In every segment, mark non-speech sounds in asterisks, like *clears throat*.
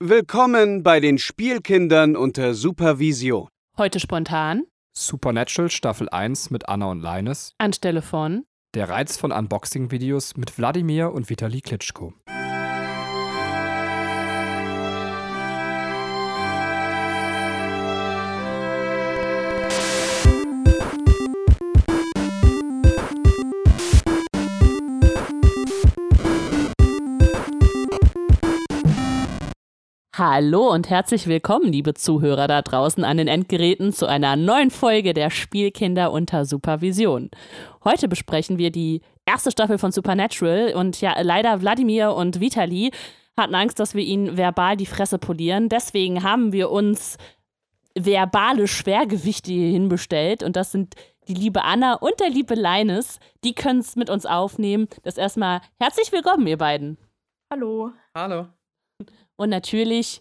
Willkommen bei den Spielkindern unter Supervision. Heute spontan. Supernatural Staffel 1 mit Anna und Leines. Anstelle von. Der Reiz von Unboxing-Videos mit Wladimir und Vitali Klitschko. Hallo und herzlich willkommen, liebe Zuhörer da draußen an den Endgeräten, zu einer neuen Folge der Spielkinder unter Supervision. Heute besprechen wir die erste Staffel von Supernatural und ja, leider Wladimir und Vitali hatten Angst, dass wir ihnen verbal die Fresse polieren. Deswegen haben wir uns verbale Schwergewichte hierhin bestellt und das sind die liebe Anna und der liebe Leines. Die können es mit uns aufnehmen. Das erstmal herzlich willkommen, ihr beiden. Hallo. Hallo. Und natürlich,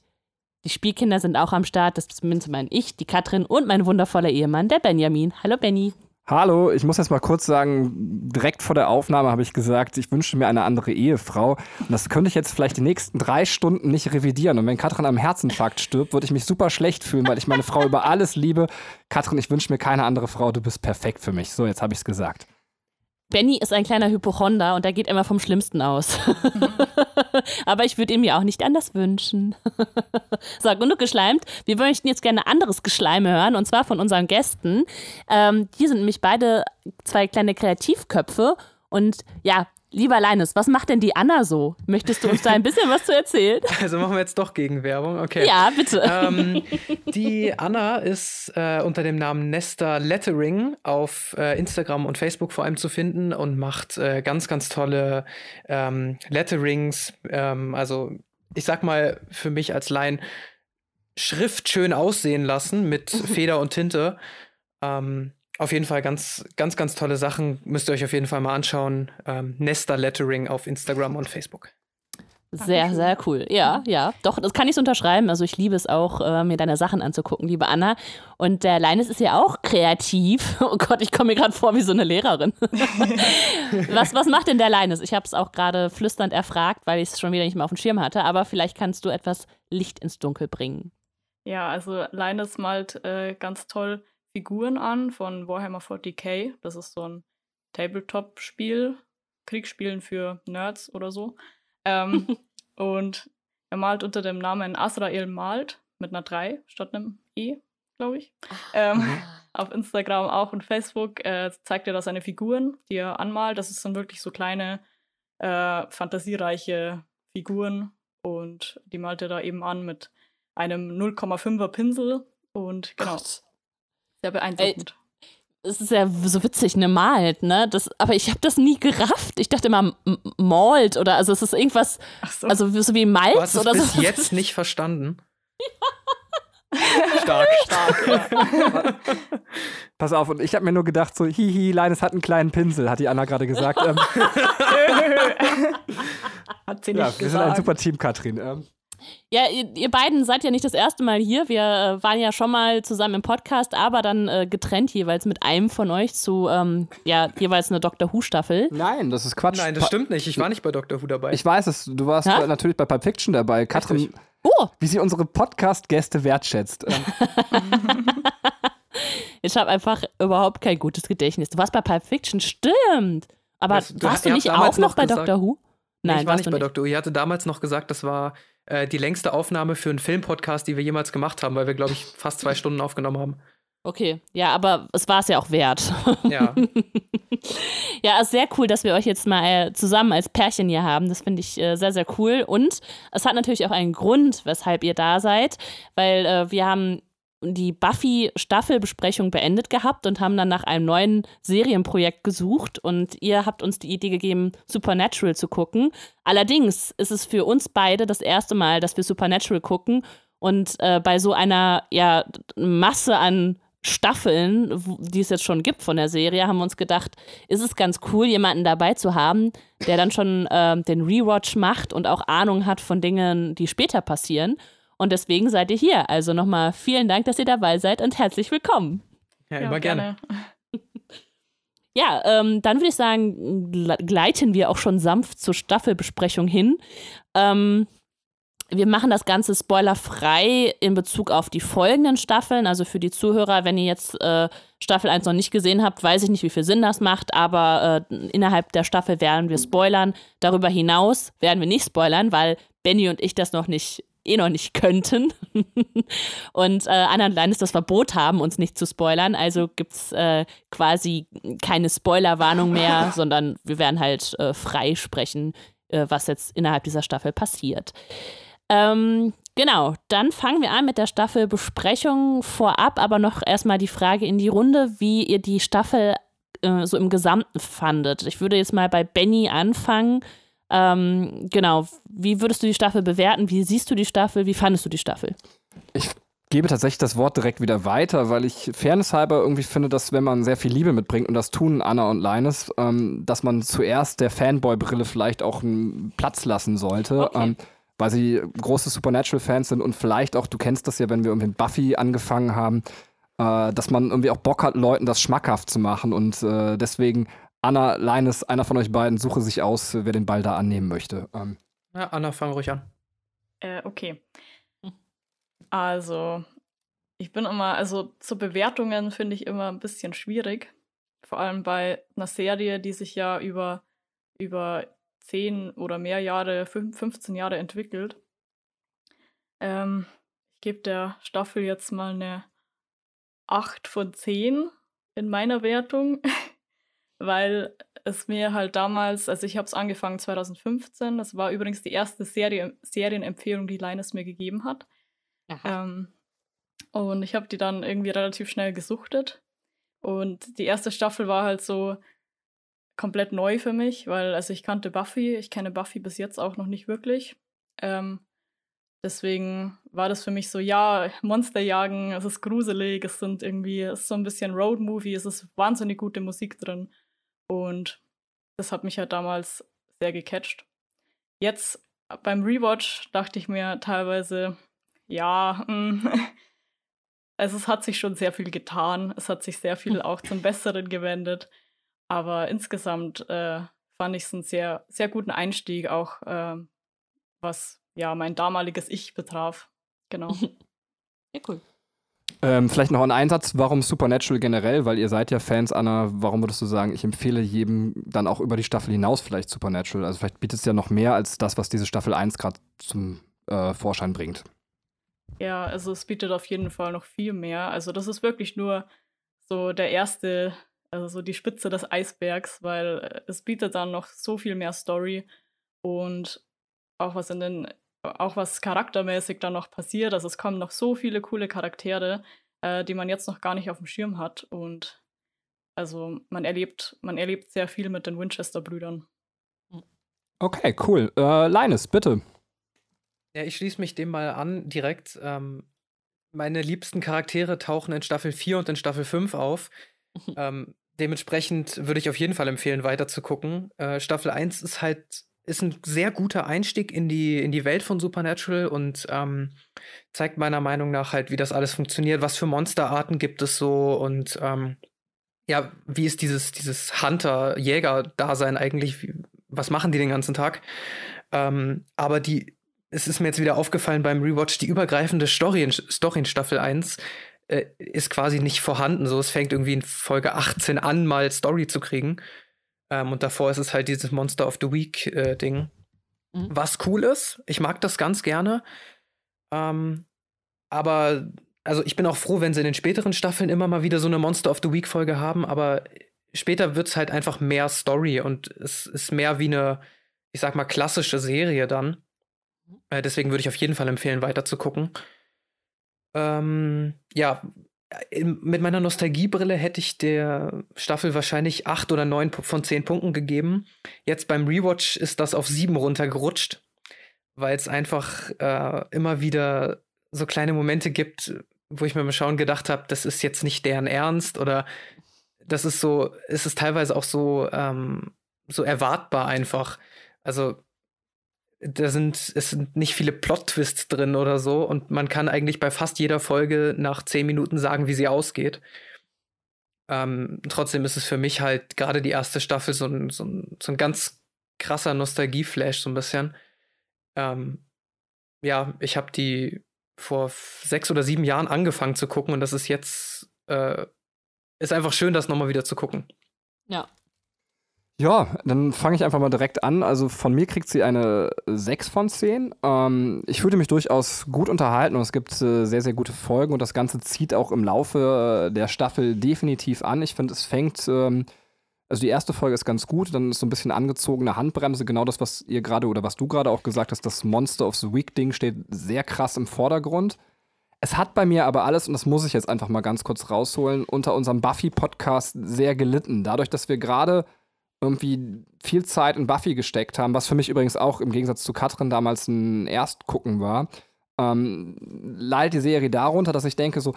die Spielkinder sind auch am Start. Das zumindest mein ich, die Katrin und mein wundervoller Ehemann, der Benjamin. Hallo Benny. Hallo, ich muss jetzt mal kurz sagen, direkt vor der Aufnahme habe ich gesagt, ich wünsche mir eine andere Ehefrau. Und das könnte ich jetzt vielleicht die nächsten drei Stunden nicht revidieren. Und wenn Katrin am Herzinfarkt stirbt, würde ich mich super schlecht fühlen, weil ich meine Frau über alles liebe. Katrin, ich wünsche mir keine andere Frau, du bist perfekt für mich. So, jetzt habe ich es gesagt. Benny ist ein kleiner Hypochonder und der geht immer vom Schlimmsten aus. *laughs* Aber ich würde ihm ja auch nicht anders wünschen. *laughs* so, genug geschleimt. Wir möchten jetzt gerne anderes Geschleime hören und zwar von unseren Gästen. Ähm, die sind nämlich beide zwei kleine Kreativköpfe und ja, Lieber Leines, was macht denn die Anna so? Möchtest du uns da ein bisschen was zu erzählen? *laughs* Also machen wir jetzt doch Gegenwerbung, okay. Ja, bitte. Ähm, die Anna ist äh, unter dem Namen Nesta Lettering auf äh, Instagram und Facebook vor allem zu finden und macht äh, ganz, ganz tolle ähm, Letterings. Ähm, also ich sag mal für mich als Laien Schrift schön aussehen lassen mit *laughs* Feder und Tinte. Ähm, auf jeden Fall ganz, ganz, ganz tolle Sachen. Müsst ihr euch auf jeden Fall mal anschauen. Ähm, Nesta Lettering auf Instagram und Facebook. Sehr, sehr cool. Ja, ja. Doch, das kann ich so unterschreiben. Also ich liebe es auch, äh, mir deine Sachen anzugucken, liebe Anna. Und der Leines ist ja auch kreativ. *laughs* Oh Gott, ich komme mir gerade vor wie so eine Lehrerin. *laughs* was, was macht denn der Leines? Ich habe es auch gerade flüsternd erfragt, weil ich es schon wieder nicht mehr auf dem Schirm hatte. Aber vielleicht kannst du etwas Licht ins Dunkel bringen. Ja, also Leines malt äh, ganz toll Figuren an von Warhammer 40k. Das ist so ein Tabletop-Spiel, Kriegsspielen für Nerds oder so. Ähm, *laughs* und er malt unter dem Namen Asrael malt mit einer 3 statt einem E, glaube ich. Ähm, mhm. auf Instagram auch und Facebook äh, zeigt er da seine Figuren, die er anmalt. Das sind wirklich so kleine, äh, fantasiereiche Figuren und die malt er da eben an mit einem 0,5er Pinsel und genau. Gott. Sehr beeindruckend. es ist ja so witzig, ne, malt, ne? Das, aber ich habe das nie gerafft. Ich dachte immer, malt oder also es ist irgendwas, so. also so wie Malz du hast oder es so. bis *laughs* jetzt nicht verstanden. Stark, stark. Ja. *laughs* Pass auf, und ich habe mir nur gedacht, so, hihi, Leines hat einen kleinen Pinsel, hat die Anna gerade gesagt. Ähm, *laughs* hat sie nicht ja, gesagt. Wir sind ein super Team, Katrin. Ja, ihr, ihr, beiden seid ja nicht das erste Mal hier. Wir äh, waren ja schon mal zusammen im Podcast, aber dann äh, getrennt jeweils mit einem von euch zu ähm, ja, jeweils eine Doctor Who-Staffel. Nein, das ist Quatsch. Nein, das stimmt nicht. Ich war nicht bei Doctor Who dabei. Ich weiß es. Du warst Ha? natürlich bei Pulp Fiction dabei. Katrin, Oh, wie sie unsere Podcast-Gäste wertschätzt. Ähm, *laughs* ich habe einfach überhaupt kein gutes Gedächtnis. Du warst bei Pulp Fiction, stimmt. Aber Das- du- warst du ihr habt nicht auch noch noch bei gesagt- Doctor Who? Nee, Nein, ich war nicht du bei Doctor Who. Ihr hatte damals noch gesagt, das war äh, die längste Aufnahme für einen Filmpodcast, die wir jemals gemacht haben, weil wir, glaube ich, fast zwei *laughs* Stunden aufgenommen haben. Okay, ja, aber es war es ja auch wert. *laughs* Ja. *laughs* Ja, ist sehr cool, dass wir euch jetzt mal äh, zusammen als Pärchen hier haben. Das finde ich äh, sehr, sehr cool. Und es hat natürlich auch einen Grund, weshalb ihr da seid, weil äh, wir haben die Buffy-Staffelbesprechung beendet gehabt und haben dann nach einem neuen Serienprojekt gesucht und ihr habt uns die Idee gegeben, Supernatural zu gucken. Allerdings ist es für uns beide das erste Mal, dass wir Supernatural gucken und äh, bei so einer ja, Masse an Staffeln, die es jetzt schon gibt von der Serie, haben wir uns gedacht, ist es ganz cool, jemanden dabei zu haben, der dann schon ähm, den Rewatch macht und auch Ahnung hat von Dingen, die später passieren. Und deswegen seid ihr hier. Also nochmal vielen Dank, dass ihr dabei seid und herzlich willkommen. Ja, immer gerne. *laughs* Ja, ähm, dann würde ich sagen, gle- gleiten wir auch schon sanft zur Staffelbesprechung hin. Ähm, wir machen das Ganze spoilerfrei in Bezug auf die folgenden Staffeln. Also für die Zuhörer, wenn ihr jetzt äh, Staffel 1 noch nicht gesehen habt, weiß ich nicht, wie viel Sinn das macht, aber äh, innerhalb der Staffel werden wir spoilern. Darüber hinaus werden wir nicht spoilern, weil Benny und ich das noch nicht eh noch nicht könnten. *laughs* und äh, und Linus das Verbot haben, uns nicht zu spoilern. Also gibt es äh, quasi keine Spoilerwarnung mehr, *laughs* sondern wir werden halt äh, frei sprechen, äh, was jetzt innerhalb dieser Staffel passiert. Ähm, genau, dann fangen wir an mit der Staffelbesprechung vorab, aber noch erstmal die Frage in die Runde, wie ihr die Staffel äh, so im Gesamten fandet. Ich würde jetzt mal bei Benny anfangen. Ähm, genau, wie würdest du die Staffel bewerten? Wie siehst du die Staffel? Wie fandest du die Staffel? Ich gebe tatsächlich das Wort direkt wieder weiter, weil ich fairnesshalber irgendwie finde, dass wenn man sehr viel Liebe mitbringt, und das tun Anna und Linus, ähm, dass man zuerst der Fanboy-Brille vielleicht auch einen Platz lassen sollte. Okay. Ähm, weil sie große Supernatural-Fans sind und vielleicht auch, du kennst das ja, wenn wir irgendwie mit Buffy angefangen haben, äh, dass man irgendwie auch Bock hat, Leuten das schmackhaft zu machen. Und äh, deswegen, Anna, Linus, einer von euch beiden, suche sich aus, wer den Ball da annehmen möchte. Ähm. Ja, Anna, fang ruhig an. Äh, okay. Also, ich bin immer, also zu Bewertungen finde ich immer ein bisschen schwierig. Vor allem bei einer Serie, die sich ja über, über zehn oder mehr Jahre, 15 Jahre entwickelt. Ähm, ich gebe der Staffel jetzt mal eine 8 von 10 in meiner Wertung, *laughs* weil es mir halt damals, also ich habe es angefangen 2015, das war übrigens die erste Serie, Serienempfehlung, die Linus mir gegeben hat. Ähm, und ich habe die dann irgendwie relativ schnell gesuchtet. Und die erste Staffel war halt so, komplett neu für mich, weil also ich kannte Buffy, ich kenne Buffy bis jetzt auch noch nicht wirklich. Ähm, deswegen war das für mich so, ja, Monster jagen, es ist gruselig, es sind irgendwie, es ist so ein bisschen Road-Movie, es ist wahnsinnig gute Musik drin. Und das hat mich halt damals sehr gecatcht. Jetzt beim Rewatch dachte ich mir teilweise, ja, mm, *laughs* also es hat sich schon sehr viel getan. Es hat sich sehr viel auch zum Besseren gewendet. Aber insgesamt äh, fand ich es einen sehr, sehr guten Einstieg, auch äh, was ja mein damaliges Ich betraf. Genau. *laughs* ja, cool. Ähm, vielleicht noch ein Einsatz, warum Supernatural generell, weil ihr seid ja Fans, Anna, warum würdest du sagen, ich empfehle jedem dann auch über die Staffel hinaus vielleicht Supernatural? Also vielleicht bietet es ja noch mehr als das, was diese Staffel 1 gerade zum äh, Vorschein bringt. Ja, also es bietet auf jeden Fall noch viel mehr. Also das ist wirklich nur so der erste also so die Spitze des Eisbergs, weil äh, es bietet dann noch so viel mehr Story und auch was in den, auch was charaktermäßig dann noch passiert. Also es kommen noch so viele coole Charaktere, äh, die man jetzt noch gar nicht auf dem Schirm hat. Und also man erlebt, man erlebt sehr viel mit den Winchester-Brüdern. Okay, cool. Äh, Linus, bitte. Ja, ich schließe mich dem mal an direkt. Ähm, meine liebsten Charaktere tauchen in Staffel 4 und in Staffel 5 auf. *laughs* ähm, dementsprechend würde ich auf jeden Fall empfehlen, weiter zu gucken. Äh, Staffel 1 ist halt ist ein sehr guter Einstieg in die, in die Welt von Supernatural und ähm, zeigt meiner Meinung nach halt, wie das alles funktioniert, was für Monsterarten gibt es so und ähm, ja, wie ist dieses, dieses Hunter-Jäger-Dasein eigentlich? Was machen die den ganzen Tag? Ähm, aber die, es ist mir jetzt wieder aufgefallen beim Rewatch, die übergreifende Story in, Story in Staffel 1 äh, ist quasi nicht vorhanden. So, es fängt irgendwie in Folge 18 an, mal Story zu kriegen. Ähm, und davor ist es halt dieses Monster of the Week-Ding. Äh, mhm. Was cool ist. Ich mag das ganz gerne. Ähm, aber, also ich bin auch froh, wenn sie in den späteren Staffeln immer mal wieder so eine Monster of the Week-Folge haben, aber später wird es halt einfach mehr Story und es ist mehr wie eine, ich sag mal, klassische Serie dann. Mhm. Äh, deswegen würde ich auf jeden Fall empfehlen, weiter zu gucken. Ähm, ja, mit meiner Nostalgiebrille hätte ich der Staffel wahrscheinlich acht oder neun von zehn Punkten gegeben. Jetzt beim Rewatch ist das auf sieben runtergerutscht, weil es einfach äh, immer wieder so kleine Momente gibt, wo ich mir mal schauen gedacht habe, das ist jetzt nicht deren Ernst oder das ist so, es ist teilweise auch so, ähm, so erwartbar einfach. Also da sind, es sind nicht viele Plot-Twists drin oder so und man kann eigentlich bei fast jeder Folge nach zehn Minuten sagen, wie sie ausgeht. Ähm, trotzdem ist es für mich halt gerade die erste Staffel so ein, so ein, so ein ganz krasser Nostalgie-Flash, so ein bisschen. Ähm, ja, ich habe die vor sechs oder sieben Jahren angefangen zu gucken und das ist jetzt, äh, ist einfach schön, das nochmal wieder zu gucken. Ja. Ja, dann fange ich einfach mal direkt an. Also von mir kriegt sie eine 6 von 10. Ähm, ich fühlte mich durchaus gut unterhalten und es gibt äh, sehr, sehr gute Folgen und das Ganze zieht auch im Laufe äh, der Staffel definitiv an. Ich finde, es fängt, ähm, also die erste Folge ist ganz gut, dann ist so ein bisschen angezogene Handbremse, genau das, was ihr gerade oder was du gerade auch gesagt hast, das Monster of the Week-Ding steht sehr krass im Vordergrund. Es hat bei mir aber alles, und das muss ich jetzt einfach mal ganz kurz rausholen, unter unserem Buffy-Podcast sehr gelitten. Dadurch, dass wir gerade irgendwie viel Zeit in Buffy gesteckt haben, was für mich übrigens auch im Gegensatz zu Katrin damals ein Erstgucken war, ähm, leidet die Serie darunter, dass ich denke, so,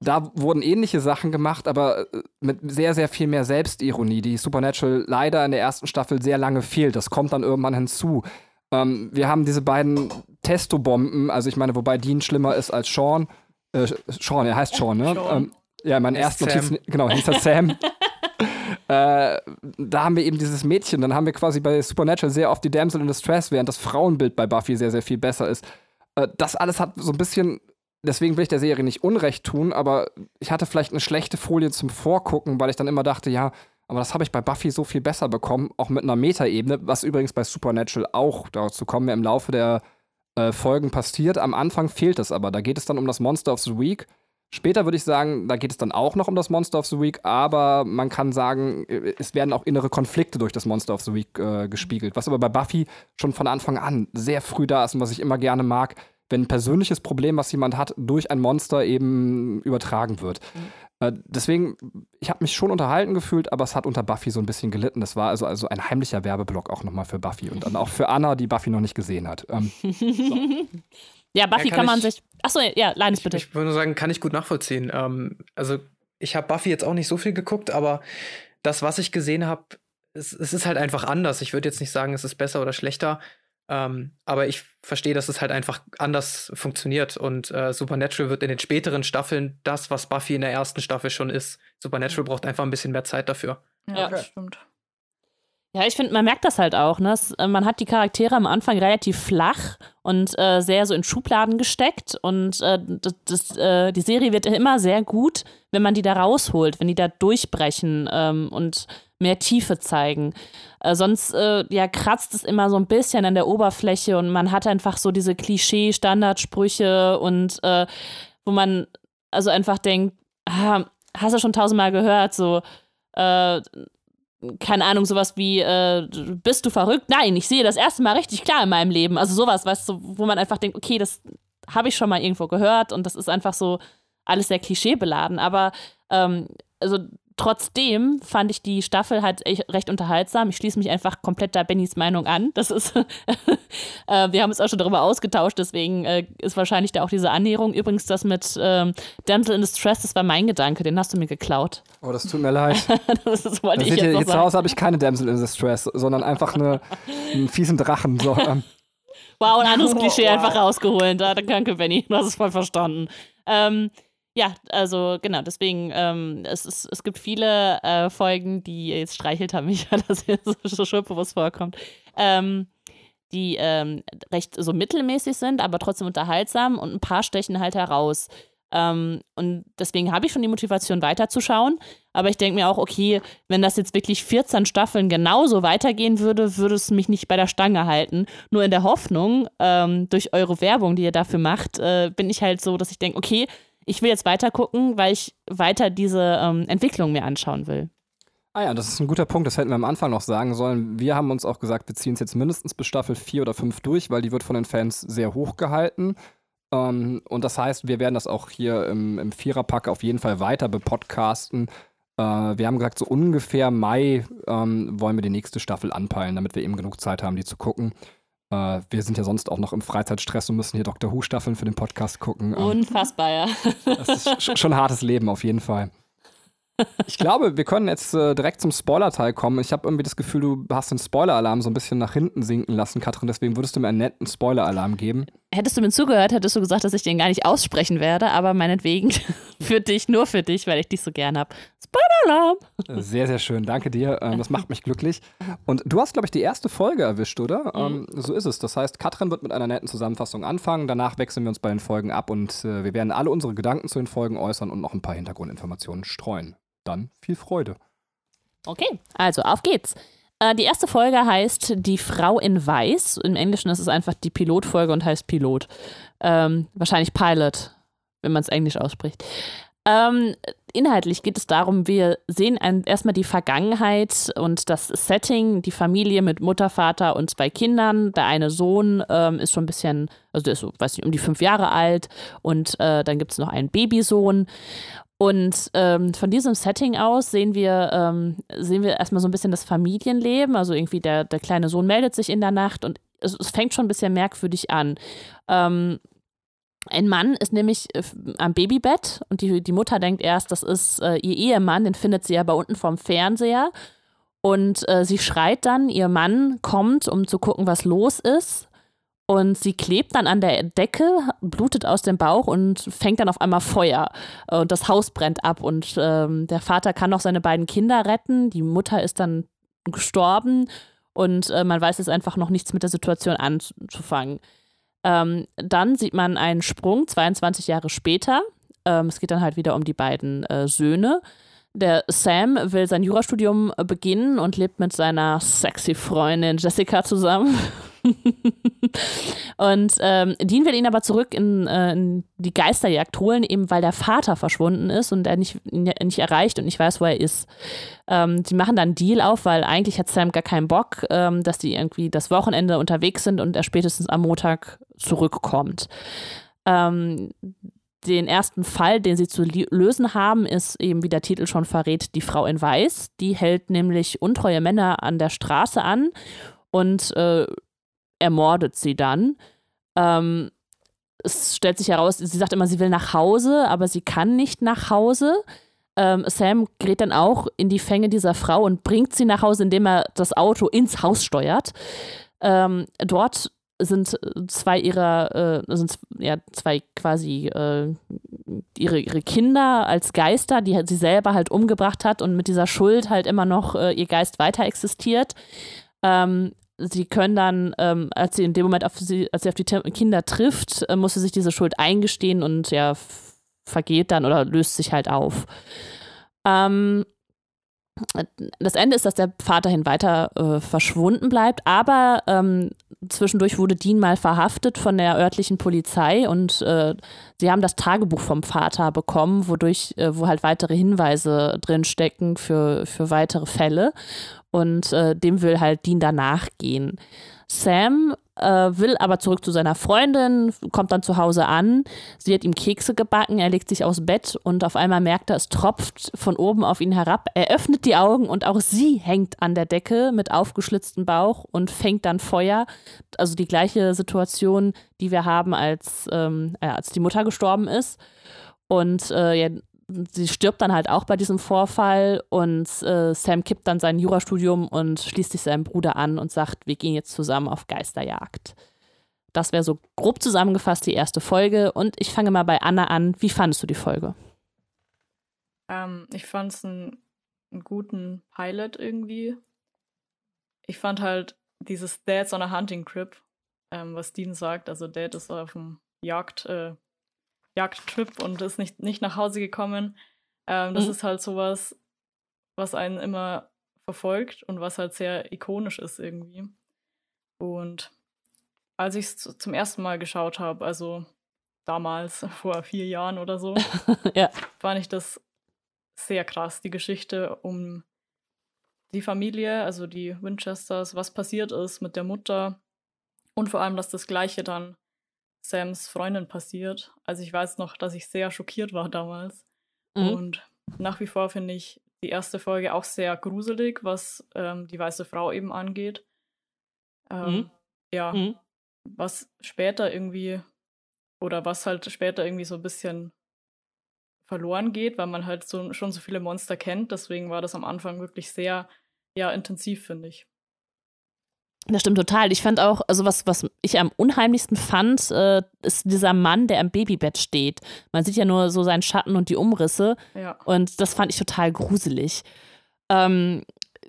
da wurden ähnliche Sachen gemacht, aber äh, mit sehr, sehr viel mehr Selbstironie, die Supernatural leider in der ersten Staffel sehr lange fehlt. Das kommt dann irgendwann hinzu. Ähm, wir haben diese beiden Testo-Bomben, also ich meine, wobei Dean schlimmer ist als Sean. Äh, Sean, er heißt Sean, ne? Sean. Ähm, ja, mein erster Sam. Notiz, genau, hieß er Sam. *laughs* *laughs* äh, da haben wir eben dieses Mädchen. Dann haben wir quasi bei Supernatural sehr oft die Damsel in Distress, während das Frauenbild bei Buffy sehr, sehr viel besser ist. Äh, das alles hat so ein bisschen, deswegen will ich der Serie nicht Unrecht tun, aber ich hatte vielleicht eine schlechte Folie zum Vorgucken, weil ich dann immer dachte, ja, aber das habe ich bei Buffy so viel besser bekommen, auch mit einer Metaebene, was übrigens bei Supernatural auch, dazu kommen wir im Laufe der äh, Folgen passiert. Am Anfang fehlt es aber. Da geht es dann um das Monster of the Week. Später würde ich sagen, da geht es dann auch noch um das Monster of the Week, aber man kann sagen, äh, es werden auch innere Konflikte durch das Monster of the Week äh, gespiegelt. Was aber bei Buffy schon von Anfang an sehr früh da ist und was ich immer gerne mag, wenn ein persönliches Problem, was jemand hat, durch ein Monster eben übertragen wird. Äh, deswegen, ich habe mich schon unterhalten gefühlt, aber es hat unter Buffy so ein bisschen gelitten. Das war also, also ein heimlicher Werbeblock auch nochmal für Buffy und dann auch für Anna, die Buffy noch nicht gesehen hat. Ähm, *laughs* Ja, Buffy Ja, kann kann, man ich- sich. Achso, ja, Linus bitte. Ich würde nur sagen, kann ich gut nachvollziehen. Ähm, also ich habe Buffy jetzt auch nicht so viel geguckt, aber das, was ich gesehen habe, es, es ist halt einfach anders. Ich würde jetzt nicht sagen, es ist besser oder schlechter, ähm, aber ich verstehe, dass es halt einfach anders funktioniert. Und äh, Supernatural wird in den späteren Staffeln das, was Buffy in der ersten Staffel schon ist. Supernatural braucht einfach ein bisschen mehr Zeit dafür. Ja, Ja. das stimmt. Ja, ich finde, man merkt das halt auch. Ne? Es, äh, man hat die Charaktere am Anfang relativ flach und äh, sehr so in Schubladen gesteckt. Und äh, das, das, äh, die Serie wird immer sehr gut, wenn man die da rausholt, wenn die da durchbrechen ähm, und mehr Tiefe zeigen. Äh, sonst äh, ja, kratzt es immer so ein bisschen an der Oberfläche und man hat einfach so diese Klischee-Standardsprüche und wo man also einfach denkt, ah, hast du schon tausendmal gehört, so äh, keine Ahnung, sowas wie, äh, bist du verrückt? Nein, ich sehe das erste Mal richtig klar in meinem Leben. Also sowas, weißt du, wo man einfach denkt, okay, das habe ich schon mal irgendwo gehört und das ist einfach so alles sehr klischeebeladen. Aber ähm, also trotzdem fand ich die Staffel halt echt recht unterhaltsam. Ich schließe mich einfach komplett da Bennys Meinung an. Das ist, *laughs* äh, wir haben uns auch schon darüber ausgetauscht, deswegen äh, ist wahrscheinlich da auch diese Annäherung. Übrigens, das mit ähm, Damsel in Distress, das war mein Gedanke, den hast du mir geklaut. oh, das tut mir leid. *laughs* das ist, wollte Das ich jetzt ihr, hier zu. Hause habe ich keine Damsel in Distress, sondern einfach eine, einen fiesen Drachen. So, ähm, *laughs* Wow, ein anderes Klischee Wow. einfach rausgeholt. Ja, danke, Benny. Du hast es voll verstanden. Ähm, ja, also genau, deswegen, ähm, es, ist, es gibt viele äh, Folgen, die jetzt streichelt haben mich, dass ihr so, so schuldbewusst vorkommt, ähm, die ähm, recht so mittelmäßig sind, aber trotzdem unterhaltsam und ein paar stechen halt heraus. Ähm, und deswegen habe ich schon die Motivation weiterzuschauen. Aber ich denke mir auch, okay, wenn das jetzt wirklich 14 Staffeln genauso weitergehen würde, würde es mich nicht bei der Stange halten. Nur in der Hoffnung, ähm, durch eure Werbung, die ihr dafür macht, äh, bin ich halt so, dass ich denke, okay, ich will jetzt weiter gucken, weil ich weiter diese ähm, Entwicklung mir anschauen will. Ah ja, das ist ein guter Punkt, das hätten wir am Anfang noch sagen sollen. Wir haben uns auch gesagt, wir ziehen es jetzt mindestens bis Staffel 4 oder 5 durch, weil die wird von den Fans sehr hoch gehalten. Ähm, und das heißt, wir werden das auch hier im, im Viererpack auf jeden Fall weiter bepodcasten. Äh, wir haben gesagt, so ungefähr Mai ähm, wollen wir die nächste Staffel anpeilen, damit wir eben genug Zeit haben, die zu gucken. Äh, wir sind ja sonst auch noch im Freizeitstress und müssen hier Doctor Who-Staffeln für den Podcast gucken. Ähm, Unfassbar, ja. das ist sch- schon ein hartes Leben auf jeden Fall. Ich glaube, wir können jetzt äh, direkt zum Spoiler-Teil kommen. Ich habe irgendwie das Gefühl, du hast den Spoiler-Alarm so ein bisschen nach hinten sinken lassen, Katrin. Deswegen würdest du mir einen netten Spoiler-Alarm geben. Hättest du mir zugehört, hättest du gesagt, dass ich den gar nicht aussprechen werde, aber meinetwegen *laughs* für dich, nur für dich, weil ich dich so gern habe. Spoiler-Alarm! Sehr, sehr schön. Danke dir. Ähm, das macht mich glücklich. Und du hast, glaube ich, die erste Folge erwischt, oder? Mhm. Ähm, so ist es. Das heißt, Katrin wird mit einer netten Zusammenfassung anfangen. Danach wechseln wir uns bei den Folgen ab und äh, wir werden alle unsere Gedanken zu den Folgen äußern und noch ein paar Hintergrundinformationen streuen. Dann viel Freude. Okay, also auf geht's. Äh, die erste Folge heißt Die Frau in Weiß. Im Englischen ist es einfach die Pilotfolge und heißt Pilot. Ähm, wahrscheinlich Pilot, wenn man es Englisch ausspricht. Ähm, inhaltlich geht es darum, wir sehen ein, erstmal die Vergangenheit und das Setting, die Familie mit Mutter, Vater und zwei Kindern. Der eine Sohn ähm, ist schon ein bisschen, also der ist so, weiß nicht, um die fünf Jahre alt und äh, dann gibt es noch einen Babysohn. Und ähm, von diesem Setting aus sehen wir, ähm, sehen wir erstmal so ein bisschen das Familienleben. Also irgendwie der, der kleine Sohn meldet sich in der Nacht und es, es fängt schon ein bisschen merkwürdig an. Ähm, ein Mann ist nämlich äh, am Babybett und die, die Mutter denkt erst, das ist äh, ihr Ehemann, den findet sie aber unten vorm Fernseher. Und äh, sie schreit dann, ihr Mann kommt, um zu gucken, was los ist. Und sie klebt dann an der Decke, blutet aus dem Bauch und fängt dann auf einmal Feuer. Und das Haus brennt ab. Und ähm, der Vater kann noch seine beiden Kinder retten. Die Mutter ist dann gestorben. Und äh, man weiß jetzt einfach noch nichts mit der Situation anzufangen. Ähm, dann sieht man einen Sprung 22 Jahre später. Ähm, es geht dann halt wieder um die beiden äh, Söhne. Der Sam will sein Jurastudium beginnen und lebt mit seiner sexy Freundin Jessica zusammen. *laughs* *laughs* und ähm, Dean will ihn aber zurück in, äh, in, die Geisterjagd holen, eben weil der Vater verschwunden ist und er nicht, nicht erreicht und nicht weiß, wo er ist. Ähm, sie machen dann einen Deal auf, weil eigentlich hat Sam gar keinen Bock, ähm, dass die irgendwie das Wochenende unterwegs sind und er spätestens am Montag zurückkommt. Ähm, den ersten Fall, den sie zu lösen haben, ist eben, wie der Titel schon verrät, die Frau in Weiß. Die hält nämlich untreue Männer an der Straße an und äh, ermordet sie dann. Ähm, es stellt sich heraus, sie sagt immer, sie will nach Hause, aber sie kann nicht nach Hause. Ähm, Sam gerät dann auch in die Fänge dieser Frau und bringt sie nach Hause, indem er das Auto ins Haus steuert. Ähm, dort sind zwei ihrer, äh, sind ja zwei quasi äh, ihre, ihre Kinder als Geister, die sie selber halt umgebracht hat und mit dieser Schuld halt immer noch äh, ihr Geist weiter existiert. Ähm, sie können dann, ähm, als sie in dem Moment auf sie, als sie auf die Kinder trifft, äh, muss sie sich diese Schuld eingestehen und ja, vergeht dann oder löst sich halt auf. Ähm, das Ende ist, dass der Vater hin weiter äh, verschwunden bleibt, aber ähm, zwischendurch wurde Dean mal verhaftet von der örtlichen Polizei und äh, sie haben das Tagebuch vom Vater bekommen, wodurch, äh, wo halt weitere Hinweise drin stecken für, für weitere Fälle und äh, dem will halt Dean danach gehen. Sam äh, will aber zurück zu seiner Freundin, kommt dann zu Hause an. Sie hat ihm Kekse gebacken, er legt sich aufs Bett und auf einmal merkt er, es tropft von oben auf ihn herab. Er öffnet die Augen und auch sie hängt an der Decke mit aufgeschlitztem Bauch und fängt dann Feuer. Also die gleiche Situation, die wir haben, als, ähm, äh, als die Mutter gestorben ist. Und äh, sie stirbt dann halt auch bei diesem Vorfall und äh, Sam kippt dann sein Jurastudium und schließt sich seinem Bruder an und sagt, wir gehen jetzt zusammen auf Geisterjagd. Das wäre so grob zusammengefasst die erste Folge und ich fange mal bei Anna an. Wie fandest du die Folge? Ähm, ich fand es einen, einen guten Pilot irgendwie. Ich fand halt dieses Dad's on a Hunting Trip, ähm, was Dean sagt. Also Dad ist auf dem Jagd, äh, Jagdtrip und ist nicht, nicht nach Hause gekommen. Ähm, das mhm. ist halt sowas, was einen immer verfolgt und was halt sehr ikonisch ist irgendwie. Und als ich es zum ersten Mal geschaut habe, also damals, *laughs* vor vier Jahren oder so, *laughs* ja. fand ich das sehr krass, die Geschichte um die Familie, also die Winchesters, was passiert ist mit der Mutter und vor allem, dass das Gleiche dann Sams Freundin passiert. Also ich weiß noch, dass ich sehr schockiert war damals. Mhm. Und nach wie vor finde ich die erste Folge auch sehr gruselig, was ähm, die weiße Frau eben angeht. Ähm, mhm. Ja, mhm. was später irgendwie oder was halt später irgendwie so ein bisschen verloren geht, weil man halt so, schon so viele Monster kennt. Deswegen war das am Anfang wirklich sehr, ja, intensiv, finde ich. Das stimmt total. Ich fand auch, also was, was ich am unheimlichsten fand, äh, ist dieser Mann, der am Babybett steht. Man sieht ja nur so seinen Schatten und die Umrisse. Ja. Und das fand ich total gruselig. Ähm,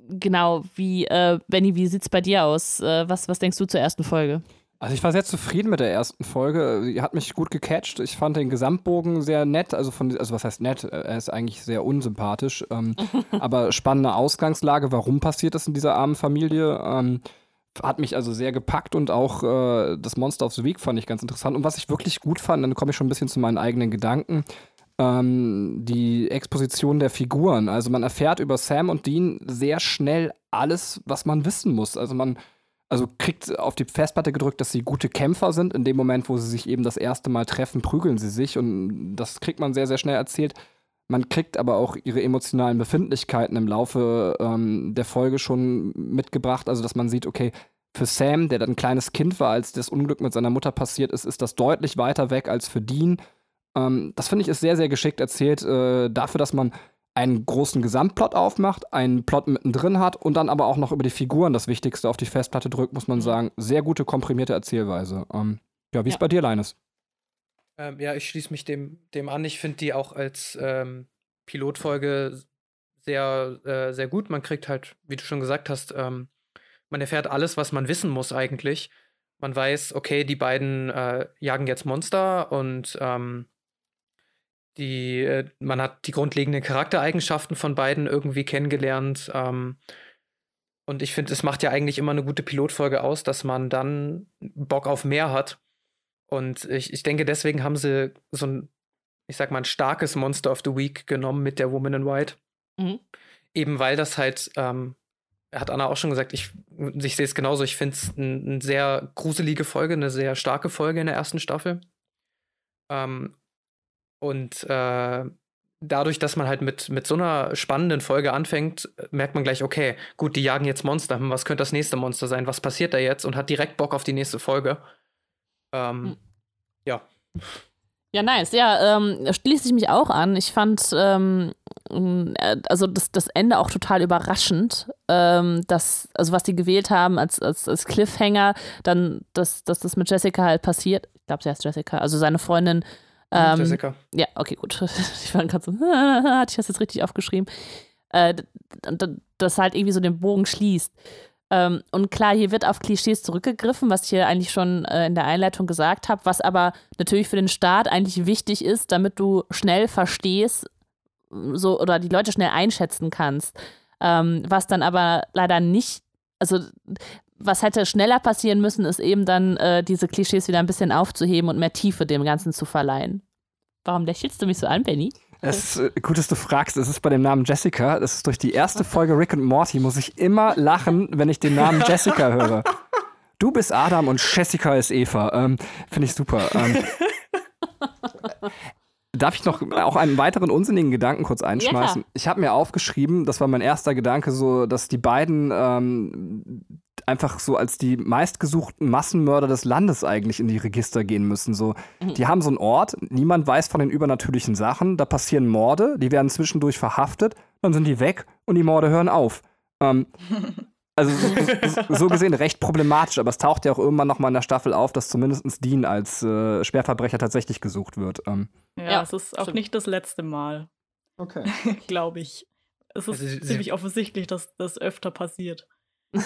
genau, wie, äh, Benny, wie sieht's bei dir aus? Äh, was, was denkst du zur ersten Folge? Also ich war sehr zufrieden mit der ersten Folge. Sie hat mich gut gecatcht. Ich fand den Gesamtbogen sehr nett. Also von, also was heißt nett? Er ist eigentlich sehr unsympathisch. Ähm, *laughs* aber spannende Ausgangslage. Warum passiert das in dieser armen Familie? Ähm, hat mich also sehr gepackt und auch äh, das Monster of the Week fand ich ganz interessant. Und was ich wirklich gut fand, dann komme ich schon ein bisschen zu meinen eigenen Gedanken, ähm, die Exposition der Figuren. Also man erfährt über Sam und Dean sehr schnell alles, was man wissen muss. Also man also kriegt auf die Festplatte gedrückt, dass sie gute Kämpfer sind. In dem Moment, wo sie sich eben das erste Mal treffen, prügeln sie sich und das kriegt man sehr, sehr schnell erzählt. Man kriegt aber auch ihre emotionalen Befindlichkeiten im Laufe ähm, der Folge schon mitgebracht. Also, dass man sieht, okay, für Sam, der dann ein kleines Kind war, als das Unglück mit seiner Mutter passiert ist, ist das deutlich weiter weg als für Dean. Ähm, das finde ich ist sehr, sehr geschickt erzählt, äh, dafür, dass man einen großen Gesamtplot aufmacht, einen Plot mittendrin hat und dann aber auch noch über die Figuren das Wichtigste auf die Festplatte drückt, muss man Mhm. sagen. Sehr gute komprimierte Erzählweise. Ähm, ja, wie ist Ja. bei dir, Leines? Ähm, ja, ich schließe mich dem, dem an. Ich finde die auch als ähm, Pilotfolge sehr, äh, sehr gut. Man kriegt halt, wie du schon gesagt hast, ähm, man erfährt alles, was man wissen muss eigentlich. Man weiß, okay, die beiden äh, jagen jetzt Monster und ähm, die, äh, man hat die grundlegenden Charaktereigenschaften von beiden irgendwie kennengelernt. Ähm, und ich finde, es macht ja eigentlich immer eine gute Pilotfolge aus, dass man dann Bock auf mehr hat. Und ich, ich denke, deswegen haben sie so ein, ich sag mal, ein starkes Monster of the Week genommen mit der Woman in White. Mhm. Eben weil das halt, ähm, hat Anna auch schon gesagt, ich, ich sehe es genauso. Ich finde es eine ein sehr gruselige Folge, eine sehr starke Folge in der ersten Staffel. Ähm, und äh, dadurch, dass man halt mit, mit so einer spannenden Folge anfängt, merkt man gleich, okay, gut, die jagen jetzt Monster. Hm, Was könnte das nächste Monster sein? Was passiert da jetzt? Und hat direkt Bock auf die nächste Folge. Ähm, Hm. Ja. Ja, nice. Ja, ähm, schließe ich mich auch an. Ich fand ähm, äh, also das, das Ende auch total überraschend. Ähm, dass, also was die gewählt haben als, als, als Cliffhanger, dann, dass, dass das mit Jessica halt passiert. Ich glaube, sie heißt Jessica, also seine Freundin. Ähm, Jessica. Ja, okay, gut. *laughs* Ich war gerade so, *laughs* hatte ich das jetzt richtig aufgeschrieben? Äh, das halt irgendwie so den Bogen schließt. Ähm, und klar, hier wird auf Klischees zurückgegriffen, was ich hier eigentlich schon äh, in der Einleitung gesagt habe, was aber natürlich für den Start eigentlich wichtig ist, damit du schnell verstehst, so oder die Leute schnell einschätzen kannst. Ähm, was dann aber leider nicht, also was hätte schneller passieren müssen, ist eben dann äh, diese Klischees wieder ein bisschen aufzuheben und mehr Tiefe dem Ganzen zu verleihen. Warum lächelst du mich so an, Benny? Es ist äh, gut, dass du fragst. Es ist bei dem Namen Jessica. Das ist durch die erste Folge Rick und Morty, muss ich immer lachen, wenn ich den Namen Jessica höre. Du bist Adam und Jessica ist Eva. Ähm, Finde ich super. Ähm, darf ich noch auch einen weiteren unsinnigen Gedanken kurz einschmeißen? klar. ich habe mir aufgeschrieben, das war mein erster Gedanke, so, dass die beiden ähm, einfach so als die meistgesuchten Massenmörder des Landes eigentlich in die Register gehen müssen. So, die haben so einen Ort, niemand weiß von den übernatürlichen Sachen, da passieren Morde, die werden zwischendurch verhaftet, dann sind die weg und die Morde hören auf. Ähm, *laughs* also so, so gesehen recht problematisch, aber es taucht ja auch irgendwann noch mal in der Staffel auf, dass zumindest Dean als äh, Schwerverbrecher tatsächlich gesucht wird. Ähm, Ja, Ja, es ist auch stimmt. nicht das letzte Mal, okay. *laughs* glaube ich. Es ist Also ziemlich offensichtlich, dass das öfter passiert. *laughs*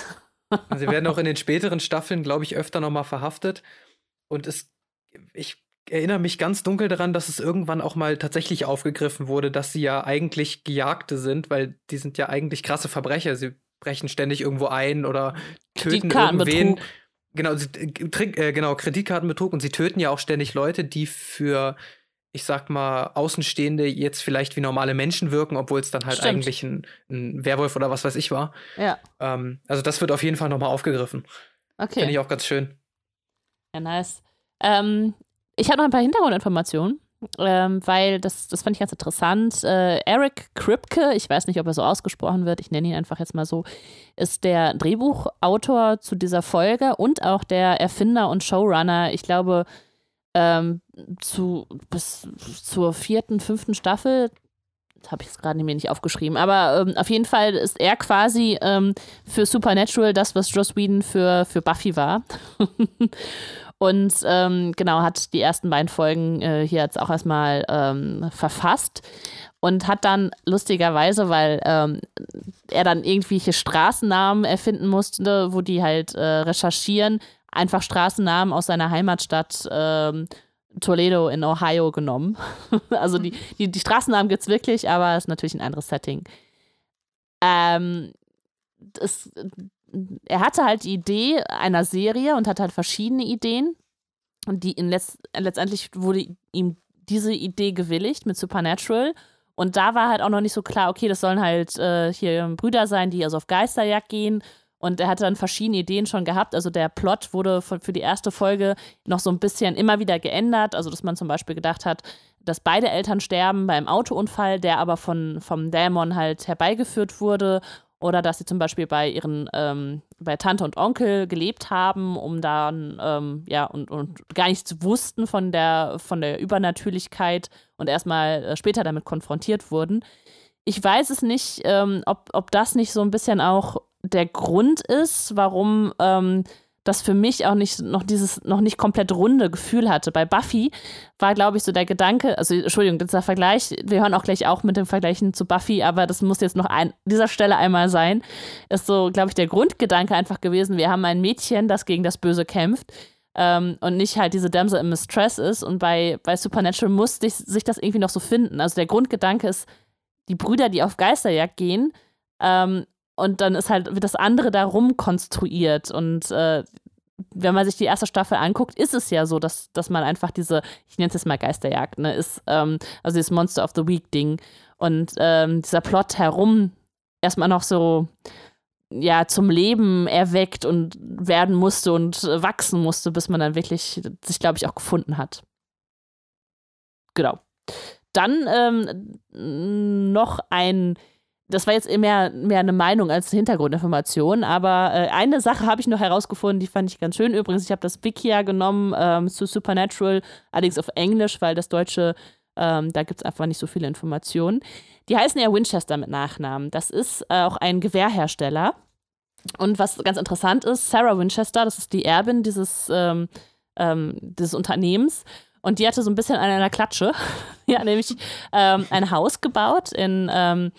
Sie werden auch in den späteren Staffeln, glaube ich, öfter nochmal verhaftet. Und es, ich erinnere mich ganz dunkel daran, dass es irgendwann auch mal tatsächlich aufgegriffen wurde, dass sie ja eigentlich Gejagte sind, weil die sind ja eigentlich krasse Verbrecher. Sie brechen ständig irgendwo ein oder töten Kreditkartenbetrug. irgendwen. Genau, sie, äh, äh, genau, Kreditkartenbetrug und sie töten ja auch ständig Leute, die für, ich sag mal, Außenstehende jetzt vielleicht wie normale Menschen wirken, obwohl es dann halt Stimmt. eigentlich ein, ein Werwolf oder was weiß ich war. Ja, Ähm, also das wird auf jeden Fall nochmal aufgegriffen. okay. Finde ich auch ganz schön. Ja, nice. Ähm, ich habe noch ein paar Hintergrundinformationen, ähm, weil das, das fand ich ganz interessant. Äh, Eric Kripke, ich weiß nicht, ob er so ausgesprochen wird, ich nenne ihn einfach jetzt mal so, ist der Drehbuchautor zu dieser Folge und auch der Erfinder und Showrunner, ich glaube, ähm, zu, bis zur vierten, fünften Staffel habe ich es gerade mir nicht aufgeschrieben. Aber ähm, auf jeden Fall ist er quasi ähm, für Supernatural das, was Joss Whedon für, für Buffy war. *laughs* Und ähm, genau, hat die ersten beiden Folgen äh, hier jetzt auch erstmal ähm, verfasst und hat dann lustigerweise, weil ähm, er dann irgendwelche Straßennamen erfinden musste, wo die halt äh, recherchieren, einfach Straßennamen aus seiner Heimatstadt ähm, Toledo in Ohio genommen. *laughs* also die, die, die Straßennamen gibt es wirklich, aber es ist natürlich ein anderes Setting. Ähm, es, er hatte halt die Idee einer Serie und hatte halt verschiedene Ideen. Und die in letzt, letztendlich wurde ihm diese Idee gewilligt mit Supernatural. Und da war halt auch noch nicht so klar, okay, das sollen halt äh, hier Brüder sein, die also auf Geisterjagd gehen. Und er hatte dann verschiedene Ideen schon gehabt. Also der Plot wurde für die erste Folge noch so ein bisschen immer wieder geändert. Also dass man zum Beispiel gedacht hat, dass beide Eltern sterben beim Autounfall, der aber von, vom Dämon halt herbeigeführt wurde oder dass sie zum Beispiel bei ihren, ähm, bei Tante und Onkel gelebt haben, um dann, ähm, ja, und, und gar nichts wussten von der, von der Übernatürlichkeit und erstmal äh, später damit konfrontiert wurden. Ich weiß es nicht, ähm, ob, ob das nicht so ein bisschen auch der Grund ist, warum ähm, das für mich auch nicht noch dieses noch nicht komplett runde Gefühl hatte. Bei Buffy war, glaube ich, so der Gedanke, also Entschuldigung, dieser Vergleich, wir hören auch gleich auch mit dem Vergleichen zu Buffy, aber das muss jetzt noch an dieser Stelle einmal sein, ist so, glaube ich, der Grundgedanke einfach gewesen, wir haben ein Mädchen, das gegen das Böse kämpft. Ähm, und nicht halt diese Damsel in Mistress ist. Und bei, bei Supernatural musste sich das irgendwie noch so finden. Also der Grundgedanke ist, die Brüder, die auf Geisterjagd gehen, ähm, und dann ist halt, wird das andere darum konstruiert. Und äh, wenn man sich die erste Staffel anguckt, ist es ja so, dass, dass man einfach diese, ich nenne es jetzt mal Geisterjagd, ne, ist, ähm, also dieses Monster of the Week-Ding. Und ähm, dieser Plot herum erstmal noch so ja, zum Leben erweckt und werden musste und wachsen musste, bis man dann wirklich sich, glaube ich, auch gefunden hat. Genau. Dann ähm, noch ein das war jetzt mehr, mehr eine Meinung als Hintergrundinformation, aber äh, eine Sache habe ich noch herausgefunden, die fand ich ganz schön. Übrigens, ich habe das Wikia genommen ähm, zu Supernatural, allerdings auf Englisch, weil das Deutsche, ähm, da gibt es einfach nicht so viele Informationen. Die heißen ja Winchester mit Nachnamen. Das ist äh, auch ein Gewehrhersteller. Und was ganz interessant ist, Sarah Winchester, das ist die Erbin dieses, ähm, ähm dieses Unternehmens. Und die hatte so ein bisschen an einer Klatsche. *laughs* ja, nämlich ähm, ein Haus gebaut in ähm,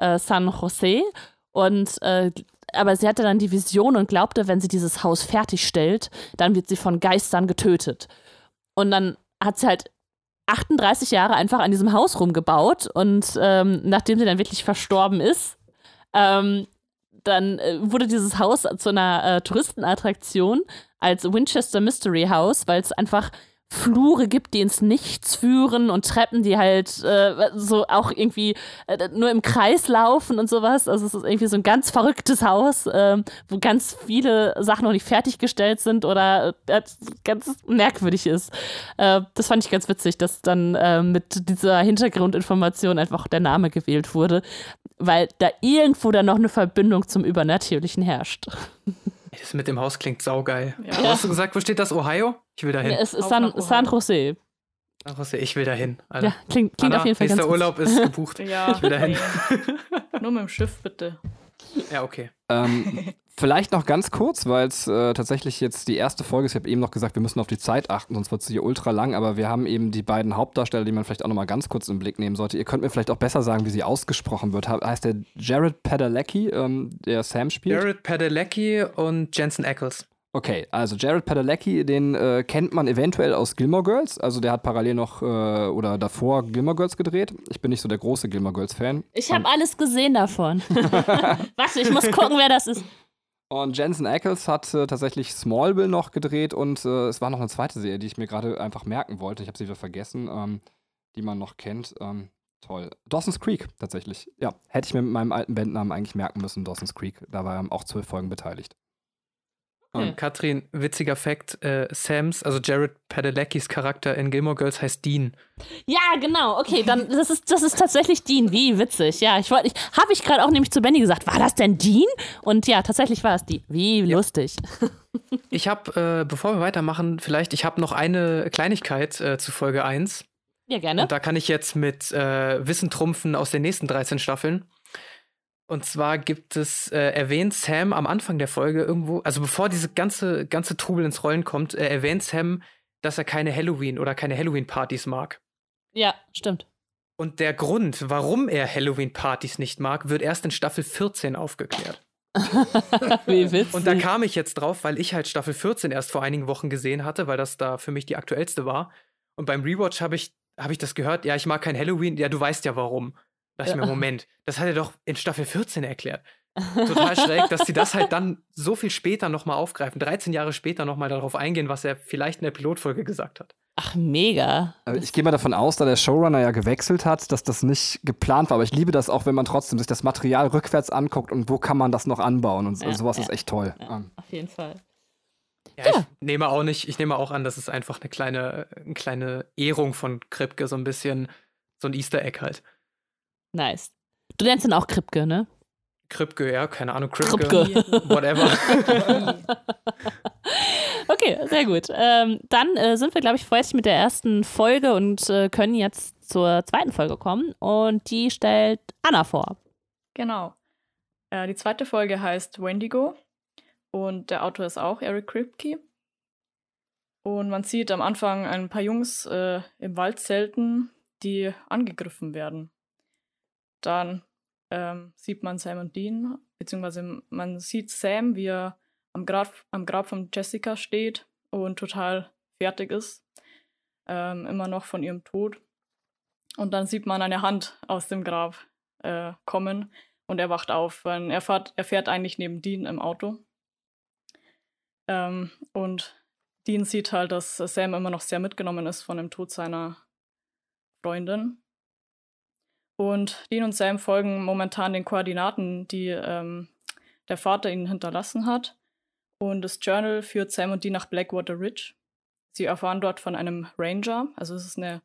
äh, San Jose. Und äh, aber sie hatte dann die Vision und glaubte, wenn sie dieses Haus fertigstellt, dann wird sie von Geistern getötet. Und dann hat sie halt 38 Jahre einfach an diesem Haus rumgebaut und ähm, nachdem sie dann wirklich verstorben ist, ähm, dann äh, wurde dieses Haus zu einer äh, Touristenattraktion als Winchester Mystery House, weil es einfach Flure gibt, die ins Nichts führen und Treppen, die halt äh, so auch irgendwie äh, nur im Kreis laufen und sowas. Also es ist irgendwie so ein ganz verrücktes Haus, äh, wo ganz viele Sachen noch nicht fertiggestellt sind oder äh, ganz merkwürdig ist. Äh, das fand ich ganz witzig, dass dann äh, mit dieser Hintergrundinformation einfach der Name gewählt wurde, weil da irgendwo dann noch eine Verbindung zum Übernatürlichen herrscht. *laughs* Das mit dem Haus klingt saugeil. Ja. Hast du gesagt, wo steht das? Ohio? Ich will dahin. es ist San, San Jose. San Jose, ich will dahin. Alter. Ja, klingt, klingt Anna, auf jeden Fall nächster ganz Urlaub ist *laughs* gebucht. ja, ich will dahin. *laughs* Nur mit dem Schiff, bitte. Ja, okay. Ähm, *laughs* vielleicht noch ganz kurz, weil es äh, tatsächlich jetzt die erste Folge ist. Ich habe eben noch gesagt, wir müssen auf die Zeit achten, sonst wird es hier ultra lang. Aber wir haben eben die beiden Hauptdarsteller, die man vielleicht auch noch mal ganz kurz im Blick nehmen sollte. Ihr könnt mir vielleicht auch besser sagen, wie sie ausgesprochen wird. Heißt der Jared Padalecki, ähm, der Sam spielt? Jared Padalecki und Jensen Ackles. Okay, also Jared Padalecki, den äh, kennt man eventuell aus Gilmore Girls. Also der hat parallel noch äh, oder davor Gilmore Girls gedreht. Ich bin nicht so der große Gilmore Girls Fan. Ich habe alles gesehen davon. *laughs* Warte, ich muss gucken, wer das ist. Und Jensen Ackles hat äh, tatsächlich Smallville noch gedreht und äh, es war noch eine zweite Serie, die ich mir gerade einfach merken wollte. Ich habe sie wieder vergessen, ähm, die man noch kennt. Ähm, toll. Dawson's Creek tatsächlich. Ja, hätte ich mir mit meinem alten Bandnamen eigentlich merken müssen, Dawson's Creek. Da war er auch zwölf Folgen beteiligt. Und hm. Katrin, witziger Fakt, äh, Sams, also Jared Padaleckis Charakter in Gilmore Girls heißt Dean. Ja, genau, okay, dann das ist, das ist tatsächlich Dean. Wie witzig. Ja, ich wollte, ich, habe ich gerade auch nämlich zu Benny gesagt, war das denn Dean? Und ja, tatsächlich war es Dean. Wie ja. lustig. *laughs* Ich habe, äh, bevor wir weitermachen, vielleicht, ich habe noch eine Kleinigkeit äh, zu Folge 1. Ja, gerne. Und da kann ich jetzt mit äh, Wissen trumpfen aus den nächsten 13 Staffeln. Und zwar gibt es, äh, erwähnt Sam am Anfang der Folge irgendwo, also bevor diese ganze, ganze Trubel ins Rollen kommt, äh, erwähnt Sam, dass er keine Halloween oder keine Halloween-Partys mag. Ja, stimmt. Und der Grund, warum er Halloween-Partys nicht mag, wird erst in Staffel 14 aufgeklärt. *laughs* Wie witzig. Und da kam ich jetzt drauf, weil ich halt Staffel 14 erst vor einigen Wochen gesehen hatte, weil das da für mich die aktuellste war. Und beim Rewatch habe ich, hab ich das gehört, ja, ich mag kein Halloween, ja, du weißt ja warum. Da dachte ich mir, Moment, das hat er doch in Staffel 14 erklärt. Total schräg, dass sie das *laughs* halt dann so viel später nochmal aufgreifen, 13 Jahre später nochmal darauf eingehen, was er vielleicht in der Pilotfolge gesagt hat. Ach, mega. Ich gehe mal davon aus, da der Showrunner ja gewechselt hat, dass das nicht geplant war. Aber ich liebe das auch, wenn man trotzdem sich das Material rückwärts anguckt und wo kann man das noch anbauen. Und Ja, sowas ja. ist echt toll. Ja, Ähm, auf jeden Fall. Ja, ich nehme auch nicht, ich nehme auch an, das ist einfach eine kleine, eine kleine Ehrung von Kripke, so ein bisschen, so ein Easter Egg halt. Nice. Du nennst ihn auch Kripke, ne? Kripke, ja, keine Ahnung, Kripke, Kripke. whatever. *laughs* Okay, sehr gut. Ähm, dann äh, sind wir, glaube ich, fertig mit der ersten Folge und äh, können jetzt zur zweiten Folge kommen. Und die stellt Anna vor. Genau. Äh, die zweite Folge heißt Wendigo und der Autor ist auch Eric Kripke. Und man sieht am Anfang ein paar Jungs äh, im Wald zelten, die angegriffen werden. Dann ähm, sieht man Sam und Dean, beziehungsweise man sieht Sam, wie er am Grab, am Grab von Jessica steht und total fertig ist. Ähm, immer noch von ihrem Tod. Und dann sieht man eine Hand aus dem Grab äh, kommen und er wacht auf, weil er fährt, er fährt eigentlich neben Dean im Auto. Ähm, und Dean sieht halt, dass Sam immer noch sehr mitgenommen ist von dem Tod seiner Freundin. Und Dean und Sam folgen momentan den Koordinaten, die ähm, der Vater ihnen hinterlassen hat. Und das Journal führt Sam und Dean nach Blackwater Ridge. Sie erfahren dort von einem Ranger. Also es ist eine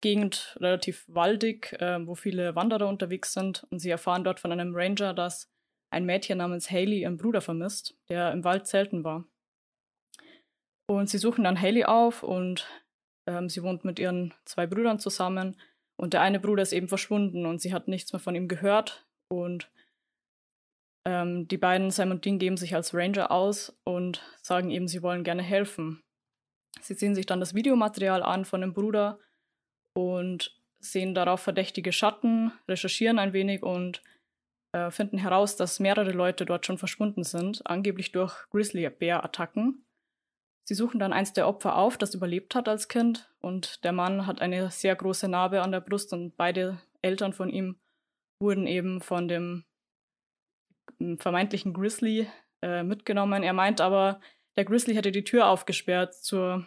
Gegend relativ waldig, äh, wo viele Wanderer unterwegs sind. Und sie erfahren dort von einem Ranger, dass ein Mädchen namens Haley ihren Bruder vermisst, der im Wald zelten war. Und sie suchen dann Haley auf und ähm, sie wohnt mit ihren zwei Brüdern zusammen. Und der eine Bruder ist eben verschwunden und sie hat nichts mehr von ihm gehört. Und ähm, die beiden, Sam und Dean, geben sich als Ranger aus und sagen eben, sie wollen gerne helfen. Sie sehen sich dann das Videomaterial an von dem Bruder und sehen darauf verdächtige Schatten, recherchieren ein wenig und äh, finden heraus, dass mehrere Leute dort schon verschwunden sind, angeblich durch Grizzly-Bär-Attacken. Sie suchen dann eins der Opfer auf, das überlebt hat als Kind und der Mann hat eine sehr große Narbe an der Brust und beide Eltern von ihm wurden eben von dem m, vermeintlichen Grizzly äh, mitgenommen. Er meint aber, der Grizzly hätte die Tür aufgesperrt zur,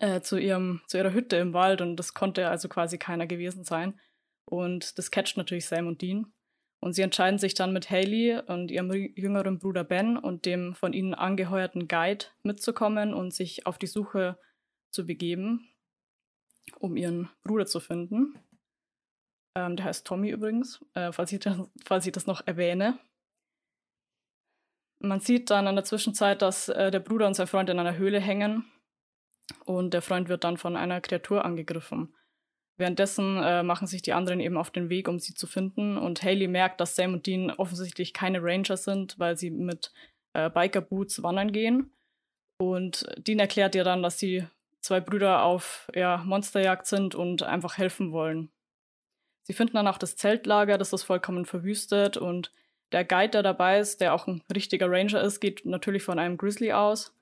äh, zu, ihrem, zu ihrer Hütte im Wald und das konnte also quasi keiner gewesen sein. Und das catcht natürlich Sam und Dean. Und sie entscheiden sich dann mit Haley und ihrem jüngeren Bruder Ben und dem von ihnen angeheuerten Guide mitzukommen und sich auf die Suche zu begeben, um ihren Bruder zu finden. Ähm, der heißt Tommy übrigens, äh, falls, ich das, falls ich das noch erwähne. Man sieht dann in der Zwischenzeit, dass äh, der Bruder und sein Freund in einer Höhle hängen und der Freund wird dann von einer Kreatur angegriffen. Währenddessen äh, machen sich die anderen eben auf den Weg, um sie zu finden. Und Haley merkt, dass Sam und Dean offensichtlich keine Ranger sind, weil sie mit äh, Biker-Boots wandern gehen. Und Dean erklärt ihr dann, dass die zwei Brüder auf ja, Monsterjagd sind und einfach helfen wollen. Sie finden dann auch das Zeltlager, das ist vollkommen verwüstet. Und der Guide, der dabei ist, der auch ein richtiger Ranger ist, geht natürlich von einem Grizzly aus.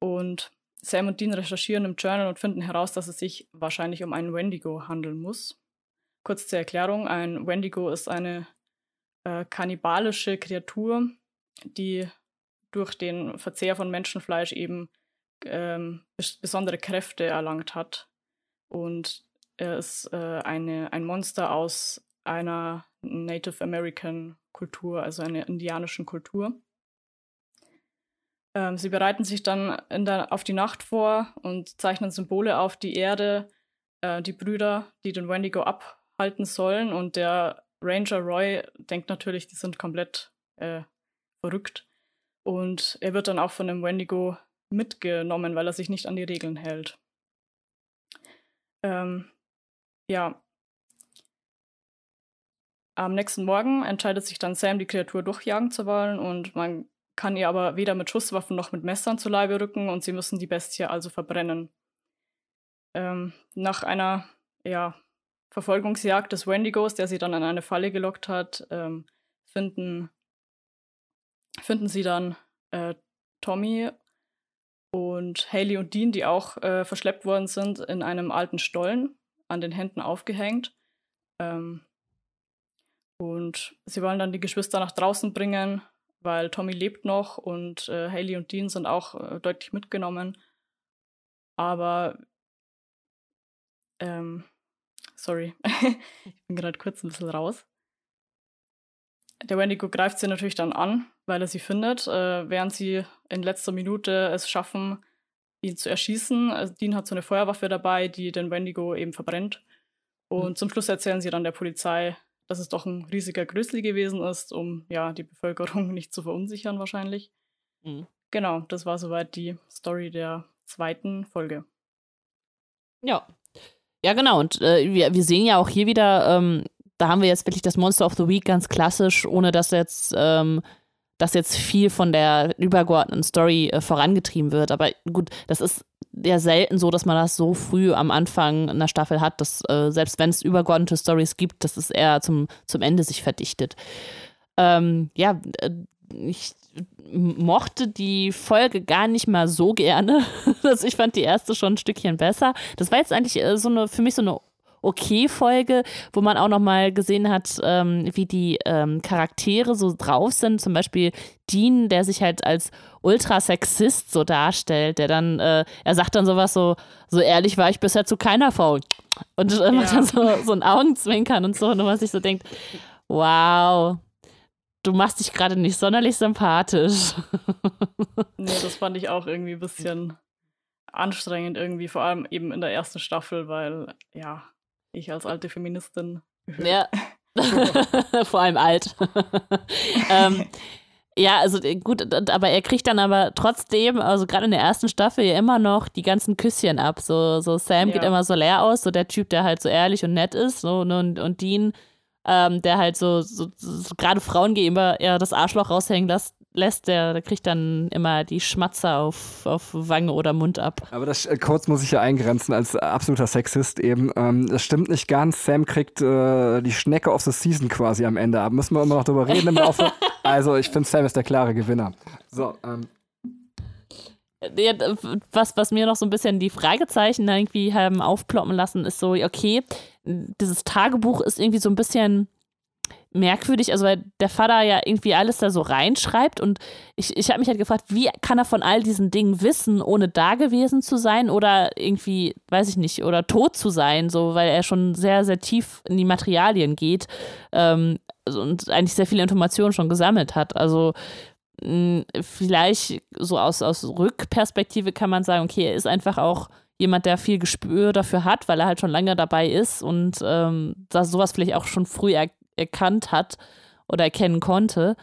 Und Sam und Dean recherchieren im Journal und finden heraus, dass es sich wahrscheinlich um einen Wendigo handeln muss. Kurz zur Erklärung: Ein Wendigo ist eine äh, kannibalische Kreatur, die durch den Verzehr von Menschenfleisch eben ähm, bes besondere Kräfte erlangt hat. Und er ist äh, eine, ein Monster aus einer Native American Kultur, also einer indianischen Kultur. Ähm, sie bereiten sich dann der, auf die Nacht vor und zeichnen Symbole auf die Erde, äh, die Brüder, die den Wendigo abhalten sollen. Und der Ranger Roy denkt natürlich, die sind komplett äh, verrückt. Und er wird dann auch von dem Wendigo mitgenommen, weil er sich nicht an die Regeln hält. Ähm, ja. Am nächsten Morgen entscheidet sich dann Sam, die Kreatur durchjagen zu wollen und man kann ihr aber weder mit Schusswaffen noch mit Messern zu Leibe rücken und sie müssen die Bestie also verbrennen. Ähm, nach einer ja, Verfolgungsjagd des Wendigos, der sie dann in eine Falle gelockt hat, ähm, finden, finden sie dann äh, Tommy und Haley und Dean, die auch äh, verschleppt worden sind, in einem alten Stollen an den Händen aufgehängt. Ähm, und sie wollen dann die Geschwister nach draußen bringen, weil Tommy lebt noch und äh, Haley und Dean sind auch äh, deutlich mitgenommen. Aber ähm, sorry, *laughs* ich bin gerade kurz ein bisschen raus. Der Wendigo greift sie natürlich dann an, weil er sie findet, äh, während sie in letzter Minute es schaffen, ihn zu erschießen. Also Dean hat so eine Feuerwaffe dabei, die den Wendigo eben verbrennt. Und mhm. zum Schluss erzählen sie dann der Polizei, dass es doch ein riesiger Grizzly gewesen ist, um ja die Bevölkerung *laughs* nicht zu verunsichern wahrscheinlich. Mhm. Genau, das war soweit die Story der zweiten Folge. Ja. Ja, genau. Und äh, wir, wir sehen ja auch hier wieder, ähm, da haben wir jetzt wirklich das Monster of the Week ganz klassisch, ohne dass jetzt, ähm, dass jetzt viel von der übergeordneten Story äh, vorangetrieben wird. Aber gut, das ist ja selten so, dass man das so früh am Anfang einer Staffel hat, dass äh, selbst wenn es übergeordnete Stories gibt, dass es eher zum, zum Ende sich verdichtet. Ähm, ja, äh, ich mochte die Folge gar nicht mal so gerne. *laughs* also ich fand die erste schon ein Stückchen besser. Das war jetzt eigentlich äh, so eine, für mich so eine okay Folge, wo man auch noch mal gesehen hat, ähm, wie die ähm, Charaktere so drauf sind. Zum Beispiel Dean, der sich halt als Ultrasexist so darstellt, der dann, äh, er sagt dann sowas so, so ehrlich war ich bisher zu keiner Frau. Und äh, macht dann so, so ein Augenzwinkern und so, und man sich so denkt, wow, du machst dich gerade nicht sonderlich sympathisch. *laughs* nee, das fand ich auch irgendwie ein bisschen anstrengend irgendwie, vor allem eben in der ersten Staffel, weil, ja, ich als alte Feministin. Ja. *laughs* Vor allem alt. *laughs* ähm, ja, also äh, gut, aber er kriegt dann aber trotzdem, also gerade in der ersten Staffel, ja immer noch die ganzen Küsschen ab. So, so Sam ja. geht immer so leer aus, so der Typ, der halt so ehrlich und nett ist, so, ne, und, und Dean, ähm, der halt so, so, so gerade Frauen gegenüber eher das Arschloch raushängen lässt, lässt, der, der kriegt dann immer die Schmatzer auf, auf Wange oder Mund ab. Aber das äh, kurz muss ich ja eingrenzen als absoluter Sexist eben. Ähm, das stimmt nicht ganz. Sam kriegt äh, die Schnecke of the Season quasi am Ende ab. Müssen wir immer noch drüber reden im Laufe. *laughs* also ich finde Sam ist der klare Gewinner. So, ähm. Ja, was, was mir noch so ein bisschen die Fragezeichen irgendwie haben aufploppen lassen, ist so, okay, dieses Tagebuch ist irgendwie so ein bisschen merkwürdig, also weil der Vater ja irgendwie alles da so reinschreibt und ich, ich habe mich halt gefragt, wie kann er von all diesen Dingen wissen, ohne da gewesen zu sein oder irgendwie, weiß ich nicht, oder tot zu sein, so, weil er schon sehr, sehr tief in die Materialien geht ähm, und eigentlich sehr viele Informationen schon gesammelt hat. Also mh, vielleicht so aus, aus Rückperspektive kann man sagen, okay, er ist einfach auch jemand, der viel Gespür dafür hat, weil er halt schon lange dabei ist und ähm, das sowas vielleicht auch schon früh er erkannt hat oder erkennen konnte.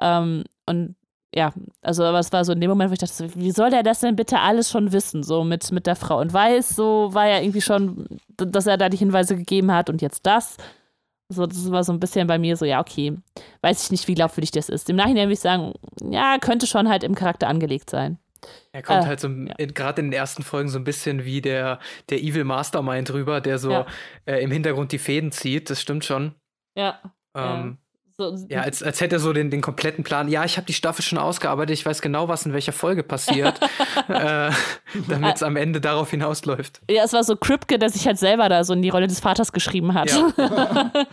Ähm, und ja, also aber es war so in dem Moment, wo ich dachte, wie soll der das denn bitte alles schon wissen, so mit, mit der Frau und weiß, so war ja irgendwie schon, dass er da die Hinweise gegeben hat und jetzt das. So, das war so ein bisschen bei mir so, ja, okay, weiß ich nicht, wie glaubwürdig das ist. Im Nachhinein würde ich sagen, ja, könnte schon halt im Charakter angelegt sein. Er kommt äh, halt so ja. gerade in den ersten Folgen so ein bisschen wie der, der Evil Mastermind rüber, der so ja. äh, im Hintergrund die Fäden zieht, das stimmt schon. Ja. Ähm, ja. So, ja, als, als hätte er so den, den kompletten Plan. Ja, ich habe die Staffel schon ausgearbeitet, ich weiß genau, was in welcher Folge passiert, *laughs* äh, damit es am Ende darauf hinausläuft. Ja, es war so Kripke, der sich halt selber da so in die Rolle des Vaters geschrieben hat. Ja. *laughs*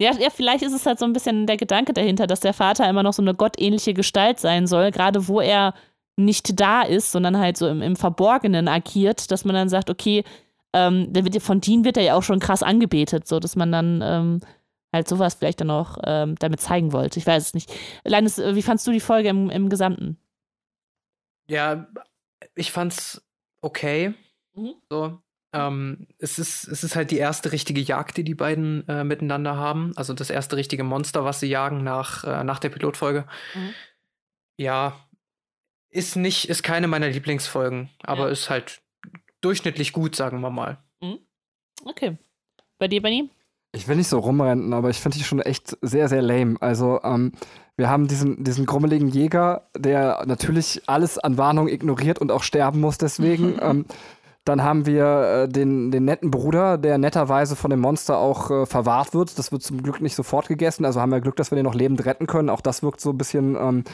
Ja, ja, vielleicht ist es halt so ein bisschen der Gedanke dahinter, dass der Vater immer noch so eine gottähnliche Gestalt sein soll, gerade wo er nicht da ist, sondern halt so im, im Verborgenen agiert, dass man dann sagt, okay, ähm, der wird, von Dean wird er ja auch schon krass angebetet, so dass man dann ähm, halt sowas vielleicht dann auch ähm, damit zeigen wollte. Ich weiß es nicht. Leines, äh, wie fandst du die Folge im, im Gesamten? Ja, ich fand's okay. Mhm. So. Ähm, es, ist, es ist halt die erste richtige Jagd, die die beiden äh, miteinander haben. Also das erste richtige Monster, was sie jagen nach, äh, nach der Pilotfolge. Mhm. Ja, ist nicht, ist keine meiner Lieblingsfolgen, aber ja. ist halt durchschnittlich gut, sagen wir mal. Mhm. Okay. Bei dir, Benny? Ich will nicht so rumrennen, aber ich finde die schon echt sehr, sehr lame. Also, ähm, wir haben diesen, diesen grummeligen Jäger, der natürlich alles an Warnung ignoriert und auch sterben muss deswegen. *laughs* ähm, dann haben wir äh, den, den netten Bruder, der netterweise von dem Monster auch äh, verwahrt wird. Das wird zum Glück nicht sofort gegessen. Also haben wir Glück, dass wir den noch lebend retten können. Auch das wirkt so ein bisschen ähm,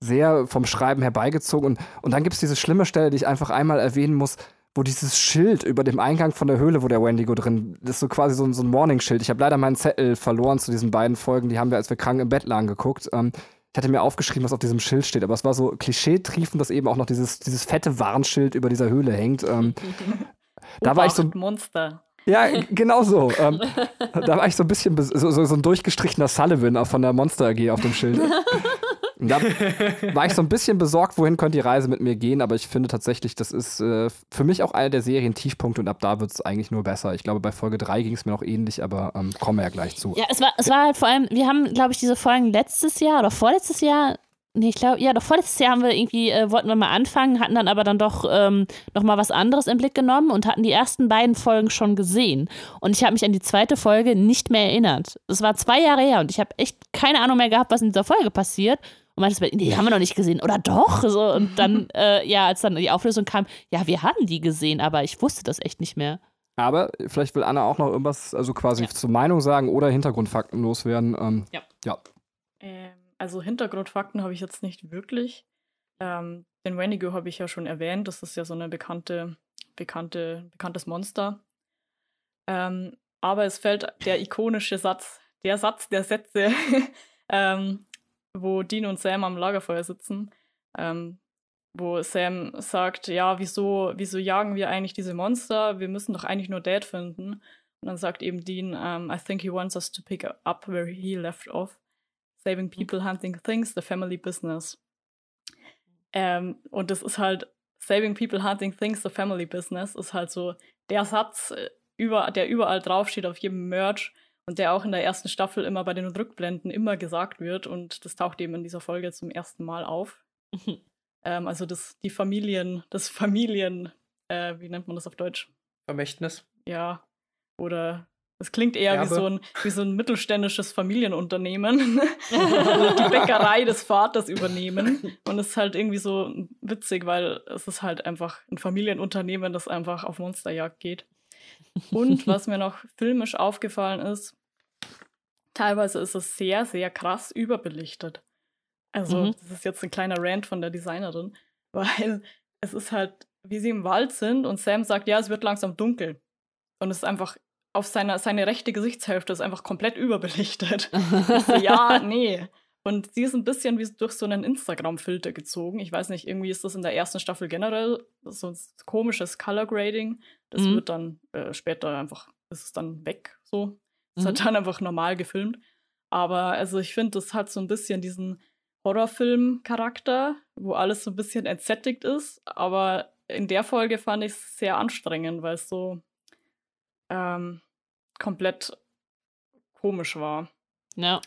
sehr vom Schreiben herbeigezogen. Und, und dann gibt es diese schlimme Stelle, die ich einfach einmal erwähnen muss wo dieses Schild über dem Eingang von der Höhle, wo der Wendigo drin, das ist so quasi so, so ein Morning-Schild. Ich habe leider meinen Zettel verloren zu diesen beiden Folgen, die haben wir, als wir krank im Bett lagen, geguckt. Ähm, ich hatte mir aufgeschrieben, was auf diesem Schild steht, aber es war so klischee-triefend, dass eben auch noch dieses, dieses fette Warnschild über dieser Höhle hängt. Ähm, *laughs* da war ich so. Monster. Ja, genau so. ähm, da war ich so ein bisschen so, so, so ein durchgestrichener Sullivan von der Monster AG auf dem Schild. *laughs* Und da *laughs* war ich so ein bisschen besorgt, wohin könnte die Reise mit mir gehen, aber ich finde tatsächlich, das ist äh, für mich auch einer der Serien-Tiefpunkte und ab da wird es eigentlich nur besser. Ich glaube, bei Folge 3 ging es mir noch ähnlich, aber ähm, kommen wir ja gleich zu. Ja, es war, es war halt vor allem, wir haben, glaube ich, diese Folgen letztes Jahr oder vorletztes Jahr Nee, ich glaube, ja, doch vorletztes Jahr haben wir irgendwie, äh, wollten wir mal anfangen, hatten dann aber dann doch ähm, nochmal was anderes im Blick genommen und hatten die ersten beiden Folgen schon gesehen. Und ich habe mich an die zweite Folge nicht mehr erinnert. Das war zwei Jahre her und ich habe echt keine Ahnung mehr gehabt, was in dieser Folge passiert. Und meinte, die haben wir noch nicht gesehen. Oder doch? *laughs* So, und dann, äh, ja, als dann die Auflösung kam, ja, wir haben die gesehen, aber ich wusste das echt nicht mehr. Aber vielleicht will Anna auch noch irgendwas, also quasi ja. zur Meinung sagen oder Hintergrundfakten loswerden. Ähm, ja. ja. Ähm, also Hintergrundfakten habe ich jetzt nicht wirklich. Ähm, den Wendigo habe ich ja schon erwähnt. Das ist ja so eine bekannte, bekannte, bekanntes Monster. Ähm, aber es fällt der ikonische Satz, der Satz der Sätze, *laughs* ähm, wo Dean und Sam am Lagerfeuer sitzen, ähm, wo Sam sagt, ja, wieso, wieso jagen wir eigentlich diese Monster? Wir müssen doch eigentlich nur Dad finden. Und dann sagt eben Dean, um, I think he wants us to pick up where he left off. Saving people, hunting things, the family business. Ähm, und das ist halt, Saving people, hunting things, the family business, ist halt so der Satz, äh, über, der überall draufsteht auf jedem Merch und der auch in der ersten Staffel immer bei den Rückblenden immer gesagt wird und das taucht eben in dieser Folge zum ersten Mal auf. ähm, also das, die Familien, das Familien, äh, wie nennt man das auf Deutsch? Vermächtnis. Ja. Oder es klingt eher wie so, ein, wie so ein mittelständisches Familienunternehmen, *laughs* die Bäckerei des Vaters übernehmen. Und es ist halt irgendwie so witzig, weil es ist halt einfach ein Familienunternehmen, das einfach auf Monsterjagd geht. Und *laughs* was mir noch filmisch aufgefallen ist, teilweise ist es sehr, sehr krass überbelichtet. Also, mhm. das ist jetzt ein kleiner Rant von der Designerin, *laughs* weil es ist halt, wie sie im Wald sind und Sam sagt, ja, es wird langsam dunkel. Und es ist einfach auf seiner seine rechte Gesichtshälfte ist einfach komplett überbelichtet. *laughs* so, ja, nee. Und sie ist ein bisschen wie durch so einen Instagram-Filter gezogen. Ich weiß nicht, irgendwie ist das in der ersten Staffel generell so ein komisches Color Grading. Das mhm. wird dann äh, später einfach, ist es dann weg so. Es mhm. hat dann einfach normal gefilmt. Aber also ich finde, das hat so ein bisschen diesen Horrorfilm-Charakter, wo alles so ein bisschen entsättigt ist. Aber in der Folge fand ich es sehr anstrengend, weil es so ähm, komplett komisch war. Ja.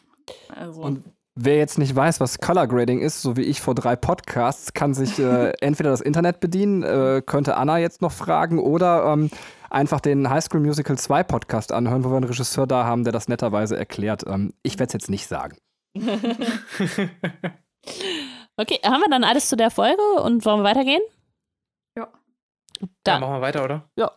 Also. Und wer jetzt nicht weiß, was Color Grading ist, so wie ich vor drei Podcasts, kann sich äh, *laughs* entweder das Internet bedienen, äh, könnte Anna jetzt noch fragen, oder ähm, einfach den High School Musical 2 Podcast anhören, wo wir einen Regisseur da haben, der das netterweise erklärt. Ähm, ich werde es jetzt nicht sagen. *laughs* okay, haben wir dann alles zu der Folge und wollen wir weitergehen? Ja. Dann ja, machen wir weiter, oder? Ja.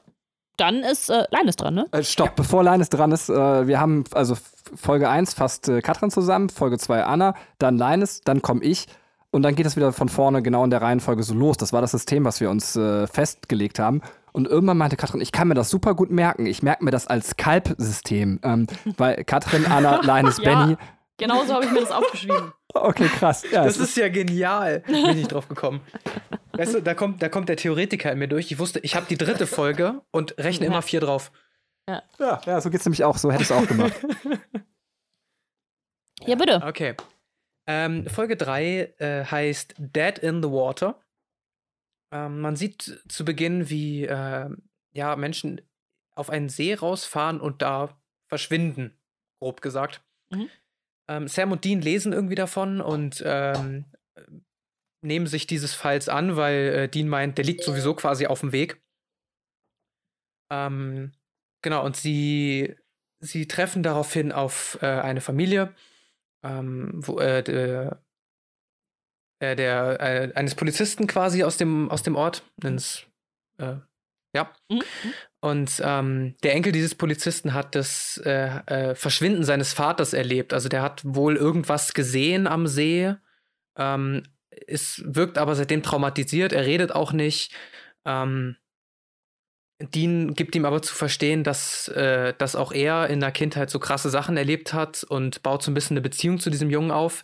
Dann ist äh, Leines dran, ne? Äh, stopp, bevor Leines dran ist, äh, wir haben also Folge 1 fast äh, Katrin zusammen, Folge 2 Anna, dann Leines, dann komme ich. Und dann geht es wieder von vorne genau in der Reihenfolge so los. Das war das System, was wir uns äh, festgelegt haben. Und irgendwann meinte Katrin, ich kann mir das super gut merken. Ich merke mir das als Kalb-System. Ähm, weil Katrin, Anna, *laughs* Leines, ja, Benny. Genau so habe ich mir das aufgeschrieben. *laughs* Okay, krass. Ja, das ist ja genial. Bin ich drauf gekommen. Weißt du, da kommt, da kommt der Theoretiker in mir durch. Ich wusste, ich habe die dritte Folge und rechne ja. immer vier drauf. Ja. ja, ja, so geht's nämlich auch. So hättest du auch gemacht. *laughs* ja, bitte. Okay. Ähm, Folge 3 äh, heißt Dead in the Water. Ähm, man sieht zu Beginn, wie äh, ja, Menschen auf einen See rausfahren und da verschwinden, grob gesagt. Mhm. Ähm, Sam und Dean lesen irgendwie davon und ähm, nehmen sich dieses Falls an, weil äh, Dean meint, der liegt sowieso quasi auf dem Weg. Ähm, genau, und sie sie treffen daraufhin auf äh, eine Familie, ähm, wo, äh, äh, der äh, eines Polizisten quasi aus dem, aus dem Ort, eines, äh, ja. Mhm. Und ähm, der Enkel dieses Polizisten hat das äh, äh, Verschwinden seines Vaters erlebt. Also der hat wohl irgendwas gesehen am See, ähm, es wirkt aber seitdem traumatisiert, er redet auch nicht. Ähm, Dean gibt ihm aber zu verstehen, dass, äh, dass auch er in der Kindheit so krasse Sachen erlebt hat und baut so ein bisschen eine Beziehung zu diesem Jungen auf.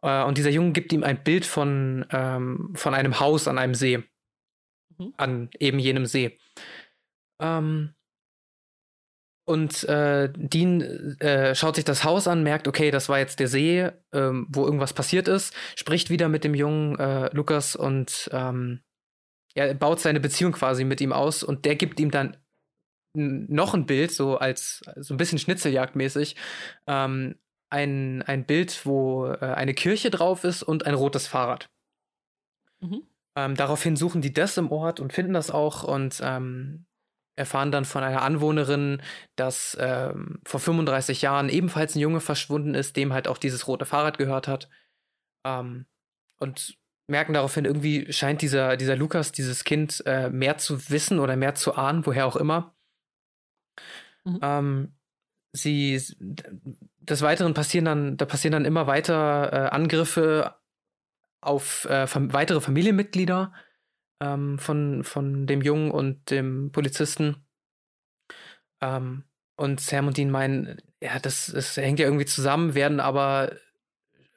Äh, und dieser Junge gibt ihm ein Bild von, ähm, von einem Haus an einem See. Mhm. An eben jenem See. Ähm, und äh, Dean äh, schaut sich das Haus an, merkt, okay, das war jetzt der See, ähm, wo irgendwas passiert ist, spricht wieder mit dem jungen äh, Lukas und ähm, er baut seine Beziehung quasi mit ihm aus und der gibt ihm dann noch ein Bild, so als so ein bisschen Schnitzeljagdmäßig, ähm, ein, ein Bild, wo äh, eine Kirche drauf ist und ein rotes Fahrrad. Mhm. Ähm, daraufhin suchen die das im Ort und finden das auch und ähm, erfahren dann von einer Anwohnerin, dass ähm, vor 35 Jahren ebenfalls ein Junge verschwunden ist, dem halt auch dieses rote Fahrrad gehört hat. Ähm, und merken daraufhin, irgendwie scheint dieser, dieser Lukas, dieses Kind, äh, mehr zu wissen oder mehr zu ahnen, woher auch immer. Mhm. Ähm, sie, des Weiteren passieren dann, da passieren dann immer weiter äh, Angriffe auf äh, weitere Familienmitglieder ähm, von, von dem Jungen und dem Polizisten. Ähm, und Sam und Dean meinen, ja, das, das hängt ja irgendwie zusammen, werden aber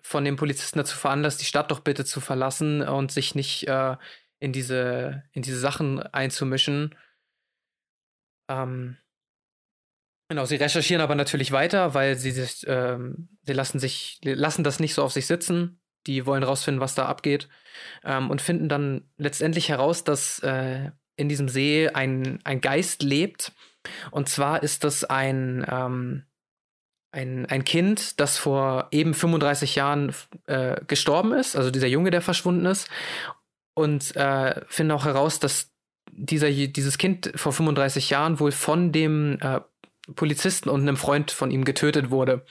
von dem Polizisten dazu veranlasst, die Stadt doch bitte zu verlassen und sich nicht äh, in, diese, in diese Sachen einzumischen. Ähm, genau, sie recherchieren aber natürlich weiter, weil sie sich, ähm, sie lassen sich, lassen das nicht so auf sich sitzen. Die wollen rausfinden, was da abgeht. Ähm, und finden dann letztendlich heraus, dass äh, in diesem See ein, ein Geist lebt. Und zwar ist das ein, ähm, ein, ein Kind, das vor eben 35 Jahren äh, gestorben ist, also dieser Junge, der verschwunden ist, und äh, finden auch heraus, dass dieser, dieses Kind vor 35 Jahren wohl von dem äh, Polizisten und einem Freund von ihm getötet wurde.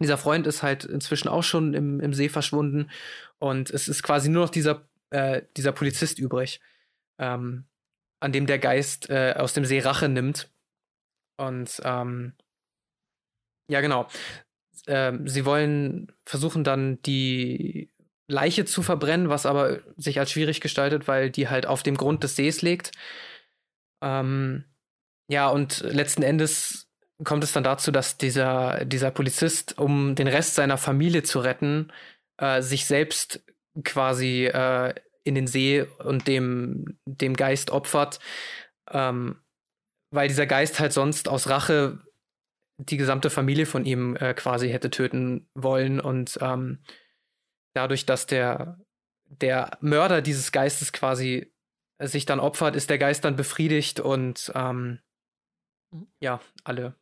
Dieser Freund ist halt inzwischen auch schon im, im See verschwunden und es ist quasi nur noch dieser, äh, dieser Polizist übrig, ähm, an dem der Geist äh, aus dem See Rache nimmt. Und ähm, ja, genau. Ähm, sie wollen versuchen dann die Leiche zu verbrennen, was aber sich als schwierig gestaltet, weil die halt auf dem Grund des Sees liegt. Ähm, ja, und letzten Endes kommt es dann dazu, dass dieser, dieser Polizist, um den Rest seiner Familie zu retten, äh, sich selbst quasi äh, in den See und dem, dem Geist opfert, ähm, weil dieser Geist halt sonst aus Rache die gesamte Familie von ihm äh, quasi hätte töten wollen und ähm, dadurch, dass der, der Mörder dieses Geistes quasi sich dann opfert, ist der Geist dann befriedigt und ähm, mhm. ja, alle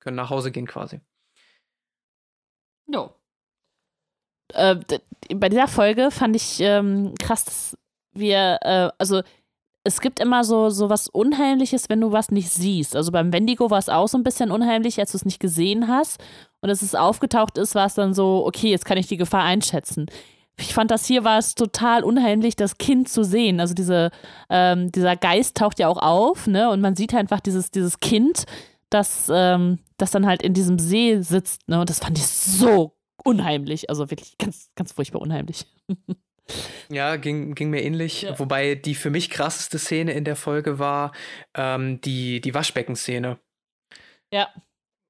können nach Hause gehen quasi. Jo. Äh, bei dieser Folge fand ich ähm, krass, dass wir, äh, also es gibt immer so, so was Unheimliches, wenn du was nicht siehst. Also beim Wendigo war es auch so ein bisschen unheimlich, als du es nicht gesehen hast. Und als es aufgetaucht ist, war es dann so, okay, jetzt kann ich die Gefahr einschätzen. Ich fand das hier war es total unheimlich, das Kind zu sehen. Also diese, ähm, dieser Geist taucht ja auch auf, ne? Und man sieht einfach dieses, dieses Kind, das, ähm, das dann halt in diesem See sitzt, ne? Und das fand ich so unheimlich. Also wirklich ganz, ganz furchtbar unheimlich. *laughs* Ja, ging, ging mir ähnlich. Ja. Wobei die für mich krasseste Szene in der Folge war ähm, die, die Waschbeckenszene. Ja.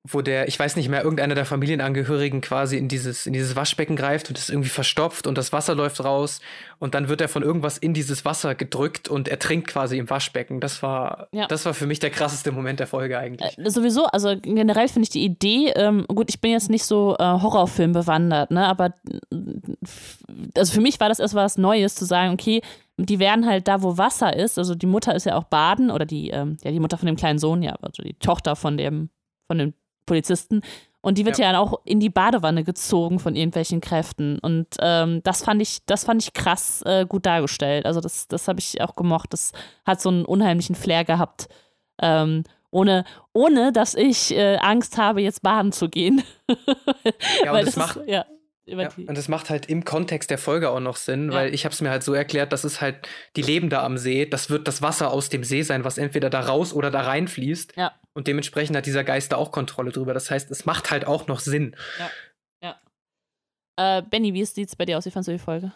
Wo der, ich weiß nicht mehr, irgendeiner der Familienangehörigen quasi in dieses, in dieses Waschbecken greift und es irgendwie verstopft und das Wasser läuft raus und dann wird er von irgendwas in dieses Wasser gedrückt und er trinkt quasi im Waschbecken. Das war, Ja. das war für mich der krasseste Moment der Folge eigentlich. Äh, sowieso, also generell finde ich die Idee, ähm, gut, ich bin jetzt nicht so äh, Horrorfilm bewandert, ne, aber äh, also für mich war das erst was Neues zu sagen, okay, die werden halt da, wo Wasser ist, also die Mutter ist ja auch baden oder die, ähm, ja, die Mutter von dem kleinen Sohn, ja, also die Tochter von dem, von dem Polizisten. Und die wird ja, Ja. dann auch in die Badewanne gezogen von irgendwelchen Kräften. Und ähm, das fand ich, das fand ich krass äh, gut dargestellt. Also das, das habe ich auch gemocht. Das hat so einen unheimlichen Flair gehabt. Ähm, ohne, ohne dass ich äh, Angst habe, jetzt baden zu gehen. *laughs* Ja, und das, das macht, ist, ja, ja, und das macht halt im Kontext der Folge auch noch Sinn, Ja. weil ich habe es mir halt so erklärt, das ist halt, die leben da am See, das wird das Wasser aus dem See sein, was entweder da raus oder da reinfließt. Ja. Und dementsprechend hat dieser Geist da auch Kontrolle drüber. Das heißt, es macht halt auch noch Sinn. äh, Benny, wie sieht es bei dir aus? Wie fandest du die Folge?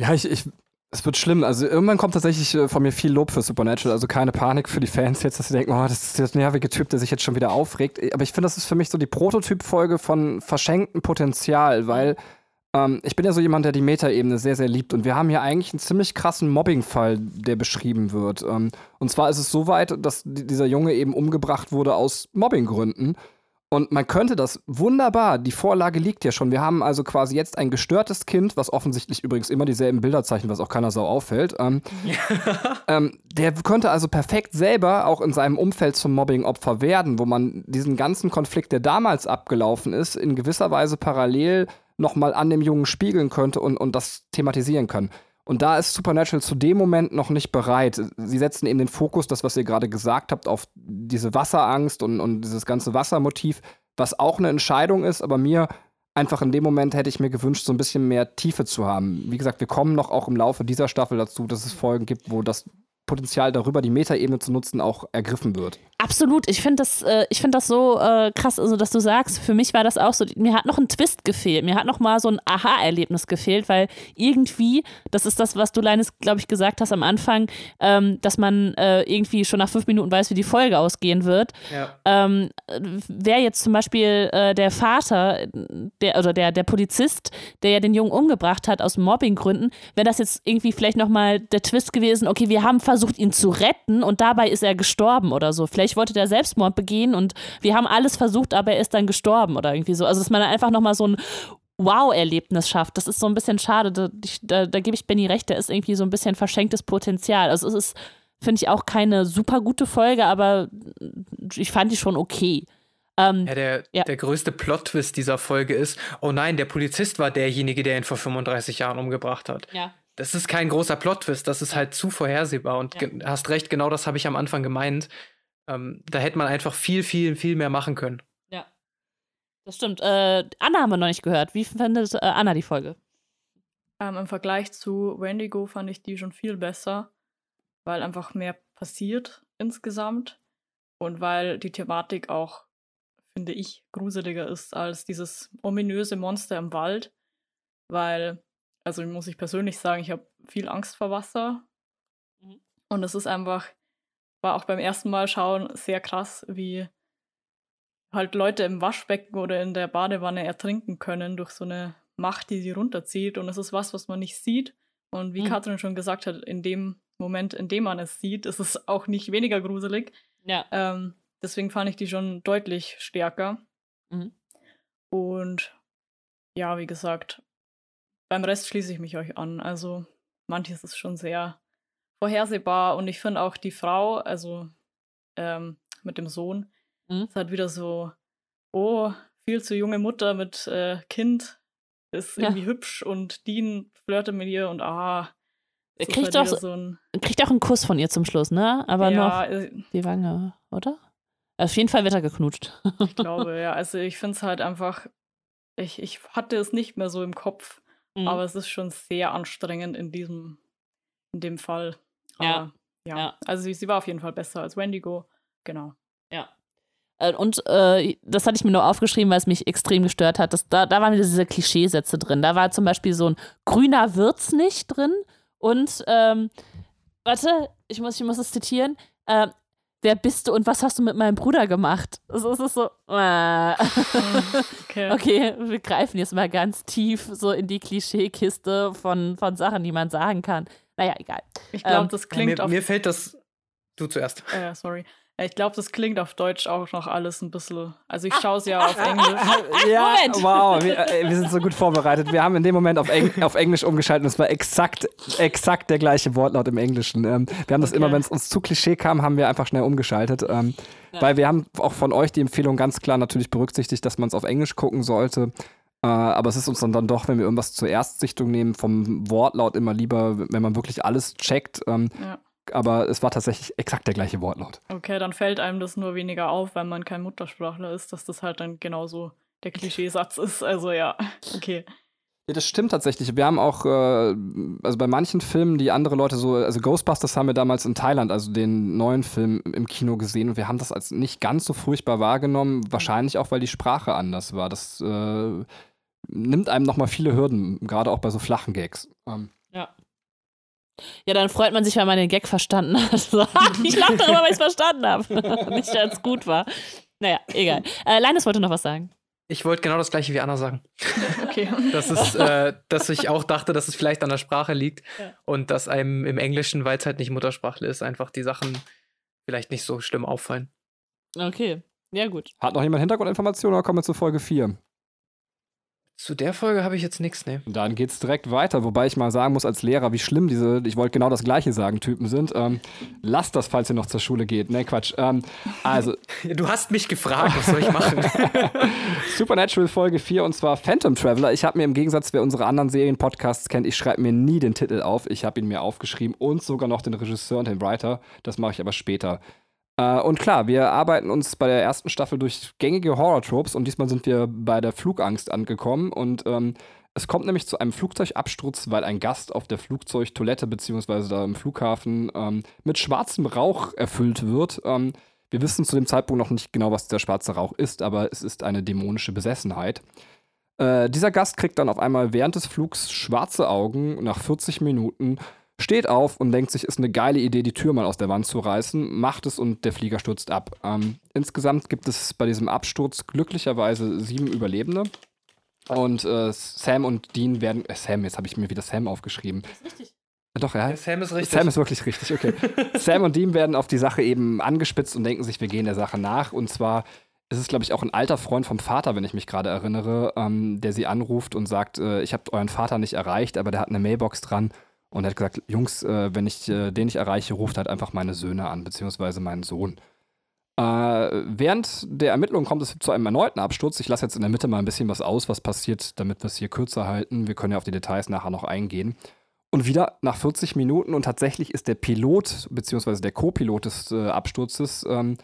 Ja, ich, ich, es wird schlimm. Also irgendwann kommt tatsächlich äh, von mir viel Lob für Supernatural. Also keine Panik für die Fans jetzt, dass sie denken, oh, das ist der nervige Typ, der sich jetzt schon wieder aufregt. Aber ich finde, das ist für mich so die Prototypfolge von verschenktem Potenzial, weil ähm, ich bin ja so jemand, der die Metaebene sehr, sehr liebt. Und wir haben hier eigentlich einen ziemlich krassen Mobbing-Fall, der beschrieben wird. Ähm, und zwar ist es so weit, dass di- dieser Junge eben umgebracht wurde aus Mobbinggründen. Und man könnte das wunderbar, die Vorlage liegt ja schon. Wir haben also quasi jetzt ein gestörtes Kind, was offensichtlich übrigens immer dieselben Bilder zeichnet, was auch keiner so auffällt. Ähm, *laughs* ähm, der könnte also perfekt selber auch in seinem Umfeld zum Mobbing-Opfer werden, wo man diesen ganzen Konflikt, der damals abgelaufen ist, in gewisser Weise parallel nochmal an dem Jungen spiegeln könnte und, und das thematisieren kann. Und da ist Supernatural zu dem Moment noch nicht bereit. Sie setzen eben den Fokus, das, was ihr gerade gesagt habt, auf diese Wasserangst und, und dieses ganze Wassermotiv, was auch eine Entscheidung ist, aber mir einfach in dem Moment hätte ich mir gewünscht, so ein bisschen mehr Tiefe zu haben. Wie gesagt, wir kommen noch auch im Laufe dieser Staffel dazu, dass es Folgen gibt, wo das Potenzial darüber, die Metaebene zu nutzen, auch ergriffen wird. Absolut. Ich finde das, äh, ich find das so äh, krass, also, dass du sagst, für mich war das auch so, mir hat noch ein Twist gefehlt. Mir hat noch mal so ein Aha-Erlebnis gefehlt, weil irgendwie, das ist das, was du, Leines, glaube ich, gesagt hast am Anfang, ähm, dass man äh, irgendwie schon nach fünf Minuten weiß, wie die Folge ausgehen wird. Ja. Ähm, Wäre jetzt zum Beispiel äh, der Vater, der, oder der, der Polizist, der ja den Jungen umgebracht hat aus Mobbinggründen, wäre das jetzt irgendwie vielleicht nochmal der Twist gewesen, okay, wir haben versucht, ihn zu retten und dabei ist er gestorben oder so. Vielleicht wollte der Selbstmord begehen und wir haben alles versucht, aber er ist dann gestorben oder irgendwie so. Also, dass man dann einfach nochmal so ein Wow-Erlebnis schafft. Das ist so ein bisschen schade. Da, da, da gebe ich Benny recht, da ist irgendwie so ein bisschen verschenktes Potenzial. Also es ist, finde ich, auch keine super gute Folge, aber ich fand die schon okay. Ähm, Ja, der, Ja. der größte Plot-Twist dieser Folge ist, oh nein, der Polizist war derjenige, der ihn vor 35 Jahren umgebracht hat. ja. Das ist kein großer Plot-Twist, das ist halt zu vorhersehbar. Und Ja. hast recht, genau das habe ich am Anfang gemeint. Ähm, da hätte man einfach viel, viel, viel mehr machen können. Das stimmt. Äh, Anna haben wir noch nicht gehört. Wie findet äh, Anna die Folge? Ähm, Im Vergleich zu Wendigo fand ich die schon viel besser, weil einfach mehr passiert insgesamt und weil die Thematik auch, finde ich, gruseliger ist als dieses ominöse Monster im Wald. Weil, also muss ich persönlich sagen, ich habe viel Angst vor Wasser. Mhm. Und es ist einfach, war auch beim ersten Mal schauen sehr krass, wie halt Leute im Waschbecken oder in der Badewanne ertrinken können durch so eine Macht, die sie runterzieht. Und es ist was, was man nicht sieht. Und wie Mhm. Katrin schon gesagt hat, in dem Moment, in dem man es sieht, ist es auch nicht weniger gruselig. Ja. Ähm, deswegen fand ich die schon deutlich stärker. Mhm. Und ja, wie gesagt, beim Rest schließe ich mich euch an. Also manches ist schon sehr vorhersehbar und ich finde auch die Frau, also ähm, mit dem Sohn, Mhm. ist halt wieder so, oh, viel zu junge Mutter mit äh, Kind, ist Ja. irgendwie hübsch und Dean flirtet mit ihr und ah, es ist kriegt halt wieder so- so ein, Kriegt auch einen Kuss von ihr zum Schluss, ne? Aber ja, noch äh, die Wange, oder? Auf jeden Fall wird er geknutscht. ich glaube, *laughs* ja, also ich finde es halt einfach, ich, ich hatte es nicht mehr so im Kopf, Mhm. aber es ist schon sehr anstrengend in diesem, in dem Fall. Ja. Aber, ja. Ja. Also sie, sie war auf jeden Fall besser als Wendigo, genau. Äh, Und äh, das hatte ich mir nur aufgeschrieben, weil es mich extrem gestört hat. Das, da, da waren wieder diese Klischeesätze drin. Da war zum Beispiel so ein grüner wird's nicht drin. Und, ähm, warte, ich muss, ich muss es zitieren. Äh, wer bist du und was hast du mit meinem Bruder gemacht? Also es ist so, äh. Okay. *laughs* Okay, wir greifen jetzt mal ganz tief so in die Klischeekiste von, von Sachen, die man sagen kann. Naja, egal. Ich glaube, Ähm, das klingt mir, auf mir fällt das. Du zuerst. Äh, sorry. Ich glaube, das klingt auf Deutsch auch noch alles ein bisschen. Also ich schaue es ja *laughs* auf Englisch. *laughs* Ja, Moment. wow, wir, äh, wir sind so gut vorbereitet. Wir haben in dem Moment auf, Eng auf Englisch umgeschaltet und es war exakt, exakt der gleiche Wortlaut im Englischen. Ähm, wir haben das Okay. immer, wenn es uns zu Klischee kam, haben wir einfach schnell umgeschaltet. Ähm, Weil wir haben auch von euch die Empfehlung ganz klar natürlich berücksichtigt, dass man es auf Englisch gucken sollte. Äh, aber es ist uns dann, dann doch, wenn wir irgendwas zur Erstsichtung nehmen, vom Wortlaut immer lieber, wenn man wirklich alles checkt. Ähm, Ja. Aber es war tatsächlich exakt der gleiche Wortlaut. Okay, dann fällt einem das nur weniger auf, weil man kein Muttersprachler ist, dass das halt dann genauso der Klischeesatz ist. Also ja, *laughs* okay. Ja, das stimmt tatsächlich. Wir haben auch, äh, also bei manchen Filmen, die andere Leute so, also Ghostbusters haben wir damals in Thailand, also den neuen Film im Kino gesehen und wir haben das als nicht ganz so furchtbar wahrgenommen. Wahrscheinlich auch, weil die Sprache anders war. Das äh, nimmt einem nochmal viele Hürden, gerade auch bei so flachen Gags. Ähm. Ja. Dann freut man sich, wenn man den Gag verstanden hat. *laughs* ich lache darüber, weil ich es verstanden habe. *laughs* nicht, als es gut war. Naja, egal. Äh, Linus wollte noch was sagen. Ich wollte genau das gleiche wie Anna sagen. *laughs* Okay. Das ist, äh, dass ich auch dachte, dass es vielleicht an der Sprache liegt Ja. und dass einem im Englischen, weil es halt nicht Muttersprachler ist, einfach die Sachen vielleicht nicht so schlimm auffallen. Okay. Ja, gut. Hat noch jemand Hintergrundinformationen oder kommen wir zu Folge 4? Zu der Folge habe ich jetzt nichts, ne? Dann geht's direkt weiter, wobei ich mal sagen muss als Lehrer, wie schlimm diese, ich wollte genau das gleiche sagen, Typen sind. Ähm, lasst das, falls ihr noch zur Schule geht. Ne, Quatsch. Ähm, also, *laughs* Du hast mich gefragt, was soll ich machen? *laughs* Supernatural Folge 4 und zwar Phantom Traveler. Ich habe mir im Gegensatz, wer unsere anderen Serien-Podcasts kennt, ich schreibe mir nie den Titel auf. Ich habe ihn mir aufgeschrieben und sogar noch den Regisseur und den Writer. Das mache ich aber später. Äh, und klar, wir arbeiten uns bei der ersten Staffel durch gängige Horror-Tropes und diesmal sind wir bei der Flugangst angekommen und ähm, es kommt nämlich zu einem Flugzeugabsturz, weil ein Gast auf der Flugzeugtoilette beziehungsweise da im Flughafen ähm, mit schwarzem Rauch erfüllt wird. Ähm, wir wissen zu dem Zeitpunkt noch nicht genau, was der schwarze Rauch ist, aber es ist eine dämonische Besessenheit. Äh, dieser Gast kriegt dann auf einmal während des Flugs schwarze Augen nach 40 Minuten, steht auf und denkt sich, ist eine geile Idee, die Tür mal aus der Wand zu reißen, macht es und der Flieger stürzt ab. Ähm, insgesamt gibt es bei diesem Absturz glücklicherweise sieben Überlebende. Und äh, Sam und Dean werden. Äh, Sam, jetzt habe ich mir wieder Sam aufgeschrieben. Das ist richtig. Ja, doch, ja. Sam ist richtig. Sam ist wirklich richtig, okay. *laughs* Sam und Dean werden auf die Sache eben angespitzt und denken sich, wir gehen der Sache nach. Und zwar ist es, glaube ich, auch ein alter Freund vom Vater, wenn ich mich gerade erinnere, ähm, der sie anruft und sagt, äh, ich habe euren Vater nicht erreicht, aber der hat eine Mailbox dran. Und er hat gesagt, Jungs, äh, wenn ich äh, den nicht erreiche, ruft halt einfach meine Söhne an, beziehungsweise meinen Sohn. Äh, während der Ermittlungen kommt es zu einem erneuten Absturz. Ich lasse jetzt in der Mitte mal ein bisschen was aus, was passiert, damit wir es hier kürzer halten. Wir können ja auf die Details nachher noch eingehen. Und wieder nach 40 Minuten und tatsächlich ist der Pilot, beziehungsweise der Co-Pilot des äh, Absturzes, ähm,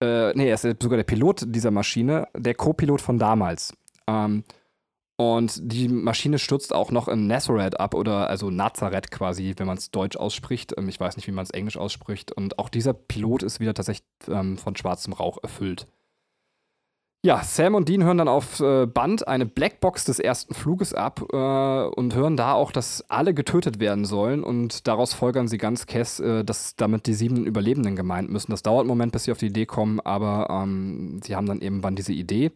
äh, nee, er ist sogar der Pilot dieser Maschine, der Co-Pilot von damals. Ähm, und die Maschine stürzt auch noch in Nazareth ab, oder also Nazareth quasi, wenn man es deutsch ausspricht. Ähm, ich weiß nicht, wie man es englisch ausspricht. Und auch dieser Pilot ist wieder tatsächlich ähm, von schwarzem Rauch erfüllt. Ja, Sam und Dean hören dann auf äh, Band eine Blackbox des ersten Fluges ab äh, und hören da auch, dass alle getötet werden sollen. Und daraus folgern sie ganz kess, äh, dass damit die sieben Überlebenden gemeint müssen. Das dauert einen Moment, bis sie auf die Idee kommen, aber ähm, sie haben dann eben dann diese Idee.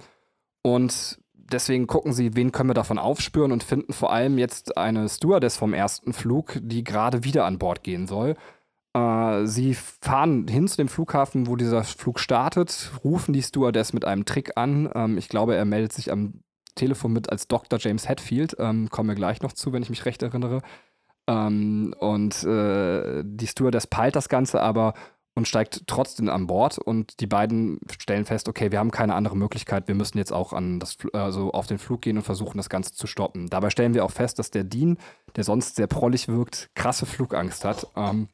Und deswegen gucken sie, wen können wir davon aufspüren und finden vor allem jetzt eine Stewardess vom ersten Flug, die gerade wieder an Bord gehen soll. Äh, sie fahren hin zu dem Flughafen, wo dieser Flug startet, rufen die Stewardess mit einem Trick an. Ähm, ich glaube, er meldet sich am Telefon mit als Dr. James Hetfield. Ähm, kommen wir gleich noch zu, wenn ich mich recht erinnere. Ähm, und äh, die Stewardess peilt das Ganze aber und steigt trotzdem an Bord und die beiden stellen fest, okay, wir haben keine andere Möglichkeit, wir müssen jetzt auch an das, also auf den Flug gehen und versuchen, das Ganze zu stoppen. Dabei stellen wir auch fest, dass der Dean, der sonst sehr prollig wirkt, krasse Flugangst hat. Ähm,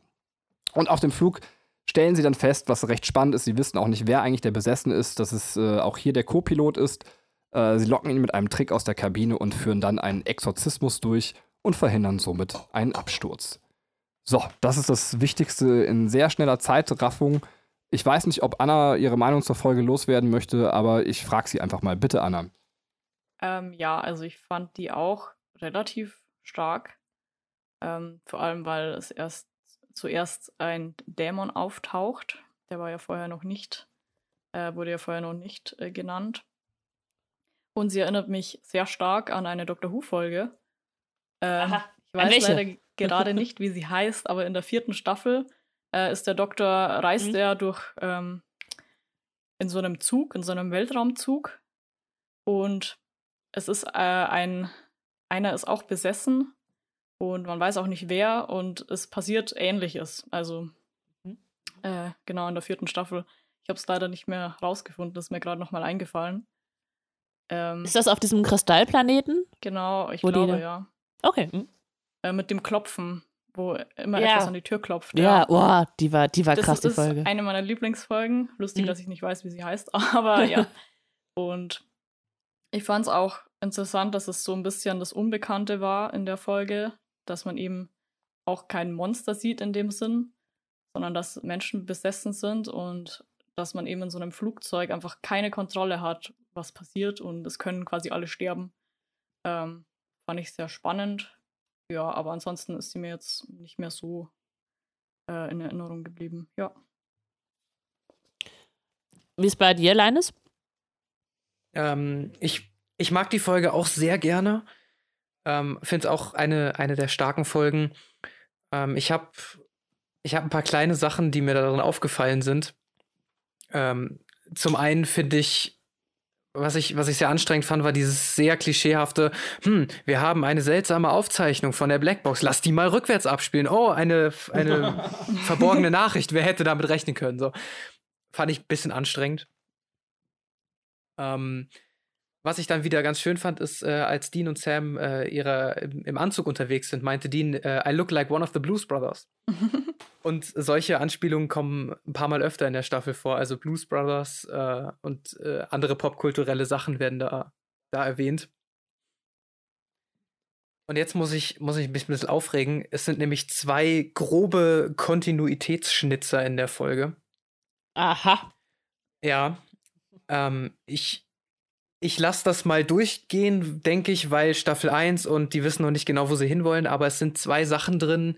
und auf dem Flug stellen sie dann fest, was recht spannend ist, sie wissen auch nicht, wer eigentlich der Besessen ist, dass es äh, auch hier der Co-Pilot ist. Äh, sie locken ihn mit einem Trick aus der Kabine und führen dann einen Exorzismus durch und verhindern somit einen Absturz. So, das ist das Wichtigste in sehr schneller Zeitraffung. Ich weiß nicht, ob Anna ihre Meinung zur Folge loswerden möchte, aber ich frage sie einfach mal. Bitte, Anna. Ähm, ja, also ich fand die auch relativ stark. Ähm, vor allem, weil es erst zuerst ein Dämon auftaucht. Der war ja vorher noch nicht, äh, wurde ja vorher noch nicht äh, genannt. Und sie erinnert mich sehr stark an eine Doctor Who-Folge. Ähm, Aha. ich An weiß welche? leider gerade *laughs* nicht, wie sie heißt, aber in der vierten Staffel äh, ist der Doktor, reist Mhm. er durch ähm, in so einem Zug, in so einem Weltraumzug. Und es ist äh, ein, einer ist auch besessen und man weiß auch nicht wer und es passiert Ähnliches. Also Mhm. äh, genau in der vierten Staffel. Ich habe es leider nicht mehr rausgefunden, das ist mir gerade nochmal eingefallen. Ähm, Ist das auf diesem Kristallplaneten? genau, ich wo die glaube da- ja. Okay. hm. Äh, mit dem Klopfen. wo immer Ja. etwas an die Tür klopft. Ja, oh, die war, die war das krass, die ist Folge. eine meiner Lieblingsfolgen. Lustig, Mhm. dass ich nicht weiß, wie sie heißt, *laughs* aber ja. *laughs* Und ich fand es auch interessant, dass es so ein bisschen das Unbekannte war in der Folge, dass man eben auch kein Monster sieht in dem Sinn, sondern dass Menschen besessen sind und dass man eben in so einem Flugzeug einfach keine Kontrolle hat, was passiert und es können quasi alle sterben. Ähm, fand ich sehr spannend. Ja, aber ansonsten ist sie mir jetzt nicht mehr so äh, in Erinnerung geblieben. Ja. Wie ist bei dir, Leines? Ähm, ich, ich mag die Folge auch sehr gerne. Ähm, Finde es auch eine, eine der starken Folgen. Ähm, ich habe ich hab ein paar kleine Sachen, die mir darin aufgefallen sind. Ähm, zum einen finde ich, was ich, was ich sehr anstrengend fand, war dieses sehr klischeehafte, hm, wir haben eine seltsame Aufzeichnung von der Blackbox, lass die mal rückwärts abspielen. Oh, eine, eine *laughs* verborgene Nachricht, wer hätte damit rechnen können? So. Fand ich ein bisschen anstrengend. Ähm, was ich dann wieder ganz schön fand, ist, äh, als Dean und Sam äh, ihre, im, im Anzug unterwegs sind, meinte Dean, äh, I look like one of the Blues Brothers. *laughs* Und solche Anspielungen kommen ein paar Mal öfter in der Staffel vor. Also Blues Brothers äh, und äh, andere popkulturelle Sachen werden da, da erwähnt. Und jetzt muss ich, muss ich mich ein bisschen aufregen. Es sind nämlich zwei grobe Kontinuitätsschnitzer in der Folge. Aha. Ja. Ähm, ich ich lasse das mal durchgehen, denke ich, weil Staffel 1 und die wissen noch nicht genau, wo sie hinwollen, aber es sind zwei Sachen drin,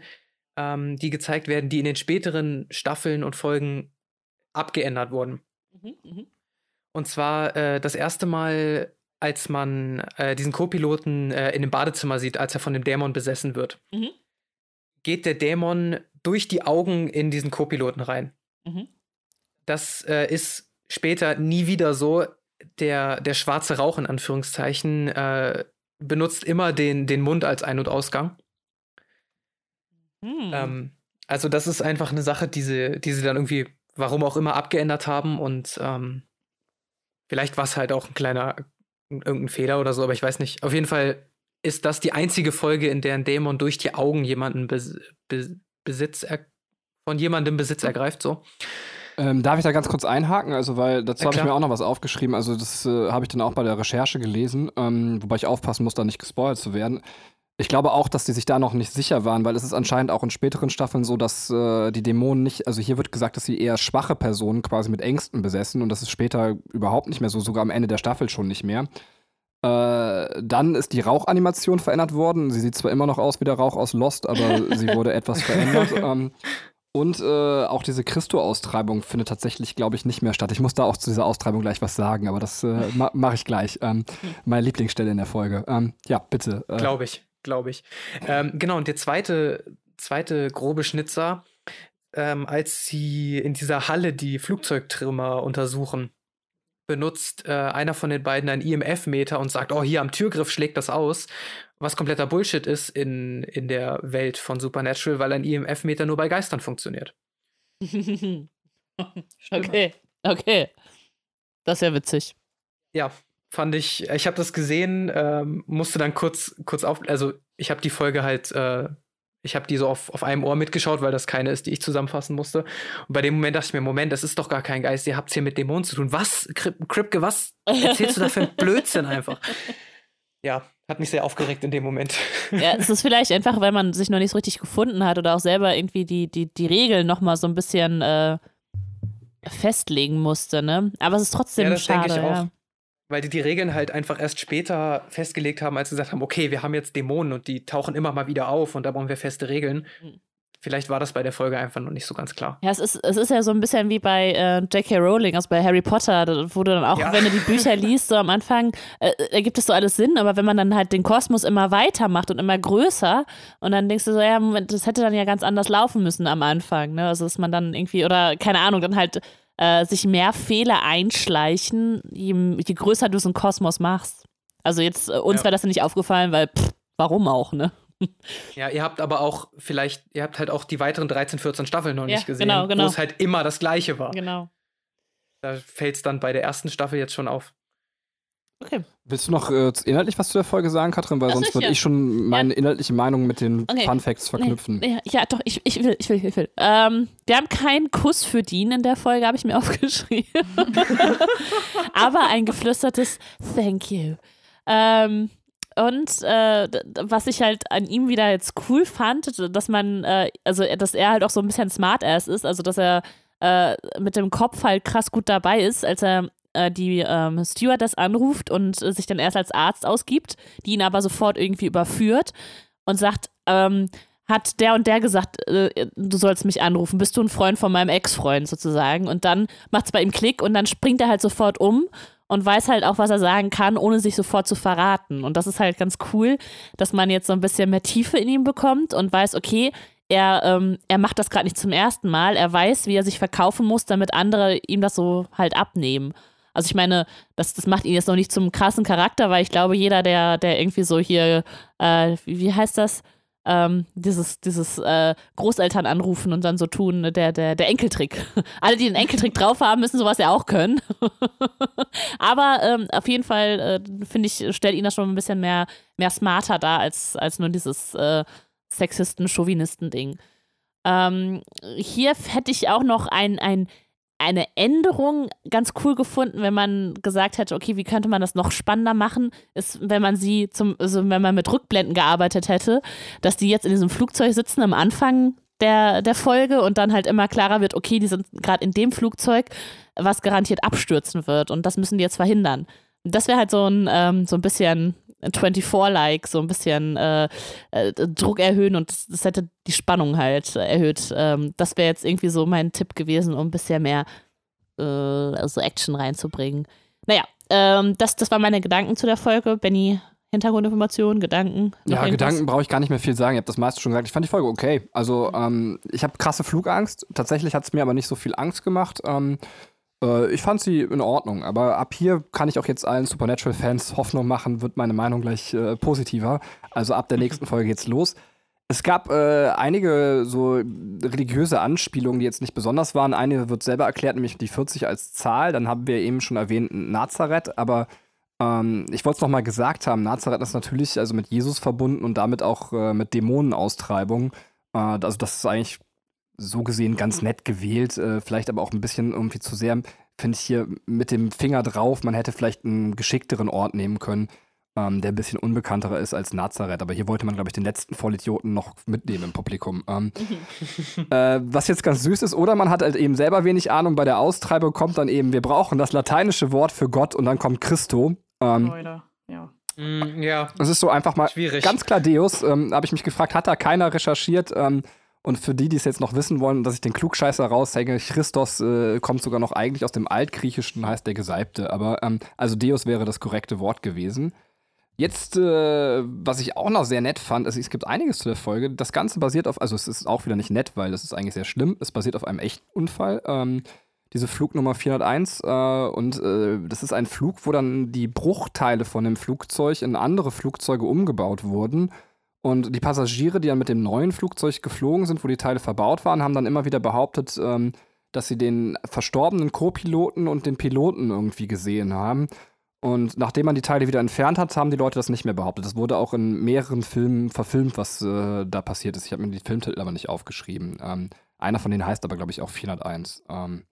ähm, die gezeigt werden, die in den späteren Staffeln und Folgen abgeändert wurden. Mhm, mhm. Und zwar äh, das erste Mal, als man äh, diesen Co-Piloten äh, in dem Badezimmer sieht, als er von dem Dämon besessen wird, Mhm. geht der Dämon durch die Augen in diesen Co-Piloten rein. Mhm. Das äh, ist später nie wieder so. Der, der schwarze Rauch in Anführungszeichen äh, benutzt immer den, den Mund als Ein- und Ausgang. Hm. Ähm, also das ist einfach eine Sache, die sie, die sie dann irgendwie, warum auch immer, abgeändert haben und ähm, vielleicht war es halt auch ein kleiner, irgendein Fehler oder so, aber ich weiß nicht. Auf jeden Fall ist das die einzige Folge, in der ein Dämon durch die Augen jemanden Bes Be Besitz von jemandem Besitz ergreift, so. Ähm, darf ich da ganz kurz einhaken? Also, weil dazu Ja, habe ich mir auch noch was aufgeschrieben. Also, das äh, habe ich dann auch bei der Recherche gelesen, ähm, wobei ich aufpassen muss, da nicht gespoilt zu werden. Ich glaube auch, dass die sich da noch nicht sicher waren, weil es ist anscheinend auch in späteren Staffeln so, dass äh, die Dämonen nicht, also hier wird gesagt, dass sie eher schwache Personen quasi mit Ängsten besessen und das ist später überhaupt nicht mehr so, sogar am Ende der Staffel schon nicht mehr. Äh, dann ist die Rauchanimation verändert worden. Sie sieht zwar immer noch aus wie der Rauch aus Lost, aber *laughs* sie wurde etwas verändert. Ähm, und äh, auch diese Christo-Austreibung findet tatsächlich, glaube ich, nicht mehr statt. Ich muss da auch zu dieser Austreibung gleich was sagen, aber das äh, ma mache ich gleich. Ähm, meine Lieblingsstelle in der Folge. Ähm, ja, bitte. Äh, Glaube ich, glaube ich. Ähm, genau, und der zweite, zweite grobe Schnitzer, ähm, als sie in dieser Halle die Flugzeugtrümmer untersuchen, benutzt äh, einer von den beiden einen IMF-Meter und sagt, oh, hier am Türgriff schlägt das aus, was kompletter Bullshit ist in, in der Welt von Supernatural, weil ein IMF-Meter nur bei Geistern funktioniert. *laughs* okay, okay. Das ist ja witzig. Ja, fand ich, ich habe das gesehen, ähm, musste dann kurz, kurz auf, also ich habe die Folge halt, äh, ich habe die so auf, auf einem Ohr mitgeschaut, weil das keine ist, die ich zusammenfassen musste. Und bei dem Moment dachte ich mir, Moment, das ist doch gar kein Geist, ihr habt hier mit Dämonen zu tun. Was, Krip- Kripke, was erzählst du da für ein *laughs* Blödsinn einfach? Ja, hat mich sehr aufgeregt in dem Moment. *laughs* Ja, es ist vielleicht einfach, weil man sich noch nicht so richtig gefunden hat oder auch selber irgendwie die, die, die Regeln nochmal so ein bisschen äh, festlegen musste, ne? Aber es ist trotzdem Ja, das denke schade, ich auch. ja. Weil die die Regeln halt einfach erst später festgelegt haben, als sie gesagt haben, okay, wir haben jetzt Dämonen und die tauchen immer mal wieder auf und da brauchen wir feste Regeln. Mhm. Vielleicht war das bei der Folge einfach noch nicht so ganz klar. Ja, es ist, es ist ja so ein bisschen wie bei äh, J.K. Rowling, also bei Harry Potter, wo du dann auch, Ja. wenn du die Bücher liest, so am Anfang äh, ergibt es so alles Sinn, aber wenn man dann halt den Kosmos immer weitermacht und immer größer und dann denkst du so, ja, Moment, das hätte dann ja ganz anders laufen müssen am Anfang, ne? Also dass man dann irgendwie, oder keine Ahnung, dann halt äh, sich mehr Fehler einschleichen, je, je größer du so einen Kosmos machst. Also jetzt, äh, uns Ja. wäre das ja nicht aufgefallen, weil, pff, warum auch, ne? Ja, ihr habt aber auch vielleicht, ihr habt halt auch die weiteren 13, 14 Staffeln noch Ja, nicht gesehen, genau, genau. wo es halt immer das Gleiche war. Genau. Da fällt es dann bei der ersten Staffel jetzt schon auf. Okay. Willst du noch äh, inhaltlich was zu der Folge sagen, Katrin? Weil so, sonst würde ja. ich schon meine inhaltliche Meinung mit den Okay. Fun Facts verknüpfen. Nee, ja, ja, doch, ich, ich will, ich will, ich will. Ähm, wir haben keinen Kuss für Dean in der Folge, habe ich mir *laughs* aufgeschrieben. *laughs* Aber ein geflüstertes Thank you. Ähm, und äh, was ich halt an ihm wieder jetzt cool fand, dass man, äh, also dass er halt auch so ein bisschen Smartass ist, also dass er äh, mit dem Kopf halt krass gut dabei ist, als er äh, die ähm, Stewardess anruft und äh, sich dann erst als Arzt ausgibt, die ihn aber sofort irgendwie überführt und sagt, ähm, hat der und der gesagt, äh, du sollst mich anrufen, bist du ein Freund von meinem Ex-Freund sozusagen. Und dann macht es bei ihm Klick und dann springt er halt sofort um und weiß halt auch, was er sagen kann, ohne sich sofort zu verraten. Und das ist halt ganz cool, dass man jetzt so ein bisschen mehr Tiefe in ihm bekommt und weiß, okay, er, ähm, er macht das gerade nicht zum ersten Mal. Er weiß, wie er sich verkaufen muss, damit andere ihm das so halt abnehmen. Also ich meine, das, das macht ihn jetzt noch nicht zum krassen Charakter, weil ich glaube, jeder, der, der irgendwie so hier, äh, wie, wie heißt das? Ähm, dieses, dieses äh, Großeltern anrufen und dann so tun, ne, der, der, der Enkeltrick. *laughs* Alle, die den Enkeltrick drauf haben, müssen sowas ja auch können. *laughs* Aber ähm, auf jeden Fall, äh, finde ich, stellt ihn das schon ein bisschen mehr, mehr smarter dar als, als nur dieses äh, Sexisten-Chauvinisten-Ding. Ähm, hier hätte ich auch noch ein, ein, eine Änderung ganz cool gefunden, wenn man gesagt hätte, okay, wie könnte man das noch spannender machen, ist, wenn man sie zum, also wenn man mit Rückblenden gearbeitet hätte, dass die jetzt in diesem Flugzeug sitzen am Anfang der, der Folge und dann halt immer klarer wird, okay, die sind gerade in dem Flugzeug, was garantiert abstürzen wird und das müssen die jetzt verhindern. Das wäre halt so ein, ähm, so ein bisschen 24-like, so ein bisschen äh, äh, Druck erhöhen und das, das hätte die Spannung halt erhöht. Ähm, das wäre jetzt irgendwie so mein Tipp gewesen, um ein bisschen mehr äh, also Action reinzubringen. Naja, ähm, das, das waren meine Gedanken zu der Folge. Benny, Hintergrundinformationen, Gedanken? Ja, irgendwas? Gedanken brauche ich gar nicht mehr viel sagen. Ihr habt das meiste schon gesagt. Ich fand die Folge okay. Also, ähm, ich habe krasse Flugangst. Tatsächlich hat es mir aber nicht so viel Angst gemacht. Ähm, äh, ich fand sie in Ordnung. Aber ab hier kann ich auch jetzt allen Supernatural-Fans Hoffnung machen, wird meine Meinung gleich äh, positiver. Also ab der nächsten *laughs* Folge geht's los. Es gab äh, einige so religiöse Anspielungen, die jetzt nicht besonders waren. Eine wird selber erklärt, nämlich die 40 als Zahl. Dann haben wir eben schon erwähnt Nazareth, aber ähm, ich wollte es nochmal gesagt haben, Nazareth ist natürlich also mit Jesus verbunden und damit auch äh, mit Dämonenaustreibung. Äh, also das ist eigentlich so gesehen ganz nett gewählt, äh, vielleicht aber auch ein bisschen irgendwie zu sehr, finde ich hier mit dem Finger drauf, man hätte vielleicht einen geschickteren Ort nehmen können, ähm, der ein bisschen unbekannterer ist als Nazareth. Aber hier wollte man, glaube ich, den letzten Vollidioten noch mitnehmen im Publikum. Ähm, *laughs* äh, was jetzt ganz süß ist, oder man hat halt eben selber wenig Ahnung, bei der Austreibung kommt dann eben, wir brauchen das lateinische Wort für Gott und dann kommt Christo. Ähm, Leute, ja. Mm, ja, das ist so einfach mal schwierig. ganz klar Deus. Ähm, habe ich mich gefragt, hat da keiner recherchiert? Ähm, und für die, die es jetzt noch wissen wollen, dass ich den Klugscheißer raushänge, Christos äh, kommt sogar noch eigentlich aus dem Altgriechischen, heißt der Gesalbte. Aber ähm, also Deus wäre das korrekte Wort gewesen. Jetzt, äh, was ich auch noch sehr nett fand, also es gibt einiges zu der Folge. Das Ganze basiert auf, also es ist auch wieder nicht nett, weil das ist eigentlich sehr schlimm. Es basiert auf einem echten Unfall. Ähm, diese Flugnummer 401 äh, und äh, das ist ein Flug, wo dann die Bruchteile von dem Flugzeug in andere Flugzeuge umgebaut wurden. Und die Passagiere, die dann mit dem neuen Flugzeug geflogen sind, wo die Teile verbaut waren, haben dann immer wieder behauptet, ähm, dass sie den verstorbenen Co-Piloten und den Piloten irgendwie gesehen haben. Und nachdem man die Teile wieder entfernt hat, haben die Leute das nicht mehr behauptet. Das wurde auch in mehreren Filmen verfilmt, was äh, da passiert ist. Ich habe mir die Filmtitel aber nicht aufgeschrieben. Ähm, einer von denen heißt aber, glaube ich, auch 401. Ähm,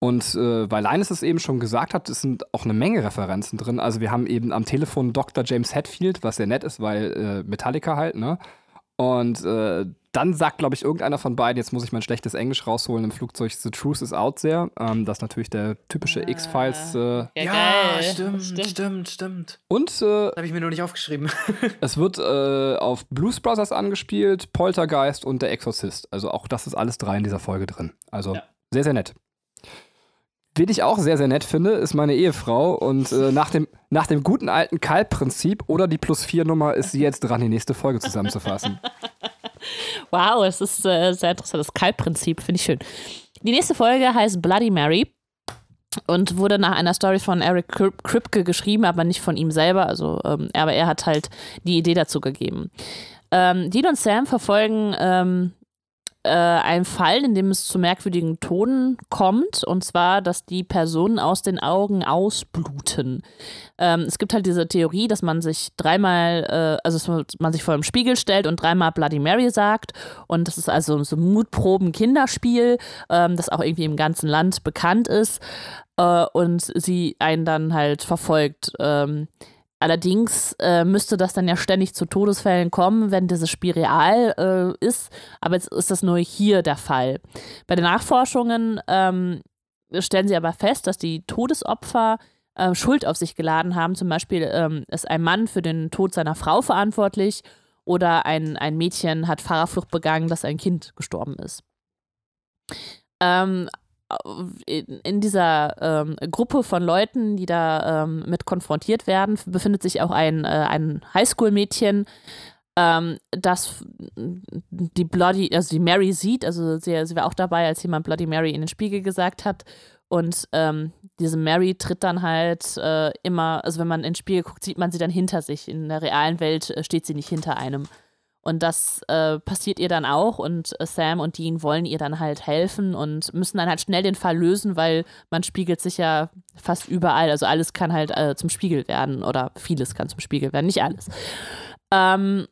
und äh, weil Linus es eben schon gesagt hat, es sind auch eine Menge Referenzen drin. Also wir haben eben am Telefon Dr. James Hetfield, was sehr nett ist, weil äh, Metallica halt, ne? Und äh, dann sagt, glaube ich, irgendeiner von beiden, jetzt muss ich mein schlechtes Englisch rausholen im Flugzeug, The Truth is out there. Ähm, das ist natürlich der typische X-Files. Äh, Ja, Ja, geil. stimmt, stimmt, stimmt, und äh, Habe ich mir nur nicht aufgeschrieben. *laughs* es wird äh, auf Blues Brothers angespielt, Poltergeist und der Exorzist. Also auch das ist alles drei in dieser Folge drin. Also Ja. sehr, sehr nett. Wen ich auch sehr, sehr nett finde, ist meine Ehefrau. Und äh, nach, dem, nach dem guten alten Kalb-Prinzip oder die Plus-4-Nummer ist sie jetzt dran, die nächste Folge zusammenzufassen. *laughs* Wow, es ist äh, sehr interessant. Das Kalbprinzip finde ich schön. Die nächste Folge heißt Bloody Mary und wurde nach einer Story von Eric Krip- Kripke geschrieben, aber nicht von ihm selber. Also, ähm, aber er hat halt die Idee dazu gegeben. Ähm, Dean und Sam verfolgen ähm, äh, ein Fall, in dem es zu merkwürdigen Tonen kommt. Und zwar, dass die Personen aus den Augen ausbluten. Ähm, es gibt halt diese Theorie, dass man sich dreimal, äh, also dass man sich vor dem Spiegel stellt und dreimal Bloody Mary sagt. Und das ist also so ein Mutproben-Kinderspiel, ähm, das auch irgendwie im ganzen Land bekannt ist. Äh, und sie einen dann halt verfolgt. Ähm, Allerdings äh, müsste das dann ja ständig zu Todesfällen kommen, wenn dieses Spiel real äh, ist. Aber jetzt ist das nur hier der Fall. Bei den Nachforschungen ähm, stellen sie aber fest, dass die Todesopfer äh, Schuld auf sich geladen haben. Zum Beispiel ähm, ist ein Mann für den Tod seiner Frau verantwortlich oder ein, ein Mädchen hat Fahrerflucht begangen, dass ein Kind gestorben ist. Ähm, in dieser ähm, Gruppe von Leuten, die da ähm, mit konfrontiert werden, befindet sich auch ein, äh, ein Highschool-Mädchen, ähm, das die Bloody, also die Mary sieht, also sie, sie war auch dabei, als jemand Bloody Mary in den Spiegel gesagt hat. Und ähm, diese Mary tritt dann halt äh, immer, also wenn man in den Spiegel guckt, sieht man sie dann hinter sich. In der realen Welt äh, steht sie nicht hinter einem. Und das äh, passiert ihr dann auch und äh, Sam und Dean wollen ihr dann halt helfen und müssen dann halt schnell den Fall lösen, weil man spiegelt sich ja fast überall. Also alles kann halt äh, zum Spiegel werden oder vieles kann zum Spiegel werden, nicht alles. Ähm,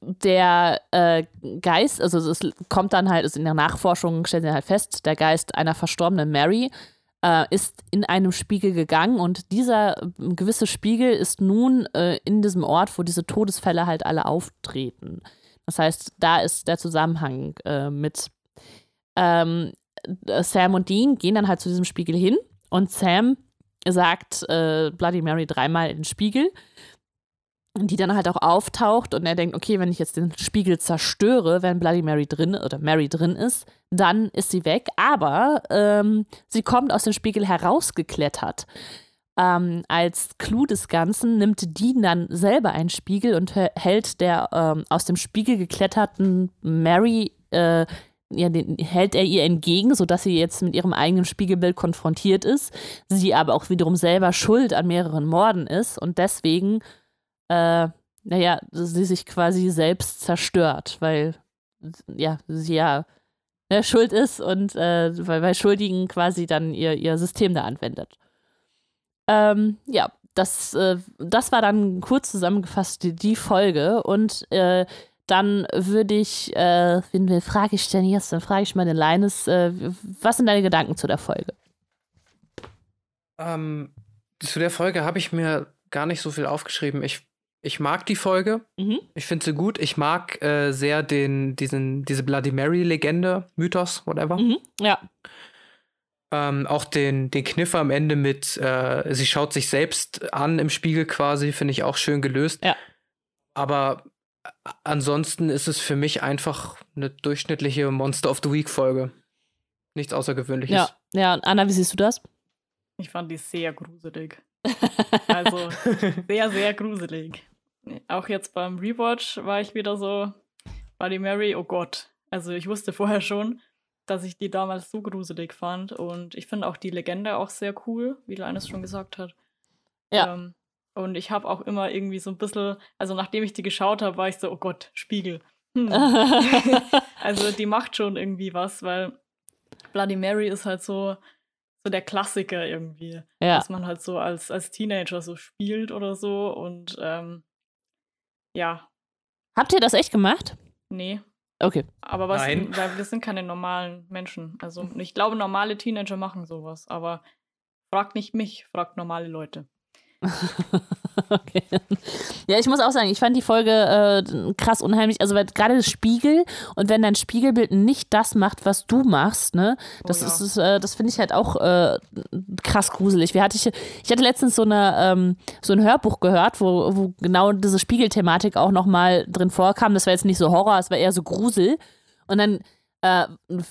der äh, Geist, also es kommt dann halt, also in der Nachforschung stellen sie halt fest, der Geist einer verstorbenen Mary äh, ist in einem Spiegel gegangen und dieser äh, gewisse Spiegel ist nun äh, in diesem Ort, wo diese Todesfälle halt alle auftreten. Das heißt, da ist der Zusammenhang äh, mit. Ähm, Sam und Dean gehen dann halt zu diesem Spiegel hin und Sam sagt äh, Bloody Mary dreimal in den Spiegel die dann halt auch auftaucht und er denkt, okay, wenn ich jetzt den Spiegel zerstöre, wenn Bloody Mary drin oder Mary drin ist, dann ist sie weg. Aber ähm, sie kommt aus dem Spiegel herausgeklettert. Ähm, als Clou des Ganzen nimmt Dean dann selber einen Spiegel und hält der ähm, aus dem Spiegel gekletterten Mary, äh, ja, den, hält er ihr entgegen, sodass sie jetzt mit ihrem eigenen Spiegelbild konfrontiert ist. Sie aber auch wiederum selber schuld an mehreren Morden ist und deswegen äh, naja, sie sich quasi selbst zerstört, weil ja, sie ja ne, schuld ist und äh, weil bei Schuldigen quasi dann ihr, ihr System da anwendet. Ähm, ja, das, äh, das war dann kurz zusammengefasst die, die Folge und äh, dann würde ich, äh, wen frage ich denn jetzt? Dann frage ich mal den Leines, äh, was sind deine Gedanken zu der Folge? Ähm, zu der Folge habe ich mir gar nicht so viel aufgeschrieben. Ich ich mag die Folge. Mhm. Ich finde sie gut. Ich mag äh, sehr den, diesen, diese Bloody Mary-Legende, Mythos, whatever. Mhm. Ja. Ähm, auch den, den Kniff am Ende mit, äh, sie schaut sich selbst an im Spiegel quasi, finde ich auch schön gelöst. Ja. Aber ansonsten ist es für mich einfach eine durchschnittliche Monster of the Week-Folge. Nichts Außergewöhnliches. Ja, ja. Anna, wie siehst du das? Ich fand die sehr gruselig. *laughs* Also sehr, sehr gruselig. Auch jetzt beim Rewatch war ich wieder so, die Mary, oh Gott. Also ich wusste vorher schon, dass ich die damals so gruselig fand. Und ich finde auch die Legende auch sehr cool, wie Linus schon gesagt hat. Ja. Ähm, und ich habe auch immer irgendwie so ein bisschen, also nachdem ich die geschaut habe, war ich so, oh Gott, Spiegel. Hm. *laughs* also die macht schon irgendwie was, weil Bloody Mary ist halt so, so der Klassiker irgendwie. Ja. Dass man halt so als, als Teenager so spielt oder so und ähm, ja. Habt ihr das echt gemacht? Nee. Okay. Aber was, Nein. *laughs* wir sind keine normalen Menschen. Also ich glaube, normale Teenager machen sowas, aber fragt nicht mich, fragt normale Leute. *laughs* okay. Ja, ich muss auch sagen, ich fand die Folge äh, krass unheimlich. Also, weil gerade das Spiegel und wenn dein Spiegelbild nicht das macht, was du machst, ne, das oh, ja. ist, äh, das finde ich halt auch äh, krass gruselig. Wie hatte ich, ich hatte letztens so, eine, ähm, so ein Hörbuch gehört, wo, wo genau diese Spiegelthematik auch nochmal drin vorkam. Das war jetzt nicht so Horror, es war eher so Grusel. Und dann äh,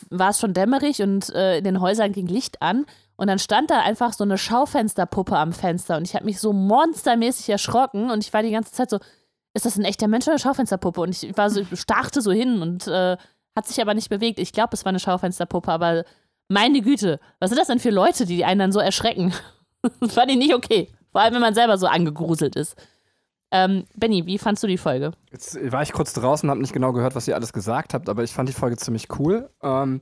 war es schon dämmerig und äh, in den Häusern ging Licht an. Und dann stand da einfach so eine Schaufensterpuppe am Fenster und ich habe mich so monstermäßig erschrocken und ich war die ganze Zeit so, ist das ein echter Mensch oder eine Schaufensterpuppe? Und ich war so, starrte so hin und äh, hat sich aber nicht bewegt. Ich glaube, es war eine Schaufensterpuppe, aber meine Güte, was sind das denn für Leute, die einen dann so erschrecken? das *laughs* fand ich nicht okay. Vor allem, wenn man selber so angegruselt ist. Ähm, Benny, wie fandst du die Folge? Jetzt war ich kurz draußen und habe nicht genau gehört, was ihr alles gesagt habt, aber ich fand die Folge ziemlich cool. Ähm,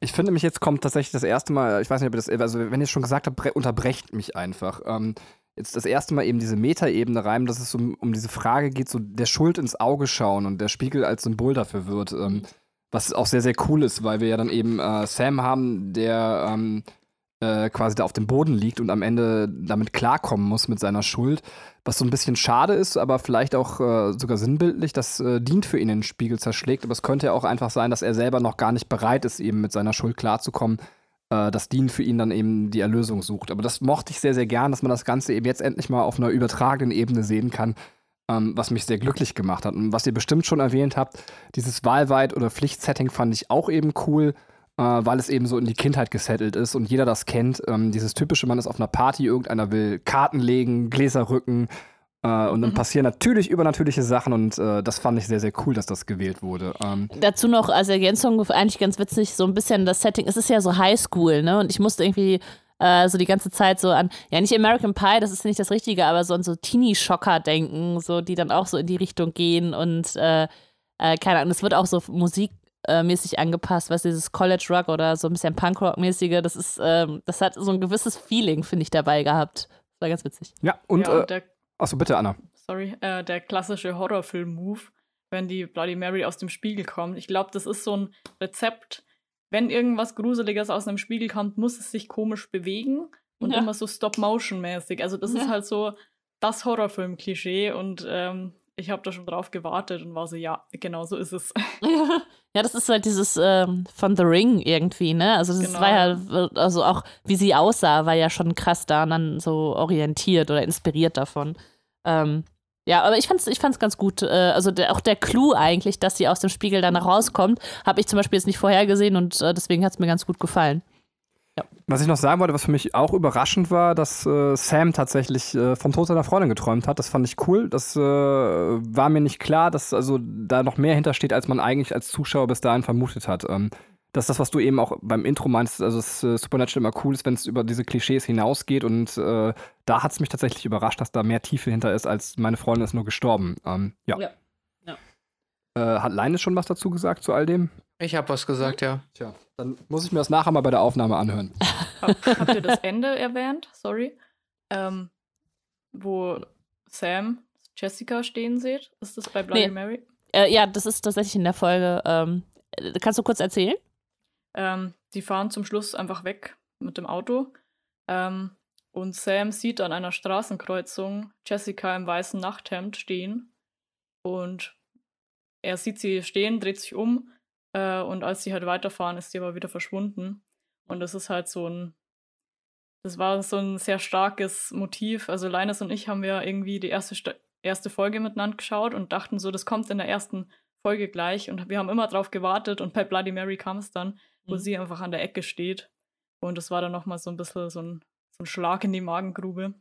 ich finde mich jetzt kommt tatsächlich das erste Mal, ich weiß nicht, ob ihr das, also wenn ihr schon gesagt habt, unterbrecht mich einfach. Ähm, jetzt das erste Mal eben diese Metaebene rein, dass es um, um diese Frage geht, so der Schuld ins Auge schauen und der Spiegel als Symbol dafür wird. Ähm, was auch sehr, sehr cool ist, weil wir ja dann eben äh, Sam haben, der ähm, äh, quasi da auf dem Boden liegt und am Ende damit klarkommen muss mit seiner Schuld. Was so ein bisschen schade ist, aber vielleicht auch äh, sogar sinnbildlich, das äh, dient für ihn den Spiegel zerschlägt. Aber es könnte ja auch einfach sein, dass er selber noch gar nicht bereit ist, eben mit seiner Schuld klarzukommen. Äh, das Dien für ihn dann eben die Erlösung sucht. Aber das mochte ich sehr, sehr gern, dass man das Ganze eben jetzt endlich mal auf einer übertragenen Ebene sehen kann ähm, was mich sehr glücklich gemacht hat. Und was ihr bestimmt schon erwähnt habt, dieses Wahlweit- oder Pflichtsetting fand ich auch eben cool, äh, weil es eben so in die Kindheit gesettelt ist und jeder das kennt. Ähm, dieses typische, man ist auf einer Party, irgendeiner will Karten legen, Gläser rücken. Äh, und dann mhm. passieren natürlich übernatürliche Sachen und äh, das fand ich sehr, sehr cool, dass das gewählt wurde. Ähm Dazu noch als Ergänzung, eigentlich ganz witzig, so ein bisschen das Setting. Es ist ja so Highschool, ne? Und ich musste irgendwie äh, so die ganze Zeit so an, ja nicht American Pie, das ist nicht das Richtige, aber so an so Teenie-Schocker denken, so die dann auch so in die Richtung gehen und äh, äh, keine Ahnung, es wird auch so musikmäßig angepasst, was dieses College Rock oder so ein bisschen Punkrock-mäßige, das ist, ähm, das hat so ein gewisses Feeling, finde ich, dabei gehabt. Das war ganz witzig. Ja, und, ja, und äh, achso, bitte, Anna. Sorry, äh, der klassische Horrorfilm-Move, wenn die Bloody Mary aus dem Spiegel kommt. Ich glaube, das ist so ein Rezept, wenn irgendwas Gruseliges aus einem Spiegel kommt, muss es sich komisch bewegen und ja. immer so Stop-Motion-mäßig. Also das ja. ist halt so das Horrorfilm-Klischee und ähm, ich habe da schon drauf gewartet und war so, ja, genau so ist es. *laughs* Ja, das ist halt dieses ähm, von The Ring irgendwie, ne? Also das genau. war ja, also auch wie sie aussah, war ja schon krass daran so orientiert oder inspiriert davon. Ähm, ja, aber ich fand's, ich fand's ganz gut. Äh, also der, auch der Clou eigentlich, dass sie aus dem Spiegel dann rauskommt, habe ich zum Beispiel jetzt nicht vorhergesehen und äh, deswegen hat es mir ganz gut gefallen. Ja. Was ich noch sagen wollte, was für mich auch überraschend war, dass äh, Sam tatsächlich äh, vom Tod seiner Freundin geträumt hat. Das fand ich cool. Das äh, war mir nicht klar, dass also da noch mehr hintersteht, als man eigentlich als Zuschauer bis dahin vermutet hat. Ähm, das ist das, was du eben auch beim Intro meinst, also dass äh, Supernatural immer cool ist, wenn es über diese Klischees hinausgeht und äh, da hat es mich tatsächlich überrascht, dass da mehr Tiefe hinter ist, als meine Freundin ist nur gestorben. Ähm, ja. ja. ja. Äh, hat Leine schon was dazu gesagt zu all dem? Ich habe was gesagt, ja. Tja, dann muss ich mir das nachher mal bei der Aufnahme anhören. *laughs* Habt ihr das Ende erwähnt? Sorry. Ähm, wo Sam Jessica stehen sieht? Ist das bei Bloody nee. Mary? Äh, ja, das ist tatsächlich in der Folge. Ähm, kannst du kurz erzählen? Ähm, die fahren zum Schluss einfach weg mit dem Auto. Ähm, und Sam sieht an einer Straßenkreuzung Jessica im weißen Nachthemd stehen. Und er sieht sie stehen, dreht sich um. Äh, und als sie halt weiterfahren, ist sie aber wieder verschwunden. Und das ist halt so ein. Das war so ein sehr starkes Motiv. Also Linus und ich haben ja irgendwie die erste, erste Folge miteinander geschaut und dachten so, das kommt in der ersten Folge gleich. Und wir haben immer drauf gewartet und bei Bloody Mary kam es dann wo mhm. sie einfach an der Ecke steht. Und das war dann nochmal so ein bisschen so ein, so ein Schlag in die Magengrube.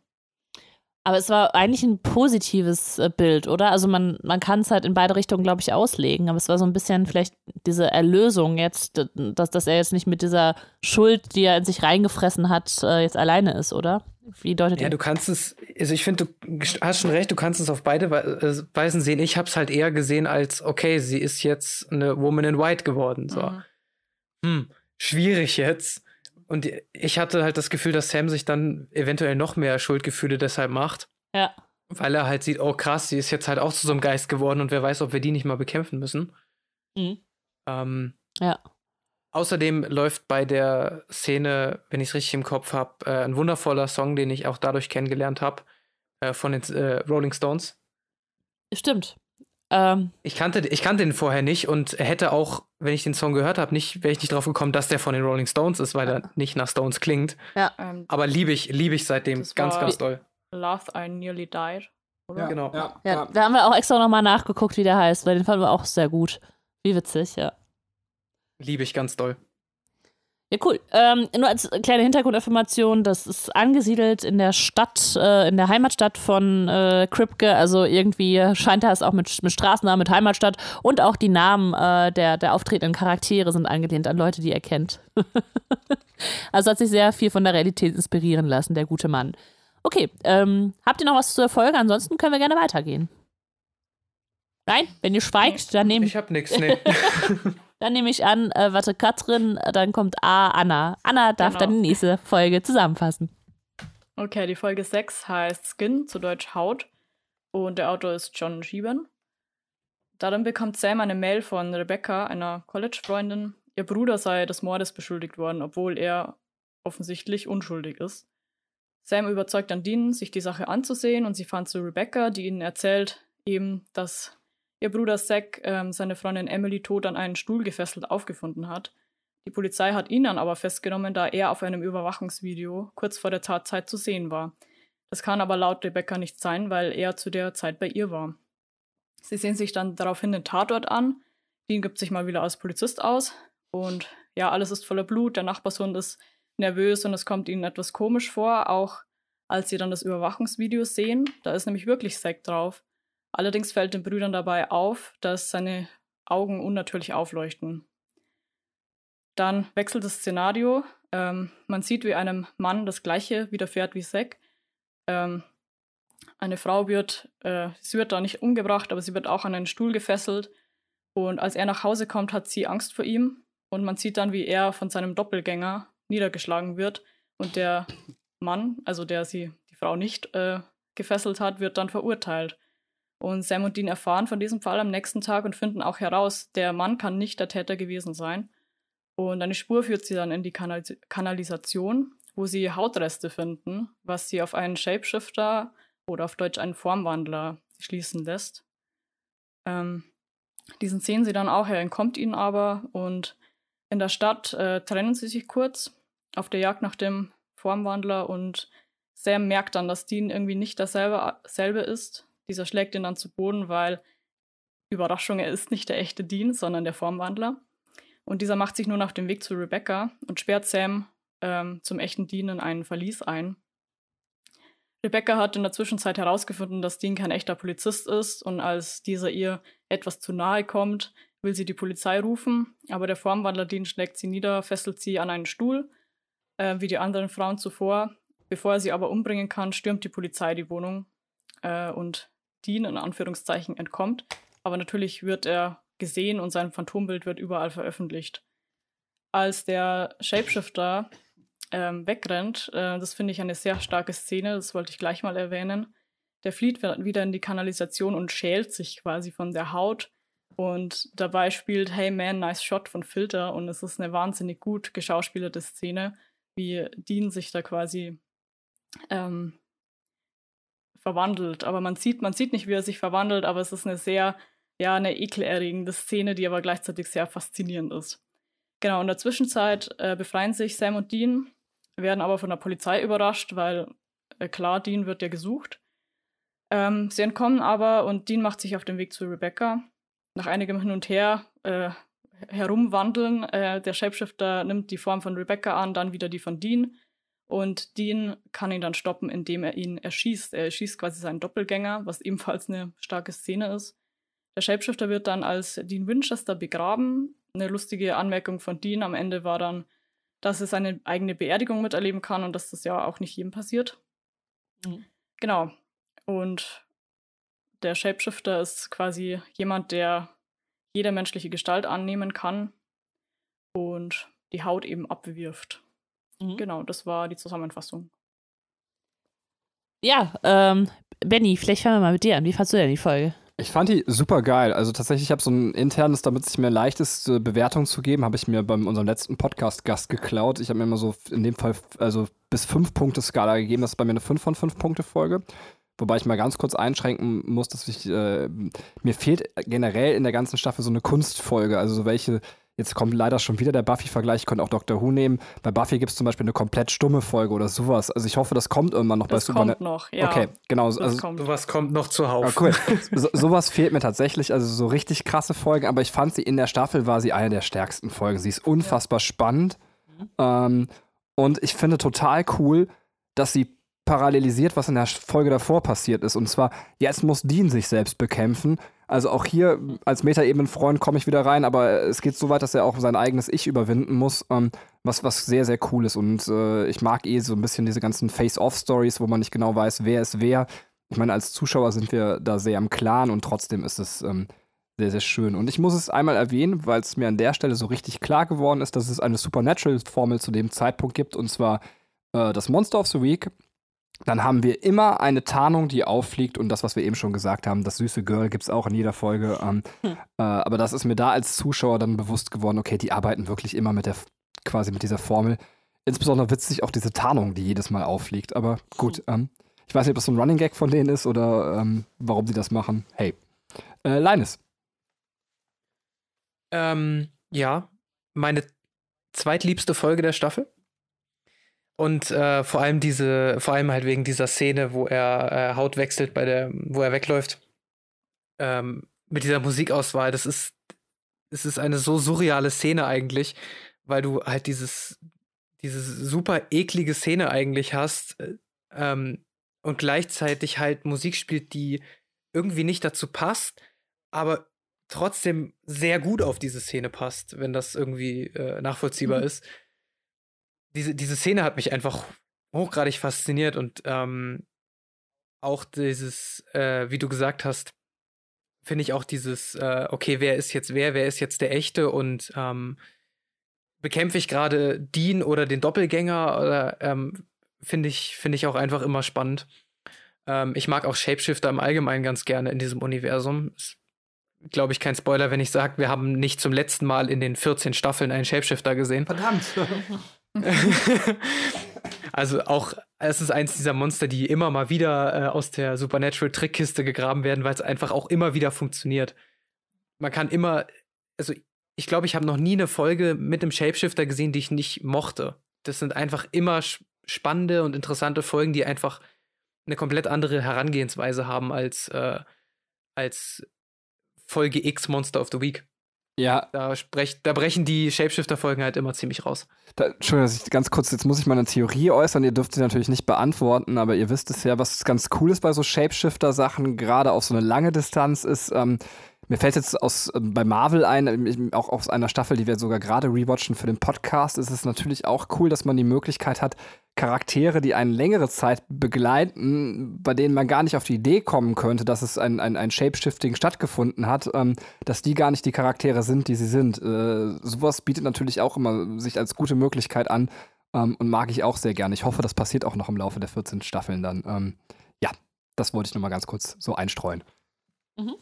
Aber es war eigentlich ein positives äh, Bild, oder? Also man, man kann es halt in beide Richtungen, glaube ich, auslegen. Aber es war so ein bisschen vielleicht diese Erlösung jetzt, dass, dass er jetzt nicht mit dieser Schuld, die er in sich reingefressen hat, äh, jetzt alleine ist, oder? Wie deutet Ja, du kannst es, also ich finde, du hast schon recht, du kannst es auf beide äh, Weisen sehen. Ich habe es halt eher gesehen als, okay, sie ist jetzt eine Woman in White geworden. So. Mhm hm, schwierig jetzt. Und ich hatte halt das Gefühl, dass Sam sich dann eventuell noch mehr Schuldgefühle deshalb macht. Ja. Weil er halt sieht, oh krass, sie ist jetzt halt auch zu so einem Geist geworden und wer weiß, ob wir die nicht mal bekämpfen müssen. Mhm. Ähm, ja. Außerdem läuft bei der Szene, wenn ich es richtig im Kopf habe, äh, ein wundervoller Song, den ich auch dadurch kennengelernt habe, äh, von den äh, Rolling Stones. Stimmt. Ähm, ich, kannte, ich kannte den vorher nicht und hätte auch, wenn ich den Song gehört habe, nicht, wäre ich nicht drauf gekommen, dass der von den Rolling Stones ist, weil er nicht nach Stones klingt. Ja. Ähm, Aber liebe ich, liebe ich seitdem ganz, ganz doll. Love I Nearly Died. Oder? Ja, genau. Ja, ja, ja. Da haben wir auch extra nochmal nachgeguckt, wie der heißt, weil den fanden wir auch sehr gut. Wie witzig, ja. Liebe ich ganz doll. Ja, cool. Ähm, nur als kleine Hintergrundinformation, das ist angesiedelt in der Stadt, äh, in der Heimatstadt von äh, Kripke. Also irgendwie scheint das auch mit, mit Straßennamen, mit Heimatstadt und auch die Namen äh, der, der auftretenden Charaktere sind angelehnt an Leute, die er kennt. *laughs* also hat sich sehr viel von der Realität inspirieren lassen, der gute Mann. Okay, ähm, habt ihr noch was zur Folge? Ansonsten können wir gerne weitergehen. Nein, wenn ihr schweigt, dann nehme Ich hab nix, nee. *laughs* dann nehme ich an, äh, warte, Katrin, äh, dann kommt A, Anna. Anna darf Genau. dann die nächste Folge zusammenfassen. Okay, die Folge 6 heißt Skin, zu Deutsch Haut. Und der Autor ist John Schieben. Darin bekommt Sam eine Mail von Rebecca, einer College-Freundin. Ihr Bruder sei des Mordes beschuldigt worden, obwohl er offensichtlich unschuldig ist. Sam überzeugt dann Dean, sich die Sache anzusehen, und sie fahren zu Rebecca, die ihnen erzählt, eben, dass ihr Bruder Zack ähm, seine Freundin Emily tot an einen Stuhl gefesselt aufgefunden hat. Die Polizei hat ihn dann aber festgenommen, da er auf einem Überwachungsvideo kurz vor der Tatzeit zu sehen war. Das kann aber laut Rebecca nicht sein, weil er zu der Zeit bei ihr war. Sie sehen sich dann daraufhin den Tatort an. Dean gibt sich mal wieder als Polizist aus. Und ja, alles ist voller Blut. Der Nachbarshund ist nervös und es kommt ihnen etwas komisch vor, auch als sie dann das Überwachungsvideo sehen. Da ist nämlich wirklich Zack drauf. Allerdings fällt den Brüdern dabei auf, dass seine Augen unnatürlich aufleuchten. Dann wechselt das Szenario. Ähm, man sieht, wie einem Mann das gleiche widerfährt wie Zack. Ähm, eine Frau wird, äh, sie wird da nicht umgebracht, aber sie wird auch an einen Stuhl gefesselt. Und als er nach Hause kommt, hat sie Angst vor ihm. Und man sieht dann, wie er von seinem Doppelgänger niedergeschlagen wird. Und der Mann, also der sie, die Frau nicht äh, gefesselt hat, wird dann verurteilt. Und Sam und Dean erfahren von diesem Fall am nächsten Tag und finden auch heraus, der Mann kann nicht der Täter gewesen sein. Und eine Spur führt sie dann in die Kanalis Kanalisation, wo sie Hautreste finden, was sie auf einen Shapeshifter oder auf Deutsch einen Formwandler schließen lässt. Ähm, diesen sehen sie dann auch, er entkommt ihnen aber und in der Stadt äh, trennen sie sich kurz auf der Jagd nach dem Formwandler und Sam merkt dann, dass Dean irgendwie nicht dasselbe selbe ist. Dieser schlägt ihn dann zu Boden, weil Überraschung, er ist nicht der echte Dean, sondern der Formwandler. Und dieser macht sich nun auf den Weg zu Rebecca und sperrt Sam ähm, zum echten Dean in einen Verlies ein. Rebecca hat in der Zwischenzeit herausgefunden, dass Dean kein echter Polizist ist und als dieser ihr etwas zu nahe kommt, will sie die Polizei rufen, aber der Formwandler Dean schlägt sie nieder, fesselt sie an einen Stuhl, äh, wie die anderen Frauen zuvor. Bevor er sie aber umbringen kann, stürmt die Polizei die Wohnung äh, und Dean in Anführungszeichen entkommt. Aber natürlich wird er gesehen und sein Phantombild wird überall veröffentlicht. Als der Shapeshifter ähm, wegrennt, äh, das finde ich eine sehr starke Szene, das wollte ich gleich mal erwähnen. Der flieht wieder in die Kanalisation und schält sich quasi von der Haut. Und dabei spielt Hey Man, nice shot von Filter. Und es ist eine wahnsinnig gut geschauspielerte Szene, wie Dean sich da quasi ähm, verwandelt. Aber man sieht, man sieht nicht, wie er sich verwandelt, aber es ist eine sehr, ja, eine ekelerregende Szene, die aber gleichzeitig sehr faszinierend ist. Genau, in der Zwischenzeit äh, befreien sich Sam und Dean, werden aber von der Polizei überrascht, weil äh, klar, Dean wird ja gesucht. Ähm, sie entkommen aber und Dean macht sich auf den Weg zu Rebecca. Nach einigem Hin und Her äh, herumwandeln, äh, der Shapeshifter nimmt die Form von Rebecca an, dann wieder die von Dean. Und Dean kann ihn dann stoppen, indem er ihn erschießt. Er erschießt quasi seinen Doppelgänger, was ebenfalls eine starke Szene ist. Der Shapeshifter wird dann als Dean Winchester begraben. Eine lustige Anmerkung von Dean am Ende war dann, dass er seine eigene Beerdigung miterleben kann und dass das ja auch nicht jedem passiert. Mhm. Genau. Und der Shapeshifter ist quasi jemand, der jede menschliche Gestalt annehmen kann und die Haut eben abwirft. Mhm. Genau, das war die Zusammenfassung. Ja, ähm, Benny, vielleicht fangen wir mal mit dir an. Wie fandst du denn die Folge? Ich fand die super geil. Also tatsächlich, ich habe so ein internes, damit es mir leicht ist, äh, Bewertung zu geben, habe ich mir bei unserem letzten Podcast-Gast geklaut. Ich habe mir immer so in dem Fall also bis 5 Punkte Skala gegeben. Das ist bei mir eine 5 von 5 Punkte Folge. Wobei ich mal ganz kurz einschränken muss, dass ich, äh, mir fehlt generell in der ganzen Staffel so eine Kunstfolge. Also so welche, jetzt kommt leider schon wieder der Buffy-Vergleich, ich könnte auch Doctor Who nehmen. Bei Buffy gibt es zum Beispiel eine komplett stumme Folge oder sowas. Also ich hoffe, das kommt irgendwann noch Das bei kommt noch, ja. Okay, genau. Das Also, kommt. Sowas kommt noch zuhauf. Ah, cool. *laughs* So, sowas fehlt mir tatsächlich, also so richtig krasse Folgen, aber ich fand sie in der Staffel war sie eine der stärksten Folgen. Sie ist unfassbar spannend ähm, und ich finde total cool, dass sie parallelisiert, was in der Folge davor passiert ist. Und zwar, jetzt muss Dean sich selbst bekämpfen. Also auch hier als Metaebenen-Freund komme ich wieder rein, aber es geht so weit, dass er auch sein eigenes Ich überwinden muss, ähm, was, was sehr, sehr cool ist. Und äh, ich mag eh so ein bisschen diese ganzen Face-Off-Stories, wo man nicht genau weiß, wer ist wer. Ich meine, als Zuschauer sind wir da sehr im Klaren und trotzdem ist es ähm, sehr, sehr schön. Und ich muss es einmal erwähnen, weil es mir an der Stelle so richtig klar geworden ist, dass es eine Supernatural-Formel zu dem Zeitpunkt gibt, und zwar äh, das Monster of the Week. Dann haben wir immer eine Tarnung, die auffliegt und das, was wir eben schon gesagt haben, das süße Girl gibt es auch in jeder Folge. Ähm, hm. äh, aber das ist mir da als Zuschauer dann bewusst geworden, okay, die arbeiten wirklich immer mit der, quasi mit dieser Formel. Insbesondere witzig auch diese Tarnung, die jedes Mal auffliegt. Aber gut, ähm, ich weiß nicht, ob das so ein Running Gag von denen ist oder ähm, warum sie das machen. Hey. Äh, Linus. Ähm, ja, meine zweitliebste Folge der Staffel. Und äh, vor allem diese, vor allem halt wegen dieser Szene, wo er äh, Haut wechselt, bei der, wo er wegläuft. Ähm, mit dieser Musikauswahl, das ist, es ist eine so surreale Szene eigentlich, weil du halt dieses, diese super eklige Szene eigentlich hast äh, ähm, und gleichzeitig halt Musik spielt, die irgendwie nicht dazu passt, aber trotzdem sehr gut auf diese Szene passt, wenn das irgendwie äh, nachvollziehbar mhm. ist. Diese, diese Szene hat mich einfach hochgradig fasziniert und ähm, auch dieses, äh, wie du gesagt hast, finde ich auch dieses, äh, okay, wer ist jetzt wer, wer ist jetzt der Echte und ähm, bekämpfe ich gerade Dean oder den Doppelgänger oder ähm, finde ich, finde ich auch einfach immer spannend. Ähm, ich mag auch Shapeshifter im Allgemeinen ganz gerne in diesem Universum. Ist glaube ich, kein Spoiler, wenn ich sage, wir haben nicht zum letzten Mal in den 14 Staffeln einen Shapeshifter gesehen. Verdammt. *laughs* *laughs* also auch, es ist eins dieser Monster, die immer mal wieder äh, aus der Supernatural-Trickkiste gegraben werden, weil es einfach auch immer wieder funktioniert. Man kann immer, also ich glaube, ich habe noch nie eine Folge mit einem Shapeshifter gesehen, die ich nicht mochte. Das sind einfach immer spannende und interessante Folgen, die einfach eine komplett andere Herangehensweise haben als, äh, als Folge X Monster of the Week. Ja. Da, sprech, da brechen die Shapeshifter-Folgen halt immer ziemlich raus. Da, Entschuldigung, dass ich ganz kurz, jetzt muss ich mal eine Theorie äußern. Ihr dürft sie natürlich nicht beantworten, aber ihr wisst es ja, was ganz cool ist bei so Shapeshifter-Sachen, gerade auf so eine lange Distanz, ist, ähm, mir fällt jetzt aus, äh, bei Marvel ein, ähm, auch aus einer Staffel, die wir sogar gerade rewatchen für den Podcast, ist es natürlich auch cool, dass man die Möglichkeit hat, Charaktere, die eine längere Zeit begleiten, bei denen man gar nicht auf die Idee kommen könnte, dass es ein, ein, ein Shapeshifting stattgefunden hat, ähm, dass die gar nicht die Charaktere sind, die sie sind. Äh, sowas bietet natürlich auch immer sich als gute Möglichkeit an ähm, und mag ich auch sehr gerne. Ich hoffe, das passiert auch noch im Laufe der 14 Staffeln dann. Ähm, ja, das wollte ich nochmal ganz kurz so einstreuen. Mhm.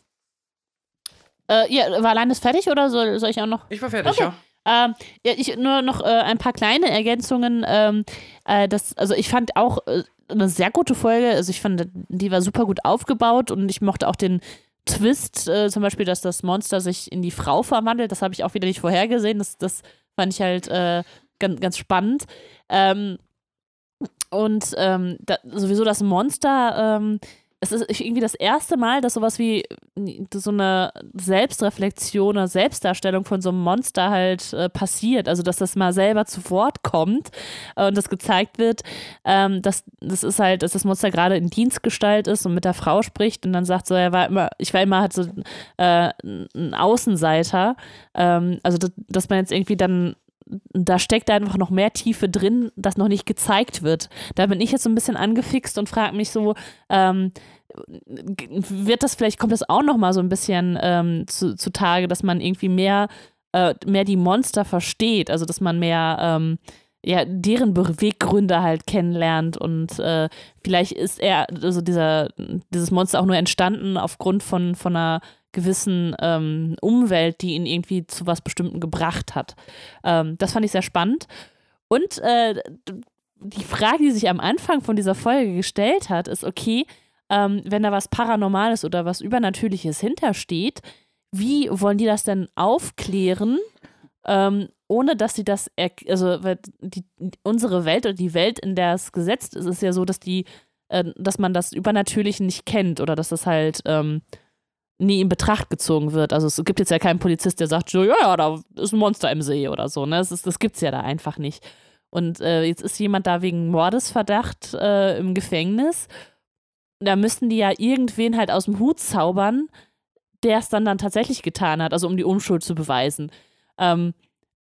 Äh, ja, war Landes fertig oder soll, soll ich auch noch? Ich war fertig, okay. ja. Ähm, ja, ich nur noch äh, ein paar kleine Ergänzungen. Ähm, äh, das, also ich fand auch äh, eine sehr gute Folge. Also ich fand, die war super gut aufgebaut und ich mochte auch den Twist, äh, zum Beispiel, dass das Monster sich in die Frau verwandelt. Das habe ich auch wieder nicht vorhergesehen. Das, das fand ich halt äh, ganz, ganz spannend. Ähm, und ähm, da, sowieso das Monster ähm, es ist irgendwie das erste Mal, dass sowas wie so eine Selbstreflexion oder Selbstdarstellung von so einem Monster halt äh, passiert. Also, dass das mal selber zu Wort kommt äh, und das gezeigt wird, ähm, dass das ist halt, dass das Monster gerade in Dienstgestalt ist und mit der Frau spricht und dann sagt so, er war immer, ich war immer halt so äh, ein Außenseiter. Ähm, also, dass, dass man jetzt irgendwie dann da steckt einfach noch mehr Tiefe drin, das noch nicht gezeigt wird. Da bin ich jetzt so ein bisschen angefixt und frage mich so, ähm, wird das vielleicht, kommt das auch noch mal so ein bisschen ähm, zu, zutage, dass man irgendwie mehr, äh, mehr die Monster versteht, also dass man mehr ähm, ja, deren Beweggründe halt kennenlernt und äh, vielleicht ist er, also dieser, dieses Monster auch nur entstanden aufgrund von, von einer gewissen ähm, Umwelt, die ihn irgendwie zu was Bestimmten gebracht hat. Ähm, das fand ich sehr spannend. Und äh, die Frage, die sich am Anfang von dieser Folge gestellt hat, ist, okay, ähm, wenn da was Paranormales oder was Übernatürliches hintersteht, wie wollen die das denn aufklären, ähm, ohne dass sie das, also die, unsere Welt oder die Welt, in der es gesetzt ist, ist ja so, dass die, äh, dass man das Übernatürliche nicht kennt oder dass das halt ähm, nie in Betracht gezogen wird. Also es gibt jetzt ja keinen Polizist, der sagt, so, ja, ja, da ist ein Monster im See oder so. Ne? Das, ist, das gibt es ja da einfach nicht. Und äh, jetzt ist jemand da wegen Mordesverdacht äh, im Gefängnis. Da müssten die ja irgendwen halt aus dem Hut zaubern, der es dann dann tatsächlich getan hat, also um die Unschuld zu beweisen. Ähm,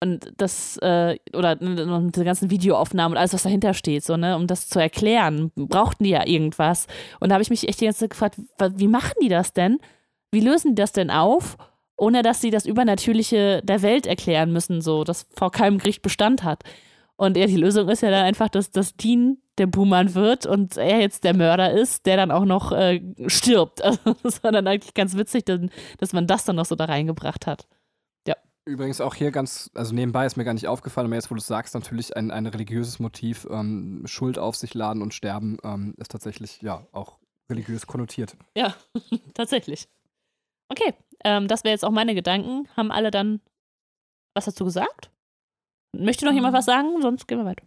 und das, äh, oder diese ganzen Videoaufnahmen und alles, was dahinter steht, so, ne, um das zu erklären, brauchten die ja irgendwas. Und da habe ich mich echt die ganze Zeit gefragt, wie machen die das denn? Wie lösen die das denn auf, ohne dass sie das Übernatürliche der Welt erklären müssen, so, das vor keinem Gericht Bestand hat? Und ja, die Lösung ist ja dann einfach, dass das Dean der Buhmann wird und er jetzt der Mörder ist, der dann auch noch äh, stirbt. *laughs* Also, das war dann eigentlich ganz witzig, dass man das dann noch so da reingebracht hat. Übrigens auch hier ganz, also nebenbei ist mir gar nicht aufgefallen, aber jetzt, wo du es sagst, natürlich ein, ein religiöses Motiv, ähm, Schuld auf sich laden und sterben, ähm, ist tatsächlich ja auch religiös konnotiert. Ja, *laughs* tatsächlich. Okay, ähm, das wäre jetzt auch meine Gedanken. Haben alle dann was dazu gesagt? Möchte noch jemand mhm. was sagen? Sonst gehen wir weiter.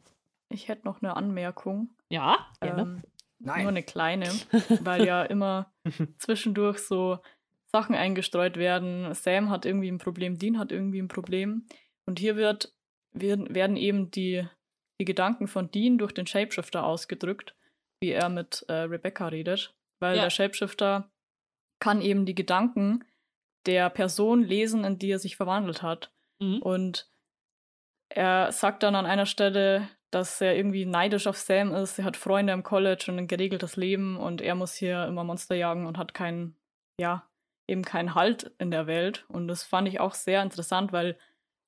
Ich hätte noch eine Anmerkung. Ja, gerne. Ähm, Nein. Nur eine kleine, *laughs* weil ja immer *laughs* zwischendurch so Sachen eingestreut werden. Sam hat irgendwie ein Problem, Dean hat irgendwie ein Problem. Und hier wird, werden, werden eben die, die Gedanken von Dean durch den Shapeshifter ausgedrückt, wie er mit äh, Rebecca redet. Weil ja. der Shapeshifter kann eben die Gedanken der Person lesen, in die er sich verwandelt hat. Mhm. Und er sagt dann an einer Stelle, dass er irgendwie neidisch auf Sam ist. Er hat Freunde im College und ein geregeltes Leben und er muss hier immer Monster jagen und hat keinen, ja, eben keinen Halt in der Welt. Und das fand ich auch sehr interessant, weil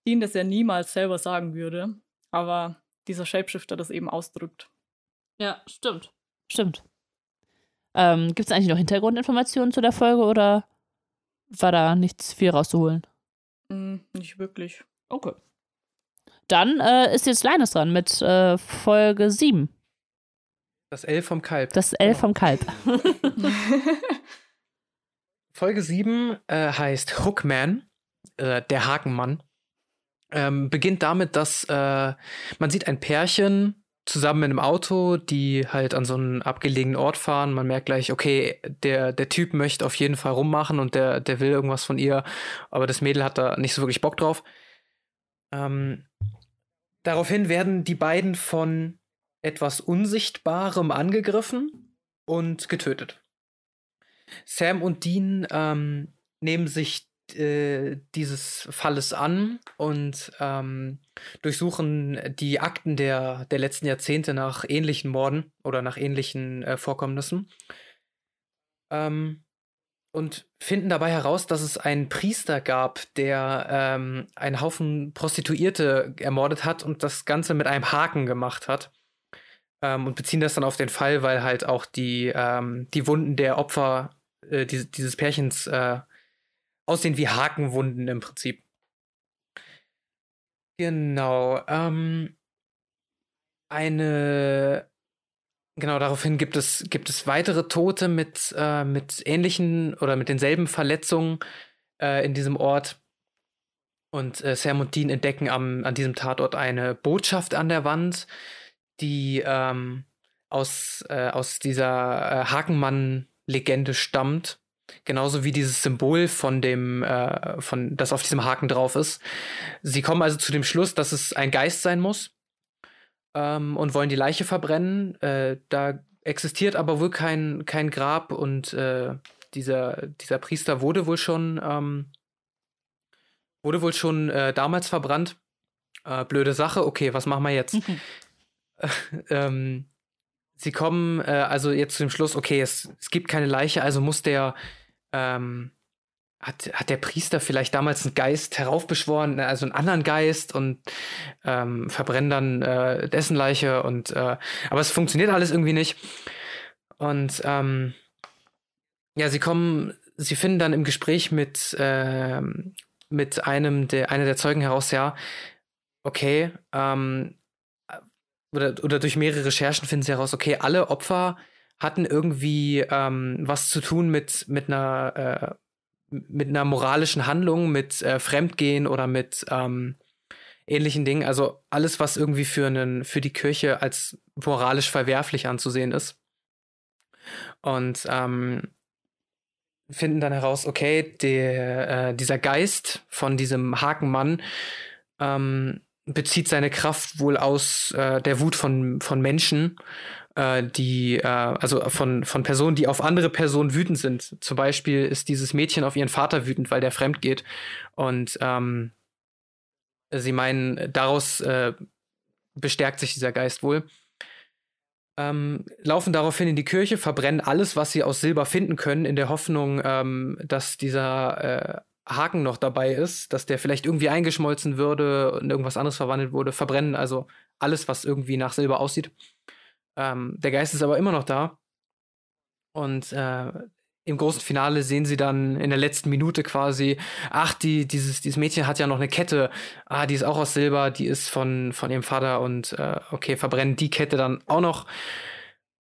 Dean das ja niemals selber sagen würde, aber dieser Shapeshifter das eben ausdrückt. Ja, stimmt. Stimmt. Ähm, Gibt es eigentlich noch Hintergrundinformationen zu der Folge oder war da nichts viel rauszuholen? Mm, nicht wirklich. Okay. Dann äh, ist jetzt Leines dran mit äh, Folge 7. Das L vom Kalb. Das L genau. vom Kalb. *laughs* Folge 7 äh, heißt Hookman, äh, der Hakenmann. Ähm, beginnt damit, dass äh, man sieht ein Pärchen zusammen in einem Auto, die halt an so einen abgelegenen Ort fahren. Man merkt gleich, okay, der, der Typ möchte auf jeden Fall rummachen und der, der will irgendwas von ihr, aber das Mädel hat da nicht so wirklich Bock drauf. Ähm, daraufhin werden die beiden von etwas Unsichtbarem angegriffen und getötet. Sam und Dean ähm, nehmen sich äh, dieses Falles an und ähm, durchsuchen die Akten der, der letzten Jahrzehnte nach ähnlichen Morden oder nach ähnlichen äh, Vorkommnissen. Ähm, und finden dabei heraus, dass es einen Priester gab, der ähm, einen Haufen Prostituierte ermordet hat und das Ganze mit einem Haken gemacht hat. Ähm, und beziehen das dann auf den Fall, weil halt auch die, ähm, die Wunden der Opfer äh, diese, dieses Pärchens äh, aussehen wie Hakenwunden im Prinzip. Genau. Ähm, eine. Genau, daraufhin gibt es, gibt es weitere Tote mit, äh, mit ähnlichen oder mit denselben Verletzungen äh, in diesem Ort. Und äh, Sam und Dean entdecken am, an diesem Tatort eine Botschaft an der Wand, die ähm, aus, äh, aus dieser äh, Hakenmann Legende stammt. Genauso wie dieses Symbol von dem, äh, von, das auf diesem Haken drauf ist. Sie kommen also zu dem Schluss, dass es ein Geist sein muss ähm, und wollen die Leiche verbrennen. Äh, da existiert aber wohl kein, kein Grab und äh, dieser, dieser Priester wurde wohl schon, ähm, wurde wohl schon äh, damals verbrannt. Äh, blöde Sache, okay, was machen wir jetzt? *laughs* *laughs* ähm, sie kommen äh, also jetzt zu dem Schluss, okay, es, es gibt keine Leiche, also muss der, ähm, hat, hat der Priester vielleicht damals einen Geist heraufbeschworen, ne, also einen anderen Geist und ähm, verbrennen dann äh, dessen Leiche und äh, aber es funktioniert alles irgendwie nicht. Und ähm, ja, sie kommen, sie finden dann im Gespräch mit, äh, mit einem der, einer der Zeugen heraus, ja, okay, ähm, oder, oder durch mehrere Recherchen finden sie heraus, okay, alle Opfer hatten irgendwie ähm, was zu tun mit, mit einer äh, mit einer moralischen Handlung, mit äh, Fremdgehen oder mit ähm, ähnlichen Dingen. Also alles, was irgendwie für, einen, für die Kirche als moralisch verwerflich anzusehen ist. Und ähm, finden dann heraus, okay, der, äh, dieser Geist von diesem Hakenmann ähm, bezieht seine Kraft wohl aus äh, der Wut von, von Menschen, äh, die, äh, also von, von Personen, die auf andere Personen wütend sind. Zum Beispiel ist dieses Mädchen auf ihren Vater wütend, weil der fremd geht. Und ähm, sie meinen, daraus äh, bestärkt sich dieser Geist wohl. Ähm, laufen daraufhin in die Kirche, verbrennen alles, was sie aus Silber finden können, in der Hoffnung, ähm, dass dieser äh, Haken noch dabei ist, dass der vielleicht irgendwie eingeschmolzen würde und irgendwas anderes verwandelt wurde, verbrennen also alles, was irgendwie nach Silber aussieht. Ähm, der Geist ist aber immer noch da. Und äh, im großen Finale sehen sie dann in der letzten Minute quasi, ach, die, dieses, dieses Mädchen hat ja noch eine Kette. Ah, die ist auch aus Silber, die ist von, von ihrem Vater und äh, okay, verbrennen die Kette dann auch noch.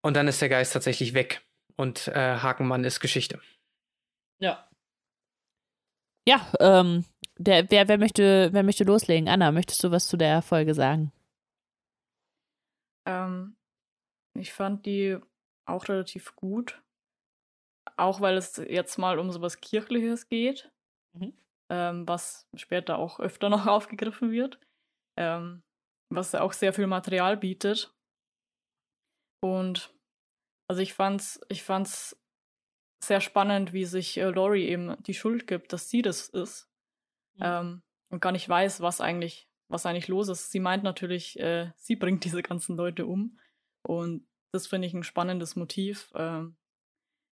Und dann ist der Geist tatsächlich weg. Und äh, Hakenmann ist Geschichte. Ja. Ja, ähm, der, wer, wer, möchte, wer möchte loslegen? Anna, möchtest du was zu der Folge sagen? Ähm, ich fand die auch relativ gut. Auch weil es jetzt mal um sowas Kirchliches geht, mhm. ähm, was später auch öfter *laughs* noch aufgegriffen wird. Ähm, was auch sehr viel Material bietet. Und also ich fand's, ich fand's sehr spannend, wie sich äh, Laurie eben die Schuld gibt, dass sie das ist. Mhm. Ähm, und gar nicht weiß, was eigentlich, was eigentlich los ist. Sie meint natürlich, äh, sie bringt *laughs* diese ganzen Leute um. Und das finde ich ein spannendes Motiv, äh,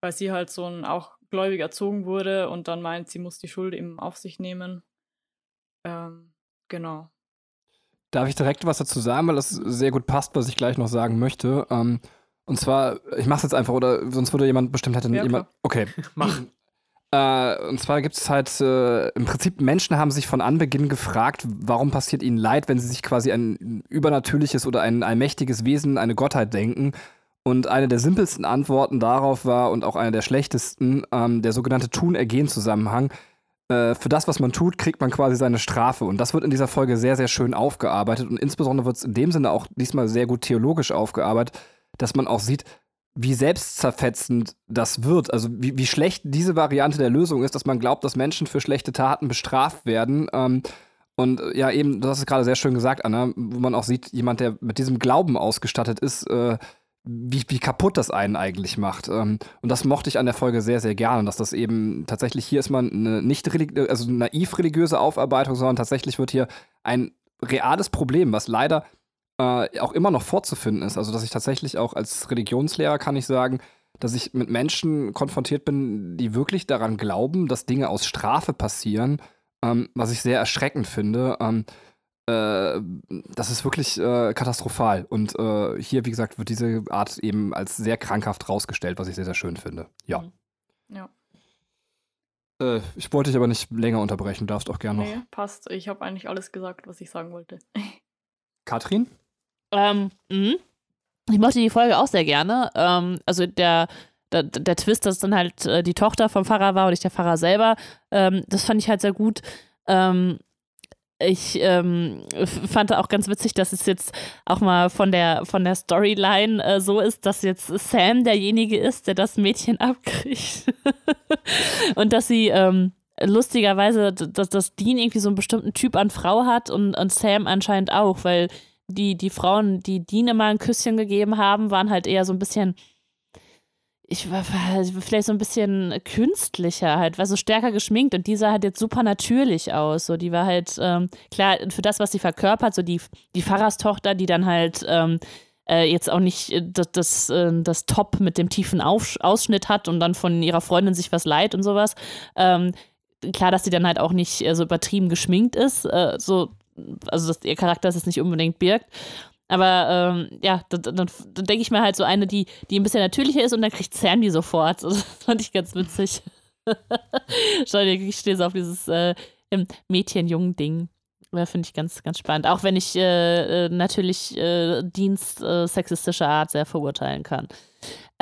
weil sie halt so ein auch gläubig erzogen wurde und dann meint, sie muss die Schuld eben auf sich nehmen. Ähm, genau. Darf ich direkt was dazu sagen, weil das sehr gut passt, was ich gleich noch sagen möchte. Ähm, und zwar, ich mach's jetzt einfach, oder sonst würde jemand bestimmt hätte ja, jemand. Okay, *laughs* mach. Äh, und zwar gibt es halt, äh, im Prinzip, Menschen haben sich von Anbeginn gefragt, warum passiert ihnen Leid, wenn sie sich quasi ein übernatürliches oder ein allmächtiges Wesen, eine Gottheit denken. Und eine der simpelsten Antworten darauf war und auch eine der schlechtesten, ähm, der sogenannte Tun-Ergehen-Zusammenhang. Äh, für das, was man tut, kriegt man quasi seine Strafe. Und das wird in dieser Folge sehr, sehr schön aufgearbeitet. Und insbesondere wird es in dem Sinne auch diesmal sehr gut theologisch aufgearbeitet dass man auch sieht, wie selbstzerfetzend das wird. Also wie, wie schlecht diese Variante der Lösung ist, dass man glaubt, dass Menschen für schlechte Taten bestraft werden. Ähm, und äh, ja, eben, du hast es gerade sehr schön gesagt, Anna, wo man auch sieht, jemand, der mit diesem Glauben ausgestattet ist, äh, wie, wie kaputt das einen eigentlich macht. Ähm, und das mochte ich an der Folge sehr, sehr gerne, dass das eben tatsächlich hier ist man eine nicht also naiv religiöse Aufarbeitung, sondern tatsächlich wird hier ein reales Problem, was leider äh, auch immer noch vorzufinden ist. Also, dass ich tatsächlich auch als Religionslehrer kann ich sagen, dass ich mit Menschen konfrontiert bin, die wirklich daran glauben, dass Dinge aus Strafe passieren, ähm, was ich sehr erschreckend finde. Ähm, äh, das ist wirklich äh, katastrophal. Und äh, hier, wie gesagt, wird diese Art eben als sehr krankhaft rausgestellt, was ich sehr, sehr schön finde. Ja. Mhm. Ja. Äh, ich wollte dich aber nicht länger unterbrechen, du darfst auch gerne noch. Nee, passt. Ich habe eigentlich alles gesagt, was ich sagen wollte. *laughs* Katrin? Ähm, mh. ich mochte die Folge auch sehr gerne. Ähm, also der, der, der, Twist, dass dann halt äh, die Tochter vom Pfarrer war und nicht der Pfarrer selber, ähm, das fand ich halt sehr gut. Ähm, ich ähm, fand auch ganz witzig, dass es jetzt auch mal von der, von der Storyline äh, so ist, dass jetzt Sam derjenige ist, der das Mädchen abkriegt. *laughs* und dass sie ähm, lustigerweise, dass, dass Dean irgendwie so einen bestimmten Typ an Frau hat und, und Sam anscheinend auch, weil die, die Frauen, die Dean immer ein Küsschen gegeben haben, waren halt eher so ein bisschen, ich war vielleicht so ein bisschen künstlicher halt, war so stärker geschminkt und die sah halt jetzt super natürlich aus. So, die war halt, ähm, klar, für das, was sie verkörpert, so die, die Pfarrerstochter, die dann halt ähm, äh, jetzt auch nicht äh, das, das, äh, das Top mit dem tiefen Auf Ausschnitt hat und dann von ihrer Freundin sich was leiht und sowas. Ähm, klar, dass sie dann halt auch nicht äh, so übertrieben geschminkt ist. Äh, so also dass ihr Charakter es nicht unbedingt birgt. Aber ähm, ja, dann, dann, dann denke ich mir halt so eine, die, die ein bisschen natürlicher ist und dann kriegt Sam die sofort. *laughs* Das fand ich ganz witzig. *laughs* Schau ich stehe so auf dieses äh, Mädchen-Jungen-Ding. Finde ich ganz, ganz spannend. Auch wenn ich äh, äh natürlich äh, Dienst äh, sexistischer Art sehr verurteilen kann.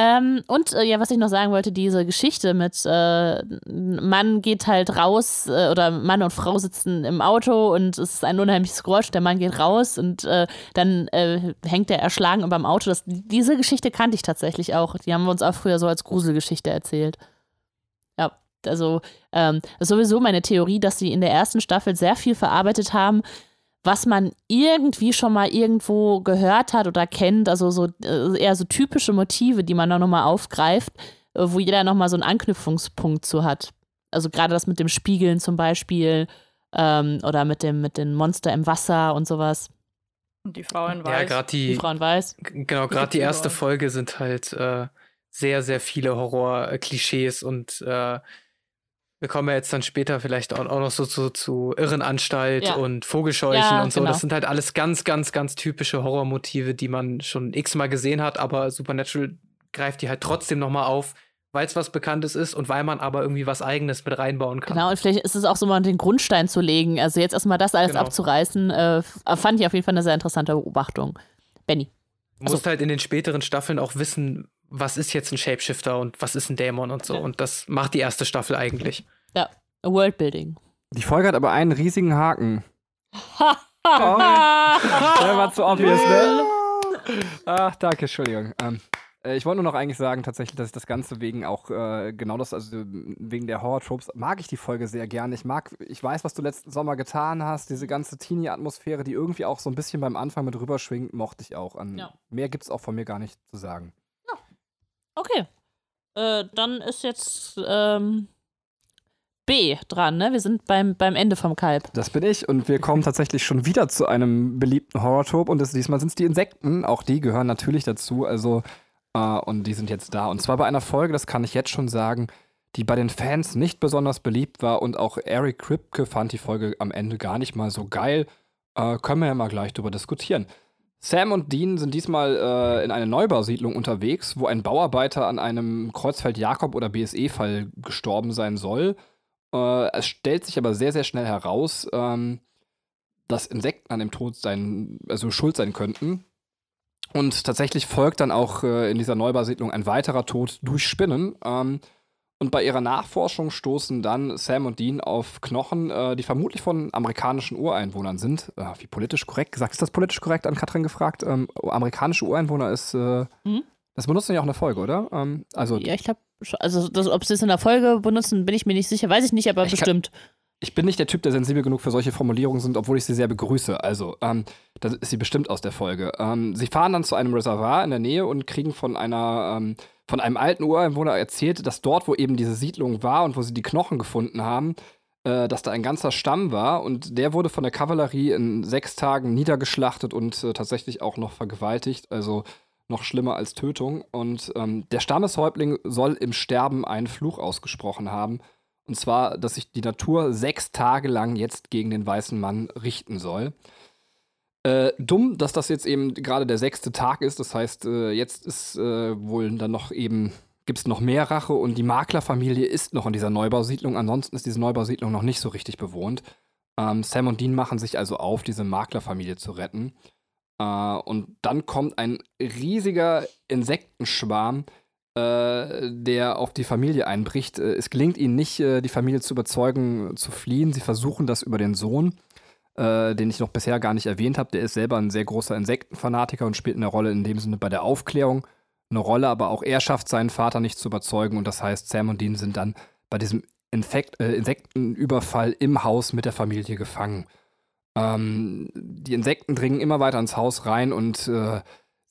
Ähm, und äh, ja, was ich noch sagen wollte, diese Geschichte mit äh, Mann geht halt raus äh, oder Mann und Frau sitzen im Auto und es ist ein unheimliches Geräusch, der Mann geht raus und äh, dann äh, hängt er erschlagen über dem Auto. Das, diese Geschichte kannte ich tatsächlich auch. Die haben wir uns auch früher so als Gruselgeschichte erzählt. Ja, also ähm, sowieso meine Theorie, dass sie in der ersten Staffel sehr viel verarbeitet haben, was man irgendwie schon mal irgendwo gehört hat oder kennt, also so äh, eher so typische Motive, die man dann nochmal aufgreift, äh, wo jeder nochmal so einen Anknüpfungspunkt zu hat. Also gerade das mit dem Spiegeln zum Beispiel ähm, oder mit dem mit den Monster im Wasser und sowas. Und die Frau in Weiß. Ja, gerade die, Die Frau in Weiß. genau, gerade die erste Folge sind halt äh, sehr, sehr viele Horror-Klischees und äh, wir kommen ja jetzt dann später vielleicht auch, auch noch so zu, zu Irrenanstalt Ja. und Vogelscheuchen Ja, und so. genau. Das sind halt alles ganz, ganz, ganz typische Horrormotive, die man schon x-mal gesehen hat, aber Supernatural greift die halt trotzdem nochmal auf, weil es was Bekanntes ist und weil man aber irgendwie was Eigenes mit reinbauen kann. Genau, und vielleicht ist es auch so mal den Grundstein zu legen. Also jetzt erstmal das alles Genau. abzureißen, äh, fand ich auf jeden Fall eine sehr interessante Beobachtung. Benny. Du musst halt in den späteren Staffeln auch wissen, was ist jetzt ein Shapeshifter und was ist ein Dämon und so. Ja. Und das macht die erste Staffel eigentlich. Ja, Worldbuilding. Die Folge hat aber einen riesigen Haken. *laughs* Ha, Der war zu obvious, ne? Ach, danke, Entschuldigung. Ähm, äh, ich wollte nur noch eigentlich sagen, tatsächlich, dass ich das Ganze wegen auch äh, genau das, also wegen der Horror-Tropes, mag ich die Folge sehr gerne. Ich mag, ich weiß, was du letzten Sommer getan hast, diese ganze Teenie-Atmosphäre, die irgendwie auch so ein bisschen beim Anfang mit rüberschwingt, mochte ich auch. An, Ja. Mehr gibt's auch von mir gar nicht zu sagen. Okay. Äh, dann ist jetzt ähm, B dran, ne? Wir sind beim, beim Ende vom Kalb. Das bin ich und wir kommen tatsächlich schon wieder zu einem beliebten Horror-Trope und das, diesmal sind es die Insekten. Auch die gehören natürlich dazu. Also, äh, und die sind jetzt da. Und zwar bei einer Folge, das kann ich jetzt schon sagen, die bei den Fans nicht besonders beliebt war und auch Eric Kripke fand die Folge am Ende gar nicht mal so geil. Äh, können wir ja mal gleich drüber diskutieren. Sam und Dean sind diesmal äh, in einer Neubausiedlung unterwegs, wo ein Bauarbeiter an einem Kreuzfeld Jakob oder BSE-Fall gestorben sein soll. Äh, es stellt sich aber sehr, sehr schnell heraus, ähm, dass Insekten an dem Tod sein, also schuld sein könnten. Und tatsächlich folgt dann auch äh, in dieser Neubausiedlung ein weiterer Tod durch Spinnen. Ähm, und bei ihrer Nachforschung stoßen dann Sam und Dean auf Knochen, äh, die vermutlich von amerikanischen Ureinwohnern sind. Äh, wie politisch korrekt gesagt? Ist das politisch korrekt an Katrin gefragt? Ähm, amerikanische Ureinwohner ist. Äh, Mhm. Das benutzen ja auch in der Folge, oder? Ähm, also, Ja, ich glaube, also das, ob sie es in der Folge benutzen, bin ich mir nicht sicher. Weiß ich nicht, aber Ich kann- bestimmt. ich bin nicht der Typ, der sensibel genug für solche Formulierungen sind, obwohl ich sie sehr begrüße. Also, ähm, das ist sie bestimmt aus der Folge. Ähm, sie fahren dann zu einem Reservoir in der Nähe und kriegen von einer, ähm, von einem alten Ureinwohner erzählt, dass dort, wo eben diese Siedlung war und wo sie die Knochen gefunden haben, äh, dass da ein ganzer Stamm war und der wurde von der Kavallerie in sechs Tagen niedergeschlachtet und äh, tatsächlich auch noch vergewaltigt. Also noch schlimmer als Tötung. Und ähm, der Stammeshäuptling soll im Sterben einen Fluch ausgesprochen haben. Und zwar, dass sich die Natur sechs Tage lang jetzt gegen den weißen Mann richten soll. Äh, dumm, dass das jetzt eben gerade der sechste Tag ist. Das heißt, äh, jetzt ist äh, wohl dann noch eben, gibt es noch mehr Rache und die Maklerfamilie ist noch in dieser Neubausiedlung. Ansonsten ist diese Neubausiedlung noch nicht so richtig bewohnt. Ähm, Sam und Dean machen sich also auf, diese Maklerfamilie zu retten. Äh, und dann kommt ein riesiger Insektenschwarm, äh, der auf die Familie einbricht. Äh, es gelingt ihnen nicht, die Familie zu überzeugen, zu fliehen. Sie versuchen das über den Sohn, äh, den ich noch bisher gar nicht erwähnt habe. Der ist selber ein sehr großer Insektenfanatiker und spielt eine Rolle in dem Sinne bei der Aufklärung. Eine Rolle, aber auch er schafft seinen Vater nicht zu überzeugen. Und das heißt, Sam und Dean sind dann bei diesem Infekt, äh, Insektenüberfall im Haus mit der Familie gefangen. Ähm, die Insekten dringen immer weiter ins Haus rein und äh,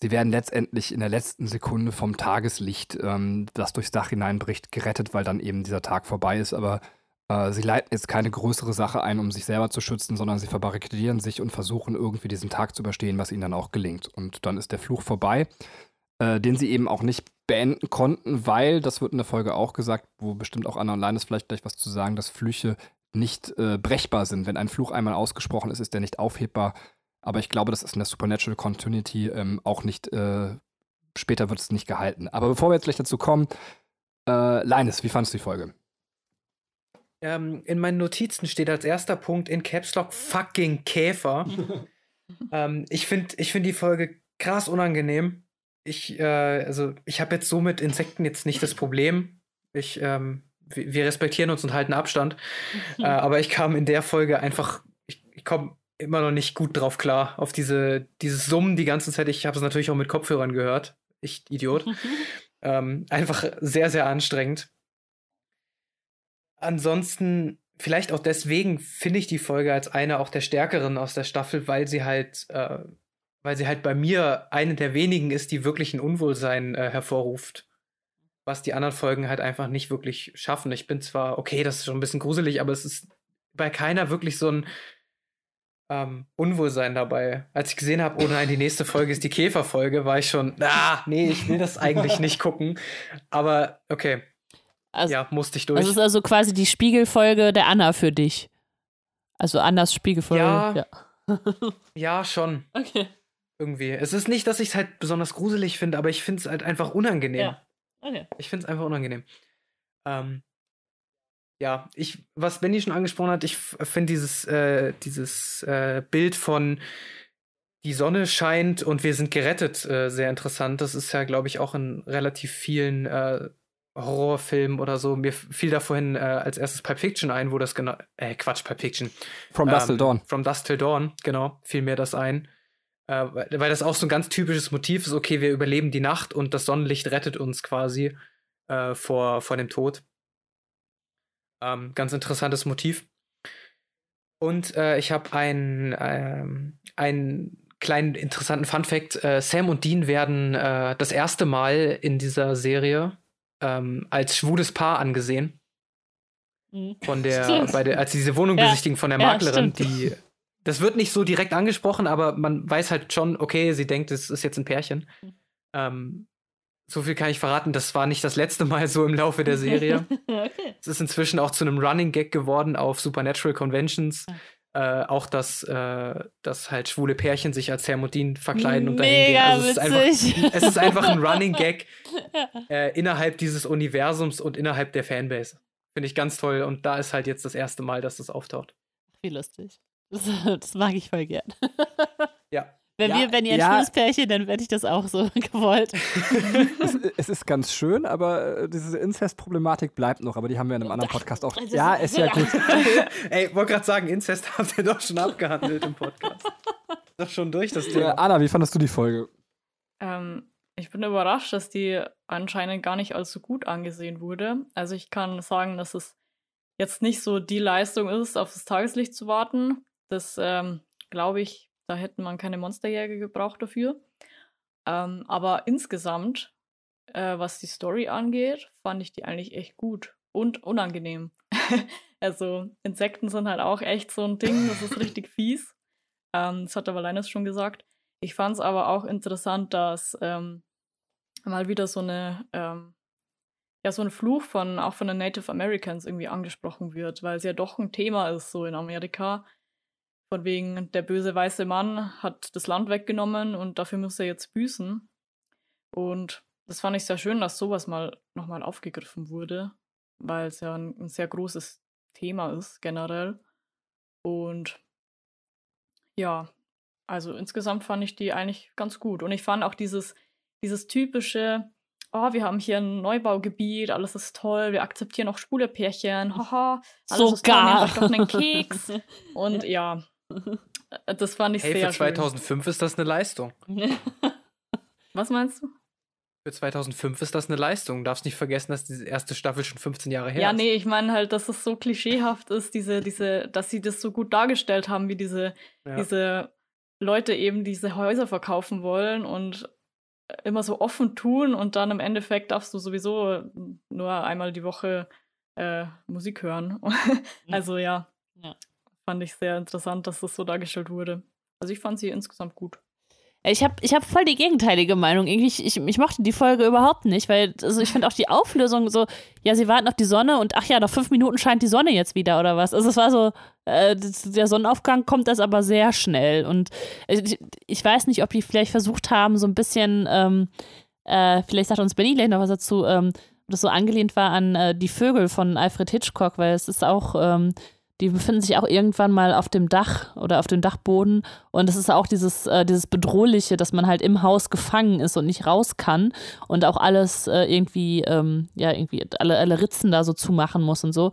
sie werden letztendlich in der letzten Sekunde vom Tageslicht, ähm, das durchs Dach hineinbricht, gerettet, weil dann eben dieser Tag vorbei ist. Aber äh, sie leiten jetzt keine größere Sache ein, um sich selber zu schützen, sondern sie verbarrikadieren sich und versuchen irgendwie diesen Tag zu überstehen, was ihnen dann auch gelingt. Und dann ist der Fluch vorbei, äh, den sie eben auch nicht beenden konnten, weil, das wird in der Folge auch gesagt, wo bestimmt auch Anna und Linus vielleicht gleich was zu sagen, dass Flüche nicht äh, brechbar sind. Wenn ein Fluch einmal ausgesprochen ist, ist der nicht aufhebbar. Aber ich glaube, das ist in der Supernatural Continuity ähm, auch nicht, äh, später wird es nicht gehalten. Aber bevor wir jetzt gleich dazu kommen, äh, Linus, wie fandest du die Folge? Ähm, in meinen Notizen steht als erster Punkt in Caps Lock fucking Käfer. *laughs* ähm, ich finde ich find die Folge krass unangenehm. Ich, äh, also, ich habe jetzt so mit Insekten jetzt nicht das Problem. Ich, ähm, wir, respektieren uns und halten Abstand. *laughs* äh, aber ich kam in der Folge einfach, ich, ich komme immer noch nicht gut drauf klar, auf diese, dieses Summen die ganze Zeit. Ich habe es natürlich auch mit Kopfhörern gehört. Ich Idiot. *laughs* ähm, einfach sehr, sehr anstrengend. Ansonsten, vielleicht auch deswegen finde ich die Folge als eine auch der stärkeren aus der Staffel, weil sie halt, äh, weil sie halt bei mir eine der wenigen ist, die wirklich ein Unwohlsein äh, hervorruft. Was die anderen Folgen halt einfach nicht wirklich schaffen. Ich bin zwar, okay, das ist schon ein bisschen gruselig, aber es ist bei keiner wirklich so ein ähm, Unwohlsein dabei. Als ich gesehen habe, oh nein, die nächste Folge ist die Käferfolge, war ich schon, ah, nee, ich will das eigentlich nicht gucken. Aber okay, Also, ja, musste ich durch. das ist also quasi die Spiegelfolge der Anna für dich. Also Annas Spiegelfolge. Ja. ja, *laughs* schon. Okay. Irgendwie. Es ist nicht, dass ich es halt besonders gruselig finde, aber ich finde es halt einfach unangenehm. Ja. Okay. Ich finde es einfach unangenehm. Ähm, ja, ich, was Benny schon angesprochen hat, ich finde dieses, äh, dieses äh, Bild von die Sonne scheint und wir sind gerettet äh, sehr interessant. Das ist ja, glaube ich, auch in relativ vielen Horrorfilmen oder so. Mir fiel da vorhin äh, als erstes Pulp Fiction ein, wo das genau, äh, Quatsch, Pulp Fiction. From Dust Till Ähm, Dawn. From Dust Till Dawn, genau, fiel mir das ein. Äh, weil weil das auch so ein ganz typisches Motiv ist, okay, wir überleben die Nacht und das Sonnenlicht rettet uns quasi äh, vor, vor dem Tod. Ähm, ganz interessantes Motiv. Und äh, ich habe einen, ähm, einen kleinen interessanten Fun-Fact. Äh, Sam und Dean werden äh, das erste Mal in dieser Serie ähm, als schwules Paar angesehen Mhm. von der, *laughs* bei der, als sie diese Wohnung Ja. besichtigen von der Ja, Maklerin, stimmt. die. Das wird nicht so direkt angesprochen, aber man weiß halt schon, okay, sie denkt, es ist jetzt ein Pärchen. Mhm. Ähm, so viel kann ich verraten, das war nicht das letzte Mal so im Laufe der Serie. *laughs* okay. es ist inzwischen auch zu einem Running Gag geworden auf Supernatural Conventions. Äh, auch, dass, äh, dass halt schwule Pärchen sich als Dean verkleiden und dahin gehen. Also es, ist einfach, *laughs* es ist einfach ein Running Gag *laughs* äh, innerhalb dieses Universums und innerhalb der Fanbase. Finde ich ganz toll. Und da ist halt jetzt das erste Mal, dass das auftaucht. Wie lustig. Das, *laughs* das mag ich voll gern. Ja. Wenn, Ja, wir, wenn ihr ein ja. schwules Pärchen, dann werde ich das auch so *laughs* gewollt. *laughs* es, es ist ganz schön, aber äh, diese Inzest-Problematik bleibt noch, aber die haben wir in einem anderen Podcast auch. Das Ja, ist- ist ja gut. *laughs* Ey, wollte gerade sagen, Inzest habt ihr doch schon abgehandelt im Podcast. Doch schon durch das Äh, Thema. Anna, wie fandest du die Folge? Ähm, ich bin überrascht, dass die anscheinend gar nicht so gut angesehen wurde. Also ich kann sagen, dass es jetzt nicht so die Leistung ist, auf das Tageslicht zu warten. Das ähm, glaube ich, da hätten man keine Monsterjäger gebraucht dafür. Ähm, aber insgesamt, äh, was die Story angeht, fand ich die eigentlich echt gut und unangenehm. *laughs* also Insekten sind halt auch echt so ein Ding, das ist richtig *laughs* fies. Ähm, das hat aber Linus schon gesagt. Ich fand es aber auch interessant, dass ähm, mal wieder so eine, ähm, ja, so ein Fluch von auch von den Native Americans irgendwie angesprochen wird, weil es ja doch ein Thema ist, so in Amerika. Von wegen, der böse weiße Mann hat das Land weggenommen und dafür muss er jetzt büßen. Und das fand ich sehr schön, dass sowas mal nochmal aufgegriffen wurde, weil es ja ein, ein sehr großes Thema ist, generell. Und ja, also insgesamt fand ich die eigentlich ganz gut. Und ich fand auch dieses, dieses typische, oh, wir haben hier ein Neubaugebiet, alles ist toll, wir akzeptieren auch schwule Pärchen, haha, alles ist toll, Sogar. nehmt euch doch einen Keks. *laughs* Und ja, äh, *laughs* das fand ich Hey, sehr für 2005 ist das eine Leistung. schön. *laughs* Was meinst du? Für 2005 ist das eine Leistung. Du darfst nicht vergessen, dass diese erste Staffel schon 15 Jahre her Ja, ist. nee, ich meine halt, dass es so klischeehaft ist, diese, diese, dass sie das so gut dargestellt haben, wie diese, Ja. diese Leute eben diese Häuser verkaufen wollen und immer so offen tun und dann im Endeffekt darfst du sowieso nur einmal die Woche äh, Musik hören. *laughs* also ja, Ja. Fand ich sehr interessant, dass das so dargestellt wurde. Also ich fand sie insgesamt gut. Ich habe ich hab voll die gegenteilige Meinung. Irgendwie, ich, ich, ich mochte die Folge überhaupt nicht, weil also ich finde auch die Auflösung so, ja, sie warten auf die Sonne und ach ja, nach fünf Minuten scheint die Sonne jetzt wieder oder was. Also es war so, äh, der Sonnenaufgang kommt das aber sehr schnell. Und ich, ich weiß nicht, ob die vielleicht versucht haben, so ein bisschen, ähm, äh, vielleicht sagt uns Benny gleich noch was dazu, ähm, das so angelehnt war an äh, die Vögel von Alfred Hitchcock, weil es ist auch, ähm, die befinden sich auch irgendwann mal auf dem Dach oder auf dem Dachboden und es ist auch dieses, äh, dieses Bedrohliche, dass man halt im Haus gefangen ist und nicht raus kann und auch alles äh, irgendwie, ähm, ja, irgendwie alle, alle Ritzen da so zumachen muss und so.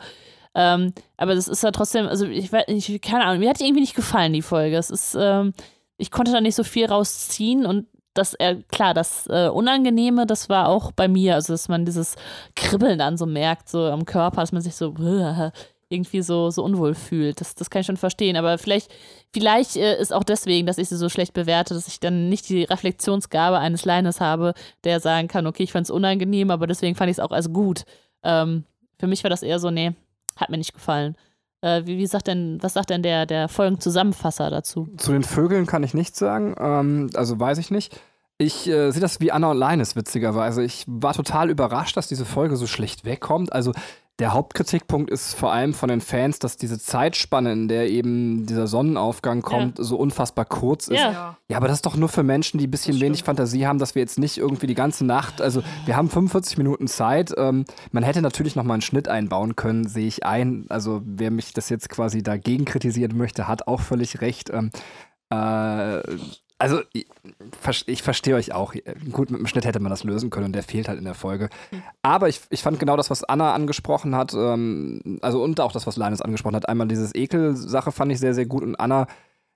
Ähm, aber das ist ja trotzdem, also ich weiß nicht, keine Ahnung, mir hat die irgendwie nicht gefallen, die Folge. Es ist, ähm, ich konnte da nicht so viel rausziehen und das, äh, klar, das äh, Unangenehme, das war auch bei mir, also dass man dieses Kribbeln dann so merkt, so am Körper, dass man sich so *laughs* irgendwie so, so unwohl fühlt. Das, das kann ich schon verstehen. Aber vielleicht, vielleicht äh, ist auch deswegen, dass ich sie so schlecht bewerte, dass ich dann nicht die Reflexionsgabe eines Leines habe, der sagen kann, okay, ich fand es unangenehm, aber deswegen fand ich es auch als gut. Ähm, für mich war das eher so, nee, hat mir nicht gefallen. Äh, wie, wie sagt denn, was sagt denn der, der Folgenzusammenfasser dazu? Zu den Vögeln kann ich nichts sagen, ähm, also weiß ich nicht. Ich äh, sehe das wie Anna und Linus, witzigerweise. Ich war total überrascht, dass diese Folge so schlecht wegkommt. Also der Hauptkritikpunkt ist vor allem von den Fans, dass diese Zeitspanne, in der eben dieser Sonnenaufgang kommt, ja. so unfassbar kurz ist. Ja. ja, aber das ist doch nur für Menschen, die ein bisschen wenig Fantasie haben, dass wir jetzt nicht irgendwie die ganze Nacht, also wir haben 45 Minuten Zeit. Ähm, man hätte natürlich noch mal einen Schnitt einbauen können, sehe ich ein. Also wer mich das jetzt quasi dagegen kritisieren möchte, hat auch völlig recht. Ähm, äh, also ich, ich verstehe euch auch. Gut, mit dem Schnitt hätte man das lösen können und der fehlt halt in der Folge. Aber ich, ich fand genau das, was Anna angesprochen hat, ähm, also und auch das, was Linus angesprochen hat. Einmal dieses Ekel-Sache fand ich sehr, sehr gut und Anna,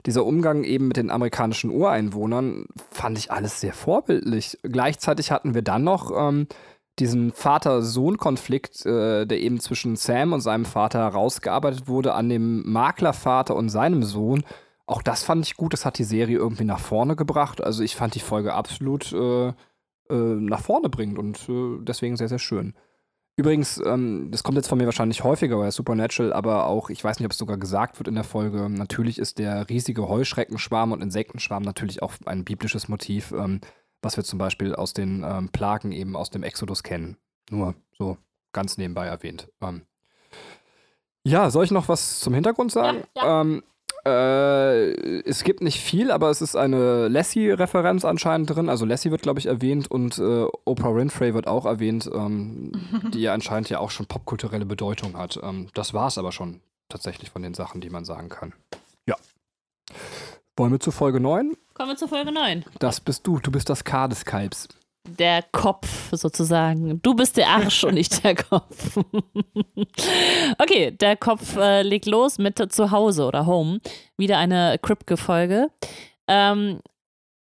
dieser Umgang eben mit den amerikanischen Ureinwohnern, fand ich alles sehr vorbildlich. Gleichzeitig hatten wir dann noch ähm, diesen Vater-Sohn-Konflikt, äh, der eben zwischen Sam und seinem Vater herausgearbeitet wurde, an dem Maklervater und seinem Sohn auch das fand ich gut, das hat die Serie irgendwie nach vorne gebracht. Also ich fand die Folge absolut äh, äh, nach vorne bringend und äh, deswegen sehr, sehr schön. Übrigens, ähm, das kommt jetzt von mir wahrscheinlich häufiger bei Supernatural, aber auch, ich weiß nicht, ob es sogar gesagt wird in der Folge, natürlich ist der riesige Heuschreckenschwarm und Insektenschwarm natürlich auch ein biblisches Motiv, ähm, was wir zum Beispiel aus den ähm, Plagen eben aus dem Exodus kennen. Nur so ganz nebenbei erwähnt. Ähm, ja, soll ich noch was zum Hintergrund sagen? Ja, ja. Äh, es gibt nicht viel, aber es ist eine Lassie-Referenz anscheinend drin. Also Lassie wird, glaube ich, erwähnt und äh, Oprah Winfrey wird auch erwähnt, ähm, *laughs* die ja anscheinend ja auch schon popkulturelle Bedeutung hat. Ähm, das war es aber schon tatsächlich von den Sachen, die man sagen kann. Ja. Wollen wir zur Folge 9? Kommen wir zur Folge 9. Das bist du. Du bist das K des Kalbs der Kopf sozusagen. Du bist der Arsch und ich der Kopf. *laughs* okay, der Kopf äh, legt los mit Zuhause oder Home. Wieder eine Kripke-Folge. Ähm,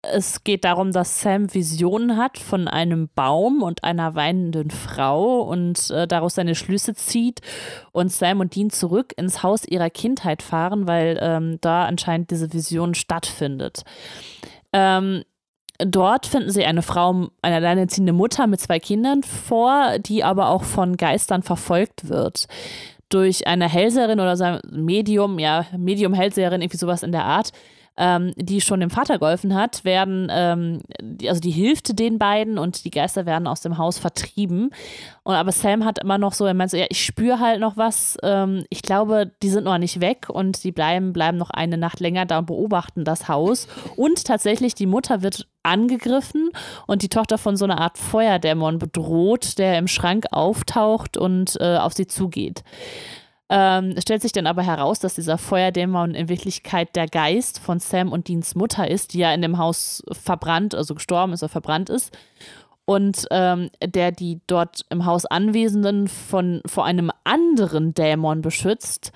es geht darum, dass Sam Visionen hat von einem Baum und einer weinenden Frau und äh, daraus seine Schlüsse zieht und Sam und Dean zurück ins Haus ihrer Kindheit fahren, weil ähm, da anscheinend diese Vision stattfindet. Ähm, Dort finden sie eine Frau, eine alleinerziehende Mutter mit zwei Kindern vor, die aber auch von Geistern verfolgt wird. Durch eine Hellseherin oder so ein Medium, ja, Medium-Hellseherin, irgendwie sowas in der Art, ähm, die schon dem Vater geholfen hat, werden, ähm, die, also die hilft den beiden und die Geister werden aus dem Haus vertrieben. Und aber Sam hat immer noch so, er meint so, ja, ich spüre halt noch was. Ähm, ich glaube, die sind noch nicht weg und die bleiben, bleiben noch eine Nacht länger da und beobachten das Haus. Und tatsächlich, die Mutter wird angegriffen und die Tochter von so einer Art Feuerdämon bedroht, der im Schrank auftaucht und äh, auf sie zugeht. Ähm, es stellt sich dann aber heraus, dass dieser Feuerdämon in Wirklichkeit der Geist von Sam und Deans Mutter ist, die ja in dem Haus verbrannt, also gestorben ist oder verbrannt ist. Und ähm, der die dort im Haus Anwesenden von, vor einem anderen Dämon beschützt,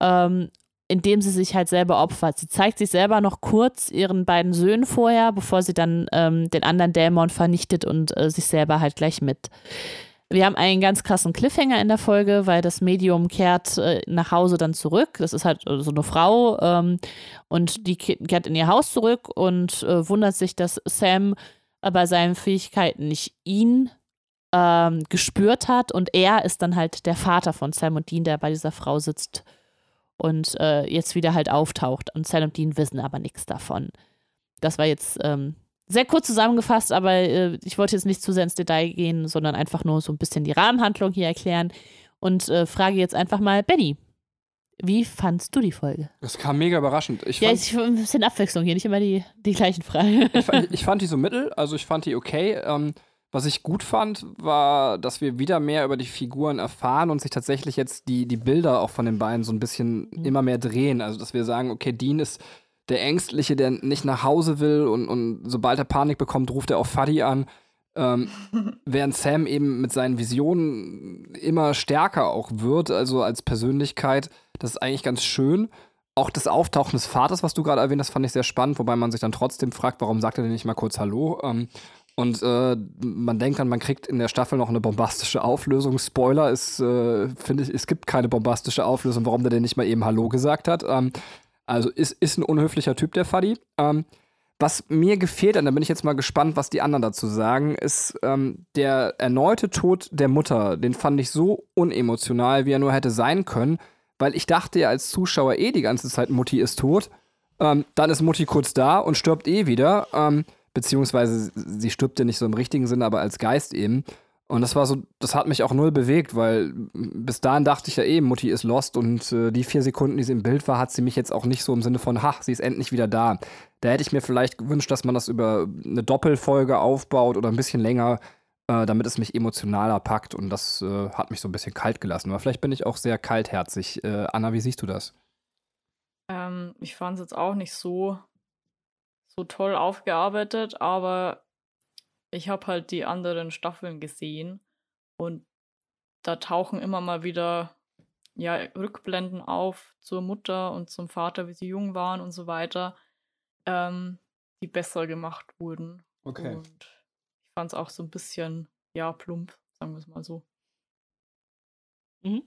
ähm, indem sie sich halt selber opfert. Sie zeigt sich selber noch kurz ihren beiden Söhnen vorher, bevor sie dann ähm, den anderen Dämon vernichtet und äh, sich selber halt gleich mit. Wir haben einen ganz krassen Cliffhanger in der Folge, weil das Medium kehrt äh, nach Hause dann zurück. Das ist halt so eine Frau ähm, und die kehrt in ihr Haus zurück und äh, wundert sich, dass Sam äh, bei seinen Fähigkeiten nicht ihn ähm, gespürt hat und er ist dann halt der Vater von Sam und Dean, der bei dieser Frau sitzt und äh, jetzt wieder halt auftaucht. Und Sam und Dean wissen aber nichts davon. Das war jetzt ähm, sehr kurz zusammengefasst, aber äh, ich wollte jetzt nicht zu sehr ins Detail gehen, sondern einfach nur so ein bisschen die Rahmenhandlung hier erklären und äh, frage jetzt einfach mal Benny. Wie fandst du die Folge? Das kam mega überraschend. Ich ja, fand, ich, ein bisschen Abwechslung hier, nicht immer die, die gleichen Fragen. ich, fand, ich fand die so mittel, also ich fand die okay. Ähm, was ich gut fand, war, dass wir wieder mehr über die Figuren erfahren und sich tatsächlich jetzt die, die Bilder auch von den beiden so ein bisschen mhm. immer mehr drehen. Also, dass wir sagen, okay, Dean ist der Ängstliche, der nicht nach Hause will und, und sobald er Panik bekommt, ruft er auch Fuddy an. Ähm, *laughs* während Sam eben mit seinen Visionen immer stärker auch wird, also als Persönlichkeit, das ist eigentlich ganz schön. Auch das Auftauchen des Vaters, was du gerade erwähnt hast, fand ich sehr spannend, wobei man sich dann trotzdem fragt, warum sagt er denn nicht mal kurz Hallo? Ähm, Und äh, man denkt dann, man kriegt in der Staffel noch eine bombastische Auflösung. Spoiler ist, äh, finde ich, es gibt keine bombastische Auflösung, warum der denn nicht mal eben Hallo gesagt hat. Ähm, also ist, ist ein unhöflicher Typ, der Fadi. Ähm, was mir gefehlt, und da bin ich jetzt mal gespannt, was die anderen dazu sagen, ist ähm, der erneute Tod der Mutter. Den fand ich so unemotional, wie er nur hätte sein können, weil ich dachte ja als Zuschauer eh die ganze Zeit, Mutti ist tot. Ähm, dann ist Mutti kurz da und stirbt eh wieder. Ähm, beziehungsweise sie stirbt ja nicht so im richtigen Sinne, aber als Geist eben. Und das war so, das hat mich auch null bewegt, weil bis dahin dachte ich ja eh, Mutti ist lost und äh, die vier Sekunden, die sie im Bild war, hat sie mich jetzt auch nicht so im Sinne von, ha, sie ist endlich wieder da. Da hätte ich mir vielleicht gewünscht, dass man das über eine Doppelfolge aufbaut oder ein bisschen länger, äh, damit es mich emotionaler packt und das äh, hat mich so ein bisschen kalt gelassen. Aber vielleicht bin ich auch sehr kaltherzig. Äh, Anna, wie siehst du das? Ähm, ich fand es jetzt auch nicht so, so toll aufgearbeitet, aber ich habe halt die anderen Staffeln gesehen und da tauchen immer mal wieder ja, Rückblenden auf zur Mutter und zum Vater, wie sie jung waren und so weiter, ähm, die besser gemacht wurden. Okay. Und ich fand es auch so ein bisschen, ja, plump, sagen wir es mal so. Mhm.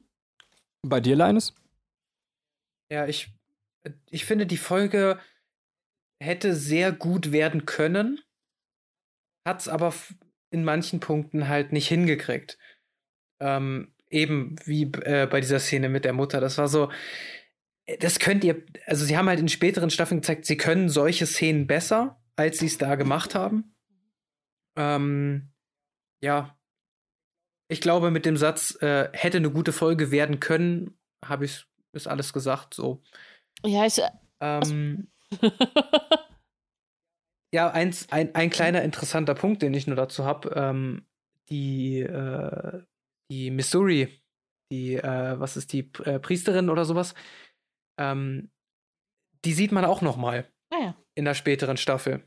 Bei dir, Leines? Ja, ich, ich finde, die Folge hätte sehr gut werden können hat es aber in manchen Punkten halt nicht hingekriegt. Ähm, eben wie äh, bei dieser Szene mit der Mutter. Das war so, äh, das könnt ihr, also sie haben halt in späteren Staffeln gezeigt, sie können solche Szenen besser, als sie es da gemacht haben. Ähm, ja. Ich glaube, mit dem Satz, äh, hätte eine gute Folge werden können, habe ich ist alles gesagt, so. Ja, ich. Äh, ähm, *laughs* Ja, eins, ein, ein kleiner interessanter Punkt, den ich nur dazu habe. Ähm, die, äh, die Missouri, die, äh, was ist die äh, Priesterin oder sowas, ähm, die sieht man auch noch mal ah, ja. in der späteren Staffel.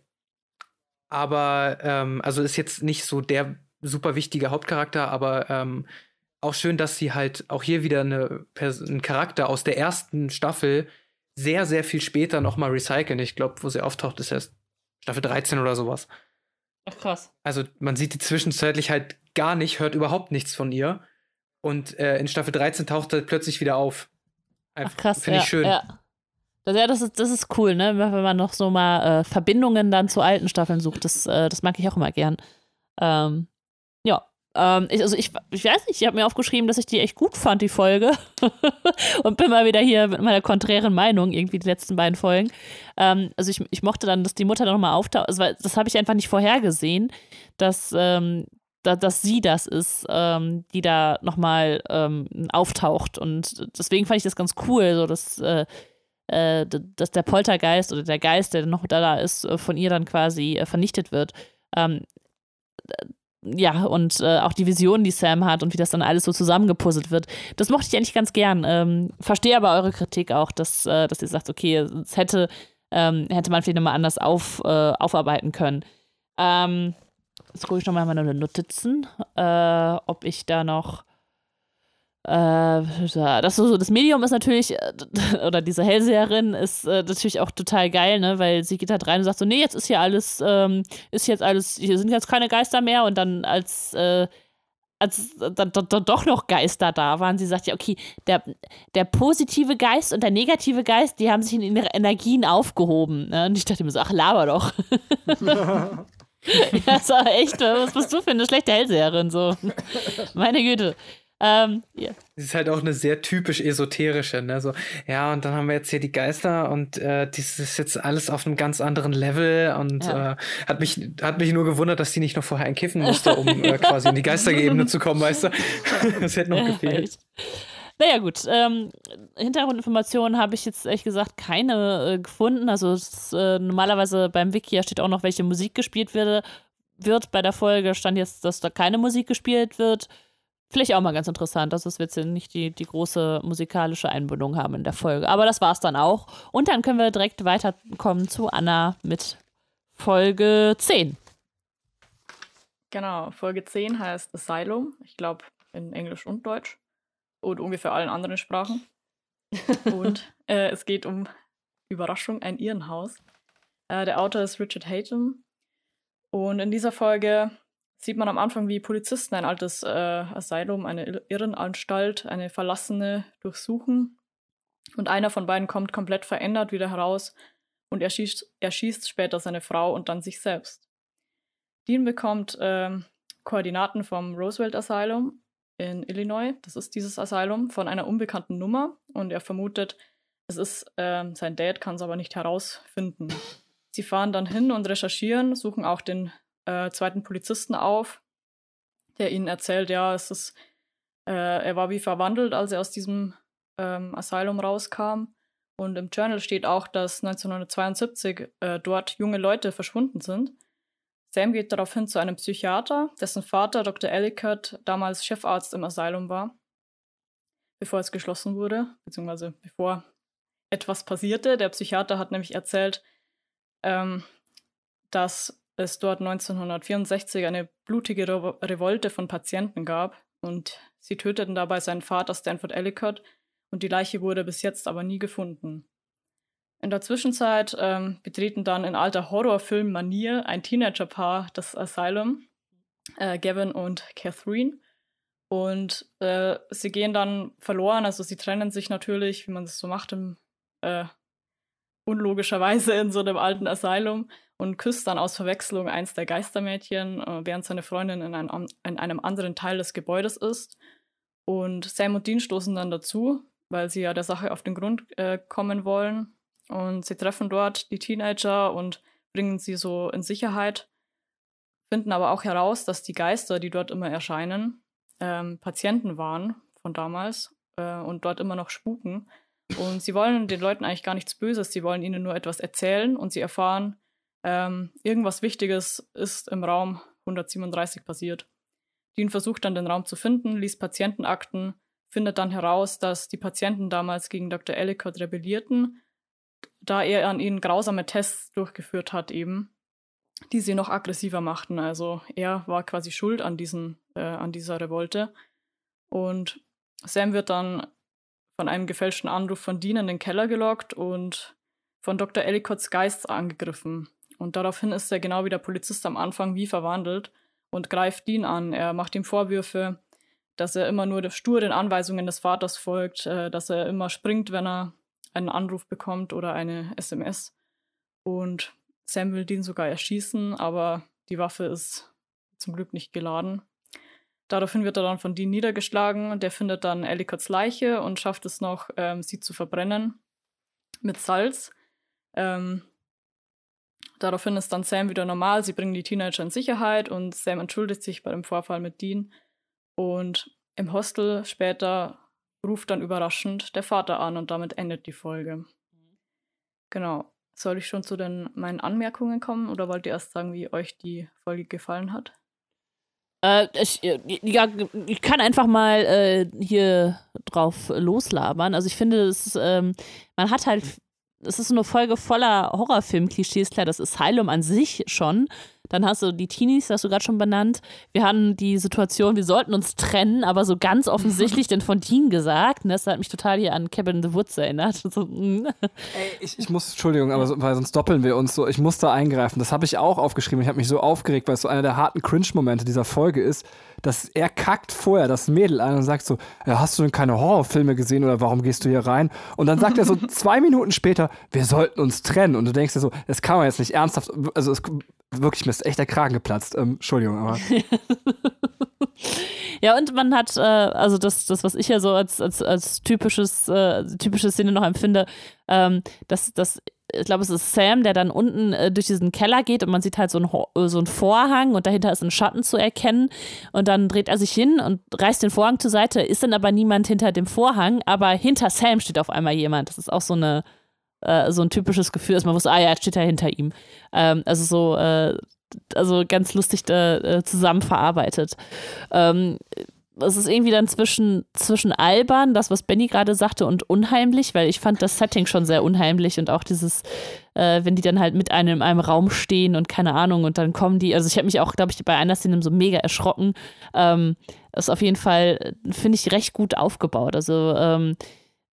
Aber, ähm, also ist jetzt nicht so der super wichtige Hauptcharakter, aber ähm, auch schön, dass sie halt auch hier wieder eine einen Charakter aus der ersten Staffel sehr, sehr viel später noch mal recyceln. Ich glaube, wo sie auftaucht, ist erst Staffel 13 oder sowas. Ach krass. Also man sieht die zwischenzeitlich halt gar nicht, hört überhaupt nichts von ihr. Und äh, in Staffel 13 taucht er plötzlich wieder auf. Einfach, Ach krass, Finde ja, ich schön. Ja. ja, das ist, das ist cool, ne? Wenn man noch so mal äh, Verbindungen dann zu alten Staffeln sucht. Das, äh, das mag ich auch immer gern. Ähm, ähm, ich, also ich, ich weiß nicht, ich habe mir aufgeschrieben, dass ich die echt gut fand, die Folge. *laughs* und bin mal wieder hier mit meiner konträren Meinung, irgendwie die letzten beiden Folgen. Ähm, also ich, ich mochte dann, dass die Mutter dann nochmal auftaucht. Also, das habe ich einfach nicht vorhergesehen, dass, ähm, da, dass sie das ist, ähm, die da nochmal ähm, auftaucht. Und deswegen fand ich das ganz cool, so dass, äh, äh, dass der Poltergeist oder der Geist, der noch da ist, äh, von ihr dann quasi äh, vernichtet wird. Ähm, ja, und äh, auch die Vision, die Sam hat und wie das dann alles so zusammengepuzzelt wird. Das mochte ich eigentlich ganz gern. Ähm, verstehe aber eure Kritik auch, dass, äh, dass ihr sagt, okay, es hätte, ähm, hätte man vielleicht nochmal anders auf, äh, aufarbeiten können. Ähm, jetzt gucke ich nochmal meine Notizen, äh, ob ich da noch das, so, das Medium ist natürlich, äh, *laughs* oder diese Hellseherin ist äh, natürlich auch total geil, ne? Weil sie geht halt rein und sagt so, nee, jetzt ist hier alles, ähm, ist jetzt alles, hier sind jetzt keine Geister mehr und dann als, äh, als dann, dann, doch noch Geister da waren, sie sagt ja, okay, der, der positive Geist und der negative Geist, die haben sich in ihre Energien aufgehoben. Ne? Und ich dachte mir so, ach, laber doch. *laughs* *laughs* ja, das war echt, was bist du für eine schlechte Hellseherin, so. Meine Güte. Ähm, yeah. Sie ist halt auch eine sehr typisch esoterische, ne? So, ja, und dann haben wir jetzt hier die Geister und äh, das ist jetzt alles auf einem ganz anderen Level und ja. äh, hat, mich, hat mich nur gewundert, dass die nicht noch vorher einkiffen musste, um *laughs* äh, quasi in die Geisterebene zu kommen, weißt du? *laughs* das hätte noch gefehlt. Naja, gut. Ähm, Hintergrundinformationen habe ich jetzt ehrlich gesagt keine äh, gefunden. Also es, äh, normalerweise beim Wiki steht auch noch, welche Musik gespielt wird. wird. Bei der Folge stand jetzt, dass da keine Musik gespielt wird. Vielleicht auch mal ganz interessant, dass wir jetzt nicht die, die große musikalische Einbindung haben in der Folge. Aber das war es dann auch. Und dann können wir direkt weiterkommen zu Anna mit Folge 10. Genau, Folge 10 heißt Asylum. Ich glaube in Englisch und Deutsch. Und ungefähr allen anderen Sprachen. *laughs* und äh, es geht um Überraschung, ein Irrenhaus. Äh, der Autor ist Richard Haytham. Und in dieser Folge sieht man am Anfang, wie Polizisten ein altes äh, Asylum, eine Irrenanstalt, eine verlassene durchsuchen. Und einer von beiden kommt komplett verändert wieder heraus und erschießt, erschießt später seine Frau und dann sich selbst. Dean bekommt äh, Koordinaten vom Roosevelt Asylum in Illinois, das ist dieses Asylum, von einer unbekannten Nummer und er vermutet, es ist äh, sein Dad, kann es aber nicht herausfinden. Sie fahren dann hin und recherchieren, suchen auch den äh, zweiten Polizisten auf, der ihnen erzählt, ja, es ist, äh, er war wie verwandelt, als er aus diesem ähm, Asylum rauskam. Und im Journal steht auch, dass 1972 äh, dort junge Leute verschwunden sind. Sam geht daraufhin zu einem Psychiater, dessen Vater, Dr. Ellicott, damals Chefarzt im Asylum war, bevor es geschlossen wurde, beziehungsweise bevor etwas passierte. Der Psychiater hat nämlich erzählt, ähm, dass es dort 1964 eine blutige Re Revolte von Patienten gab und sie töteten dabei seinen Vater Stanford Ellicott und die Leiche wurde bis jetzt aber nie gefunden. In der Zwischenzeit ähm, betreten dann in alter Horrorfilm-Manier ein Teenagerpaar das Asylum, äh, Gavin und Catherine. Und äh, sie gehen dann verloren, also sie trennen sich natürlich, wie man es so macht, im, äh, unlogischerweise in so einem alten Asylum und küsst dann aus Verwechslung eins der Geistermädchen, äh, während seine Freundin in, ein, in, einem anderen Teil des Gebäudes ist. Und Sam und Dean stoßen dann dazu, weil sie ja der Sache auf den Grund äh, kommen wollen und sie treffen dort die Teenager und bringen sie so in Sicherheit, finden aber auch heraus, dass die Geister, die dort immer erscheinen, ähm, Patienten waren von damals äh, und dort immer noch spuken. Und sie wollen den Leuten eigentlich gar nichts Böses, sie wollen ihnen nur etwas erzählen und sie erfahren, ähm, irgendwas Wichtiges ist im Raum 137 passiert. Dean versucht dann den Raum zu finden, liest Patientenakten, findet dann heraus, dass die Patienten damals gegen Dr. Ellicott rebellierten da er an ihnen grausame Tests durchgeführt hat, eben, die sie noch aggressiver machten. Also er war quasi schuld an, diesen, äh, an dieser Revolte. Und Sam wird dann von einem gefälschten Anruf von Dean in den Keller gelockt und von Dr. Ellicotts Geist angegriffen. Und daraufhin ist er genau wie der Polizist am Anfang wie verwandelt und greift Dean an. Er macht ihm Vorwürfe, dass er immer nur stur den Anweisungen des Vaters folgt, äh, dass er immer springt, wenn er einen Anruf bekommt oder eine SMS. Und Sam will den sogar erschießen, aber die Waffe ist zum Glück nicht geladen. Daraufhin wird er dann von Dean niedergeschlagen. Der findet dann Ellicotts Leiche und schafft es noch, ähm, sie zu verbrennen mit Salz. Ähm, daraufhin ist dann Sam wieder normal. Sie bringen die Teenager in Sicherheit und Sam entschuldigt sich bei dem Vorfall mit Dean. Und im Hostel später ruft dann überraschend der Vater an und damit endet die Folge. Genau. Soll ich schon zu den, meinen Anmerkungen kommen oder wollt ihr erst sagen, wie euch die Folge gefallen hat? Äh, ich, äh, ja, ich kann einfach mal äh, hier drauf loslabern. Also ich finde, es, ähm, man hat halt, es ist eine Folge voller Horrorfilm-Klischees. Klar, das Asylum an sich schon, dann hast du die Teenies, das hast du gerade schon benannt. Wir haben die Situation, wir sollten uns trennen, aber so ganz offensichtlich *laughs* denn von Dean gesagt. Ne? Das hat mich total hier an Cabin in the Woods erinnert. *laughs* So, mm. Ey, ich, ich muss, Entschuldigung, aber so, weil sonst doppeln wir uns so. Ich muss da eingreifen. Das habe ich auch aufgeschrieben. Ich habe mich so aufgeregt, weil es so einer der harten Cringe-Momente dieser Folge ist, dass er kackt vorher das Mädel an und sagt so, ja, hast du denn keine Horrorfilme gesehen oder warum gehst du hier rein? Und dann sagt er so *laughs* zwei Minuten später, wir sollten uns trennen. Und du denkst dir so, das kann man jetzt nicht ernsthaft, also es, wirklich, mir ist echt der Kragen geplatzt. Ähm, Entschuldigung, aber. *laughs* ja, und man hat, äh, also das, das, was ich ja so als, als, als typisches, äh, typische Szene noch empfinde, ähm, dass, dass ich glaube, es ist Sam, der dann unten äh, durch diesen Keller geht und man sieht halt so einen so Vorhang und dahinter ist ein Schatten zu erkennen. Und dann dreht er sich hin und reißt den Vorhang zur Seite, ist dann aber niemand hinter dem Vorhang, aber hinter Sam steht auf einmal jemand. Das ist auch so eine äh, so ein typisches Gefühl, dass man wusste, ah ja, jetzt steht er hinter ihm. Ähm, also so, äh, also ganz lustig äh, zusammen verarbeitet. Ähm, es ist irgendwie dann zwischen, zwischen albern, das, was Benny gerade sagte, und unheimlich, weil ich fand das Setting schon sehr unheimlich und auch dieses, äh, wenn die dann halt mit einem in einem Raum stehen und keine Ahnung und dann kommen die, also ich habe mich auch, glaube ich, bei einer Szene so mega erschrocken. Ähm, ist auf jeden Fall, finde ich, recht gut aufgebaut. Also ähm,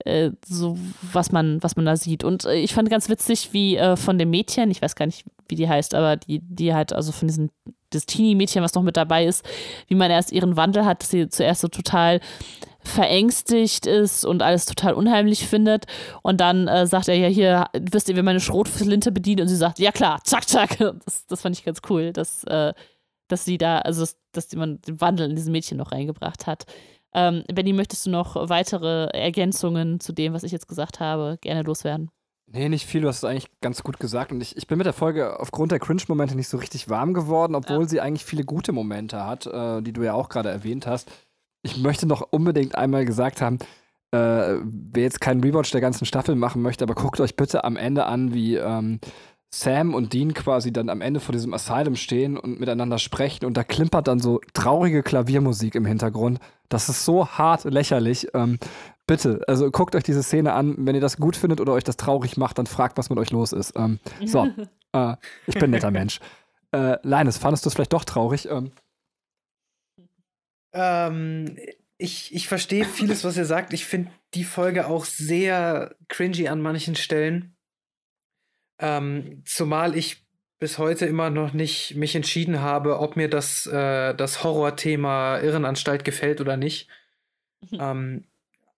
äh, so was man, was man da sieht. Und äh, ich fand ganz witzig, wie äh, von dem Mädchen, ich weiß gar nicht, wie die heißt, aber die, die halt, also von diesem, das Teenie-Mädchen, was noch mit dabei ist, wie man erst ihren Wandel hat, dass sie zuerst so total verängstigt ist und alles total unheimlich findet. Und dann äh, sagt er ja hier, wisst ihr, wie meine Schrotflinte bedient? Und sie sagt, ja klar, zack, zack. *laughs* Das, das fand ich ganz cool, dass, äh, dass sie da, also dass, dass man den Wandel in diesem Mädchen noch reingebracht hat. Ähm, Benny, möchtest du noch weitere Ergänzungen zu dem, was ich jetzt gesagt habe, gerne loswerden? Nee, nicht viel, du hast es eigentlich ganz gut gesagt. Und ich, ich bin mit der Folge aufgrund der Cringe-Momente nicht so richtig warm geworden, obwohl ja. sie eigentlich viele gute Momente hat, äh, die du ja auch gerade erwähnt hast. Ich möchte noch unbedingt einmal gesagt haben, äh, wer jetzt keinen Rewatch der ganzen Staffel machen möchte, aber guckt euch bitte am Ende an, wie ähm, Sam und Dean quasi dann am Ende vor diesem Asylum stehen und miteinander sprechen und da klimpert dann so traurige Klaviermusik im Hintergrund. Das ist so hart lächerlich. Ähm, bitte, also guckt euch diese Szene an. Wenn ihr das gut findet oder euch das traurig macht, dann fragt, was mit euch los ist. Ähm, so, *laughs* äh, ich bin ein netter Mensch. Äh, Linus, fandest du es vielleicht doch traurig? Ähm, ähm, ich, ich verstehe vieles, was ihr sagt. Ich finde die Folge auch sehr cringy an manchen Stellen. Ähm, zumal ich bis heute immer noch nicht mich entschieden habe, ob mir das, äh, das Horrorthema Irrenanstalt gefällt oder nicht. Mhm. Ähm,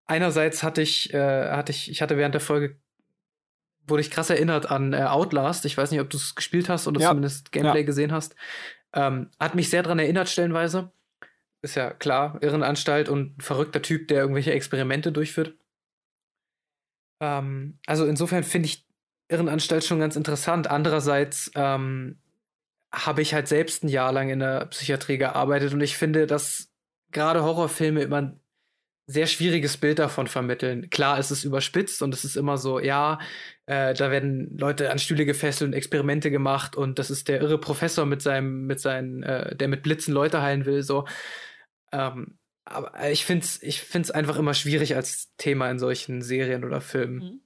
einerseits hatte ich, äh, hatte ich, ich hatte während der Folge, wurde ich krass erinnert an äh, Outlast. Ich weiß nicht, ob du es gespielt hast oder ja. zumindest Gameplay ja. gesehen hast. Ähm, hat mich sehr daran erinnert, stellenweise. Ist ja klar, Irrenanstalt und verrückter Typ, der irgendwelche Experimente durchführt. Ähm, also insofern finde ich Irrenanstalt schon ganz interessant. Andererseits ähm, habe ich halt selbst ein Jahr lang in der Psychiatrie gearbeitet und ich finde, dass gerade Horrorfilme immer ein sehr schwieriges Bild davon vermitteln. Klar, es ist überspitzt und es ist immer so, ja, äh, da werden Leute an Stühle gefesselt und Experimente gemacht und das ist der irre Professor mit seinem, mit seinen, äh, der mit Blitzen Leute heilen will, so. Ähm, aber ich finde es ich find's einfach immer schwierig als Thema in solchen Serien oder Filmen. Mhm.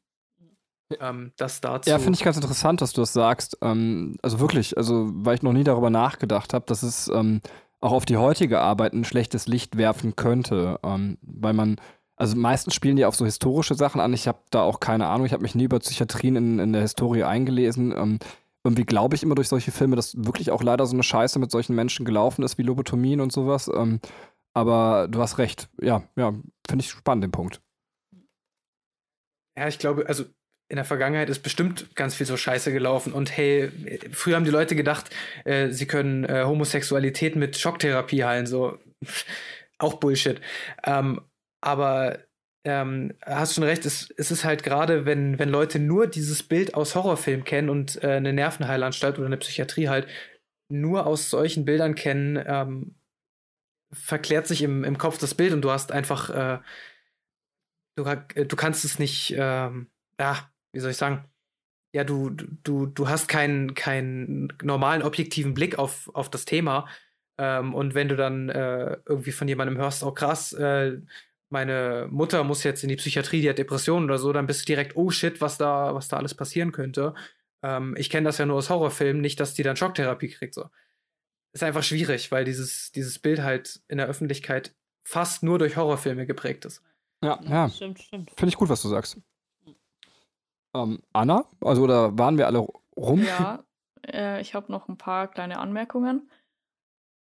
Ähm, das dazu. Ja, finde ich ganz interessant, dass du das sagst. Ähm, also wirklich, also weil ich noch nie darüber nachgedacht habe, dass es ähm, auch auf die heutige Arbeit ein schlechtes Licht werfen könnte, ähm, weil man also meistens spielen die auf so historische Sachen an. Ich habe da auch keine Ahnung. Ich habe mich nie über Psychiatrien in, in der Historie eingelesen. Ähm, irgendwie glaube ich immer durch solche Filme, dass wirklich auch leider so eine Scheiße mit solchen Menschen gelaufen ist, wie Lobotomien und sowas. Ähm, aber du hast recht. Ja, ja, finde ich spannend, den Punkt. Ja, ich glaube, also in der Vergangenheit ist bestimmt ganz viel so Scheiße gelaufen. Und hey, früher haben die Leute gedacht, äh, sie können äh, Homosexualität mit Schocktherapie heilen. So, *laughs* auch Bullshit. Ähm, aber ähm, hast schon recht, es, es ist halt gerade, wenn, wenn Leute nur dieses Bild aus Horrorfilmen kennen und äh, eine Nervenheilanstalt oder eine Psychiatrie halt nur aus solchen Bildern kennen, ähm, verklärt sich im, im Kopf das Bild und du hast einfach, äh, du, du kannst es nicht, ähm, ja, wie soll ich sagen, ja, du, du, du hast keinen, keinen normalen, objektiven Blick auf, auf das Thema. Ähm, und wenn du dann äh, irgendwie von jemandem hörst, oh krass, äh, meine Mutter muss jetzt in die Psychiatrie, die hat Depressionen oder so, dann bist du direkt, oh shit, was da, was da alles passieren könnte. Ähm, ich kenne das ja nur aus Horrorfilmen, nicht, dass die dann Schocktherapie kriegt. So. Ist einfach schwierig, weil dieses, dieses Bild halt in der Öffentlichkeit fast nur durch Horrorfilme geprägt ist. Ja, ja. Stimmt, stimmt. Finde ich gut, was du sagst. Ähm, Anna? Also, oder waren wir alle rum? Ja, äh, ich habe noch ein paar kleine Anmerkungen.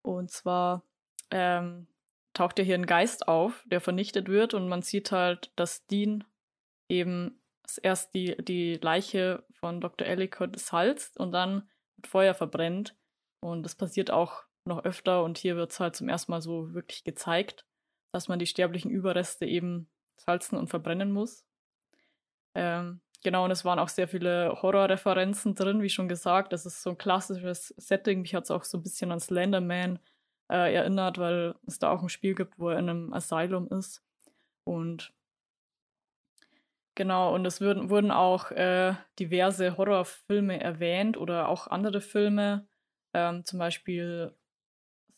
Und zwar ähm, taucht ja hier ein Geist auf, der vernichtet wird und man sieht halt, dass Dean eben erst die, die Leiche von Dr. Ellicott salzt und dann mit Feuer verbrennt. Und das passiert auch noch öfter und hier wird es halt zum ersten Mal so wirklich gezeigt, dass man die sterblichen Überreste eben salzen und verbrennen muss. Ähm, Genau, und es waren auch sehr viele Horrorreferenzen drin, wie schon gesagt. Das ist so ein klassisches Setting. Mich hat es auch so ein bisschen an Slenderman äh, erinnert, weil es da auch ein Spiel gibt, wo er in einem Asylum ist. Und genau, und es würden, wurden auch äh, diverse Horrorfilme erwähnt oder auch andere Filme. Ähm, zum Beispiel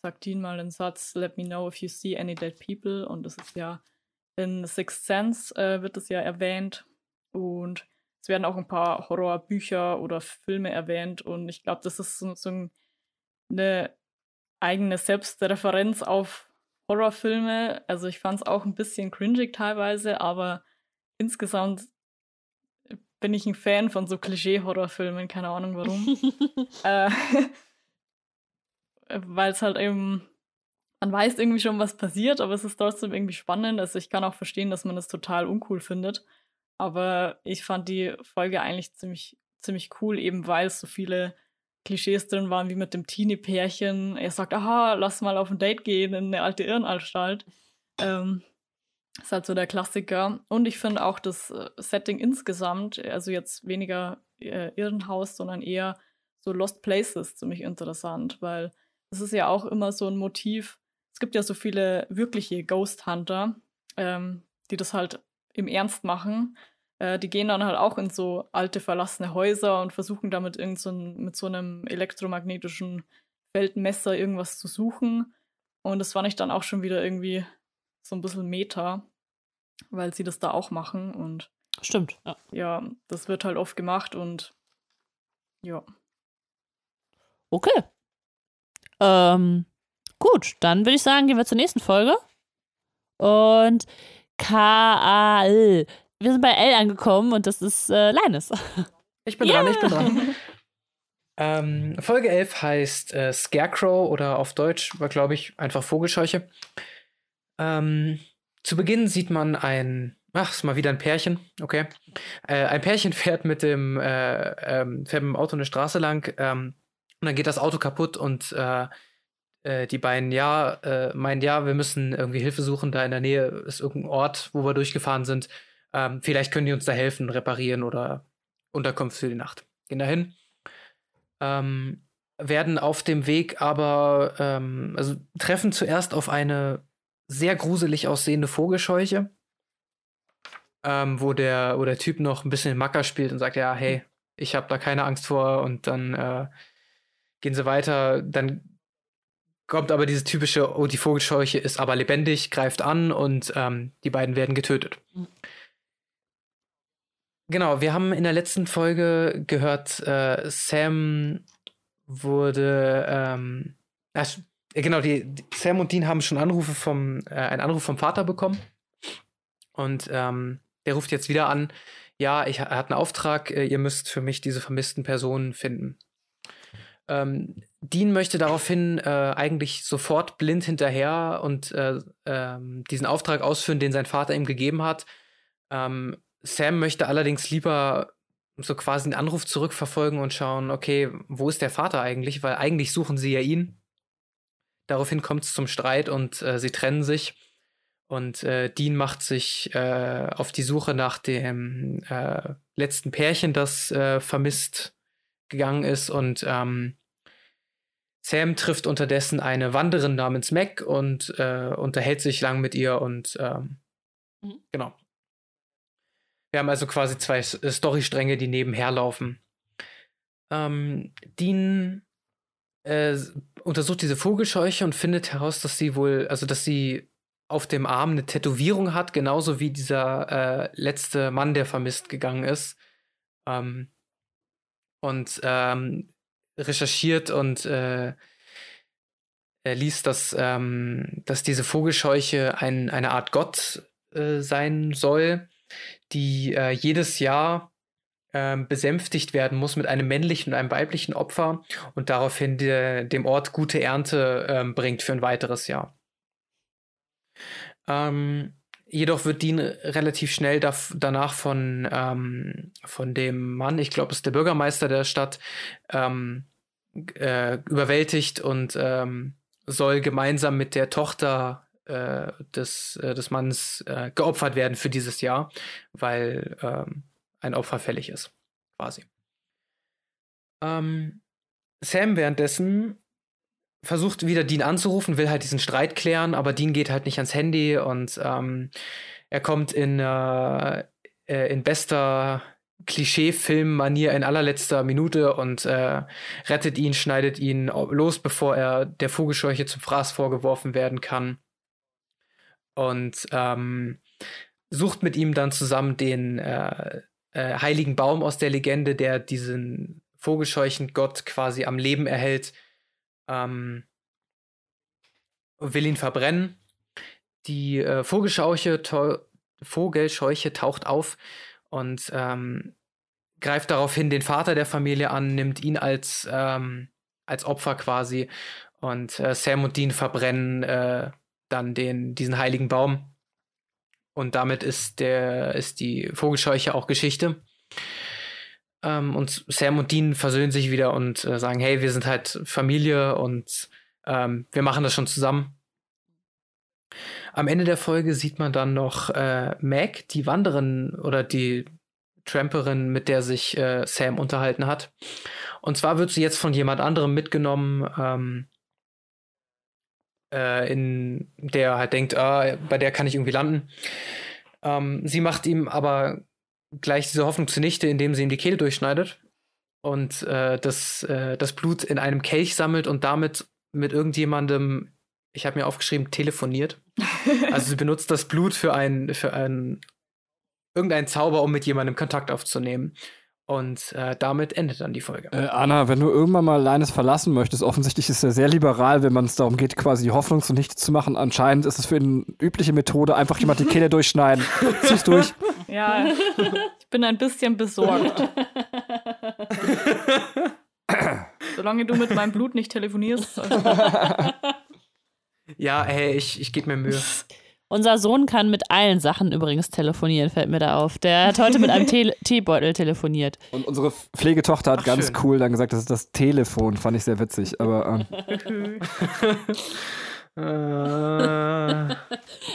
sagt Dean mal den Satz, Let me know if you see any dead people. Und das ist ja in Sixth Sense äh, wird es ja erwähnt. Und es werden auch ein paar Horrorbücher oder Filme erwähnt und ich glaube, das ist so, so eine eigene Selbstreferenz auf Horrorfilme. Also ich fand es auch ein bisschen cringig teilweise, aber insgesamt bin ich ein Fan von so Klischee-Horrorfilmen, keine Ahnung warum. *laughs* äh, *laughs* Weil es halt eben, man weiß irgendwie schon, was passiert, aber es ist trotzdem irgendwie spannend. Also ich kann auch verstehen, dass man das total uncool findet. Aber ich fand die Folge eigentlich ziemlich, ziemlich cool, eben weil es so viele Klischees drin waren, wie mit dem Teenie-Pärchen. Er sagt, aha, lass mal auf ein Date gehen in eine alte Irrenanstalt. Ähm, ist halt so der Klassiker. Und ich finde auch das äh, Setting insgesamt, also jetzt weniger äh, Irrenhaus, sondern eher so Lost Places ziemlich interessant, weil es ist ja auch immer so ein Motiv. Es gibt ja so viele wirkliche Ghost Hunter, ähm, die das halt im Ernst machen. Äh, die gehen dann halt auch in so alte verlassene Häuser und versuchen damit irgend so ein, mit so einem elektromagnetischen Feldmesser irgendwas zu suchen. Und das fand ich dann auch schon wieder irgendwie so ein bisschen Meta, weil sie das da auch machen und Stimmt, ja. Ja, das wird halt oft gemacht und ja. Okay. Ähm, gut, dann würde ich sagen, gehen wir zur nächsten Folge. Und K-A-L. Wir sind bei L angekommen und das ist äh, Linus. *laughs* Ich bin yeah. dran, ich bin dran. Ähm, Folge 11 heißt äh, Scarecrow oder auf Deutsch war, glaube ich, einfach Vogelscheuche. Ähm, zu Beginn sieht man ein, ach, ist mal wieder ein Pärchen, okay. Äh, ein Pärchen *laughs* fährt mit dem, äh, ähm, fährt mit dem Auto eine Straße lang ähm, und dann geht das Auto kaputt und äh, äh, die beiden, ja, äh, meinen, ja, wir müssen irgendwie Hilfe suchen. Da in der Nähe ist irgendein Ort, wo wir durchgefahren sind. Ähm, vielleicht können die uns da helfen, reparieren oder Unterkunft für die Nacht. Gehen dahin. Ähm, werden auf dem Weg aber, ähm, also treffen zuerst auf eine sehr gruselig aussehende Vogelscheuche, ähm, wo, der, wo der Typ noch ein bisschen Macker spielt und sagt, ja, hey, ich habe da keine Angst vor und dann äh, gehen sie weiter, dann kommt aber diese typische, oh, die Vogelscheuche ist aber lebendig, greift an und ähm, die beiden werden getötet. Mhm. Genau, wir haben in der letzten Folge gehört, äh, Sam wurde, ähm, äh, genau, die, die, Sam und Dean haben schon Anrufe vom, äh, einen Anruf vom Vater bekommen. Und ähm, der ruft jetzt wieder an, ja, ich, er hat einen Auftrag, äh, ihr müsst für mich diese vermissten Personen finden. Ähm, Dean möchte daraufhin äh, eigentlich sofort blind hinterher und äh, ähm, diesen Auftrag ausführen, den sein Vater ihm gegeben hat. Ähm, Sam möchte allerdings lieber so quasi einen Anruf zurückverfolgen und schauen, okay, wo ist der Vater eigentlich? Weil eigentlich suchen sie ja ihn. Daraufhin kommt es zum Streit und äh, sie trennen sich. Und äh, Dean macht sich äh, auf die Suche nach dem äh, letzten Pärchen, das äh, vermisst gegangen ist. Und ähm, Sam trifft unterdessen eine Wanderin namens Mac und äh, unterhält sich lang mit ihr und ähm, mhm. genau. Wir haben also quasi zwei äh, Storystränge, die nebenher laufen. Ähm, Dean äh, untersucht diese Vogelscheuche und findet heraus, dass sie wohl, also dass sie auf dem Arm eine Tätowierung hat, genauso wie dieser äh, letzte Mann, der vermisst gegangen ist. Ähm, und ähm, recherchiert und äh, er liest, dass, ähm, dass diese Vogelscheuche ein, eine Art Gott äh, sein soll, die äh, jedes Jahr ähm, besänftigt werden muss mit einem männlichen und einem weiblichen Opfer und daraufhin de, dem Ort gute Ernte ähm, bringt für ein weiteres Jahr. Ähm, Jedoch wird Dean relativ schnell da, danach von, ähm, von dem Mann, ich glaube, es ist der Bürgermeister der Stadt, ähm, äh, überwältigt und ähm, soll gemeinsam mit der Tochter äh, des, äh, des Mannes äh, geopfert werden für dieses Jahr, weil ähm, ein Opfer fällig ist, quasi. Ähm, Sam währenddessen versucht wieder Dean anzurufen, will halt diesen Streit klären, aber Dean geht halt nicht ans Handy und ähm, er kommt in, äh, äh in bester Klischee-Film-Manier in allerletzter Minute und äh, rettet ihn, schneidet ihn los, bevor er der Vogelscheuche zum Fraß vorgeworfen werden kann. Und ähm, sucht mit ihm dann zusammen den äh, äh, heiligen Baum aus der Legende, der diesen Vogelscheuchen-Gott quasi am Leben erhält ähm, will ihn verbrennen. Die äh, Vogelscheuche Vogelscheuche taucht auf und ähm, greift daraufhin den Vater der Familie an, nimmt ihn als, ähm, als Opfer quasi. Und äh, Sam und Dean verbrennen äh, dann den, diesen heiligen Baum. Und damit ist, der, ist die Vogelscheuche auch Geschichte. Ähm, und Sam und Dean versöhnen sich wieder und äh, sagen, hey, wir sind halt Familie und ähm, wir machen das schon zusammen. Am Ende der Folge sieht man dann noch äh, Meg, die Wanderin oder die Tramperin, mit der sich äh, Sam unterhalten hat. Und zwar wird sie jetzt von jemand anderem mitgenommen, ähm, äh, in der halt denkt, ah, bei der kann ich irgendwie landen. Ähm, sie macht ihm aber gleich diese Hoffnung zunichte, indem sie ihm die Kehle durchschneidet und äh, das, äh, das Blut in einem Kelch sammelt und damit mit irgendjemandem, ich habe mir aufgeschrieben, telefoniert. *laughs* also sie benutzt das Blut für ein, für ein irgendeinen Zauber, um mit jemandem Kontakt aufzunehmen. Und äh, damit endet dann die Folge. Äh, Anna, wenn du irgendwann mal Leines verlassen möchtest, offensichtlich ist er sehr liberal, wenn man es darum geht, quasi die Hoffnung zunichte zu machen. Anscheinend ist es für ihn übliche Methode, einfach jemand die Kehle durchschneiden. *laughs* Zieh's durch. Ja, *laughs* ich bin ein bisschen besorgt. *laughs* Solange du mit meinem Blut nicht telefonierst. Also *laughs* ja, hey, ich, ich gebe mir Mühe. Unser Sohn kann mit allen Sachen übrigens telefonieren, fällt mir da auf. Der hat heute mit einem Te Teebeutel telefoniert. Und unsere Pflegetochter hat Ach, ganz schön. cool dann gesagt, das ist das Telefon. Fand ich sehr witzig. Aber ähm, äh, *laughs*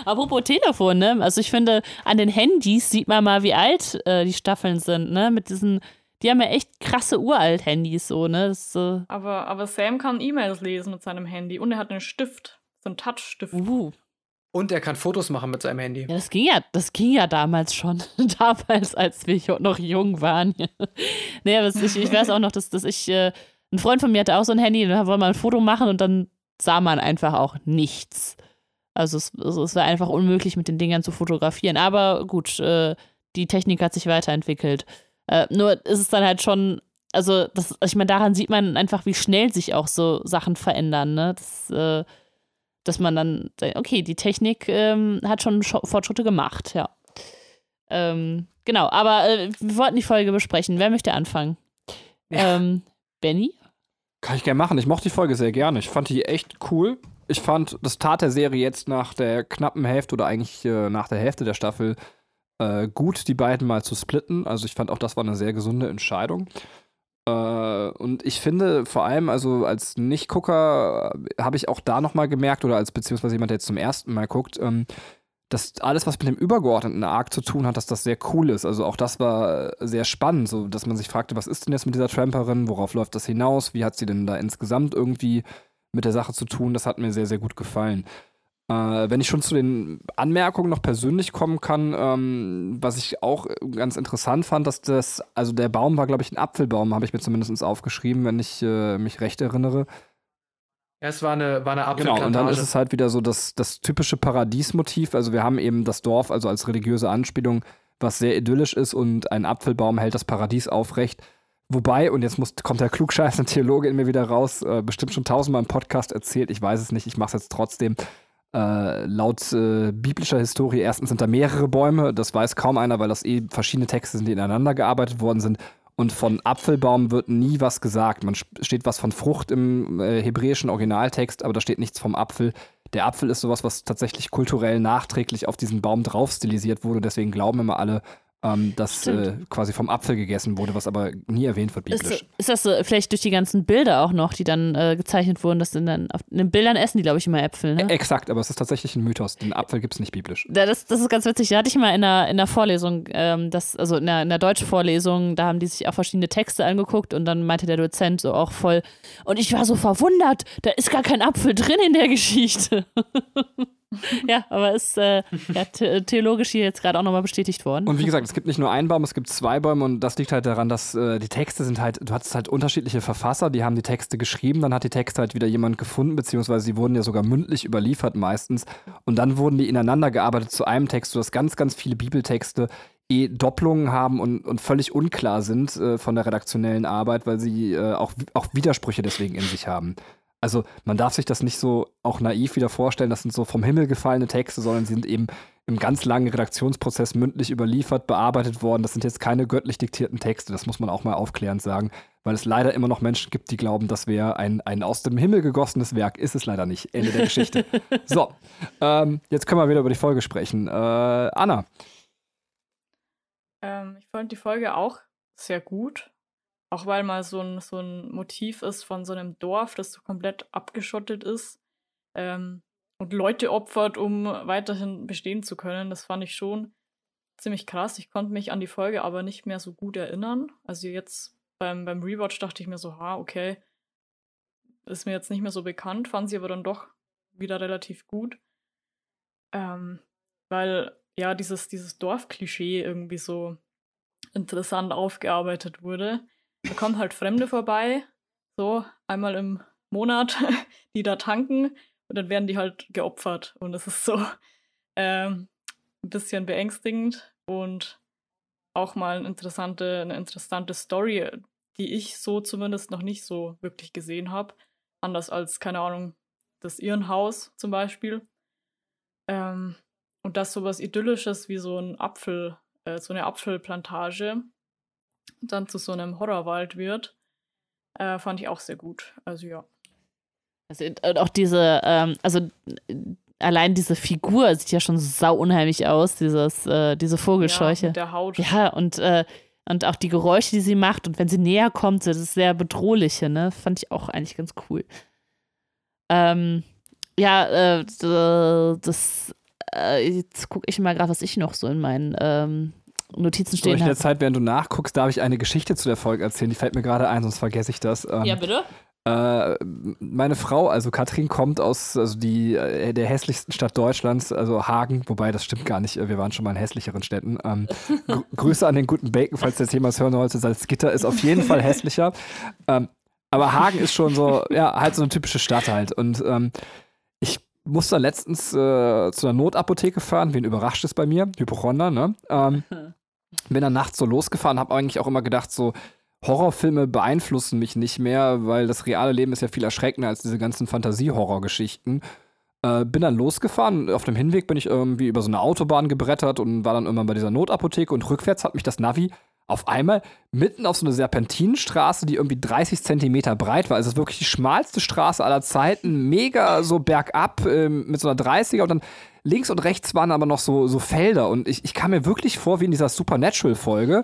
Apropos Telefon, ne? Also ich finde, an den Handys sieht man mal, wie alt äh, die Staffeln sind, ne? Mit diesen, die haben ja echt krasse Uralt-Handys, so, ne? Das so, aber, aber Sam kann E-Mails lesen mit seinem Handy und er hat einen Stift. So einen Touchstift. uh. und er kann Fotos machen mit seinem Handy. Ja, das ging ja, das ging ja damals schon. *laughs* damals, als wir noch jung waren. *laughs* es- ich, ich weiß auch noch, dass, dass ich, äh, ein Freund von mir hatte auch so ein Handy, da wollte man ein Foto machen und dann sah man einfach auch nichts. Also es, es war einfach unmöglich, mit den Dingern zu fotografieren. Aber gut, äh, die Technik hat sich weiterentwickelt. Äh, nur ist es dann halt schon, also das, ich meine, daran sieht man einfach, wie schnell sich auch so Sachen verändern, ne? Das, äh, dass man dann, okay, die Technik ähm, hat schon Scho- Fortschritte gemacht, ja. Ähm, genau, aber äh, wir wollten die Folge besprechen. Wer möchte anfangen? Ja. Ähm, Benny? Kann ich gerne machen. Ich mochte die Folge sehr gerne. Ich fand die echt cool. Ich fand, das tat der Serie jetzt nach der knappen Hälfte oder eigentlich äh, nach der Hälfte der Staffel äh, gut, die beiden mal zu splitten. Also ich fand auch, das war eine sehr gesunde Entscheidung. Äh, und ich finde vor allem, also als Nicht-Gucker äh, habe ich auch da nochmal gemerkt, oder als beziehungsweise jemand, der jetzt zum ersten Mal guckt, ähm, dass alles, was mit dem übergeordneten Arc zu tun hat, dass das sehr cool ist. Also auch das war sehr spannend, so dass man sich fragte, was ist denn jetzt mit dieser Tramperin, worauf läuft das hinaus, wie hat sie denn da insgesamt irgendwie mit der Sache zu tun, das hat mir sehr, sehr gut gefallen. Äh, wenn ich schon zu den Anmerkungen noch persönlich kommen kann, ähm, was ich auch ganz interessant fand, dass das, also der Baum war, glaube ich, ein Apfelbaum, habe ich mir zumindest aufgeschrieben, wenn ich äh, mich recht erinnere. Ja, es war eine, war eine Genau, Apfelplantage. und dann ist es halt wieder so das, das typische Paradiesmotiv. Also wir haben eben das Dorf, also als religiöse Anspielung, was sehr idyllisch ist und ein Apfelbaum hält das Paradies aufrecht. Wobei, und jetzt muss, kommt der klugscheißende Theologe in mir wieder raus, äh, bestimmt schon tausendmal im Podcast erzählt, ich weiß es nicht, ich mache es jetzt trotzdem. Äh, laut äh, biblischer Historie, erstens sind da mehrere Bäume, das weiß kaum einer, weil das eh verschiedene Texte sind, die ineinander gearbeitet worden sind. Und von Apfelbaum wird nie was gesagt. Man steht was von Frucht im äh, hebräischen Originaltext, aber da steht nichts vom Apfel. Der Apfel ist sowas, was tatsächlich kulturell nachträglich auf diesen Baum drauf stilisiert wurde. Deswegen glauben immer alle, ähm, dass äh, quasi vom Apfel gegessen wurde, was aber nie erwähnt wird biblisch. Ist, ist das so, vielleicht durch die ganzen Bilder auch noch, die dann äh, gezeichnet wurden, dass in, dann, auf, in den Bildern essen die, glaube ich, immer Äpfel, ne? Ä- Exakt, aber es ist tatsächlich ein Mythos. Den Apfel gibt es nicht biblisch. Ja, das, das ist ganz witzig. Da hatte ich mal in der, in der Vorlesung, ähm, das, also in der, in der Deutschvorlesung, da haben die sich auch verschiedene Texte angeguckt und dann meinte der Dozent so auch voll, und ich war so verwundert, da ist gar kein Apfel drin in der Geschichte. *laughs* *laughs* ja, aber ist äh, ja, the theologisch hier jetzt gerade auch nochmal bestätigt worden. Und wie gesagt, es gibt nicht nur einen Baum, es gibt zwei Bäume und das liegt halt daran, dass äh, die Texte sind halt, du hattest halt unterschiedliche Verfasser, die haben die Texte geschrieben, dann hat die Texte halt wieder jemand gefunden, beziehungsweise sie wurden ja sogar mündlich überliefert meistens und dann wurden die ineinander gearbeitet zu einem Text, sodass ganz, ganz viele Bibeltexte eh Doppelungen haben und, und völlig unklar sind äh, von der redaktionellen Arbeit, weil sie äh, auch, auch Widersprüche deswegen in sich haben. Also man darf sich das nicht so auch naiv wieder vorstellen, das sind so vom Himmel gefallene Texte, sondern sie sind eben im ganz langen Redaktionsprozess mündlich überliefert, bearbeitet worden. Das sind jetzt keine göttlich diktierten Texte, das muss man auch mal aufklärend sagen, weil es leider immer noch Menschen gibt, die glauben, das wäre ein, ein aus dem Himmel gegossenes Werk. Ist es leider nicht. Ende der Geschichte. *laughs* so, ähm, jetzt können wir wieder über die Folge sprechen. Äh, Anna. Ähm, ich fand die Folge auch sehr gut. Auch weil mal so ein, so ein Motiv ist von so einem Dorf, das so komplett abgeschottet ist. Ähm, und Leute opfert, um weiterhin bestehen zu können. Das fand ich schon ziemlich krass. Ich konnte mich an die Folge aber nicht mehr so gut erinnern. Also jetzt beim, beim Rewatch dachte ich mir so, ha, okay, ist mir jetzt nicht mehr so bekannt, fand sie aber dann doch wieder relativ gut. Ähm, weil ja dieses, dieses Dorfklischee irgendwie so interessant aufgearbeitet wurde. Da kommen halt Fremde vorbei, so einmal im Monat, *laughs* die da tanken und dann werden die halt geopfert. Und es ist so ähm, ein bisschen beängstigend und auch mal eine interessante, eine interessante Story, die ich so zumindest noch nicht so wirklich gesehen habe. Anders als, keine Ahnung, das Irrenhaus zum Beispiel. Ähm, und das sowas Idyllisches wie so ein Apfel, äh, so eine Apfelplantage dann zu so einem Horrorwald wird, äh, fand ich auch sehr gut. Also ja. Also, und auch diese, ähm, also allein diese Figur sieht ja schon sau unheimlich aus, dieses, äh, diese Vogelscheuche. Ja, der Haut. Ja, und, äh, und auch die Geräusche, die sie macht und wenn sie näher kommt, das ist sehr bedrohliche, ne? Fand ich auch eigentlich ganz cool. Ähm, ja, äh, das, äh, jetzt gucke ich mal gerade, was ich noch so in meinen ähm, Notizen stehen habe. In der Zeit, während du nachguckst, darf ich eine Geschichte zu der Folge erzählen. Die fällt mir gerade ein, sonst vergesse ich das. Ähm, ja, bitte. Äh, meine Frau, also Katrin, kommt aus also die, äh, der hässlichsten Stadt Deutschlands, also Hagen, wobei das stimmt gar nicht, wir waren schon mal in hässlicheren Städten. Ähm, *laughs* gr Grüße an den guten Bacon, falls der Thema hören wollte. Salzgitter ist auf jeden Fall hässlicher. Ähm, aber Hagen ist schon so, ja, halt so eine typische Stadt halt. Und ähm, musste letztens äh, zu einer Notapotheke fahren, wen überrascht ist bei mir, Hypochonder, ne? Ähm, *laughs* bin dann nachts so losgefahren, habe eigentlich auch immer gedacht, so, Horrorfilme beeinflussen mich nicht mehr, weil das reale Leben ist ja viel erschreckender als diese ganzen Fantasie-Horror-Geschichten. Äh, bin dann losgefahren. Auf dem Hinweg bin ich irgendwie über so eine Autobahn gebrettert und war dann irgendwann bei dieser Notapotheke und rückwärts hat mich das Navi auf einmal mitten auf so eine Serpentinenstraße, die irgendwie 30 Zentimeter breit war. Also es ist wirklich die schmalste Straße aller Zeiten, mega so bergab äh, mit so einer 30er und dann links und rechts waren aber noch so, so Felder und ich, ich kam mir wirklich vor wie in dieser Supernatural-Folge.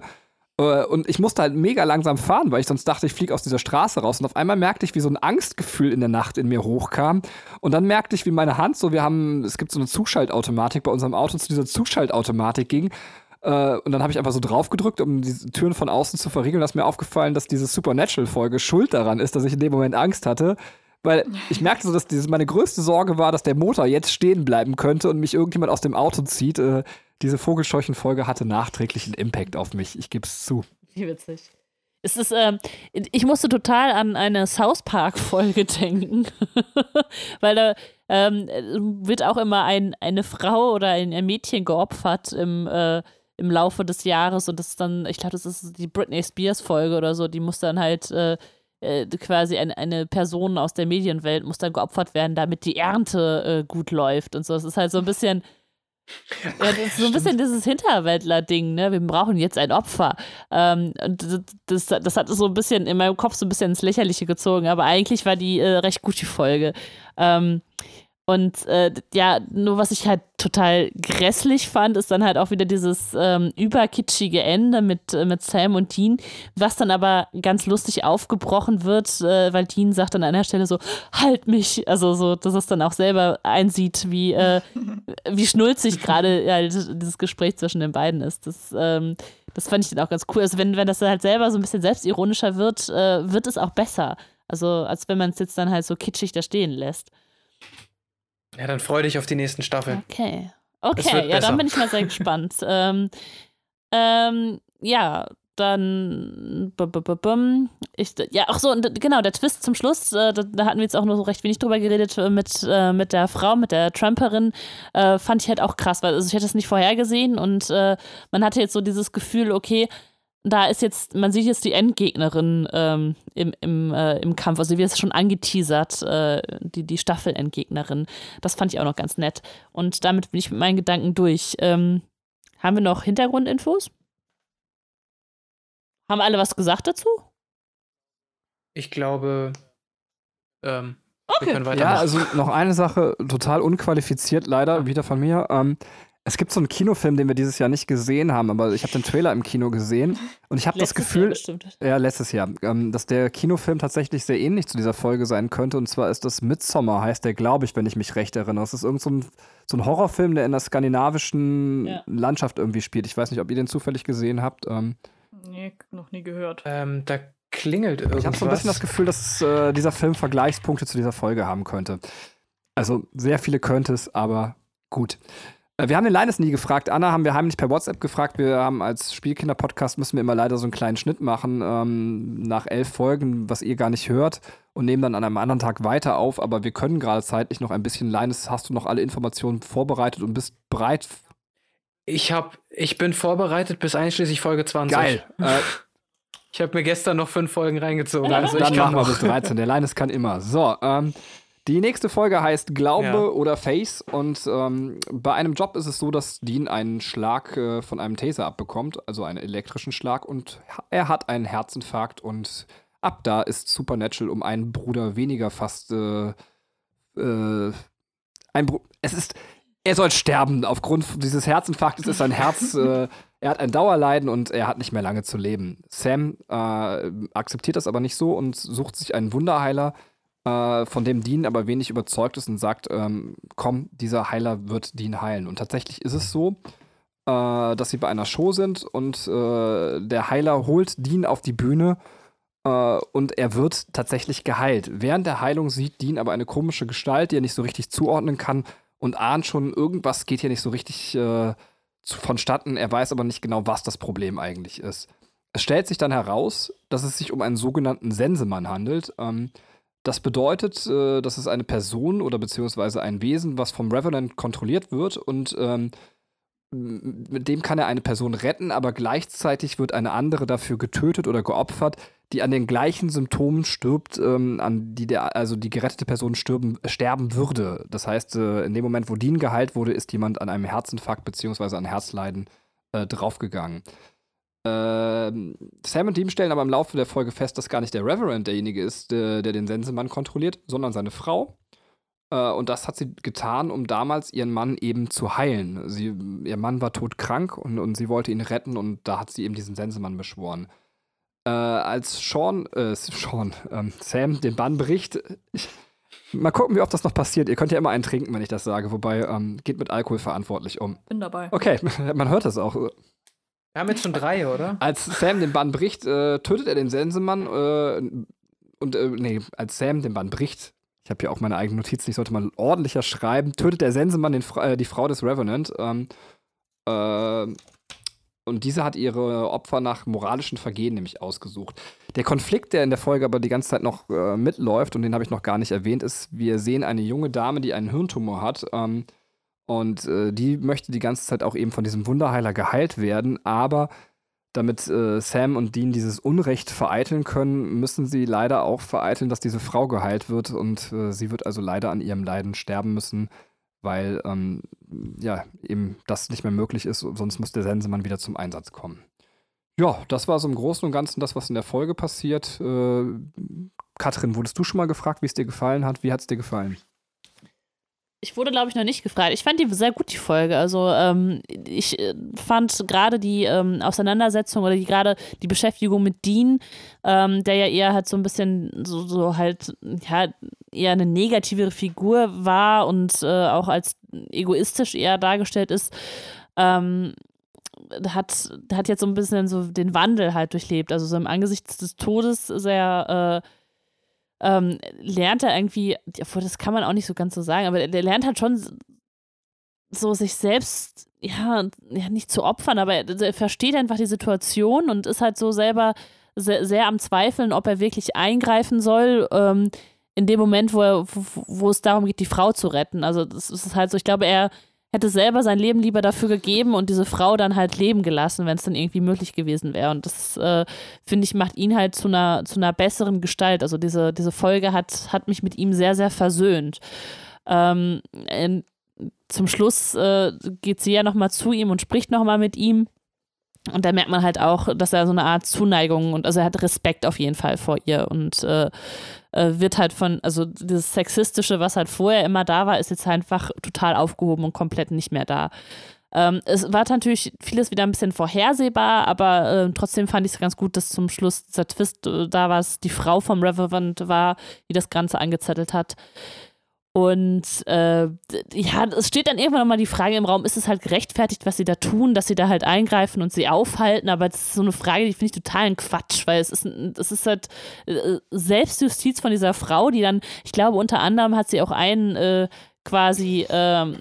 Äh, und ich musste halt mega langsam fahren, weil ich sonst dachte, ich fliege aus dieser Straße raus. Und auf einmal merkte ich, wie so ein Angstgefühl in der Nacht in mir hochkam. Und dann merkte ich, wie meine Hand so, wir haben, es gibt so eine Zuschaltautomatik bei unserem Auto, zu dieser Zuschaltautomatik ging. Äh, und dann habe ich einfach so drauf gedrückt, um die Türen von außen zu verriegeln. Da ist mir aufgefallen, dass diese Supernatural-Folge schuld daran ist, dass ich in dem Moment Angst hatte. Weil ich merkte so, dass dieses, meine größte Sorge war, dass der Motor jetzt stehen bleiben könnte und mich irgendjemand aus dem Auto zieht. Äh, diese Vogelscheuchenfolge hatte nachträglich einen Impact auf mich. Ich gebe es zu. Wie witzig. Es ist, ähm, ich musste total an eine South Park-Folge *laughs* denken. *laughs* Weil da ähm, wird auch immer ein, eine Frau oder ein, ein Mädchen geopfert im, äh, im Laufe des Jahres. Und das ist dann, ich glaube, das ist die Britney Spears-Folge oder so. Die muss dann halt äh, äh, quasi eine, eine Person aus der Medienwelt muss dann geopfert werden, damit die Ernte äh, gut läuft und so. Es ist halt so ein bisschen ja, das ist so ein bisschen dieses Hinterwäldler-Ding, ne? Wir brauchen jetzt ein Opfer. Ähm, das, das, das, hat so ein bisschen in meinem Kopf so ein bisschen ins Lächerliche gezogen, aber eigentlich war die äh, recht gut, die Folge. Ähm, und äh, ja, nur was ich halt total grässlich fand, ist dann halt auch wieder dieses ähm, überkitschige Ende mit, äh, mit Sam und Dean, was dann aber ganz lustig aufgebrochen wird, äh, weil Dean sagt an einer Stelle so, halt mich, also so, dass es dann auch selber einsieht, wie, äh, *laughs* wie schnulzig gerade ja, dieses Gespräch zwischen den beiden ist. Das, ähm, das fand ich dann auch ganz cool. Also wenn, wenn das halt selber so ein bisschen selbstironischer wird, äh, wird es auch besser. Also als wenn man es jetzt dann halt so kitschig da stehen lässt. Ja, dann freu dich auf die nächsten Staffeln. Okay. Okay, ja, dann bin ich mal sehr *laughs* gespannt. ähm, ähm, ja, dann. Ich, ja, ach so, und genau, der Twist zum Schluss, äh, da, da, hatten wir jetzt auch nur so recht wenig drüber geredet äh, mit, äh, mit der Frau, mit der Trumperin, äh, fand ich halt auch krass, weil also ich hätte es nicht vorhergesehen und äh, man hatte jetzt so dieses Gefühl, okay, da ist jetzt, man sieht jetzt die Endgegnerin ähm, im, im, äh, im Kampf. Also, wie es schon angeteasert, äh, die, die Staffel-Endgegnerin. Das fand ich auch noch ganz nett. Und damit bin ich mit meinen Gedanken durch. Ähm, haben wir noch Hintergrundinfos? Haben alle was gesagt dazu? Ich glaube, ähm, Okay. wir können weitermachen. Ja, also noch eine Sache, total unqualifiziert leider, wieder von mir. Ähm, es gibt so einen Kinofilm, den wir dieses Jahr nicht gesehen haben, aber ich habe den Trailer im Kino gesehen und ich habe das Letztes Jahr Gefühl, bestimmt. ja, letztes Jahr, ähm, dass der Kinofilm tatsächlich sehr ähnlich zu dieser Folge sein könnte. Und zwar ist das Midsommar, heißt der, glaube ich, wenn ich mich recht erinnere. Es ist irgend so ein, so ein Horrorfilm, der in der skandinavischen Ja. Landschaft irgendwie spielt. Ich weiß nicht, ob ihr den zufällig gesehen habt. Ähm, Nee, noch nie gehört. ähm, da klingelt irgendwas. ich habe so ein bisschen das Gefühl, dass äh, dieser Film Vergleichspunkte zu dieser Folge haben könnte. Also sehr viele könnte es, aber gut. Äh, Wir haben den Linus nie gefragt. Anna haben wir heimlich per WhatsApp gefragt. Wir haben als Spielkinder-Podcast müssen wir immer leider so einen kleinen Schnitt machen ähm, nach elf Folgen, was ihr gar nicht hört und nehmen dann an einem anderen Tag weiter auf. Aber wir können gerade zeitlich noch ein bisschen. Linus, hast du noch alle Informationen vorbereitet und bist bereit? Ich hab, ich bin vorbereitet bis einschließlich Folge 20. Geil. Äh, Ich habe mir gestern noch fünf Folgen reingezogen. Dann, *laughs* also ich dann machen wir bis 13. Der Linus kann immer. So, ähm, die nächste Folge heißt Glaube Ja. oder Face. Und ähm, bei einem Job ist es so, dass Dean einen Schlag äh, von einem Taser abbekommt, also einen elektrischen Schlag. Und er hat einen Herzinfarkt. Und ab da ist Supernatural um einen Bruder weniger fast. Äh, äh, ein Bru es ist. Er soll sterben. Aufgrund dieses Herzinfarktes ist sein Herz. *laughs* Äh, er hat ein Dauerleiden und er hat nicht mehr lange zu leben. Sam äh, akzeptiert das aber nicht so und sucht sich einen Wunderheiler, äh, von dem Dean aber wenig überzeugt ist und sagt, ähm, komm, dieser Heiler wird Dean heilen. Und tatsächlich ist es so, äh, dass sie bei einer Show sind und äh, der Heiler holt Dean auf die Bühne äh, und er wird tatsächlich geheilt. Während der Heilung sieht Dean aber eine komische Gestalt, die er nicht so richtig zuordnen kann und ahnt schon, irgendwas geht hier nicht so richtig äh, vonstatten. Er weiß aber nicht genau, was das Problem eigentlich ist. Es stellt sich dann heraus, dass es sich um einen sogenannten Sensemann handelt. Ähm, das bedeutet, äh, dass es eine Person oder beziehungsweise ein Wesen, was vom Revenant kontrolliert wird und ähm, mit dem kann er eine Person retten, aber gleichzeitig wird eine andere dafür getötet oder geopfert, die an den gleichen Symptomen stirbt, ähm, an die der, also die gerettete Person stirben, sterben würde. Das heißt, äh, in dem Moment, wo Dean geheilt wurde, ist jemand an einem Herzinfarkt beziehungsweise an Herzleiden äh, draufgegangen. Ähm, Sam und Dean stellen aber im Laufe der Folge fest, dass gar nicht der Reverend derjenige ist, der, der den Sensemann kontrolliert, sondern seine Frau. Äh, und das hat sie getan, um damals ihren Mann eben zu heilen. Sie, ihr Mann war todkrank und, und sie wollte ihn retten und da hat sie eben diesen Sensemann beschworen. Äh, als Sean, äh, Sean, ähm, Sam den Bann bricht, ich, mal gucken, wie oft das noch passiert. Ihr könnt ja immer einen trinken, wenn ich das sage, wobei ähm, geht mit Alkohol verantwortlich um. Bin dabei. Okay, *laughs* man hört das auch. Wir haben jetzt schon drei, oder? *laughs* Als Sam den Bann bricht, äh, tötet er den Sensemann äh, und äh, nee, als Sam den Bann bricht, ich habe hier auch meine eigenen Notizen, ich sollte mal ordentlicher schreiben, tötet der Sensemann den, äh, die Frau des Revenant. Ähm, äh, und diese hat ihre Opfer nach moralischen Vergehen nämlich ausgesucht. Der Konflikt, der in der Folge aber die ganze Zeit noch äh, mitläuft, und den habe ich noch gar nicht erwähnt, ist, wir sehen eine junge Dame, die einen Hirntumor hat. Ähm, und äh, die möchte die ganze Zeit auch eben von diesem Wunderheiler geheilt werden, aber damit äh, Sam und Dean dieses Unrecht vereiteln können, müssen sie leider auch vereiteln, dass diese Frau geheilt wird und äh, sie wird also leider an ihrem Leiden sterben müssen, weil ähm, ja eben das nicht mehr möglich ist, sonst muss der Sensemann wieder zum Einsatz kommen. Ja, das war so im Großen und Ganzen das, was in der Folge passiert. Äh, Katrin, wurdest du schon mal gefragt, wie es dir gefallen hat? Wie hat es dir gefallen? Ich wurde, glaube ich, noch nicht gefragt. Ich fand die sehr gut, die Folge. Also ähm, ich äh, fand gerade die ähm, Auseinandersetzung oder die gerade die Beschäftigung mit Dean, ähm, der ja eher halt so ein bisschen so, so halt, ja, eher eine negativere Figur war und äh, auch als egoistisch eher dargestellt ist, ähm, hat, hat jetzt so ein bisschen so den Wandel halt durchlebt. Also so im Angesicht des Todes sehr äh, ähm, lernt er irgendwie, obwohl das kann man auch nicht so ganz so sagen, aber der lernt halt schon so sich selbst, ja, ja nicht zu opfern, aber er, er versteht einfach die Situation und ist halt so selber sehr, sehr am Zweifeln, ob er wirklich eingreifen soll, ähm, in dem Moment, wo, er, wo, wo es darum geht, die Frau zu retten. Also das ist halt so, ich glaube, er, hätte selber sein Leben lieber dafür gegeben und diese Frau dann halt leben gelassen, wenn es dann irgendwie möglich gewesen wäre. Und das, äh, finde ich, macht ihn halt zu einer, zu einer besseren Gestalt. Also diese, diese Folge hat, hat mich mit ihm sehr, sehr versöhnt. Ähm, in, zum Schluss äh, geht sie ja nochmal zu ihm und spricht nochmal mit ihm. Und da merkt man halt auch, dass er so eine Art Zuneigung und also er hat Respekt auf jeden Fall vor ihr und äh, wird halt von, also dieses Sexistische, was halt vorher immer da war, ist jetzt einfach total aufgehoben und komplett nicht mehr da. Ähm, es war natürlich vieles wieder ein bisschen vorhersehbar, aber äh, trotzdem fand ich es ganz gut, dass zum Schluss dieser Twist äh, da war, die Frau vom Reverend war, die das Ganze angezettelt hat. Und äh, ja, es steht dann irgendwann nochmal die Frage im Raum, ist es halt gerechtfertigt, was sie da tun, dass sie da halt eingreifen und sie aufhalten? Aber das ist so eine Frage, die finde ich total ein Quatsch, weil es ist, es ist halt äh, Selbstjustiz von dieser Frau, die dann, ich glaube, unter anderem hat sie auch einen äh, quasi ähm,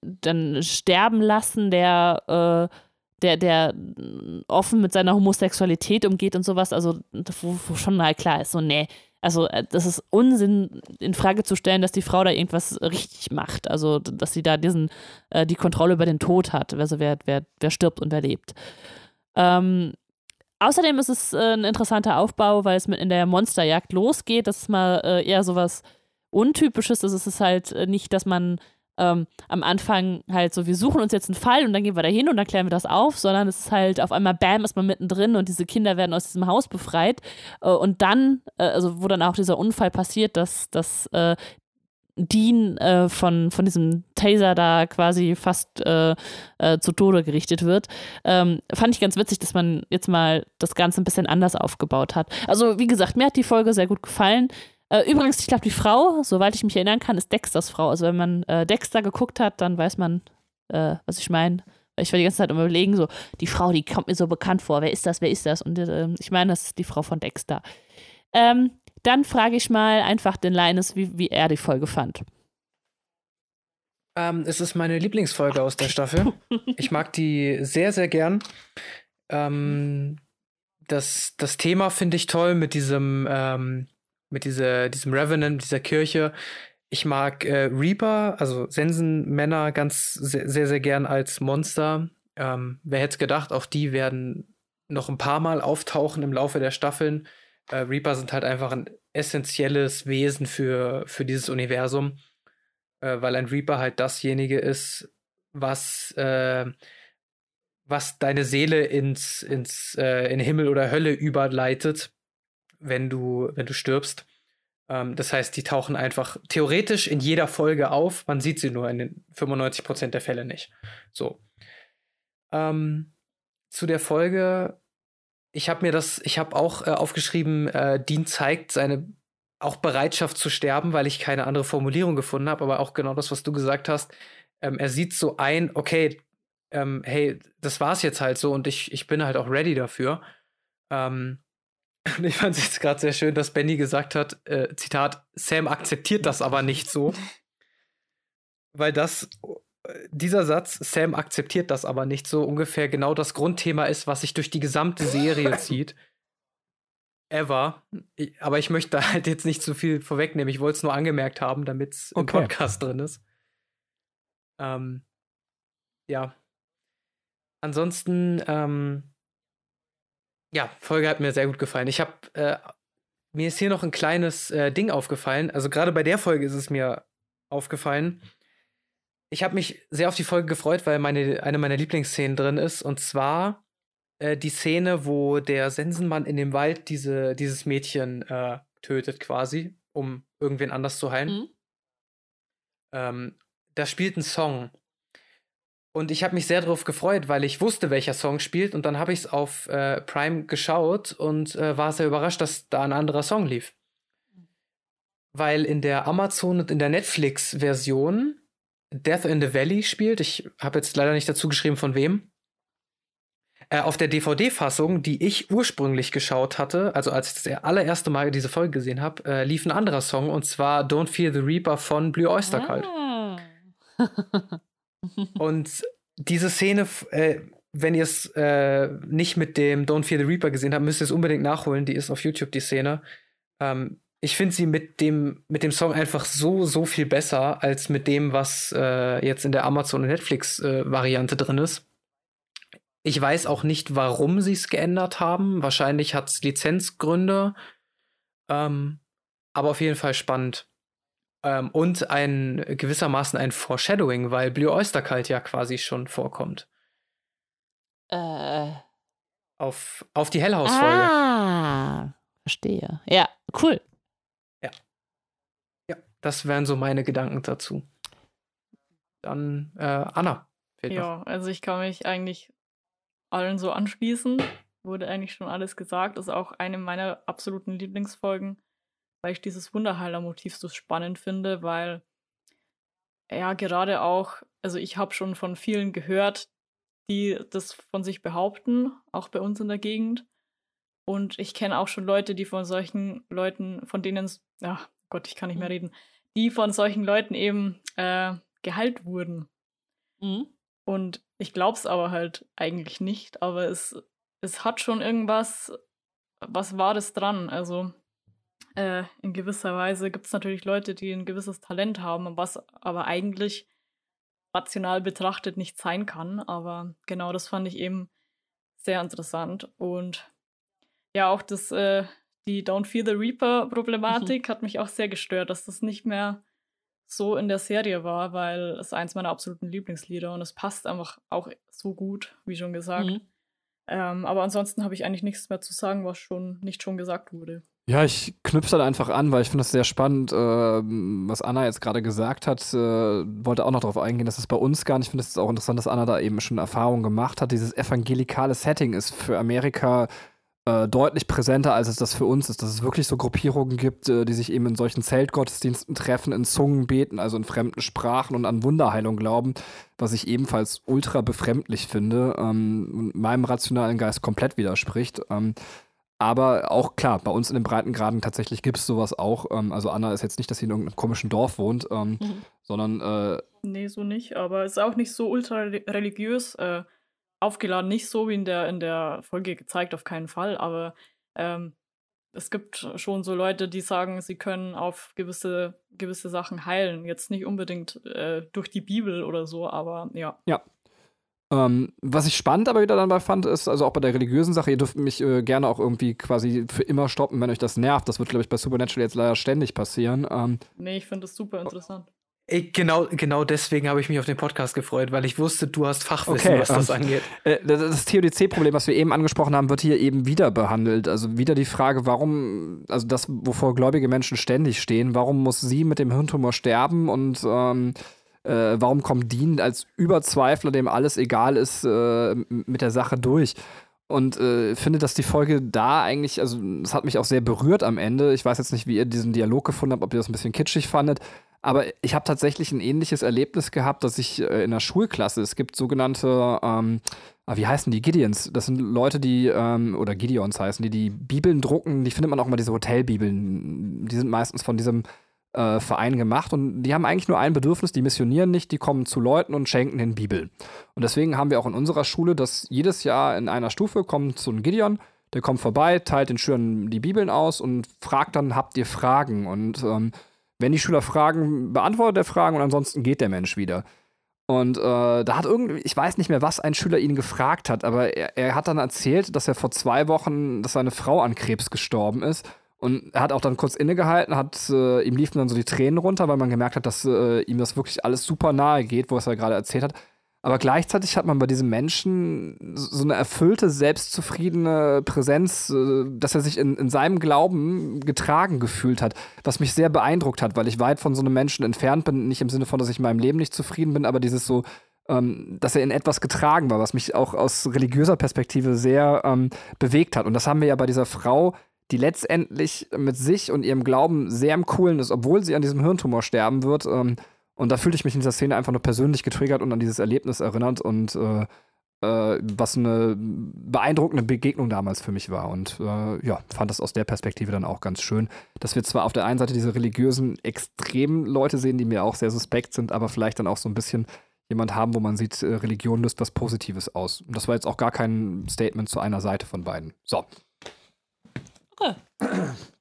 dann sterben lassen, der äh, der, der offen mit seiner Homosexualität umgeht und sowas, also wo, wo schon mal klar ist, so, nee, also äh, das ist Unsinn, in Frage zu stellen, dass die Frau da irgendwas richtig macht. Also dass sie da diesen, äh, die Kontrolle über den Tod hat, also wer, wer, wer stirbt und wer lebt. Ähm, außerdem ist es äh, ein interessanter Aufbau, weil es mit in der Monsterjagd losgeht. Das ist mal äh, eher sowas Untypisches. Es ist halt äh, nicht, dass man ähm, am Anfang halt so, wir suchen uns jetzt einen Fall und dann gehen wir da hin und dann klären wir das auf, sondern es ist halt auf einmal, bam, ist man mittendrin und diese Kinder werden aus diesem Haus befreit. Äh, und dann, äh, also wo dann auch dieser Unfall passiert, dass, dass äh, Dean äh, von, von diesem Taser da quasi fast äh, äh, zu Tode gerichtet wird. Ähm, fand ich ganz witzig, dass man jetzt mal das Ganze ein bisschen anders aufgebaut hat. Also, wie gesagt, mir hat die Folge sehr gut gefallen. Äh, übrigens, ich glaube, die Frau, soweit ich mich erinnern kann, ist Dexters Frau. Also wenn man äh, Dexter geguckt hat, dann weiß man, äh, was ich meine. Ich war die ganze Zeit immer überlegen, so, die Frau, die kommt mir so bekannt vor. Wer ist das? Wer ist das? Und äh, ich meine, das ist die Frau von Dexter. Ähm, dann frage ich mal einfach den Linus, wie, wie er die Folge fand. Ähm, es ist meine Lieblingsfolge aus der Staffel. *laughs* Ich mag die sehr, sehr gern. Ähm, das, das Thema finde ich toll mit diesem ähm, mit dieser, diesem Revenant, dieser Kirche. Ich mag äh, Reaper, also Sensenmänner, ganz sehr, sehr, sehr gern als Monster. Ähm, wer hätte gedacht, auch die werden noch ein paar Mal auftauchen im Laufe der Staffeln. Äh, Reaper sind halt einfach ein essentielles Wesen für, für dieses Universum, äh, weil ein Reaper halt dasjenige ist, was, äh, was deine Seele ins, ins äh, in Himmel oder Hölle überleitet wenn du, wenn du stirbst. Ähm, das heißt, die tauchen einfach theoretisch in jeder Folge auf. Man sieht sie nur in den 95% der Fälle nicht. So. Ähm, zu der Folge, ich habe mir das, ich habe auch äh, aufgeschrieben, äh, Dean zeigt seine auch Bereitschaft zu sterben, weil ich keine andere Formulierung gefunden habe, aber auch genau das, was du gesagt hast. Ähm, er sieht so ein, okay, ähm, hey, das war's jetzt halt so und ich, ich bin halt auch ready dafür. Ähm, und ich fand es jetzt gerade sehr schön, dass Benny gesagt hat, äh, Zitat, Sam akzeptiert das aber nicht so. Weil das, äh, dieser Satz, Sam akzeptiert das aber nicht so, ungefähr genau das Grundthema ist, was sich durch die gesamte Serie *laughs* zieht. Ever. aber ich möchte halt jetzt nicht zu viel vorwegnehmen. Ich wollte es nur angemerkt haben, damit es okay. im Podcast drin ist. Ähm, ja. Ansonsten, ähm, ja, Folge hat mir sehr gut gefallen. Ich habe äh, mir ist hier noch ein kleines äh, Ding aufgefallen. Also gerade bei der Folge ist es mir aufgefallen. Ich habe mich sehr auf die Folge gefreut, weil meine eine meiner Lieblingsszenen drin ist und zwar äh, die Szene, wo der Sensenmann in dem Wald diese dieses Mädchen äh, tötet quasi, um irgendwen anders zu heilen. Mhm. Ähm, da spielt ein Song und ich habe mich sehr darauf gefreut, weil ich wusste, welcher Song spielt. Und dann habe ich es auf äh, Prime geschaut und äh, war sehr überrascht, dass da ein anderer Song lief. Weil in der Amazon und in der Netflix-Version Death in the Valley spielt. Ich habe jetzt leider nicht dazu geschrieben, von wem. Äh, auf der DVD-Fassung, die ich ursprünglich geschaut hatte, also als ich das allererste Mal diese Folge gesehen habe, äh, lief ein anderer Song und zwar Don't Fear the Reaper von Blue Oyster Cult. Ah. *laughs* *laughs* Und diese Szene, äh, wenn ihr es äh, nicht mit dem Don't Fear the Reaper gesehen habt, müsst ihr es unbedingt nachholen. Die ist auf YouTube, die Szene. Ähm, ich finde sie mit dem, mit dem Song einfach so, so viel besser als mit dem, was äh, jetzt in der Amazon- und Netflix-Variante äh, drin ist. Ich weiß auch nicht, warum sie es geändert haben. Wahrscheinlich hat es Lizenzgründe. Ähm, aber auf jeden Fall spannend. Ähm, und ein gewissermaßen ein Foreshadowing, weil Blue Oyster Cult ja quasi schon vorkommt. Äh. Auf, auf die Hellhaus-Folge. Ah, verstehe. Ja, cool. Ja. Ja, das wären so meine Gedanken dazu. Dann äh, Anna. Ja, noch. also ich kann mich eigentlich allen so anschließen. Wurde eigentlich schon alles gesagt. Das ist auch eine meiner absoluten Lieblingsfolgen weil ich dieses Wunderheiler-Motiv so spannend finde, weil ja gerade auch, also ich habe schon von vielen gehört, die das von sich behaupten, auch bei uns in der Gegend. Und ich kenne auch schon Leute, die von solchen Leuten, von denen, ja Gott, ich kann nicht mehr mhm. reden, die von solchen Leuten eben äh, geheilt wurden. Mhm. Und ich glaube es aber halt eigentlich nicht, aber es, es hat schon irgendwas, was war das dran? Also äh, in gewisser Weise gibt es natürlich Leute, die ein gewisses Talent haben, was aber eigentlich rational betrachtet nicht sein kann. Aber genau das fand ich eben sehr interessant. Und ja, auch das, äh, die Don't Fear the Reaper-Problematik mhm. hat mich auch sehr gestört, dass das nicht mehr so in der Serie war, weil es eins meiner absoluten Lieblingslieder und es passt einfach auch so gut, wie schon gesagt. Mhm. Ähm, aber ansonsten habe ich eigentlich nichts mehr zu sagen, was schon nicht schon gesagt wurde. Ja, ich knüpfe da einfach an, weil ich finde das sehr spannend, äh, was Anna jetzt gerade gesagt hat. Äh, wollte auch noch darauf eingehen, dass es bei uns gar nicht, ich finde es auch interessant, dass Anna da eben schon Erfahrung gemacht hat. Dieses evangelikale Setting ist für Amerika äh, deutlich präsenter, als es das für uns ist. Dass es wirklich so Gruppierungen gibt, äh, die sich eben in solchen Zeltgottesdiensten treffen, in Zungen beten, also in fremden Sprachen und an Wunderheilung glauben, was ich ebenfalls ultra befremdlich finde ähm, und meinem rationalen Geist komplett widerspricht. Ähm, aber auch klar, bei uns in den Breitengraden tatsächlich gibt es sowas auch. Ähm, also Anna ist jetzt nicht, dass sie in irgendeinem komischen Dorf wohnt, ähm, mhm. sondern. Äh, nee, so nicht. Aber es ist auch nicht so ultra religiös äh, aufgeladen. Nicht so wie in der, in der Folge gezeigt, auf keinen Fall. Aber ähm, es gibt schon so Leute, die sagen, sie können auf gewisse, gewisse Sachen heilen. Jetzt nicht unbedingt äh, durch die Bibel oder so, aber ja. Ja, ähm, was ich spannend aber wieder dabei fand, ist, also auch bei der religiösen Sache, ihr dürft mich äh, gerne auch irgendwie quasi für immer stoppen, wenn euch das nervt. Das wird, glaube ich, bei Supernatural jetzt leider ständig passieren. Ähm, nee, ich finde das super interessant. Ich, genau, genau deswegen habe ich mich auf den Podcast gefreut, weil ich wusste, du hast Fachwissen, okay, was das ähm, angeht. Äh, das TODC-Problem, was wir eben angesprochen haben, wird hier eben wieder behandelt. Also wieder die Frage, warum, also das, wovor gläubige Menschen ständig stehen, warum muss sie mit dem Hirntumor sterben und ähm, äh, warum kommt Dean als Überzweifler, dem alles egal ist, äh, mit der Sache durch? Und äh, finde, dass die Folge da eigentlich, also es hat mich auch sehr berührt am Ende. Ich weiß jetzt nicht, wie ihr diesen Dialog gefunden habt, ob ihr das ein bisschen kitschig fandet. Aber ich habe tatsächlich ein ähnliches Erlebnis gehabt, dass ich äh, in der Schulklasse, es gibt sogenannte, ähm, ah, wie heißen die, Gideons? Das sind Leute, die, ähm, oder Gideons heißen, die die Bibeln drucken, die findet man auch immer, diese Hotelbibeln. Die sind meistens von diesem äh, Verein gemacht und die haben eigentlich nur ein Bedürfnis, die missionieren nicht, die kommen zu Leuten und schenken den Bibel. Und deswegen haben wir auch in unserer Schule, dass jedes Jahr in einer Stufe kommt so ein Gideon, der kommt vorbei, teilt den Schülern die Bibeln aus und fragt dann, habt ihr Fragen? Und ähm, wenn die Schüler fragen, beantwortet er Fragen und ansonsten geht der Mensch wieder. Und äh, da hat irgendwie, ich weiß nicht mehr, was ein Schüler ihn gefragt hat, aber er, er, hat dann erzählt, dass er vor zwei Wochen, dass seine Frau an Krebs gestorben ist und er hat auch dann kurz innegehalten, hat, äh, ihm liefen dann so die Tränen runter, weil man gemerkt hat, dass äh, ihm das wirklich alles super nahe geht, wo er gerade erzählt hat. Aber gleichzeitig hat man bei diesem Menschen so eine erfüllte, selbstzufriedene Präsenz, äh, dass er sich in, in seinem Glauben getragen gefühlt hat, was mich sehr beeindruckt hat, weil ich weit von so einem Menschen entfernt bin. Nicht im Sinne von, dass ich in meinem Leben nicht zufrieden bin, aber dieses so, ähm, dass er in etwas getragen war, was mich auch aus religiöser Perspektive sehr ähm, bewegt hat. Und das haben wir ja bei dieser Frau die letztendlich mit sich und ihrem Glauben sehr im Coolen ist, obwohl sie an diesem Hirntumor sterben wird. Ähm, und da fühlte ich mich in dieser Szene einfach nur persönlich getriggert und an dieses Erlebnis erinnert und äh, äh, was eine beeindruckende Begegnung damals für mich war. Und äh, ja, fand das aus der Perspektive dann auch ganz schön, dass wir zwar auf der einen Seite diese religiösen extremen Leute sehen, die mir auch sehr suspekt sind, aber vielleicht dann auch so ein bisschen jemand haben, wo man sieht, äh, Religion löst was Positives aus. Und das war jetzt auch gar kein Statement zu einer Seite von beiden. So.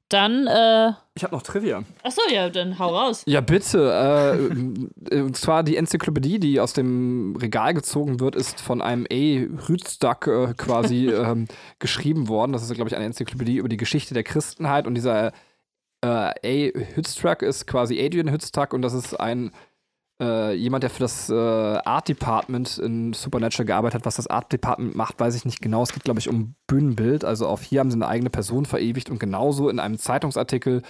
Dann, äh, Ich habe noch Trivia. achso, ja, dann hau raus. Ja, bitte. Äh, und zwar die Enzyklopädie, die aus dem Regal gezogen wird, ist von einem A. Rützdak äh, quasi *laughs* ähm, geschrieben worden. Das ist, glaube ich, eine Enzyklopädie über die Geschichte der Christenheit. Und dieser äh, A. Hütztrack ist quasi Adrian Hütztrack und das ist ein äh, jemand, der für das äh, Art Department in Supernatural gearbeitet hat. Was das Art Department macht, weiß ich nicht genau. Es geht, glaube ich, um Bühnenbild. Also auch hier haben sie eine eigene Person verewigt und genauso in einem Zeitungsartikel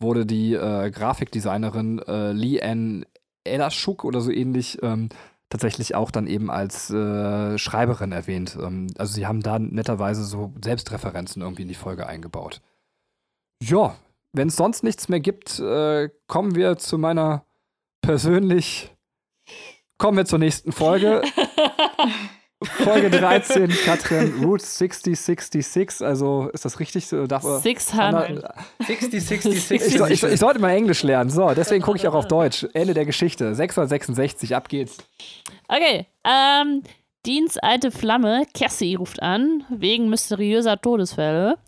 wurde die äh, Grafikdesignerin äh, Lee Ann Elaschuk oder so ähnlich ähm, tatsächlich auch dann eben als äh, Schreiberin erwähnt. Ähm, also sie haben da netterweise so Selbstreferenzen irgendwie in die Folge eingebaut. Ja, wenn es sonst nichts mehr gibt, äh, kommen wir zu meiner persönlich. Kommen wir zur nächsten Folge. Folge 13, *laughs* Katrin, Route 6066. Also ist das richtig? So, Darf, 600. 60, 60, ich, 60. so- ich, ich sollte mal Englisch lernen. So, deswegen gucke ich auch auf Deutsch. Ende der Geschichte. 666, ab geht's. Okay, ähm, Deans alte Flamme, Cassie, ruft an, wegen mysteriöser Todesfälle.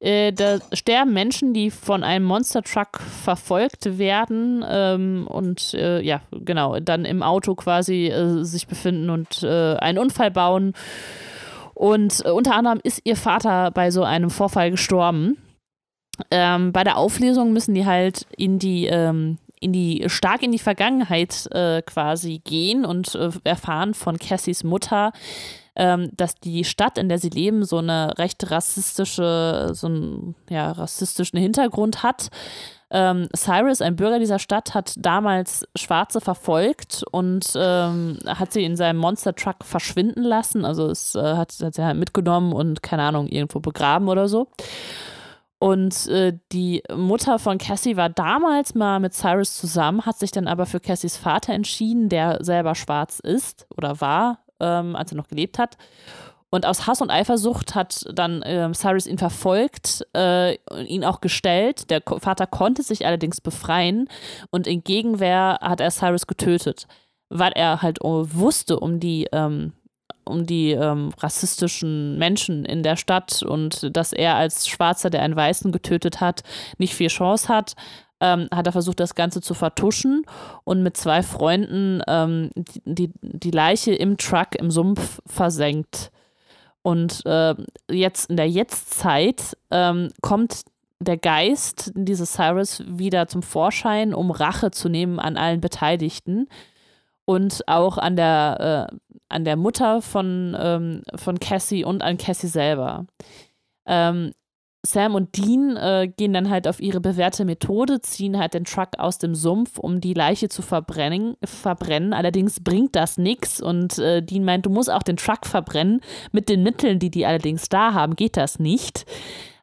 Äh, da sterben Menschen, die von einem Monster-Truck verfolgt werden ähm, und äh, ja, genau, dann im Auto quasi äh, sich befinden und äh, einen Unfall bauen. Und äh, unter anderem ist ihr Vater bei so einem Vorfall gestorben. Ähm, bei der Auflösung müssen die halt in die, ähm, in die, stark in die Vergangenheit quasi gehen und erfahren von Cassies Mutter, ähm, dass die Stadt, in der sie leben, so eine recht rassistische, so einen ja, rassistischen Hintergrund hat. Ähm, Cyrus, ein Bürger dieser Stadt, hat damals Schwarze verfolgt und ähm, hat sie in seinem Monster Truck verschwinden lassen. Also es äh, hat, hat sie halt mitgenommen und keine Ahnung, irgendwo begraben oder so. Und äh, die Mutter von Cassie war damals mal mit Cyrus zusammen, hat sich dann aber für Cassies Vater entschieden, der selber schwarz ist oder war, ähm, als er noch gelebt hat. Und aus Hass und Eifersucht hat dann ähm, Cyrus ihn verfolgt, äh, und ihn auch gestellt. Der Vater konnte sich allerdings befreien und in Gegenwehr hat er Cyrus getötet, weil er halt oh, wusste um die ähm, um die ähm, rassistischen Menschen in der Stadt und dass er als Schwarzer, der einen Weißen getötet hat, nicht viel Chance hat, ähm, hat er versucht, das Ganze zu vertuschen und mit zwei Freunden ähm, die, die Leiche im Truck im Sumpf versenkt. Und äh, jetzt in der Jetztzeit ähm, kommt der Geist dieses Cyrus wieder zum Vorschein, um Rache zu nehmen an allen Beteiligten und auch an der, äh, an der Mutter von, ähm, von Cassie und an Cassie selber. Ähm, Sam und Dean äh, gehen dann halt auf ihre bewährte Methode, ziehen halt den Truck aus dem Sumpf, um die Leiche zu verbrennen. verbrennen. Allerdings bringt das nichts und äh, Dean meint, du musst auch den Truck verbrennen. Mit den Mitteln, die die allerdings da haben, geht das nicht.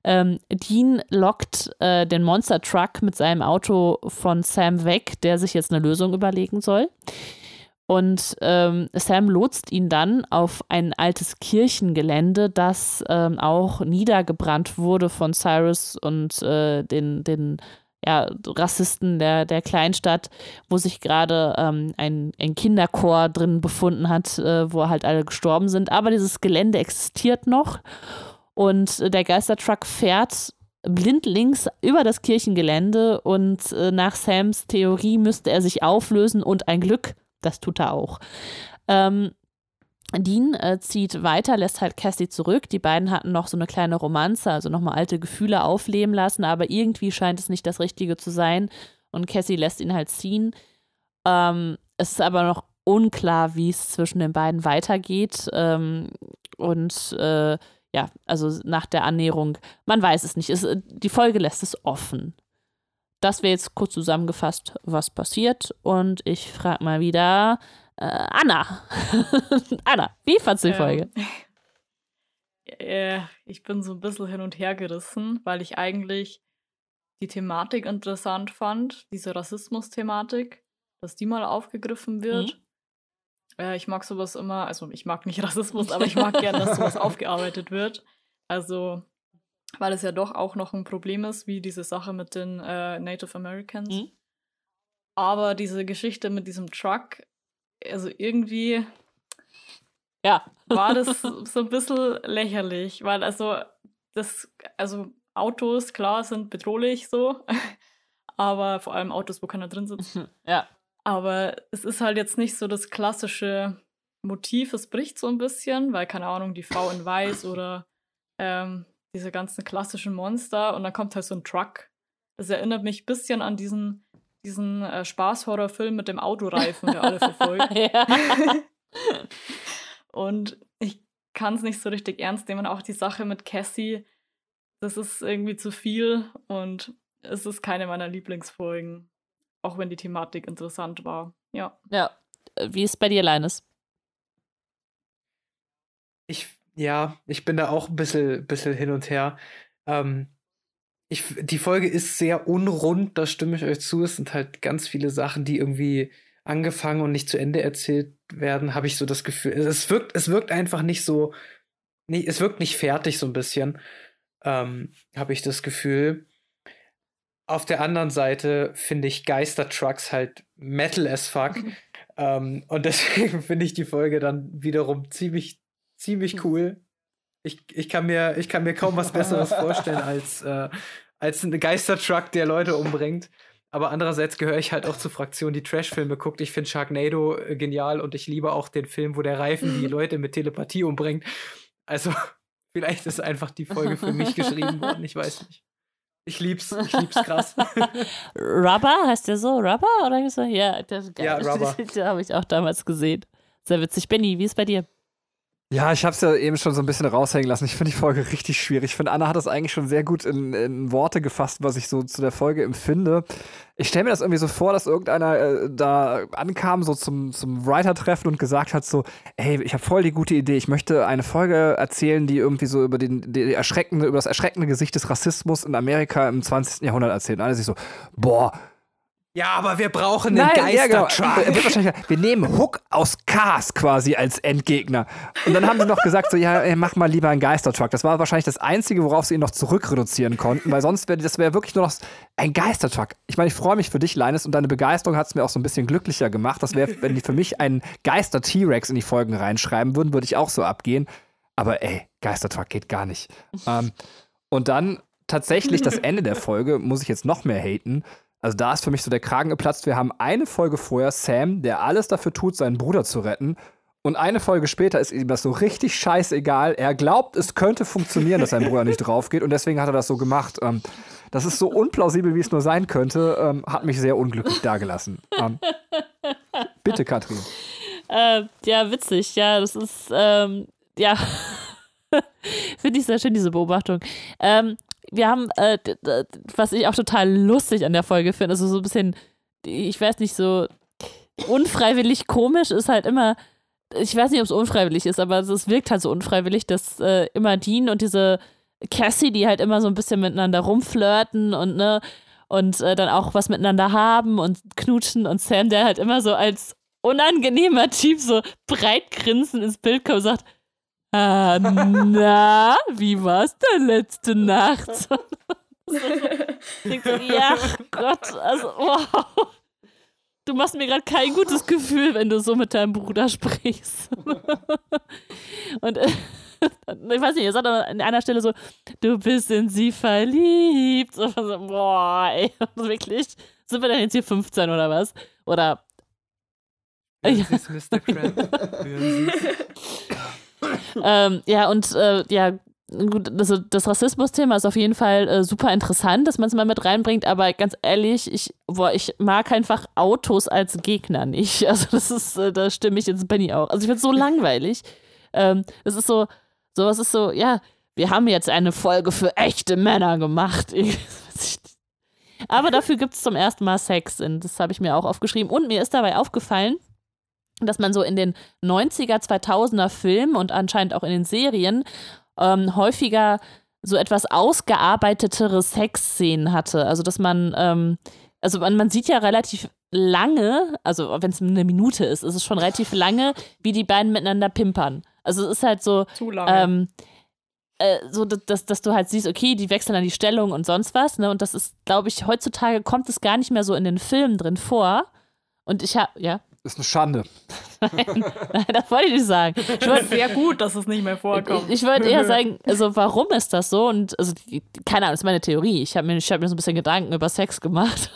Ähm, Dean lockt äh, den Monster Truck mit seinem Auto von Sam weg, der sich jetzt eine Lösung überlegen soll. Und ähm, Sam lotst ihn dann auf ein altes Kirchengelände, das ähm, auch niedergebrannt wurde von Cyrus und äh, den, den ja, Rassisten der, der Kleinstadt, wo sich gerade ähm, ein, ein Kinderchor drin befunden hat, äh, wo halt alle gestorben sind. Aber dieses Gelände existiert noch und äh, der Geistertruck fährt blindlings über das Kirchengelände und äh, nach Sams Theorie müsste er sich auflösen und ein Glück das tut er auch. Ähm, Dean äh, zieht weiter, lässt halt Cassie zurück. Die beiden hatten noch so eine kleine Romanze, also nochmal alte Gefühle aufleben lassen, aber irgendwie scheint es nicht das Richtige zu sein. Und Cassie lässt ihn halt ziehen. Ähm, es ist aber noch unklar, wie es zwischen den beiden weitergeht. Ähm, und äh, ja, also nach der Annäherung, man weiß es nicht. Es, die Folge lässt es offen das wäre jetzt kurz zusammengefasst, was passiert. Und ich frage mal wieder äh, Anna. *laughs* Anna, wie fandst du die Folge? *laughs* Äh, ich bin so ein bisschen hin und her gerissen, weil ich eigentlich die Thematik interessant fand, diese Rassismus-Thematik, dass die mal aufgegriffen wird. Äh, ich mag sowas immer, also ich mag nicht *laughs* Rassismus, aber ich mag gerne, dass sowas aufgearbeitet wird. Also weil es ja doch auch noch ein Problem ist, wie diese Sache mit den äh, Native Americans. Mhm. Aber diese Geschichte mit diesem Truck, also irgendwie Ja. *laughs* war das *laughs* so ein bisschen lächerlich, weil also das, also Autos, klar, sind bedrohlich so. *laughs* Aber vor allem Autos, wo keiner drin sitzt. Ja. Aber es ist halt jetzt nicht so das klassische Motiv. Es bricht so ein bisschen, weil, keine Ahnung, die Frau in Weiß oder ähm, diese ganzen klassischen Monster und dann kommt halt so ein Truck. Das erinnert mich ein bisschen an diesen, diesen äh, Spaßhorrorfilm mit dem Autoreifen, der alle verfolgt. *laughs* *laughs* und ich kann es nicht so richtig ernst nehmen. Auch die Sache mit Cassie, das ist irgendwie zu viel und es ist keine meiner Lieblingsfolgen. Auch wenn die Thematik interessant war. Ja. ja. Wie ist bei dir, Leines? Ich, ja, ich bin da auch ein bisschen, bisschen hin und her. Ähm, ich, die Folge ist sehr unrund, da stimme ich euch zu. Es sind halt ganz viele Sachen, die irgendwie angefangen und nicht zu Ende erzählt werden, habe ich so das Gefühl. Es wirkt, es wirkt einfach nicht so, nee, es wirkt nicht fertig so ein bisschen, ähm, habe ich das Gefühl. Auf der anderen Seite finde ich Geistertrucks halt Metal as fuck. ähm, und *laughs* deswegen finde ich die Folge dann wiederum ziemlich, ziemlich cool. Ich, ich, kann mir, ich kann mir kaum was Besseres vorstellen *laughs* als, äh, als ein Geistertruck, der Leute umbringt. Aber andererseits gehöre ich halt auch zur Fraktion, die Trash-Filme guckt. Ich finde Sharknado äh, genial und ich liebe auch den Film, wo der Reifen die *laughs* Leute mit Telepathie umbringt. Also, *laughs* vielleicht ist einfach die Folge für mich geschrieben worden. Ich weiß nicht. Ich lieb's, ich lieb's krass. Rubber, heißt der so? Rubber? Oder so? Ja, der ist geil. Ja, Rubber. Den habe ich auch damals gesehen. Sehr witzig. Benny, wie ist bei dir? Ja, ich habe es ja eben schon so ein bisschen raushängen lassen. Ich finde die Folge richtig schwierig. Ich finde, Anna hat das eigentlich schon sehr gut in, in, Worte gefasst, was ich so zu der Folge empfinde. Ich stelle mir das irgendwie so vor, dass irgendeiner äh, da ankam, so zum, zum Writer-Treffen und gesagt hat so, hey, ich habe voll die gute Idee. Ich möchte eine Folge erzählen, die irgendwie so über, den, die erschreckende, über das erschreckende Gesicht des Rassismus in Amerika im 20. Jahrhundert erzählt. Und alle sich so, boah, ja, aber wir brauchen einen Geistertruck. Ja, genau. wir nehmen Hook aus Cars quasi als Endgegner. Und dann haben sie noch gesagt, so, ja, mach mal lieber einen Geistertruck. Das war wahrscheinlich das Einzige, worauf sie ihn noch zurückreduzieren konnten, weil sonst wäre das wäre wirklich nur noch ein Geistertruck. Ich meine, ich freue mich für dich, Linus, und deine Begeisterung hat es mir auch so ein bisschen glücklicher gemacht. Das wäre, wenn die für mich einen Geister-T-Rex in die Folgen reinschreiben würden, würde ich auch so abgehen. Aber ey, Geistertruck geht gar nicht. ähm, und dann tatsächlich das Ende der Folge, muss ich jetzt noch mehr haten also da ist für mich so der Kragen geplatzt. Wir haben eine Folge vorher Sam, der alles dafür tut, seinen Bruder zu retten. Und eine Folge später ist ihm das so richtig scheißegal. Er glaubt, es könnte funktionieren, dass sein Bruder nicht drauf geht. Und deswegen hat er das so gemacht. Ähm, das ist so unplausibel, wie es nur sein könnte. Ähm, hat mich sehr unglücklich dagelassen. Ähm, bitte, Katrin. Äh, ja, witzig. Ja, das ist, ähm, ja. *laughs* Finde ich sehr schön, diese Beobachtung. Ähm, wir haben, äh, was ich auch total lustig an der Folge finde, also so ein bisschen, ich weiß nicht, so unfreiwillig komisch ist halt immer, ich weiß nicht, ob es unfreiwillig ist, aber es wirkt halt so unfreiwillig, dass äh, immer Dean und diese Cassie, die halt immer so ein bisschen miteinander rumflirten und ne, und äh, dann auch was miteinander haben und knutschen und Sam, der halt immer so als unangenehmer Typ so breit grinsend ins Bild kommt und sagt, Ah, na, wie war's denn letzte Nacht? so, *laughs* ja, Gott, also, wow. Du machst mir gerade kein gutes Gefühl, wenn du so mit deinem Bruder sprichst. *laughs* Und äh, ich weiß nicht, er sagt an einer Stelle so, du bist in sie verliebt. So, boah, ey, wirklich. Sind wir denn jetzt hier 15 oder was? Oder. Hören ja. Sie es, Mr. Krabs? Hören ähm, ja, und äh, ja, gut, also das Rassismus-Thema ist auf jeden Fall äh, super interessant, dass man es mal mit reinbringt, aber ganz ehrlich, ich, boah, ich mag einfach Autos als Gegner nicht. *laughs* Also das ist, äh, da stimme ich jetzt Benny auch. Also ich finde es so langweilig. Ähm, es ist so, sowas ist so, ja, wir haben jetzt eine Folge für echte Männer gemacht. *laughs* aber dafür gibt es zum ersten Mal Sex und das habe ich mir auch aufgeschrieben. Und mir ist dabei aufgefallen, dass man so in den 90er, 2000er Filmen und anscheinend auch in den Serien ähm, häufiger so etwas ausgearbeitetere Sexszenen hatte. Also, dass man, ähm, also man, man sieht ja relativ lange, also wenn es eine Minute ist, ist es schon relativ lange, wie die beiden miteinander pimpern. Also es ist halt so, Zu lange. Ähm, äh, so dass, dass du halt siehst, okay, die wechseln dann die Stellung und sonst was, ne? Und das ist, glaube ich, heutzutage kommt es gar nicht mehr so in den Filmen drin vor. Und ich habe, ja. Ist eine Schande. *laughs* Nein, das wollte ich nicht sagen. Ich wollte Sehr gut, dass es nicht mehr vorkommt. Ich, ich wollte eher sagen, also warum ist das so? Und also keine Ahnung, das ist meine Theorie. Ich habe mir, ich hab mir so ein bisschen Gedanken über Sex gemacht.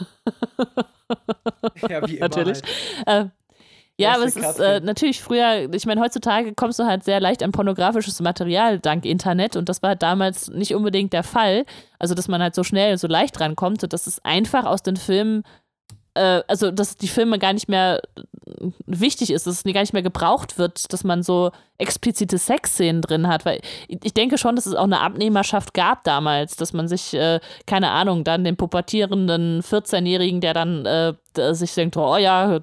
Ja, wie *laughs* immer Natürlich. halt. Äh, ja, aber es ist äh, natürlich früher, ich meine, heutzutage kommst du halt sehr leicht an pornografisches Material dank Internet und das war halt damals nicht unbedingt der Fall. Also, dass man halt so schnell, so leicht rankommt und dass es einfach aus den Filmen, äh, also, dass die Filme gar nicht mehr wichtig ist, dass es gar nicht mehr gebraucht wird, dass man so explizite Sexszenen drin hat, weil ich denke schon, dass es auch eine Abnehmerschaft gab damals, dass man sich, äh, keine Ahnung, dann den pubertierenden 14-Jährigen, der dann äh, sich denkt, oh ja,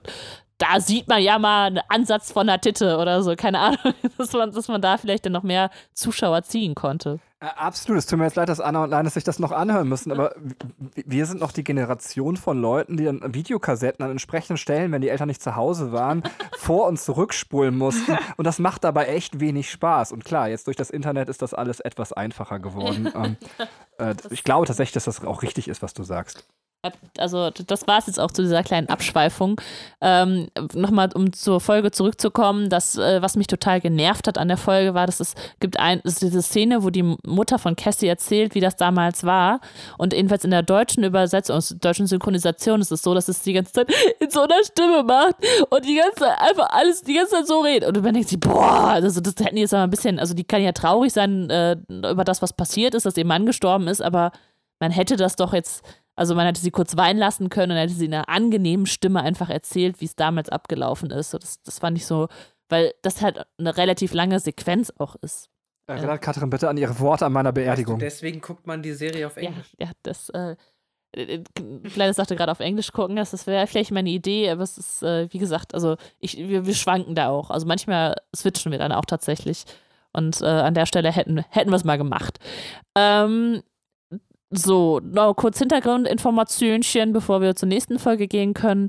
da sieht man ja mal einen Ansatz von einer Titte oder so, keine Ahnung, *laughs* dass man, dass man da vielleicht dann noch mehr Zuschauer ziehen konnte. Äh, absolut. Es tut mir jetzt leid, dass Anna und Linus sich das noch anhören müssen, aber wir sind noch die Generation von Leuten, die dann Videokassetten an entsprechenden Stellen, wenn die Eltern nicht zu Hause waren, *laughs* vor und zurückspulen mussten. Und das macht dabei echt wenig Spaß. Und klar, jetzt durch das Internet ist das alles etwas einfacher geworden. *laughs* ähm, äh, ich glaube tatsächlich, dass das auch richtig ist, was du sagst. Also, das war es jetzt auch zu dieser kleinen Abschweifung. Ähm, Nochmal, um zur Folge zurückzukommen, das, äh, was mich total genervt hat an der Folge, war, dass es gibt ein, es diese Szene, wo die Mutter von Cassie erzählt, wie das damals war. Und jedenfalls in der deutschen Übersetzung, der deutschen Synchronisation ist es so, dass es die ganze Zeit *laughs* in so einer Stimme macht und die ganze Zeit einfach alles, die ganze Zeit so redet. Und man denkt sich, boah, also das hätten die jetzt mal ein bisschen, also die kann ja traurig sein äh, über das, was passiert ist, dass ihr Mann gestorben ist, aber man hätte das doch jetzt, also man hätte sie kurz weinen lassen können und hätte sie in einer angenehmen Stimme einfach erzählt, wie es damals abgelaufen ist. So, das, das fand ich so, weil das halt eine relativ lange Sequenz auch ist. Erinnert Katrin bitte an ihre Worte an meiner Beerdigung. Deswegen guckt man die Serie auf Ja, Englisch. ja, das, äh, äh, Kleines sagte gerade auf Englisch gucken, das, das wäre vielleicht meine Idee, aber es ist, äh, wie gesagt, also ich, wir, wir schwanken da auch. Also manchmal switchen wir dann auch tatsächlich. Und äh, an der Stelle hätten, hätten wir es mal gemacht. Ähm, so, noch kurz Hintergrundinformationchen, bevor wir zur nächsten Folge gehen können.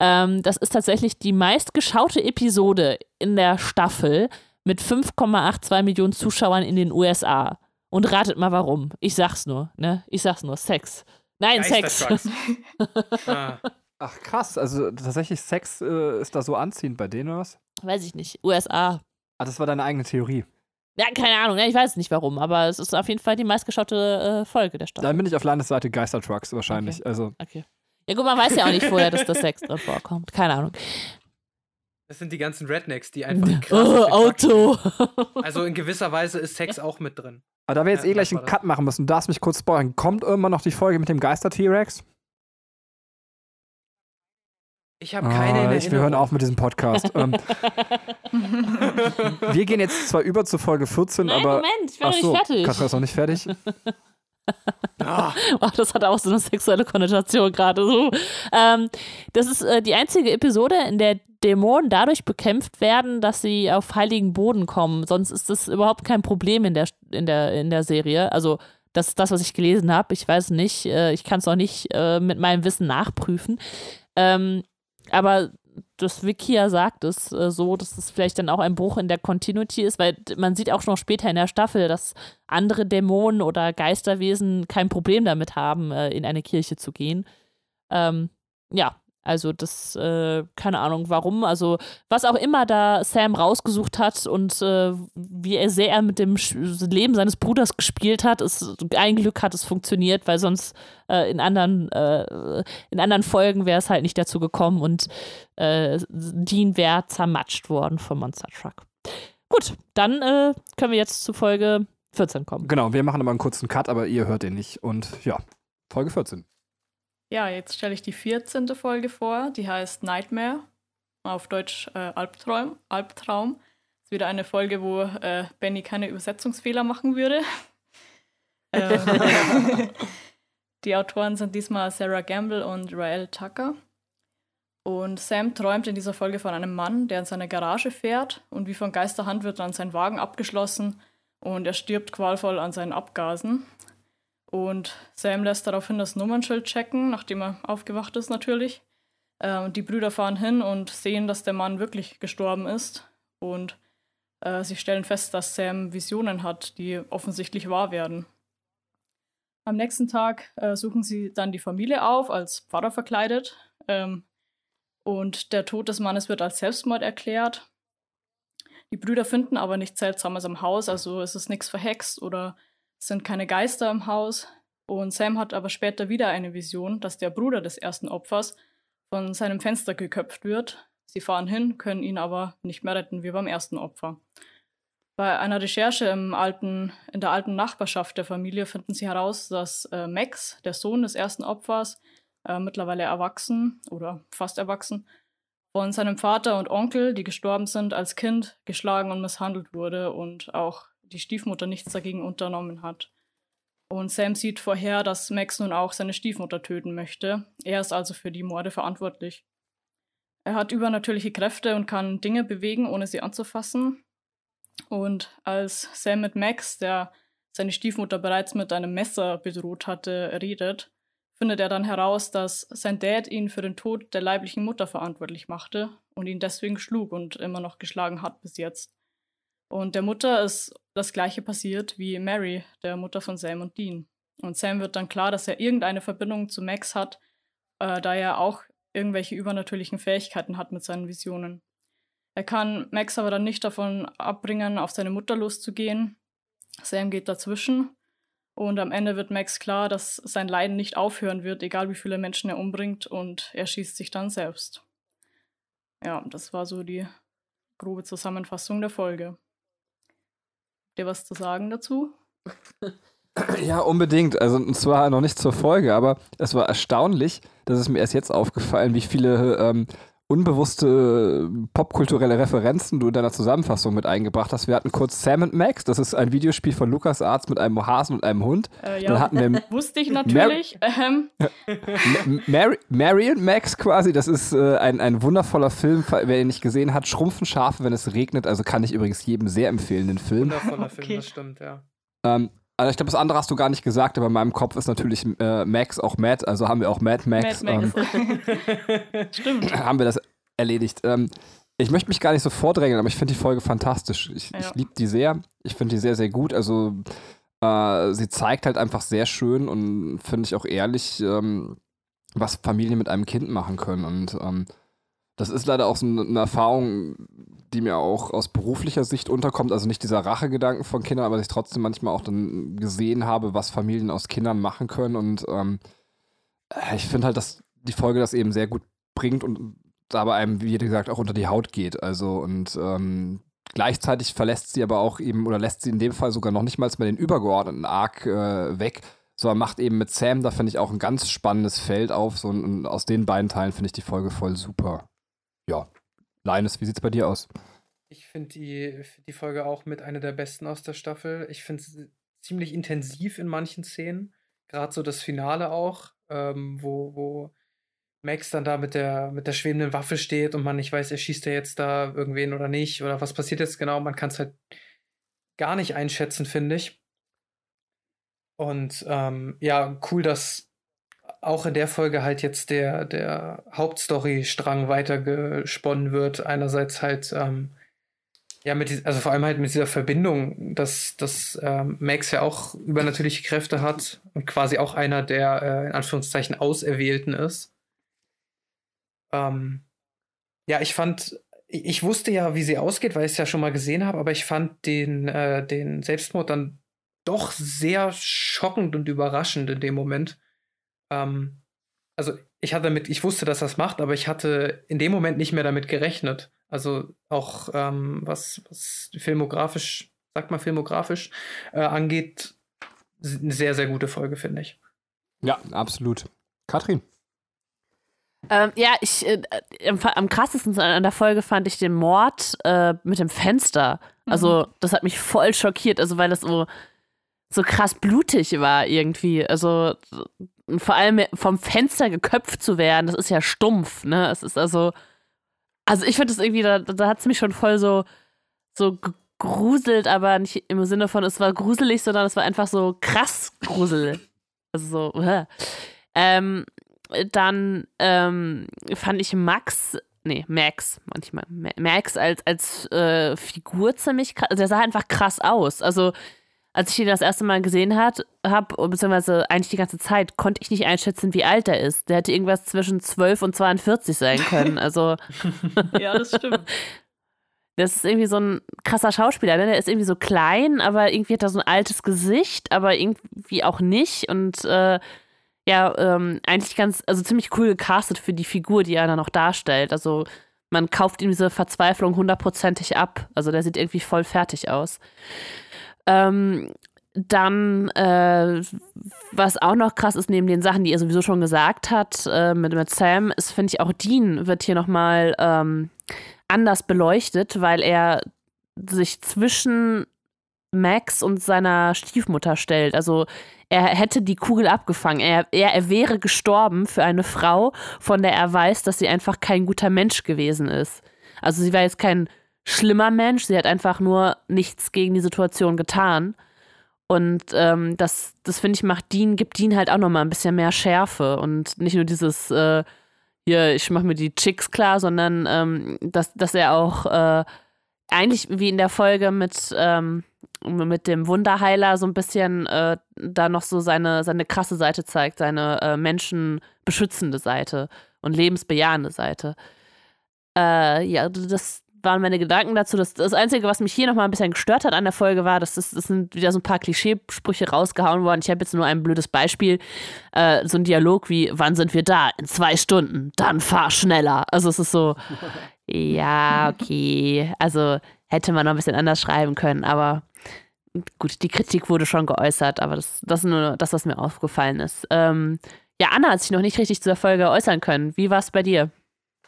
Ähm, das ist tatsächlich die meistgeschaute Episode in der Staffel mit 5,82 Millionen Zuschauern in den USA. Und ratet mal warum. Ich sag's nur, ne? Ich sag's nur. Sex. Nein, Sex. *laughs* Ah, Ach krass, also tatsächlich Sex äh, ist da so anziehend bei denen oder was? Weiß ich nicht. USA. Ah, das war deine eigene Theorie. Ja, keine Ahnung, ich weiß nicht warum, aber es ist auf jeden Fall die meistgeschaute äh, Folge der Staffel. Dann bin ich auf Landesseite Geistertrucks wahrscheinlich. Also Okay. Ja, gut, man weiß ja auch nicht vorher, dass das Sex drin vorkommt. Keine Ahnung. das sind die ganzen Rednecks, die einfach *laughs* krass Oh, Auto. Also in gewisser Weise ist Sex auch mit drin. Aber da wir jetzt Ja, eh gleich einen Cut machen müssen, du darfst mich kurz spoilern. Kommt irgendwann noch die Folge mit dem Geister-T-Rex? Ich habe keine in Ah, ich, wir hören auf mit diesem Podcast. ähm, *laughs* wir gehen jetzt zwar über zu Folge 14, Nein, aber. Moment, ich bin Ach noch so, nicht fertig. Katrin ist noch nicht fertig. Ah, Oh, das hat auch so eine sexuelle Konnotation gerade so. Ähm, das ist äh, die einzige Episode, in der Dämonen dadurch bekämpft werden, dass sie auf heiligen Boden kommen. Sonst ist das überhaupt kein Problem in der, in der, in der Serie. Also, das ist das, was ich gelesen habe. Ich weiß nicht, äh, ich kann es auch nicht äh, mit meinem Wissen nachprüfen. Ähm, aber das Wikia sagt es äh, so, dass es vielleicht dann auch ein Bruch in der Continuity ist, weil man sieht auch schon später in der Staffel, dass andere Dämonen oder Geisterwesen kein Problem damit haben, äh, in eine Kirche zu gehen. Ähm, ja, also das, äh, keine Ahnung warum. Also was auch immer da Sam rausgesucht hat und äh, wie er sehr mit dem Leben seines Bruders gespielt hat, ist ein Glück hat es funktioniert, weil sonst äh, in anderen äh, in anderen Folgen wäre es halt nicht dazu gekommen und äh, Dean wäre zermatscht worden vom Monster Truck. Gut, dann äh, können wir jetzt zu Folge 14 kommen. Genau, wir machen aber einen kurzen Cut, aber ihr hört ihn nicht. Und ja, Folge 14. Ja, jetzt stelle ich die 14. Folge vor. Die heißt Nightmare. Auf Deutsch äh, Albtraum. Albtraum. Ist wieder eine Folge, wo äh, Benny keine Übersetzungsfehler machen würde. *laughs* ähm, *laughs* die Autoren sind diesmal Sarah Gamble und Rael Tucker. Und Sam träumt in dieser Folge von einem Mann, der in seine Garage fährt und wie von Geisterhand wird dann sein Wagen abgeschlossen und er stirbt qualvoll an seinen Abgasen. Und Sam lässt daraufhin das Nummernschild checken, nachdem er aufgewacht ist natürlich. Ähm, die Brüder fahren hin und sehen, dass der Mann wirklich gestorben ist. Und äh, sie stellen fest, dass Sam Visionen hat, die offensichtlich wahr werden. Am nächsten Tag äh, suchen sie dann die Familie auf, als Pfarrer verkleidet. Ähm, Und der Tod des Mannes wird als Selbstmord erklärt. Die Brüder finden aber nichts Seltsames im Haus, also es ist nichts verhext oder es sind keine Geister im Haus. Und Sam hat aber später wieder eine Vision, dass der Bruder des ersten Opfers von seinem Fenster geköpft wird. Sie fahren hin, können ihn aber nicht mehr retten wie beim ersten Opfer. Bei einer Recherche im alten, in der alten Nachbarschaft der Familie finden sie heraus, dass äh, Max, der Sohn des ersten Opfers, äh, mittlerweile erwachsen oder fast erwachsen, von seinem Vater und Onkel, die gestorben sind, als Kind geschlagen und misshandelt wurde und auch die Stiefmutter nichts dagegen unternommen hat. Und Sam sieht vorher, dass Max nun auch seine Stiefmutter töten möchte. Er ist also für die Morde verantwortlich. Er hat übernatürliche Kräfte und kann Dinge bewegen, ohne sie anzufassen. Und als Sam mit Max, der seine Stiefmutter bereits mit einem Messer bedroht hatte, redet, findet er dann heraus, dass sein Dad ihn für den Tod der leiblichen Mutter verantwortlich machte und ihn deswegen schlug und immer noch geschlagen hat bis jetzt. Und der Mutter ist das gleiche passiert wie Mary, der Mutter von Sam und Dean. Und Sam wird dann klar, dass er irgendeine Verbindung zu Max hat, äh, da er auch irgendwelche übernatürlichen Fähigkeiten hat mit seinen Visionen. Er kann Max aber dann nicht davon abbringen, auf seine Mutter loszugehen. Sam geht dazwischen und am Ende wird Max klar, dass sein Leiden nicht aufhören wird, egal wie viele Menschen er umbringt, und er schießt sich dann selbst. Ja, das war so die grobe Zusammenfassung der Folge. Habt ihr was zu sagen dazu? Ja, unbedingt. Also, und zwar noch nicht zur Folge, aber es war erstaunlich, dass es mir erst jetzt aufgefallen, wie viele ähm, unbewusste äh, popkulturelle Referenzen du in deiner Zusammenfassung mit eingebracht hast. Wir hatten kurz Sam and Max, das ist ein Videospiel von Lukas Arzt mit einem Hasen und einem Hund. Äh, ja, Dann hatten wir *laughs* wusste ich natürlich. Mar Mary, Mary and Max quasi, das ist äh, ein, ein wundervoller Film, wer ihn nicht gesehen hat. Schrumpfen Schafe, wenn es regnet, also kann ich übrigens jedem sehr empfehlen, den Film. Wundervoller okay. Film, das stimmt, ja. Ähm, also ich glaube, das andere hast du gar nicht gesagt, aber in meinem Kopf ist natürlich äh, Max auch Matt, also haben wir auch Mad Max. Mad Max. Ähm, *laughs* Stimmt. *clears throat* Haben wir das erledigt. Ähm, ich möchte mich gar nicht so vordrängeln, aber ich finde die Folge fantastisch. Ich, ja. ich liebe die sehr. Ich finde die sehr, sehr gut. Also äh, sie zeigt halt einfach sehr schön und finde ich auch ehrlich, ähm, was Familien mit einem Kind machen können. Und ähm, das ist leider auch so eine Erfahrung, die mir auch aus beruflicher Sicht unterkommt. Also nicht dieser Rachegedanken von Kindern, aber dass ich trotzdem manchmal auch dann gesehen habe, was Familien aus Kindern machen können. Und ähm, ich finde halt, dass die Folge das eben sehr gut bringt und dabei einem, wie gesagt, auch unter die Haut geht. Also und ähm, gleichzeitig verlässt sie aber auch eben oder lässt sie in dem Fall sogar noch nicht mal mal den übergeordneten Arc äh, weg, sondern macht eben mit Sam, da finde ich auch ein ganz spannendes Feld auf. So, und aus den beiden Teilen finde ich die Folge voll super ja, Linus, wie sieht's bei dir aus? Ich finde die, die Folge auch mit einer der besten aus der Staffel. Ich finde es ziemlich intensiv in manchen Szenen. Gerade so das Finale auch, ähm, wo, wo Max dann da mit der, mit der schwebenden Waffe steht und man nicht weiß, er schießt er jetzt da irgendwen oder nicht oder was passiert jetzt genau. Man kann es halt gar nicht einschätzen, finde ich. Und ähm, ja, cool, dass auch in der Folge halt jetzt der, der Hauptstory-Strang weitergesponnen wird. Einerseits halt, ähm, ja, mit also vor allem halt mit dieser Verbindung, dass, dass ähm, Max ja auch übernatürliche Kräfte hat und quasi auch einer der äh, in Anführungszeichen Auserwählten ist. Ähm, ja, ich fand, ich wusste ja, wie sie ausgeht, weil ich es ja schon mal gesehen habe, aber ich fand den, äh, den Selbstmord dann doch sehr schockend und überraschend in dem Moment. Ähm, also ich hatte damit, ich wusste, dass das macht, aber ich hatte in dem Moment nicht mehr damit gerechnet. Also auch ähm, was, was filmografisch, sagt man filmografisch, äh, angeht, eine sehr, sehr gute Folge, finde ich. Ja, absolut. Katrin. Ähm, ja, ich äh, am, am, krassesten an der Folge fand ich den Mord äh, mit dem Fenster. Also, mhm. das hat mich voll schockiert, also weil das so, so krass blutig war irgendwie. Also, vor allem vom Fenster geköpft zu werden, das ist ja stumpf, ne? Es ist also. Also ich finde das irgendwie, da, da hat es mich schon voll so, so gegruselt, aber nicht im Sinne von, es war gruselig, sondern es war einfach so krass grusel. Also so, äh. ähm, dann ähm, fand ich Max, nee, Max, manchmal, Max als, als äh, Figur ziemlich krass, der sah einfach krass aus. Also als ich ihn das erste Mal gesehen habe, beziehungsweise eigentlich die ganze Zeit, konnte ich nicht einschätzen, wie alt er ist. Der hätte irgendwas zwischen 12 und 42 sein können. *laughs* Also. *laughs* ja, das stimmt. *laughs* Das ist irgendwie so ein krasser Schauspieler, ne? Der ist irgendwie so klein, aber irgendwie hat er so ein altes Gesicht, aber irgendwie auch nicht. Und äh, ja, ähm, eigentlich ganz, also ziemlich cool gecastet für die Figur, die er da noch darstellt. Also man kauft ihm diese Verzweiflung hundertprozentig ab. Also der sieht irgendwie voll fertig aus. Ähm, dann, äh, was auch noch krass ist, neben den Sachen, die er sowieso schon gesagt hat, äh, mit, mit Sam, ist, finde ich, auch Dean wird hier nochmal ähm, anders beleuchtet, weil er sich zwischen Max und seiner Stiefmutter stellt. Also er hätte die Kugel abgefangen. Er, er, er wäre gestorben für eine Frau, von der er weiß, dass sie einfach kein guter Mensch gewesen ist. Also sie war jetzt kein schlimmer Mensch, sie hat einfach nur nichts gegen die Situation getan. Und ähm, das, das finde ich, macht Dean, gibt Dean halt auch nochmal ein bisschen mehr Schärfe und nicht nur dieses, äh, hier, ich mache mir die Chicks klar, sondern ähm, dass, dass er auch äh, eigentlich wie in der Folge mit, ähm, mit dem Wunderheiler so ein bisschen äh, da noch so seine, seine krasse Seite zeigt, seine äh, menschenbeschützende Seite und lebensbejahende Seite. Äh, ja, das, waren meine Gedanken dazu. Das, das Einzige, was mich hier nochmal ein bisschen gestört hat an der Folge, war, dass das, das sind wieder so ein paar Klischeesprüche rausgehauen worden. Ich habe jetzt nur ein blödes Beispiel. Äh, so ein Dialog wie, wann sind wir da? In zwei Stunden. Dann fahr schneller. Also es ist so, *laughs* ja, okay. Also hätte man noch ein bisschen anders schreiben können, aber gut, die Kritik wurde schon geäußert, aber das, das ist nur das, was mir aufgefallen ist. Ähm, ja, Anna hat sich noch nicht richtig zu der Folge äußern können. Wie war es bei dir?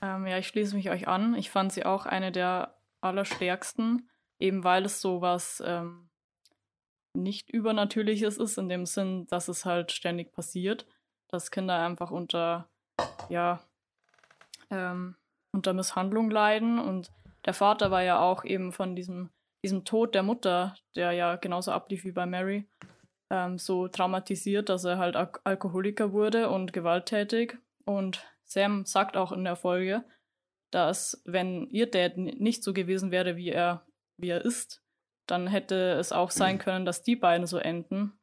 Ähm, ja, ich schließe mich euch an. Ich fand sie auch eine der allerstärksten, eben weil es so was ähm, nicht Übernatürliches ist, in dem Sinn, dass es halt ständig passiert, dass Kinder einfach unter, ja, ähm, unter Misshandlung leiden. Und der Vater war ja auch eben von diesem, diesem Tod der Mutter, der ja genauso ablief wie bei Mary, ähm, so traumatisiert, dass er halt Al Alkoholiker wurde und gewalttätig. Und Sam sagt auch in der Folge, dass wenn ihr Dad nicht so gewesen wäre, wie er, wie er ist, dann hätte es auch sein können, dass die beiden so enden.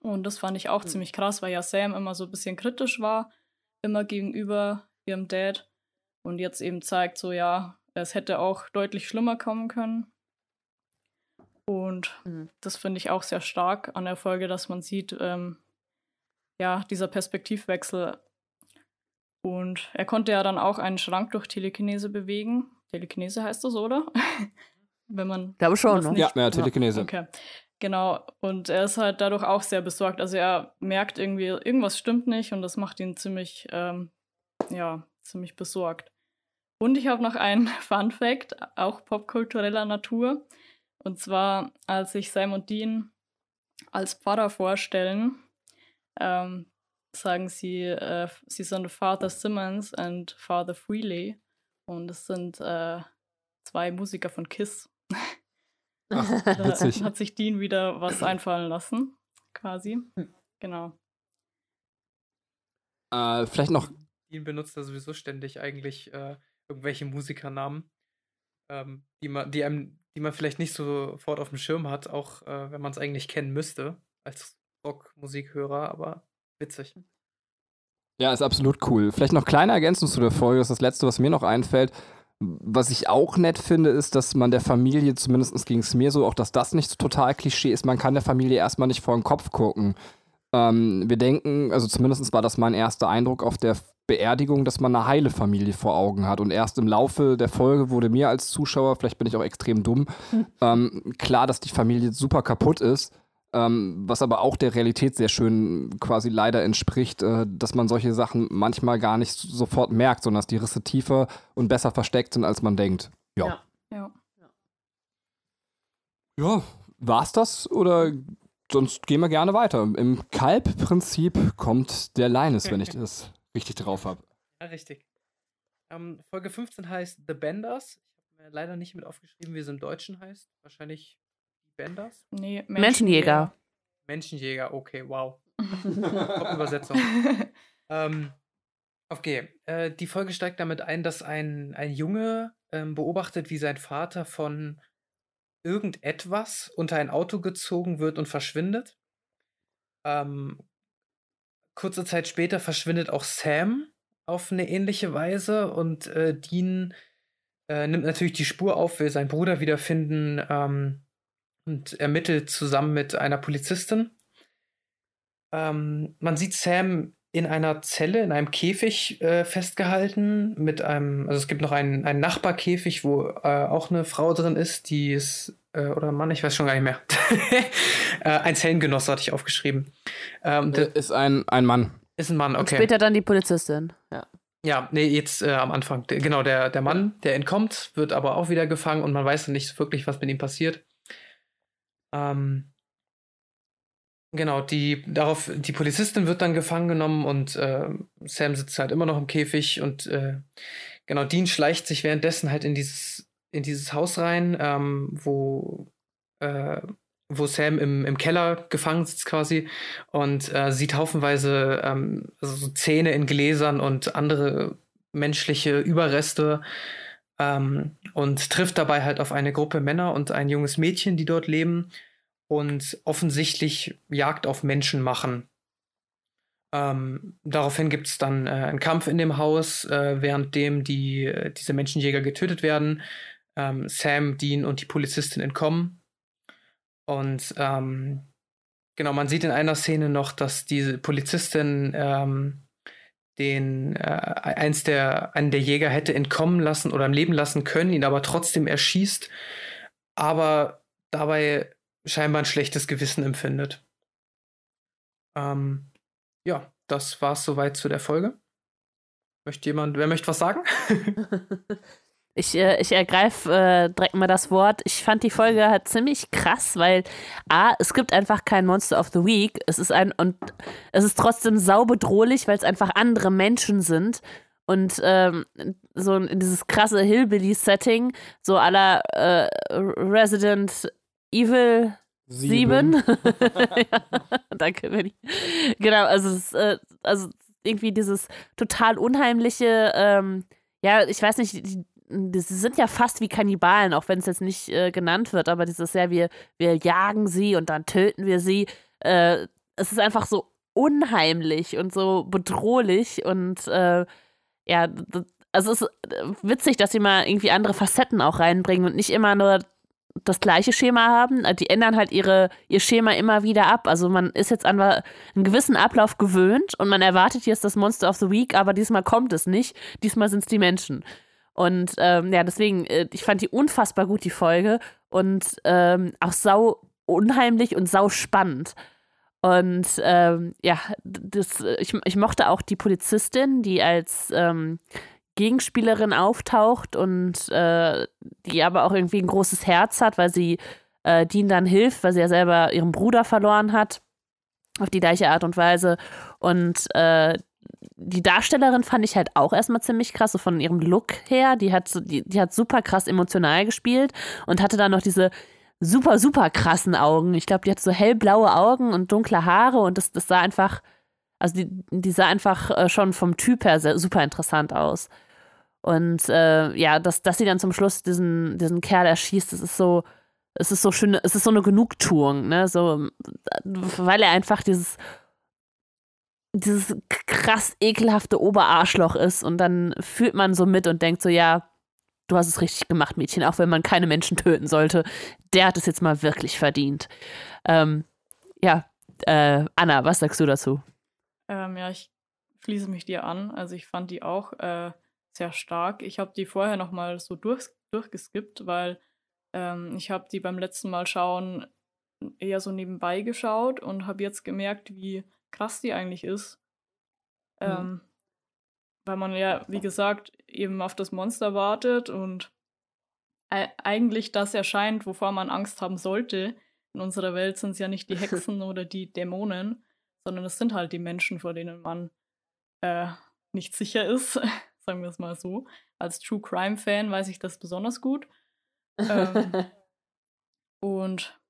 Und das fand ich auch mhm. ziemlich krass, weil ja Sam immer so ein bisschen kritisch war, immer gegenüber ihrem Dad. Und jetzt eben zeigt so, ja, es hätte auch deutlich schlimmer kommen können. Und mhm. das finde ich auch sehr stark an der Folge, dass man sieht, ähm, ja, dieser Perspektivwechsel und er konnte ja dann auch einen Schrank durch Telekinese bewegen. Telekinese heißt das, oder? *laughs* Wenn man. Glaube schon, ne? Ja, ja, Telekinese. Okay. Genau. Und er ist halt dadurch auch sehr besorgt. Also er merkt irgendwie, irgendwas stimmt nicht und das macht ihn ziemlich, ähm, ja, ziemlich besorgt. Und ich habe noch einen *laughs* Fun Fact, auch popkultureller Natur. Und zwar, als sich Sam und Dean als Pfarrer vorstellen, ähm, sagen sie, äh, sie sind Father Simmons und Father Freely. Und es sind äh, zwei Musiker von Kiss. Ach, *laughs* da witzig. hat sich Dean wieder was einfallen lassen, quasi. Hm. Genau. Äh, vielleicht noch. Dean benutzt da sowieso ständig eigentlich äh, irgendwelche Musikernamen, ähm, die, man, die, einem, die man vielleicht nicht sofort auf dem Schirm hat, auch äh, wenn man es eigentlich kennen müsste als Rockmusikhörer, aber witzig. Ja, ist absolut cool. Vielleicht noch kleine Ergänzung zu der Folge, das ist das Letzte, was mir noch einfällt. Was ich auch nett finde, ist, dass man der Familie, zumindest ging es mir so, auch dass das nicht so total Klischee ist, man kann der Familie erstmal nicht vor den Kopf gucken. Ähm, wir denken, also zumindest war das mein erster Eindruck auf der Beerdigung, dass man eine heile Familie vor Augen hat. Und erst im Laufe der Folge wurde mir als Zuschauer, vielleicht bin ich auch extrem dumm, hm. ähm, klar, dass die Familie super kaputt ist ähm, was aber auch der Realität sehr schön quasi leider entspricht, äh, dass man solche Sachen manchmal gar nicht sofort merkt, sondern dass die Risse tiefer und besser versteckt sind, als man denkt. Ja. Ja. Ja, ja war's das oder sonst gehen wir gerne weiter. Im Kalb-Prinzip kommt der Linus, wenn ich *laughs* das richtig drauf habe. Ja, richtig. Ähm, Folge 15 heißt The Benders. Ich habe mir leider nicht mit aufgeschrieben, wie es im Deutschen heißt. Wahrscheinlich Benders? Nee, Menschenjäger. Menschenjäger, okay, wow. *laughs* Übersetzung. ähm, okay, äh, die Folge steigt damit ein, dass ein, ein Junge ähm, beobachtet, wie sein Vater von irgendetwas unter ein Auto gezogen wird und verschwindet. Ähm, kurze Zeit später verschwindet auch Sam auf eine ähnliche Weise und äh, Dean äh, nimmt natürlich die Spur auf, will seinen Bruder wiederfinden ähm, und ermittelt zusammen mit einer Polizistin. Ähm, man sieht Sam in einer Zelle, in einem Käfig äh, festgehalten mit einem, also es gibt noch einen, einen Nachbarkäfig, wo äh, auch eine Frau drin ist, die ist, äh, oder ein Mann, ich weiß schon gar nicht mehr. *laughs* Äh, ein Zellengenosse hatte ich aufgeschrieben. Ähm, ist ein, ein Mann. Ist ein Mann, okay. Und später dann die Polizistin, ja. Ja, nee, jetzt äh, am Anfang. Genau, der, der Mann, der entkommt, wird aber auch wieder gefangen und man weiß nicht wirklich, was mit ihm passiert. Ähm, Genau, die, darauf, die Polizistin wird dann gefangen genommen und äh, Sam sitzt halt immer noch im Käfig und äh, genau, Dean schleicht sich währenddessen halt in dieses, in dieses Haus rein, ähm, wo, äh, wo Sam im, im Keller gefangen sitzt quasi und äh, sieht haufenweise ähm, also so Zähne in Gläsern und andere menschliche Überreste. Ähm, und trifft dabei halt auf eine Gruppe Männer und ein junges Mädchen, die dort leben und offensichtlich Jagd auf Menschen machen. Ähm, daraufhin gibt es dann äh, einen Kampf in dem Haus, äh, währenddem die, äh, diese Menschenjäger getötet werden. Ähm, Sam, Dean und die Polizistin entkommen. Und ähm, genau, man sieht in einer Szene noch, dass diese Polizistin ähm, den äh, eins der, einen der Jäger hätte entkommen lassen oder am Leben lassen können, ihn aber trotzdem erschießt. Aber dabei scheinbar ein schlechtes Gewissen empfindet. Ähm, ja, das war's soweit zu der Folge. Möchte jemand, wer möchte was sagen? *laughs* *laughs* Ich, äh, ich ergreife äh, direkt mal das Wort. Ich fand die Folge halt ziemlich krass, weil A, es gibt einfach kein Monster of the Week. Es ist ein und es ist trotzdem saubedrohlich, weil es einfach andere Menschen sind. Und ähm, so in dieses krasse Hillbilly-Setting, so aller äh, Resident Evil Sieben. Sieben. *laughs* ja, danke, Benny. Genau, also, es, äh, also irgendwie dieses total unheimliche, ähm, ja, ich weiß nicht, die, die sind ja fast wie Kannibalen, auch wenn es jetzt nicht äh, genannt wird, aber dieses, ja, wir, wir jagen sie und dann töten wir sie. Äh, es ist einfach so unheimlich und so bedrohlich und äh, ja, also es ist witzig, dass sie mal irgendwie andere Facetten auch reinbringen und nicht immer nur das gleiche Schema haben. Äh, die ändern halt ihre, ihr Schema immer wieder ab. Also man ist jetzt an einen gewissen Ablauf gewöhnt und man erwartet jetzt das Monster of the Week, aber diesmal kommt es nicht. Diesmal sind es die Menschen. Und ähm, ja, deswegen, äh, ich fand die unfassbar gut, die Folge. Und ähm, auch sau unheimlich und sau spannend. Und ähm, ja, das, ich, ich mochte auch die Polizistin, die als ähm, Gegenspielerin auftaucht und äh, die aber auch irgendwie ein großes Herz hat, weil sie äh, Dean dann hilft, weil sie ja selber ihren Bruder verloren hat. Auf die gleiche Art und Weise. Und äh, die Darstellerin fand ich halt auch erstmal ziemlich krass, so von ihrem Look her. Die hat, die, die hat super krass emotional gespielt und hatte dann noch diese super, super krassen Augen. Ich glaube, die hat so hellblaue Augen und dunkle Haare und das, das sah einfach, also die, die sah einfach äh, schon vom Typ her sehr, super interessant aus. Und äh, ja, dass, dass sie dann zum Schluss diesen, diesen Kerl erschießt, das ist so, es ist so schön, es ist so eine Genugtuung, ne? So, weil er einfach dieses, dieses krass ekelhafte Oberarschloch ist und dann fühlt man so mit und denkt so, ja, du hast es richtig gemacht, Mädchen, auch wenn man keine Menschen töten sollte. Der hat es jetzt mal wirklich verdient. Ähm, ja, äh, Anna, was sagst du dazu? Ähm, ja, ich schließe mich dir an. Also ich fand die auch äh, sehr stark. Ich habe die vorher noch mal so durch, durchgeskippt, weil ähm, ich habe die beim letzten Mal schauen eher so nebenbei geschaut und habe jetzt gemerkt, wie krass die eigentlich ist. Mhm. Ähm, weil man ja, wie gesagt, eben auf das Monster wartet und eigentlich das erscheint, wovor man Angst haben sollte. In unserer Welt sind es ja nicht die *laughs* Hexen oder die Dämonen, sondern es sind halt die Menschen, vor denen man äh, nicht sicher ist *laughs* sagen wir es mal so. Als True Crime-Fan weiß ich das besonders gut. ähm, *laughs* und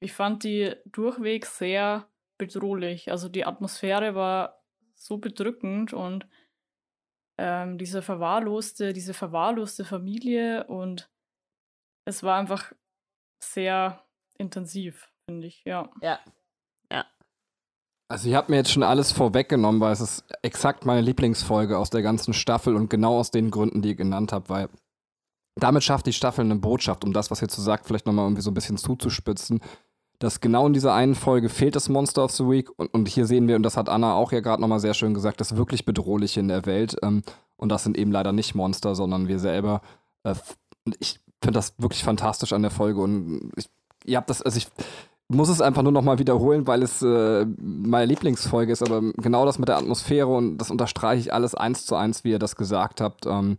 ich fand die durchweg sehr bedrohlich. Also die Atmosphäre war so bedrückend und ähm, diese verwahrloste, diese verwahrloste Familie und es war einfach sehr intensiv, finde ich, ja. Ja. Also ihr habt mir jetzt schon alles vorweggenommen, weil es ist exakt meine Lieblingsfolge aus der ganzen Staffel und genau aus den Gründen, die ihr genannt habt, weil damit schafft die Staffel eine Botschaft, um das, was ihr zu sagt, vielleicht nochmal irgendwie so ein bisschen zuzuspitzen. Dass genau in dieser einen Folge fehlt das Monster of the Week und, und hier sehen wir, und das hat Anna auch ja gerade nochmal sehr schön gesagt, das wirklich Bedrohliche in der Welt. Ähm, und das sind eben leider nicht Monster, sondern wir selber. Äh, ich finde das wirklich fantastisch an der Folge und ich, ihr habt das, also ich muss es einfach nur nochmal wiederholen, weil es äh, meine Lieblingsfolge ist, aber genau das mit der Atmosphäre und das unterstreiche ich alles eins zu eins, wie ihr das gesagt habt. Ähm,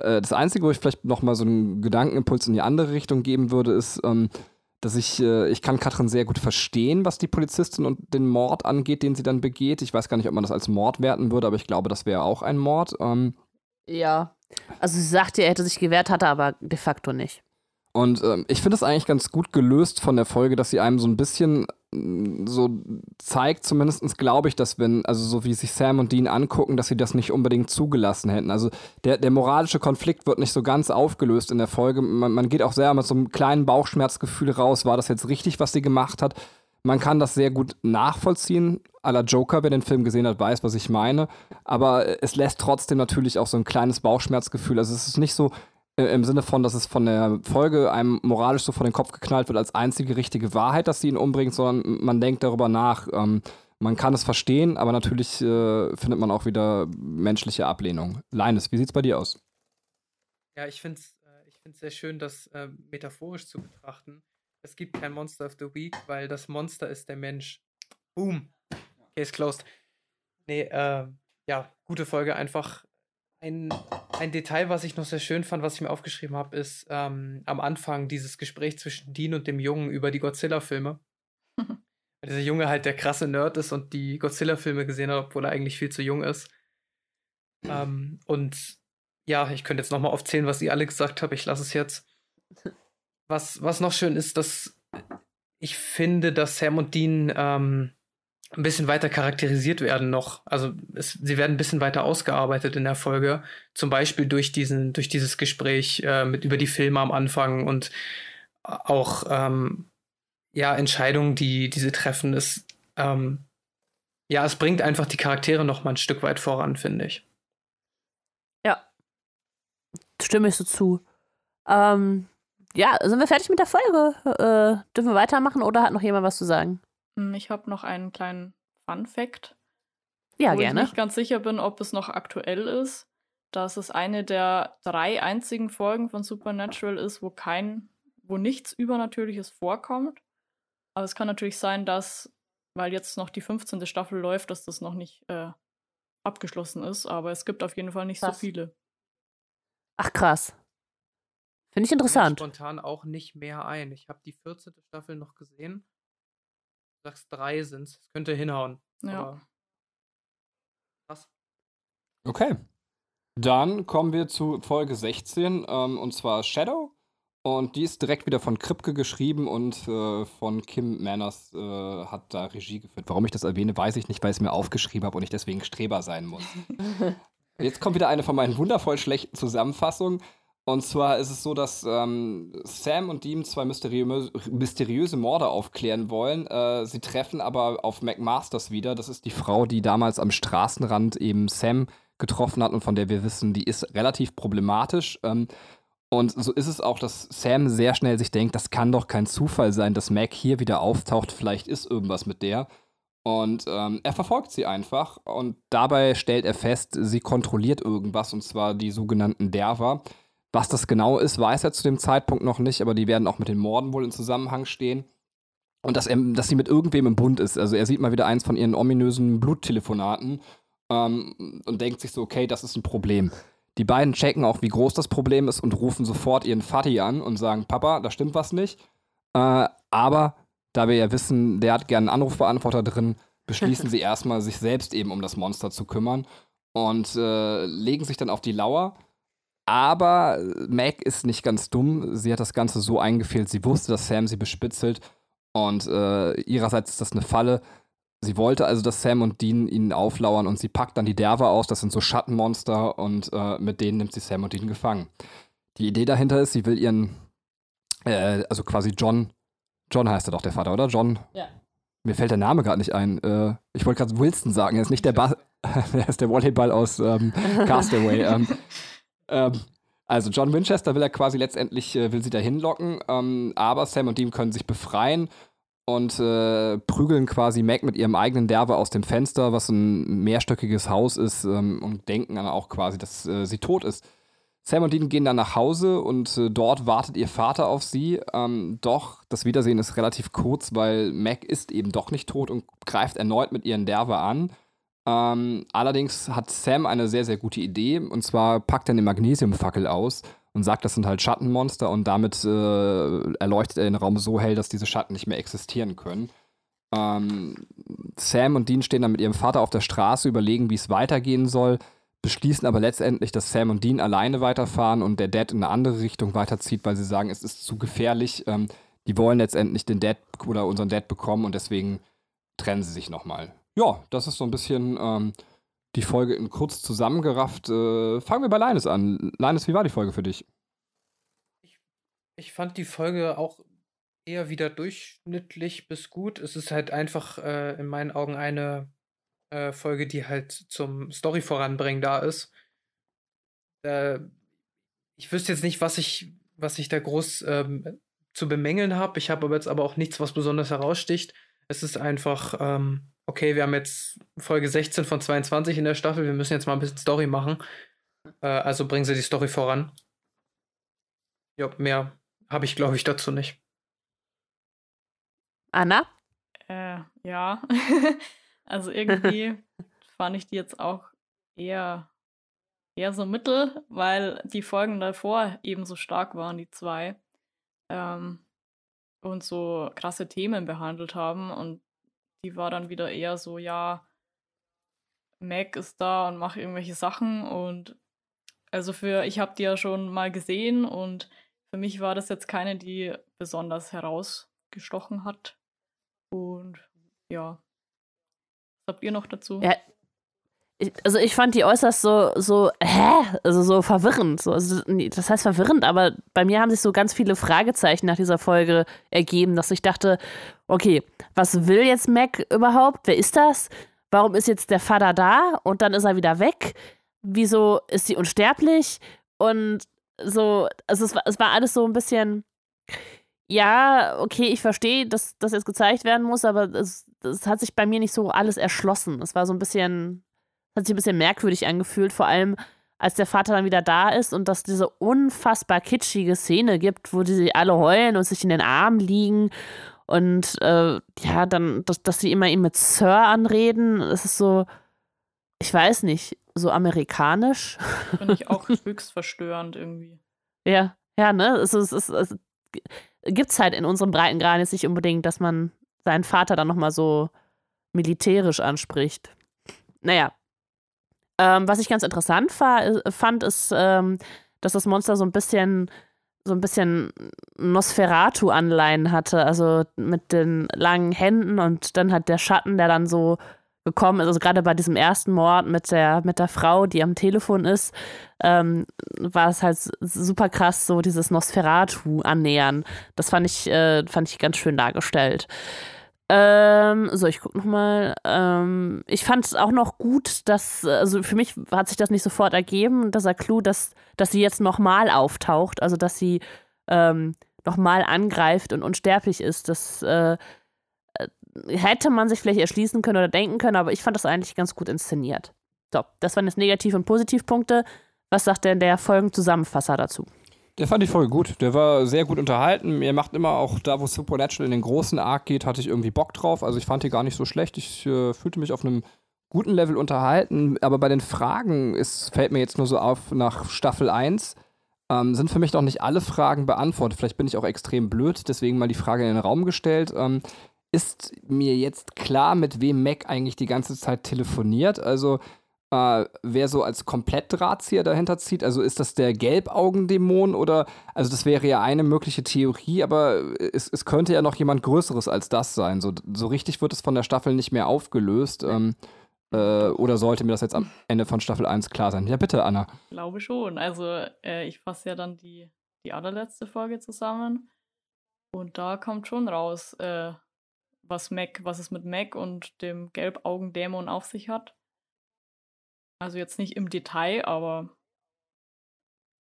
äh, das Einzige, wo ich vielleicht nochmal so einen Gedankenimpuls in die andere Richtung geben würde, ist, ähm, dass ich, äh, ich kann Katrin sehr gut verstehen, was die Polizistin und den Mord angeht, den sie dann begeht. Ich weiß gar nicht, ob man das als Mord werten würde, aber ich glaube, das wäre auch ein Mord. Ähm, Ja. Also sie sagte, er hätte sich gewehrt, hatte aber de facto nicht. Und ähm, ich finde es eigentlich ganz gut gelöst von der Folge, dass sie einem so ein bisschen mm, so zeigt, zumindest glaube ich, dass wenn, also so wie sich Sam und Dean angucken, dass sie das nicht unbedingt zugelassen hätten. Also der, der moralische Konflikt wird nicht so ganz aufgelöst in der Folge. Man, man geht auch sehr mit so einem kleinen Bauchschmerzgefühl raus, war das jetzt richtig, was sie gemacht hat. Man kann das sehr gut nachvollziehen. A la Joker, wer den Film gesehen hat, weiß, was ich meine. Aber es lässt trotzdem natürlich auch so ein kleines Bauchschmerzgefühl. Also es ist nicht so, im Sinne von, dass es von der Folge einem moralisch so vor den Kopf geknallt wird als einzige richtige Wahrheit, dass sie ihn umbringt, sondern man denkt darüber nach. Ähm, man kann es verstehen, aber natürlich äh, findet man auch wieder menschliche Ablehnung. Leines, wie sieht's bei dir aus? Ja, ich finde es äh, ich find's sehr schön, das äh, metaphorisch zu betrachten. Es gibt kein Monster of the Week, weil das Monster ist der Mensch. Boom. Case closed. Nee, äh, ja, gute Folge. Einfach ein, ein Detail, was ich noch sehr schön fand, was ich mir aufgeschrieben habe, ist ähm, am Anfang dieses Gespräch zwischen Dean und dem Jungen über die Godzilla-Filme. *laughs* Weil dieser Junge halt der krasse Nerd ist und die Godzilla-Filme gesehen hat, obwohl er eigentlich viel zu jung ist. Ähm, und ja, ich könnte jetzt nochmal aufzählen, was ihr alle gesagt habt. Ich lasse es jetzt. *laughs* Was, was noch schön ist, dass ich finde, dass Sam und Dean ähm, ein bisschen weiter charakterisiert werden noch. Also es, sie werden ein bisschen weiter ausgearbeitet in der Folge. Zum Beispiel durch diesen, durch dieses Gespräch äh, mit über die Filme am Anfang und auch ähm, ja Entscheidungen, die diese treffen. Ist ähm, ja, es bringt einfach die Charaktere noch mal ein Stück weit voran, finde ich. Stimme ich so zu. Ähm, ja, sind wir fertig mit der Folge? Äh, dürfen wir weitermachen oder hat noch jemand was zu sagen? Hm, Ich habe noch einen kleinen Fun-Fact. Ja, wo gerne. ich nicht ganz sicher bin, ob es noch aktuell ist. Dass es eine der drei einzigen Folgen von Supernatural ist, wo kein, wo nichts Übernatürliches vorkommt. Aber es kann natürlich sein, dass, weil jetzt noch die 15. Staffel läuft, dass das noch nicht äh, abgeschlossen ist. Aber es gibt auf jeden Fall nicht Krass. so viele. Ach, krass. Finde ich interessant. spontan auch nicht mehr ein. Ich habe die 14. Staffel noch gesehen. Sagst drei sind's. Es könnte hinhauen. Ja. Krass. Okay. Dann kommen wir zu Folge 16, ähm, und zwar Shadow. Und die ist direkt wieder von Kripke geschrieben und äh, von Kim Manners äh, hat da Regie geführt. Warum ich das erwähne, weiß ich nicht, weil ich es mir aufgeschrieben habe und ich deswegen Streber sein muss. *laughs* Jetzt kommt wieder eine von meinen wundervoll schlechten Zusammenfassungen. Und zwar ist es so, dass ähm, Sam und Dean zwei mysteriöse, mysteriöse Morde aufklären wollen. Äh, sie treffen aber auf McMasters wieder. Das ist die Frau, die damals am Straßenrand eben Sam getroffen hat und von der wir wissen, die ist relativ problematisch. Ähm, und so ist es auch, dass Sam sehr schnell sich denkt, das kann doch kein Zufall sein, dass Mac hier wieder auftaucht. Vielleicht ist irgendwas mit der. Und ähm, er verfolgt sie einfach und dabei stellt er fest, sie kontrolliert irgendwas und zwar die sogenannten Derver. Was das genau ist, weiß er zu dem Zeitpunkt noch nicht, aber die werden auch mit den Morden wohl in Zusammenhang stehen. Und dass, er, dass sie mit irgendwem im Bund ist. Also er sieht mal wieder eins von ihren ominösen Bluttelefonaten ähm, und denkt sich so, okay, das ist ein Problem. Die beiden checken auch, wie groß das Problem ist und rufen sofort ihren Vati an und sagen, Papa, da stimmt was nicht. Äh, aber da wir ja wissen, der hat gerne einen Anrufbeantworter drin, beschließen *laughs* sie erstmal, sich selbst eben um das Monster zu kümmern und äh, legen sich dann auf die Lauer. Aber Meg ist nicht ganz dumm. Sie hat das Ganze so eingefehlt. Sie wusste, dass Sam sie bespitzelt. Und äh, ihrerseits ist das eine Falle. Sie wollte also, dass Sam und Dean ihnen auflauern und sie packt dann die Derver aus. Das sind so Schattenmonster und äh, mit denen nimmt sie Sam und Dean gefangen. Die Idee dahinter ist, sie will ihren Äh, also quasi John. John heißt er doch, der Vater, oder? John. Ja. Mir fällt der Name gerade nicht ein. Äh, ich wollte gerade Wilson sagen. Er ist nicht der Ball. *laughs* er ist der Volleyball aus ähm, Castaway. ähm, *laughs* ähm, also John Winchester will er quasi letztendlich, äh, will sie dahin locken, ähm, aber Sam und Dean können sich befreien und äh, prügeln quasi Mac mit ihrem eigenen Derbe aus dem Fenster, was ein mehrstöckiges Haus ist ähm, und denken dann auch quasi, dass äh, sie tot ist. Sam und Dean gehen dann nach Hause und äh, dort wartet ihr Vater auf sie. Ähm, doch das Wiedersehen ist relativ kurz, weil Mac ist eben doch nicht tot und greift erneut mit ihren Derbe an. Ähm, allerdings hat Sam eine sehr, sehr gute Idee. Und zwar packt er eine Magnesiumfackel aus und sagt, das sind halt Schattenmonster. Und damit äh, erleuchtet er den Raum so hell, dass diese Schatten nicht mehr existieren können. Ähm, Sam und Dean stehen dann mit ihrem Vater auf der Straße, überlegen, wie es weitergehen soll, beschließen aber letztendlich, dass Sam und Dean alleine weiterfahren und der Dad in eine andere Richtung weiterzieht, weil sie sagen, es ist zu gefährlich. Ähm, die wollen letztendlich den Dad oder unseren Dad bekommen und deswegen trennen sie sich nochmal ja, das ist so ein bisschen ähm, die Folge in kurz zusammengerafft. Äh, fangen wir bei Leines an. Leines, wie war die Folge für dich? Ich, ich fand die Folge auch eher wieder durchschnittlich bis gut. Es ist halt einfach äh, in meinen Augen eine äh, Folge, die halt zum Story voranbringen da ist. Äh, ich wüsste jetzt nicht, was ich, was ich da groß ähm, zu bemängeln habe. Ich habe aber jetzt aber auch nichts, was besonders heraussticht. Es ist einfach ähm, okay, wir haben jetzt Folge 16 von 22 in der Staffel, wir müssen jetzt mal ein bisschen Story machen. Äh, also bringen sie die Story voran. Ja, mehr habe ich, glaube ich, dazu nicht. Anna? Äh, ja. *laughs* also irgendwie *laughs* fand ich die jetzt auch eher, eher so mittel, weil die Folgen davor ebenso stark waren, die zwei. Ähm, und so krasse Themen behandelt haben. Und die war dann wieder eher so, ja, Mac ist da und macht irgendwelche Sachen und also für, ich habe die ja schon mal gesehen und für mich war das jetzt keine, die besonders herausgestochen hat. Und ja. Was habt ihr noch dazu? Ja, also ich fand die äußerst so, so, hä? Also so verwirrend. So, also, das heißt verwirrend, aber bei mir haben sich so ganz viele Fragezeichen nach dieser Folge ergeben, dass ich dachte, okay, was will jetzt Mac überhaupt? Wer ist das? Warum ist jetzt der Vater da und dann ist er wieder weg? Wieso ist sie unsterblich? Und so, also es war, es war alles so ein bisschen, ja, okay, ich verstehe, dass das jetzt gezeigt werden muss, aber es, es hat sich bei mir nicht so alles erschlossen. Es war so ein bisschen hat sich ein bisschen merkwürdig angefühlt, vor allem als der Vater dann wieder da ist und dass diese unfassbar kitschige Szene gibt, wo die alle heulen und sich in den Armen liegen und äh, ja, dann, dass, dass sie immer ihn mit Sir anreden, es ist so, ich weiß nicht, so amerikanisch. Finde ich auch *laughs* höchst verstörend irgendwie. Ja, ja, ne? Es, ist, es, es gibt es halt in unserem Breitengrad jetzt nicht unbedingt, dass man seinen Vater dann nochmal so militärisch anspricht. Naja, ähm, was ich ganz interessant äh, fand, ist, ähm, dass das Monster so ein bisschen so ein bisschen Nosferatu-Anleihen hatte, also mit den langen Händen und dann hat der Schatten, der dann so gekommen ist, also gerade bei diesem ersten Mord mit der, mit der Frau, die am Telefon ist, ähm, war es halt super krass, so dieses Nosferatu-Annähern. Das fand ich, äh, fand ich ganz schön dargestellt. Ähm, so, ich guck nochmal. Ähm, ich fand es auch noch gut, dass, also für mich hat sich das nicht sofort ergeben, dieser Clou, dass, dass sie jetzt nochmal auftaucht, also dass sie ähm, nochmal angreift und unsterblich ist. Das äh, äh, hätte man sich vielleicht erschließen können oder denken können, aber ich fand das eigentlich ganz gut inszeniert. So, das waren jetzt Negativ- und Positivpunkte. Was sagt denn der Folgenzusammenfasser dazu? Der fand ich voll gut. Der war sehr gut unterhalten. Mir macht immer auch da, wo Supernatural in den großen Arc geht, hatte ich irgendwie Bock drauf. Also ich fand die gar nicht so schlecht. Ich äh, fühlte mich auf einem guten Level unterhalten. Aber bei den Fragen ist, fällt mir jetzt nur so auf nach Staffel 1. Ähm, sind für mich noch nicht alle Fragen beantwortet. Vielleicht bin ich auch extrem blöd, deswegen mal die Frage in den Raum gestellt. Ähm, ist mir jetzt klar, mit wem Mac eigentlich die ganze Zeit telefoniert? Also äh, wer so als Komplett-Drahtzieher dahinter zieht. Also ist das der Gelbaugendämon oder, also das wäre ja eine mögliche Theorie, aber es, es könnte ja noch jemand Größeres als das sein. So, so richtig wird es von der Staffel nicht mehr aufgelöst. Ähm, äh, oder sollte mir das jetzt am Ende von Staffel 1 klar sein? Ja, bitte, Anna. Ich glaube schon. Also, äh, ich fasse ja dann die, die allerletzte Folge zusammen. Und da kommt schon raus, äh, was Mac, was es mit Mac und dem Gelbaugendämon auf sich hat. Also jetzt nicht im Detail, aber.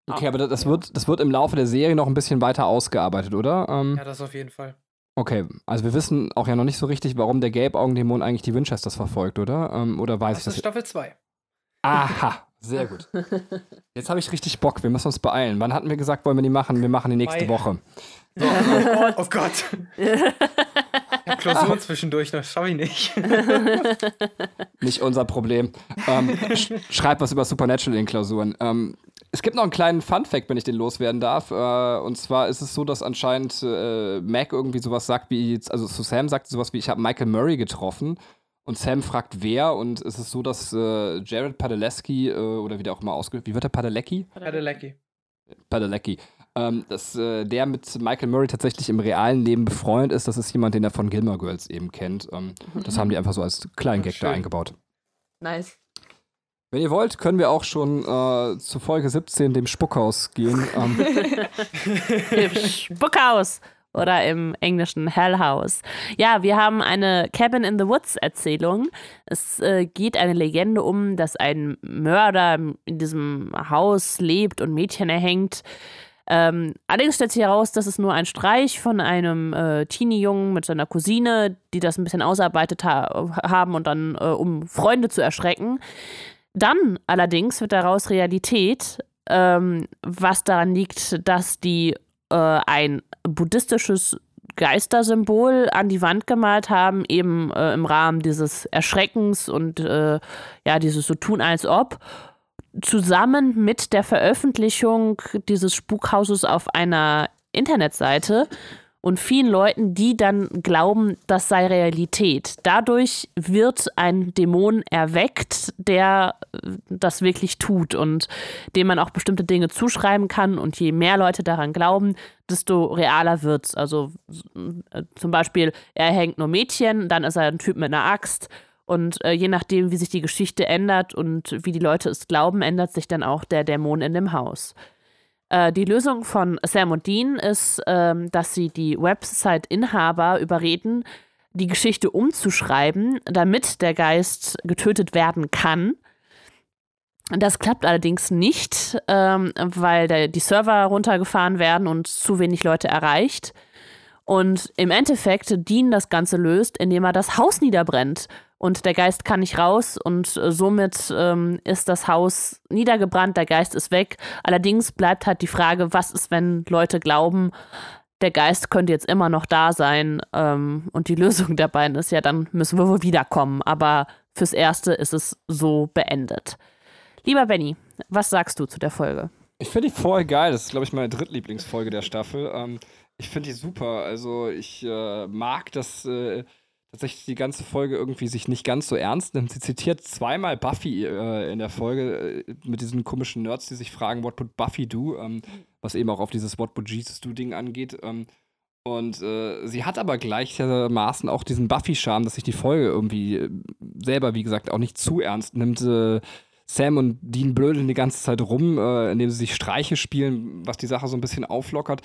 Okay, aber das, das wird, das wird im Laufe der Serie noch ein bisschen weiter ausgearbeitet, oder? Ähm, Ja, das auf jeden Fall. okay, also wir wissen auch ja noch nicht so richtig, warum der Gelbaugendämon eigentlich die Winchesters verfolgt, oder? Ähm, oder weiß Das ich ist das? Staffel 2. Aha, sehr *laughs* gut. Jetzt habe ich richtig Bock, wir müssen uns beeilen. Wann hatten wir gesagt, wollen wir die machen? Wir machen die nächste Mai. Woche. *laughs* Oh Gott. *laughs* Ich hab Klausuren zwischendurch, das schaffe ich nicht. *laughs* Nicht unser Problem. Ähm, sch schreib was über Supernatural in Klausuren. Ähm, es gibt noch einen kleinen Fun-Fact, wenn ich den loswerden darf. Äh, und zwar ist es so, dass anscheinend äh, Mac irgendwie sowas sagt wie, also zu Sam sagt sowas wie, ich habe Michael Murray getroffen. Und Sam fragt, wer. Und es ist so, dass äh, Jared Padalecki, äh, oder wie der auch immer ausgesprochen wie wird der Padalecki? Padalecki. Padalecki. Ähm, dass äh, der mit Michael Murray tatsächlich im realen Leben befreundet ist. Das ist jemand, den er von Gilmore Girls eben kennt. Ähm, das haben die einfach so als kleinen Gag da eingebaut. Nice. Wenn ihr wollt, können wir auch schon äh, zu Folge 17, dem Spuckhaus, gehen. *laughs* Ähm, Im Spuckhaus oder im englischen Hell House. Ja, wir haben eine Cabin in the Woods Erzählung. Es äh, geht eine Legende um, dass ein Mörder in diesem Haus lebt und Mädchen erhängt. Ähm, allerdings stellt sich heraus, dass es nur ein Streich von einem äh, Teenie-Jungen mit seiner Cousine, die das ein bisschen ausarbeitet ha haben und dann, äh, um Freunde zu erschrecken. Dann allerdings wird daraus Realität, ähm, was daran liegt, dass die äh, ein buddhistisches Geistersymbol an die Wand gemalt haben, eben äh, im Rahmen dieses Erschreckens und äh, ja, dieses so tun als ob, zusammen mit der Veröffentlichung dieses Spukhauses auf einer Internetseite und vielen Leuten, die dann glauben, das sei Realität. Dadurch wird ein Dämon erweckt, der äh, das wirklich tut und dem man auch bestimmte Dinge zuschreiben kann. Und je mehr Leute daran glauben, desto realer wird's. Also äh, zum Beispiel, er hängt nur Mädchen, dann ist er ein Typ mit einer Axt. Und äh, je nachdem, wie sich die Geschichte ändert und wie die Leute es glauben, ändert sich dann auch der Dämon in dem Haus. Äh, die Lösung von Sam und Dean ist, ähm, dass sie die Website-Inhaber überreden, die Geschichte umzuschreiben, damit der Geist getötet werden kann. Das klappt allerdings nicht, ähm, weil der, die Server runtergefahren werden und zu wenig Leute erreicht. Und im Endeffekt Dean das Ganze löst, indem er das Haus niederbrennt. Und der Geist kann nicht raus und äh, somit ähm, ist das Haus niedergebrannt, der Geist ist weg. Allerdings bleibt halt die Frage, was ist, wenn Leute glauben, der Geist könnte jetzt immer noch da sein. Ähm, und die *laughs* Lösung der beiden ist ja, dann müssen wir wohl wiederkommen. Aber fürs Erste ist es so beendet. Lieber Benny, was sagst du zu der Folge? ich finde die voll geil. Das ist, glaube ich, meine drittlieblingsfolge der Staffel. Ähm, ich finde die super. Also, ich äh, mag, dass äh, tatsächlich die ganze Folge irgendwie sich nicht ganz so ernst nimmt. Sie zitiert zweimal Buffy äh, in der Folge äh, mit diesen komischen Nerds, die sich fragen, what would Buffy do? Ähm, was eben auch auf dieses What would Jesus do Ding angeht. Ähm, und äh, sie hat aber gleichermaßen auch diesen Buffy-Charme, dass sich die Folge irgendwie äh, selber, wie gesagt, auch nicht zu ernst nimmt. Sam und Dean blödeln die ganze Zeit rum, äh, indem sie sich Streiche spielen, was die Sache so ein bisschen auflockert.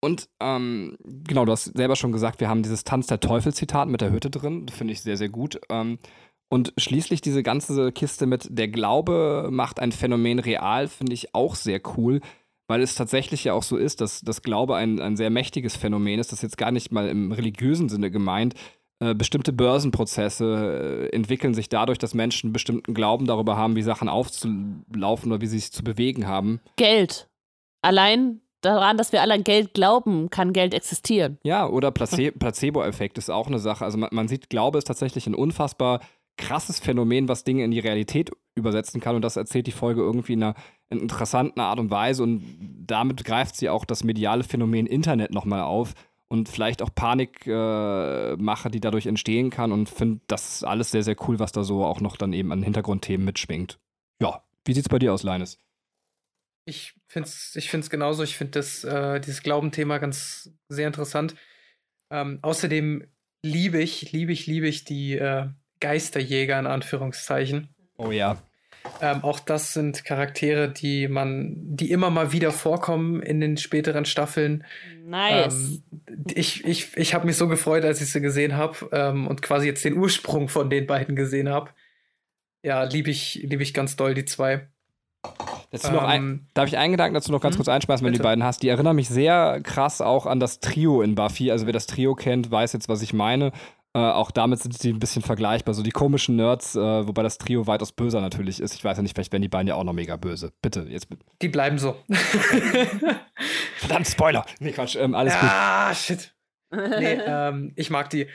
Und ähm, genau, du hast selber schon gesagt, wir haben dieses Tanz der Teufel-Zitat mit der Hütte drin. Finde ich sehr, sehr gut. Ähm, und schließlich diese ganze Kiste mit der Glaube macht ein Phänomen real, finde ich auch sehr cool, weil es tatsächlich ja auch so ist, dass das Glaube ein, ein sehr mächtiges Phänomen ist. Das jetzt gar nicht mal im religiösen Sinne gemeint. Äh, bestimmte Börsenprozesse äh, entwickeln sich dadurch, dass Menschen bestimmten Glauben darüber haben, wie Sachen aufzulaufen oder wie sie sich zu bewegen haben. Geld. Allein daran, dass wir alle an Geld glauben, kann Geld existieren. Ja, oder Place *laughs* Placebo-Effekt ist auch eine Sache. Also man, man sieht, Glaube ist tatsächlich ein unfassbar krasses Phänomen, was Dinge in die Realität übersetzen kann. Und das erzählt die Folge irgendwie in einer, in interessanten Art und Weise. Und damit greift sie auch das mediale Phänomen Internet nochmal auf und vielleicht auch Panikmache, äh, die dadurch entstehen kann. Und finde das alles sehr, sehr cool, was da so auch noch dann eben an Hintergrundthemen mitschwingt. Ja, wie sieht's bei dir aus, Linus? Ich finde es ich find's genauso. Ich finde das, äh, dieses Glaubenthema ganz sehr interessant. Ähm, außerdem liebe ich, liebe ich, liebe ich die äh, Geisterjäger in Anführungszeichen. Oh ja. Ähm, auch das sind Charaktere, die man, die immer mal wieder vorkommen in den späteren Staffeln. Nice. Ähm, ich ich, ich habe mich so gefreut, als ich sie gesehen habe ähm, und quasi jetzt den Ursprung von den beiden gesehen habe. Ja, liebe ich, lieb ich ganz doll, die zwei. Dazu noch ein, Ähm, darf ich einen Gedanken dazu noch ganz hm, kurz einschmeißen, wenn du die beiden hast? Die erinnern mich sehr krass auch an das Trio in Buffy. Also wer das Trio kennt, weiß jetzt, was ich meine. Äh, auch damit sind sie ein bisschen vergleichbar. So die komischen Nerds, äh, wobei das Trio weitaus böser natürlich ist. Ich weiß ja nicht, vielleicht werden die beiden ja auch noch mega böse. Bitte, jetzt. die bleiben so. *laughs* Verdammt, Spoiler! Nee, Quatsch, ähm, alles gut. ah, shit. Nee, ähm, ich mag die.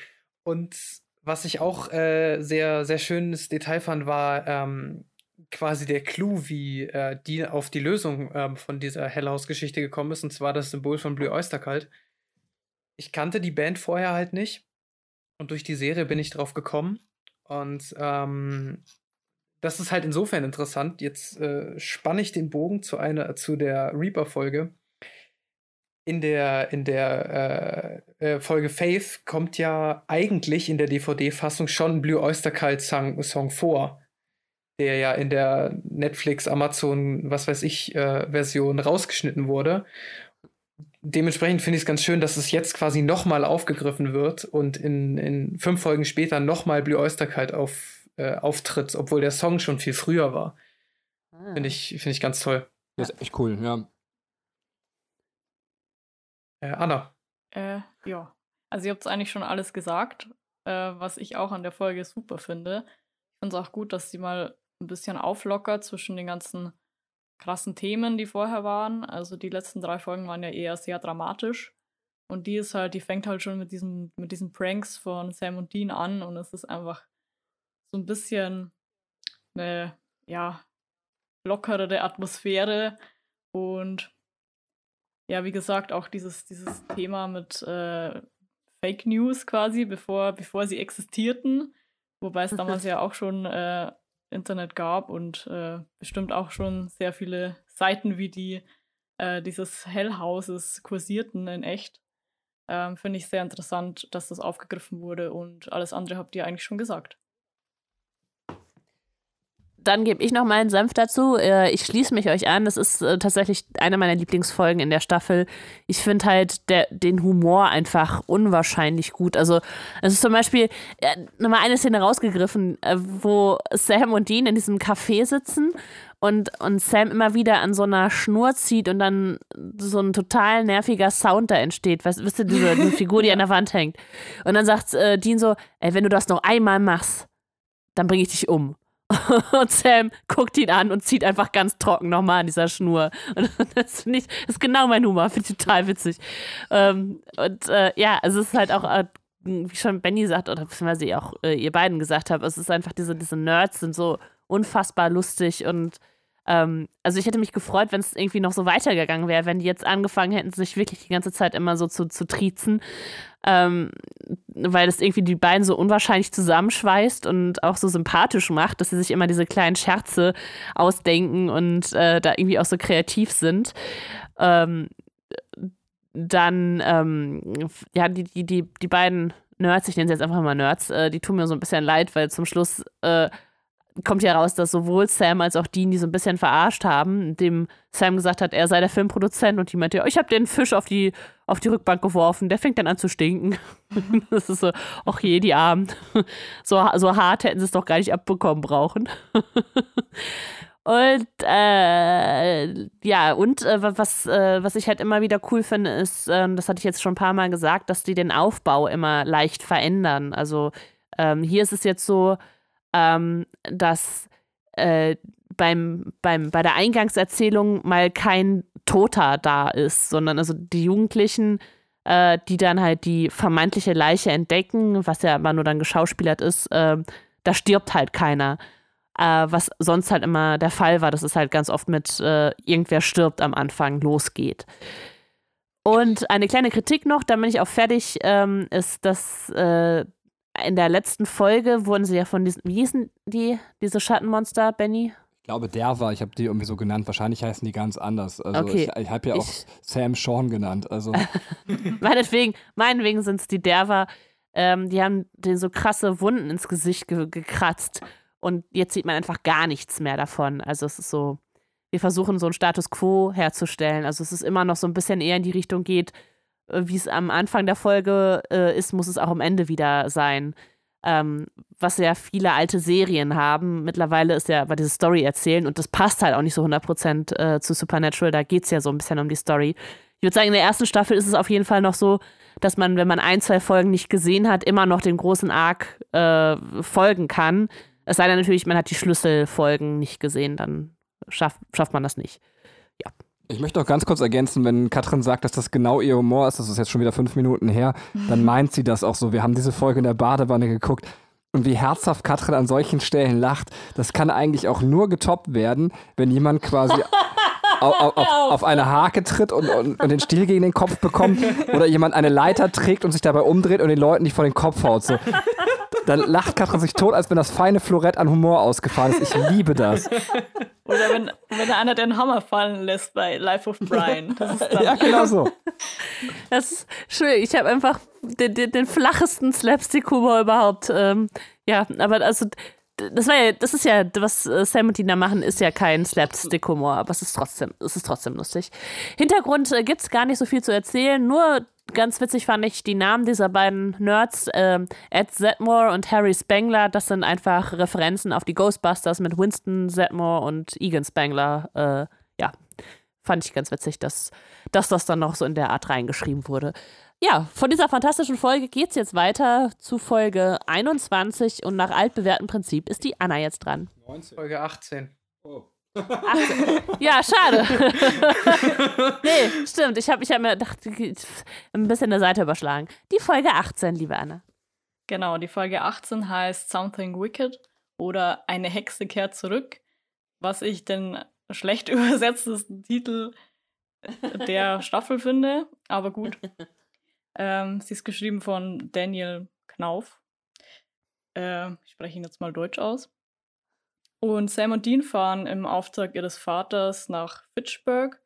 Und was ich auch äh, sehr, sehr schönes Detail fand, war ähm, quasi der Clou, wie äh, die auf die Lösung ähm, von dieser Hellhouse-Geschichte gekommen ist, und zwar das Symbol von Blue Oyster Cult. Ich kannte die Band vorher halt nicht. Und durch die Serie bin ich drauf gekommen. Und ähm, das ist halt insofern interessant. Jetzt äh, spanne ich den Bogen zu einer, zu der Reaper-Folge. In der, in der äh, äh, Folge Faith kommt ja eigentlich in der DVD-Fassung schon ein Blue Oyster Cult Song, Song vor, der ja in der Netflix, Amazon, was weiß ich, äh, Version rausgeschnitten wurde. Dementsprechend finde ich es ganz schön, dass es jetzt quasi nochmal aufgegriffen wird und in, in fünf Folgen später nochmal Blue Oyster Cult auf, äh, auftritt, obwohl der Song schon viel früher war. Ah. Finde ich, find ich ganz toll. Das ist echt cool, ja. Äh, Anna. Äh, ja. Also ihr habt eigentlich schon alles gesagt, äh, was ich auch an der Folge super finde. Ich finde es auch gut, dass sie mal ein bisschen auflockert zwischen den ganzen krassen Themen, die vorher waren. Also die letzten drei Folgen waren ja eher sehr dramatisch. Und die ist halt, die fängt halt schon mit diesen, mit diesen Pranks von Sam und Dean an und es ist einfach so ein bisschen eine, ja, lockerere Atmosphäre und ja, wie gesagt, auch dieses, dieses Thema mit äh, Fake News quasi, bevor, bevor sie existierten, wobei es damals ja auch schon äh, Internet gab und äh, bestimmt auch schon sehr viele Seiten wie die äh, dieses Hellhouses kursierten in echt. Ähm, Finde ich sehr interessant, dass das aufgegriffen wurde und alles andere habt ihr eigentlich schon gesagt. Dann gebe ich noch meinen Senf dazu. Äh, Ich schließe mich euch an. Das ist äh, tatsächlich eine meiner Lieblingsfolgen in der Staffel. Ich finde halt der, den Humor einfach unwahrscheinlich gut. Also, es ist zum Beispiel äh, nochmal eine Szene rausgegriffen, wo Sam und Dean in diesem Café sitzen und, und Sam immer wieder an so einer Schnur zieht und dann so ein total nerviger Sound da entsteht. Weißt, wisst ihr, diese, diese Figur, die *laughs* an der Wand hängt. Und dann sagt äh, Dean so: Ey, wenn du das noch einmal machst, dann bringe ich dich um. Und *laughs* Sam guckt ihn an und zieht einfach ganz trocken nochmal an dieser Schnur. Und *laughs* das finde ich, das ist genau mein Humor, finde ich total witzig. Ähm, und äh, ja, es ist halt auch, äh, wie schon Benny sagt, oder beziehungsweise auch äh, ihr beiden gesagt habt, es ist einfach, diese, diese Nerds sind so unfassbar lustig und ähm, also ich hätte mich gefreut, wenn es irgendwie noch so weitergegangen wäre, wenn die jetzt angefangen hätten, sich wirklich die ganze Zeit immer so zu, zu triezen, ähm, weil das irgendwie die beiden so unwahrscheinlich zusammenschweißt und auch so sympathisch macht, dass sie sich immer diese kleinen Scherze ausdenken und äh, da irgendwie auch so kreativ sind. Ähm, dann, ähm, ja, die, die, die, die beiden Nerds, ich nenne sie jetzt einfach mal Nerds, äh, die tun mir so ein bisschen leid, weil zum Schluss äh, kommt ja raus, dass sowohl Sam als auch Dean die so ein bisschen verarscht haben, indem Sam gesagt hat, er sei der Filmproduzent und die meinte, ja, ich habe den Fisch auf die, auf die Rückbank geworfen, der fängt dann an zu stinken. *laughs* das ist so, ach je, die Armen. *laughs* So, so hart hätten sie es doch gar nicht abbekommen brauchen. *laughs* Und äh, ja, und äh, was, äh, was ich halt immer wieder cool finde, ist, äh, das hatte ich jetzt schon ein paar Mal gesagt, dass die den Aufbau immer leicht verändern. Also ähm, hier ist es jetzt so, ähm, dass äh, beim, beim, bei der Eingangserzählung mal kein Toter da ist, sondern also die Jugendlichen, äh, die dann halt die vermeintliche Leiche entdecken, was ja aber nur dann geschauspielert ist, äh, da stirbt halt keiner. Äh, was sonst halt immer der Fall war, dass es halt ganz oft mit äh, irgendwer stirbt am Anfang losgeht. Und eine kleine Kritik noch, dann bin ich auch fertig, ähm, ist, dass äh, in der letzten Folge wurden sie ja von diesen, wie hießen die, diese Schattenmonster, Benny? Ich glaube, der war, ich habe die irgendwie so genannt. Wahrscheinlich heißen die ganz anders. Also Okay. ich, ich habe ja auch Ich- Sam Sean genannt. Also *laughs* *laughs* meinetwegen, meinetwegen sind es die Derver. Ähm, die haben den so krasse Wunden ins Gesicht ge gekratzt. Und jetzt sieht man einfach gar nichts mehr davon. Also es ist so, wir versuchen so einen Status quo herzustellen. Also es ist immer noch so ein bisschen eher in die Richtung geht, äh, wie es am Anfang der Folge äh, ist, muss es auch am Ende wieder sein. Ähm, was ja viele alte Serien haben. Mittlerweile ist ja aber diese Story erzählen und das passt halt auch nicht so 100% äh, zu Supernatural. Da geht es ja so ein bisschen um die Story. Ich würde sagen, in der ersten Staffel ist es auf jeden Fall noch so, dass man, wenn man ein, zwei Folgen nicht gesehen hat, immer noch dem großen Arc äh, folgen kann. Es sei denn natürlich, man hat die Schlüsselfolgen nicht gesehen, dann schafft, schafft man das nicht. Ich möchte auch ganz kurz ergänzen, wenn Katrin sagt, dass das genau ihr Humor ist, das ist jetzt schon wieder fünf Minuten her, dann meint sie das auch so. Wir haben diese Folge in der Badewanne geguckt und wie herzhaft Katrin an solchen Stellen lacht, das kann eigentlich auch nur getoppt werden, wenn jemand quasi *laughs* auf, auf, auf, eine Hake tritt und, und, und, den Stiel gegen den Kopf bekommt *laughs* oder jemand eine Leiter trägt und sich dabei umdreht und den Leuten nicht vor den Kopf haut. So. Dann lacht Katrin sich tot, als wenn das feine Florett an Humor ausgefahren ist. Ich liebe das. *laughs* Oder wenn, wenn einer den Hammer fallen lässt bei Life of Brian. ja, genau so. *laughs* Das ist schön. Ich habe einfach den, den, den, flachesten Slapstick-Humor überhaupt. Ähm, ja, aber also das war ja, das ist ja, was äh, Sam und Dina machen, ist ja kein Slapstick-Humor, aber es ist trotzdem, es ist trotzdem lustig. Hintergrund äh, gibt es gar nicht so viel zu erzählen, nur ganz witzig fand ich die Namen dieser beiden Nerds, äh, Ed Zedmore und Harry Spangler, das sind einfach Referenzen auf die Ghostbusters mit Winston Zedmore und Egan Spangler. Äh, ja, fand ich ganz witzig, dass, dass das dann noch so in der Art reingeschrieben wurde. Ja, von dieser fantastischen Folge geht es jetzt weiter zu Folge 21 und nach altbewährtem Prinzip ist die Anna jetzt dran. 19. Folge 18. Oh. 18. Ja, schade. *laughs* nee, stimmt. Ich habe ich hab mir gedacht, ein bisschen der Seite überschlagen. Die Folge 18, liebe Anna. Genau, die Folge 18 heißt Something Wicked oder Eine Hexe kehrt zurück, was ich den schlecht *laughs* übersetztesten Titel der *laughs* Staffel finde, aber gut. Ähm, sie ist geschrieben von Daniel Knauf. Äh, ich spreche ihn jetzt mal Deutsch aus. Und Sam und Dean fahren im Auftrag ihres Vaters nach Fitchburg.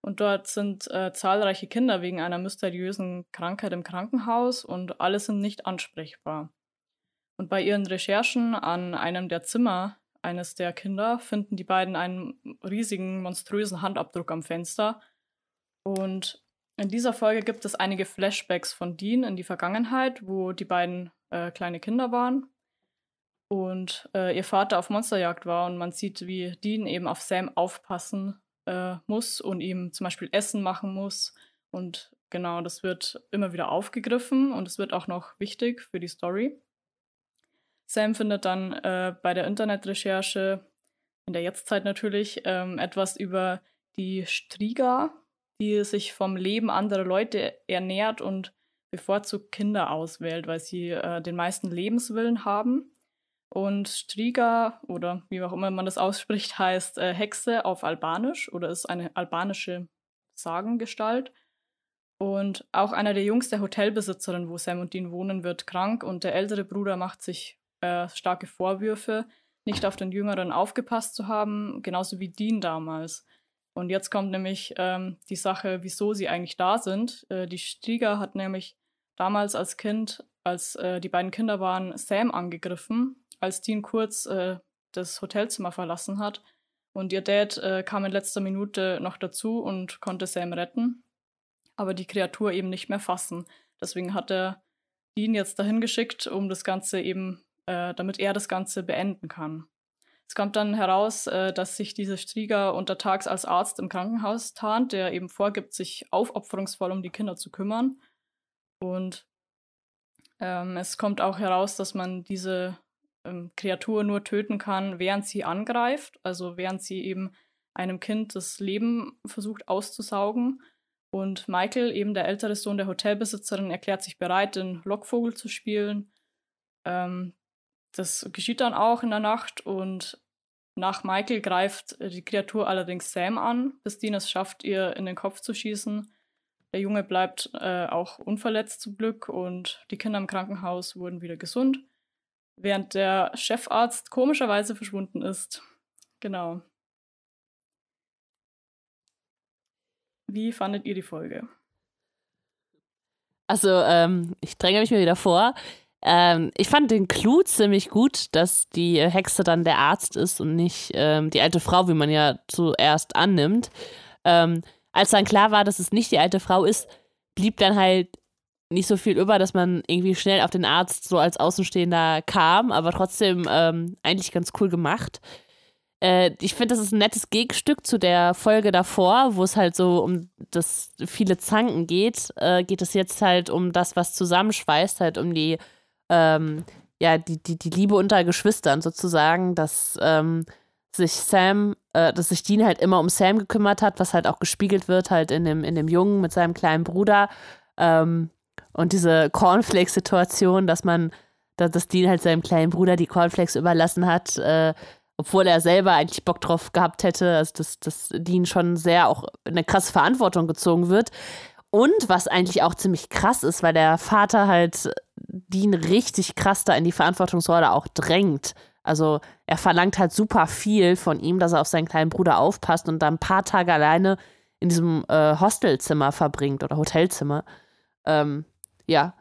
Und dort sind äh, zahlreiche Kinder wegen einer mysteriösen Krankheit im Krankenhaus und alle sind nicht ansprechbar. Und bei ihren Recherchen an einem der Zimmer eines der Kinder finden die beiden einen riesigen, monströsen Handabdruck am Fenster. Und in dieser Folge gibt es einige Flashbacks von Dean in die Vergangenheit, wo die beiden äh, kleine Kinder waren und äh, ihr Vater auf Monsterjagd war und man sieht, wie Dean eben auf Sam aufpassen äh, muss und ihm zum Beispiel Essen machen muss. Und genau, das wird immer wieder aufgegriffen und es wird auch noch wichtig für die Story. Sam findet dann äh, bei der Internetrecherche, in der Jetztzeit natürlich, ähm, etwas über die Striga, die sich vom Leben anderer Leute ernährt und bevorzugt Kinder auswählt, weil sie äh, den meisten Lebenswillen haben. Und Striga oder wie auch immer man das ausspricht, heißt äh, Hexe auf Albanisch oder ist eine albanische Sagengestalt. Und auch einer der Jungs der Hotelbesitzerin, wo Sam und Dean wohnen, wird krank und der ältere Bruder macht sich äh, starke Vorwürfe, nicht auf den Jüngeren aufgepasst zu haben, genauso wie Dean damals. Und jetzt kommt nämlich ähm, die Sache, wieso sie eigentlich da sind. Äh, die Strieger hat nämlich damals als Kind, als äh, die beiden Kinder waren, Sam angegriffen, als Dean kurz äh, das Hotelzimmer verlassen hat. Und ihr Dad äh, kam in letzter Minute noch dazu und konnte Sam retten, aber die Kreatur eben nicht mehr fassen. Deswegen hat er Dean jetzt dahin geschickt, um das Ganze eben, äh, damit er das Ganze beenden kann. Es kommt dann heraus, äh, dass sich dieser Strieger untertags als Arzt im Krankenhaus tarnt, der eben vorgibt, sich aufopferungsvoll um die Kinder zu kümmern. Und ähm, es kommt auch heraus, dass man diese ähm, Kreatur nur töten kann, während sie angreift, also während sie eben einem Kind das Leben versucht auszusaugen. Und Michael, eben der ältere Sohn der Hotelbesitzerin, erklärt sich bereit, den Lockvogel zu spielen. Ähm, das geschieht dann auch in der Nacht und nach Michael greift die Kreatur allerdings Sam an, bis Dean es schafft, ihr in den Kopf zu schießen. Der Junge bleibt äh, auch unverletzt zum Glück und die Kinder im Krankenhaus wurden wieder gesund, während der Chefarzt komischerweise verschwunden ist. Genau. Wie fandet ihr die Folge? Also, ähm, ich dränge mich mir wieder vor Ähm, ich fand den Clou ziemlich gut, dass die Hexe dann der Arzt ist und nicht ähm, die alte Frau, wie man ja zuerst annimmt. Ähm, als dann klar war, dass es nicht die alte Frau ist, blieb dann halt nicht so viel über, dass man irgendwie schnell auf den Arzt so als Außenstehender kam, aber trotzdem ähm, eigentlich ganz cool gemacht. Äh, ich finde, das ist ein nettes Gegenstück zu der Folge davor, wo es halt so um das viele Zanken geht. Äh, geht es jetzt halt um das, was zusammenschweißt, halt um die, ähm, ja, die, die, die Liebe unter Geschwistern sozusagen, dass ähm, sich Sam, äh, dass sich Dean halt immer um Sam gekümmert hat, was halt auch gespiegelt wird halt in dem, in dem Jungen mit seinem kleinen Bruder. Ähm, und diese Cornflakes-Situation, dass man, dass Dean halt seinem kleinen Bruder die Cornflakes überlassen hat, äh, obwohl er selber eigentlich Bock drauf gehabt hätte, also dass, dass Dean schon sehr auch eine krasse Verantwortung gezogen wird. Und was eigentlich auch ziemlich krass ist, weil der Vater halt Dean richtig krass da in die Verantwortungsrolle auch drängt. Also er verlangt halt super viel von ihm, dass er auf seinen kleinen Bruder aufpasst und dann ein paar Tage alleine in diesem äh, Hostelzimmer verbringt oder Hotelzimmer. Ähm, ja.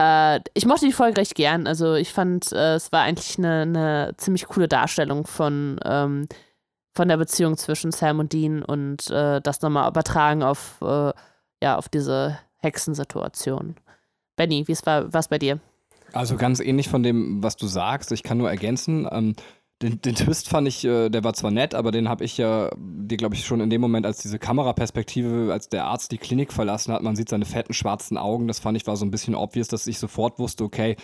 Äh, ich mochte die Folge recht gern. Also ich fand, äh, es war eigentlich eine, eine, ziemlich coole Darstellung von, ähm, von der Beziehung zwischen Sam und Dean und äh, das nochmal übertragen auf, äh, ja, auf diese Hexensituation. Benny, wie war es bei dir? Also ganz ähnlich von dem, was du sagst. Ich kann nur ergänzen. Ähm, den, den, Twist fand ich, äh, der war zwar nett, aber den habe ich ja dir, glaube ich, schon in dem Moment, als diese Kameraperspektive, als der Arzt die Klinik verlassen hat, man sieht seine fetten schwarzen Augen. Das fand ich war so ein bisschen obvious, dass ich sofort wusste, okay,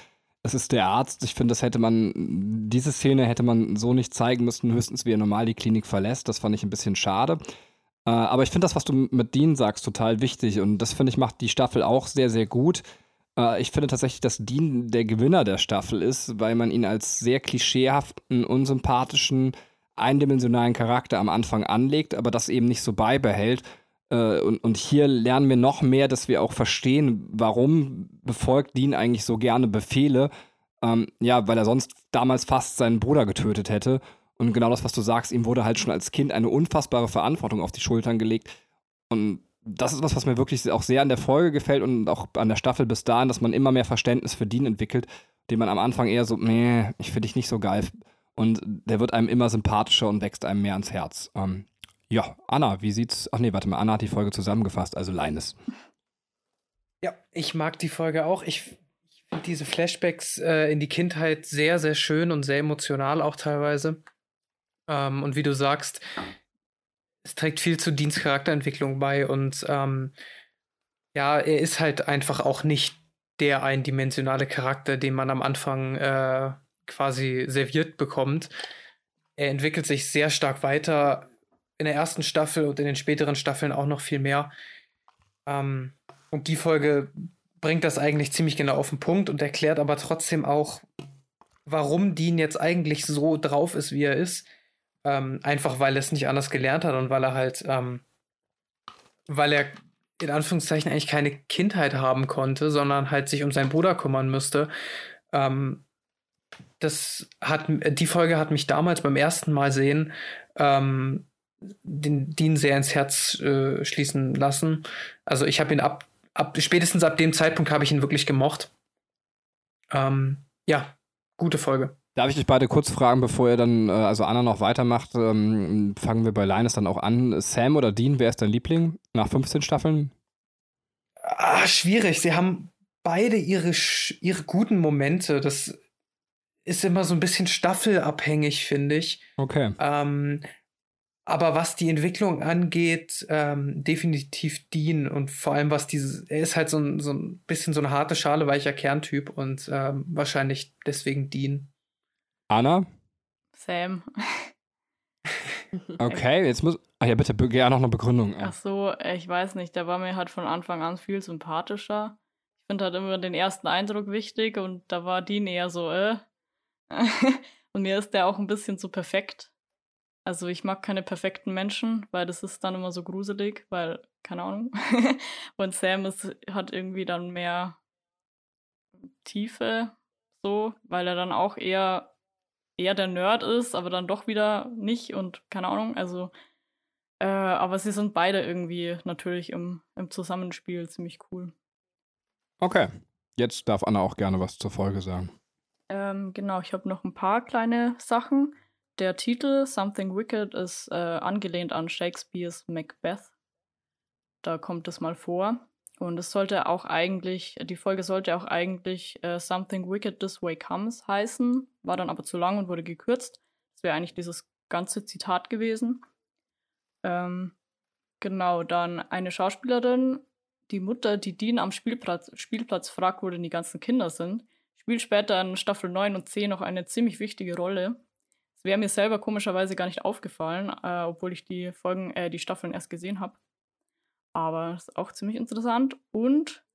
es ist der Arzt. Ich finde, das hätte man, diese Szene hätte man so nicht zeigen müssen, höchstens wie er normal die Klinik verlässt. Das fand ich ein bisschen schade. Äh, aber ich finde das, was du mit Dean sagst, total wichtig. Und das finde ich macht die Staffel auch sehr, sehr gut. Äh, ich finde tatsächlich, dass Dean der Gewinner der Staffel ist, weil man ihn als sehr klischeehaften, unsympathischen, eindimensionalen Charakter am Anfang anlegt, aber das eben nicht so beibehält. Äh, und, und hier lernen wir noch mehr, dass wir auch verstehen, warum befolgt Dean eigentlich so gerne Befehle. Ähm, ja, weil er sonst damals fast seinen Bruder getötet hätte. Und genau das, was du sagst, ihm wurde halt schon als Kind eine unfassbare Verantwortung auf die Schultern gelegt. Und das ist was, was mir wirklich auch sehr an der Folge gefällt und auch an der Staffel bis dahin, dass man immer mehr Verständnis für Dean entwickelt, den man am Anfang eher so, nee, ich finde dich nicht so geil. Und der wird einem immer sympathischer und wächst einem mehr ans Herz. Ähm, ja, Anna, wie sieht's? Ach nee, warte mal, Anna hat die Folge zusammengefasst, also Leines. Ja, ich mag die Folge auch. Ich, ich finde diese Flashbacks äh, in die Kindheit sehr, sehr schön und sehr emotional auch teilweise. Ähm, und wie du sagst, es trägt viel zu Dienstcharakterentwicklung bei und ähm, ja, er ist halt einfach auch nicht der eindimensionale Charakter, den man am Anfang äh, quasi serviert bekommt. Er entwickelt sich sehr stark weiter in der ersten Staffel und in den späteren Staffeln auch noch viel mehr. Ähm, und die Folge bringt das eigentlich ziemlich genau auf den Punkt und erklärt aber trotzdem auch, warum Dean jetzt eigentlich so drauf ist, wie er ist. Ähm, einfach weil er es nicht anders gelernt hat und weil er halt, ähm, weil er in Anführungszeichen eigentlich keine Kindheit haben konnte, sondern halt sich um seinen Bruder kümmern müsste. Ähm, das hat, die Folge hat mich damals beim ersten Mal sehen, ähm, den Dean sehr ins Herz äh, schließen lassen. Also ich habe ihn ab, ab, spätestens ab dem Zeitpunkt habe ich ihn wirklich gemocht. Ähm, ja, gute Folge. Darf ich euch beide kurz fragen, bevor ihr dann, äh, also Anna noch weitermacht, ähm, fangen wir bei Linus dann auch an. Sam oder Dean, wer ist dein Liebling nach 15 Staffeln? Ah, schwierig. Sie haben beide ihre, ihre guten Momente. Das ist immer so ein bisschen staffelabhängig, finde ich. Okay. Ähm, aber was die Entwicklung angeht, ähm, definitiv Dean und vor allem was dieses, er ist halt so ein, so ein bisschen so eine harte Schale, weicher Kerntyp und ähm, wahrscheinlich deswegen Dean. Anna? Sam. *laughs* Okay, jetzt muss. Ach ja, bitte, gerne noch eine Begründung. Ach so, ich weiß nicht, der war mir halt von Anfang an viel sympathischer. Ich finde halt immer den ersten Eindruck wichtig und da war Dean eher so, äh. *laughs* und mir ist der auch ein bisschen zu perfekt. Also ich mag keine perfekten Menschen, weil das ist dann immer so gruselig, weil, keine Ahnung. *laughs* und Sam ist, hat irgendwie dann mehr Tiefe, so, weil er dann auch eher eher der Nerd ist, aber dann doch wieder nicht und keine Ahnung. Also, äh, aber sie sind beide irgendwie natürlich im, im Zusammenspiel ziemlich cool. Okay. Jetzt darf Anna auch gerne was zur Folge sagen. Ähm, genau, ich habe noch ein paar kleine Sachen. Der Titel Something Wicked ist äh, angelehnt an Shakespeares Macbeth. Da kommt es mal vor. Und es sollte auch eigentlich, die Folge sollte auch eigentlich äh, Something Wicked This Way Comes heißen, war dann aber zu lang und wurde gekürzt. Das wäre eigentlich dieses ganze Zitat gewesen. Ähm, genau, dann eine Schauspielerin, die Mutter, die Dean am Spielplatz, Spielplatz fragt, wo denn die ganzen Kinder sind, spielt später in Staffel 9 und 10 noch eine ziemlich wichtige Rolle. Das wäre mir selber komischerweise gar nicht aufgefallen, äh, obwohl ich die Folgen, äh, die Staffeln erst gesehen habe. Aber ist auch ziemlich interessant. Und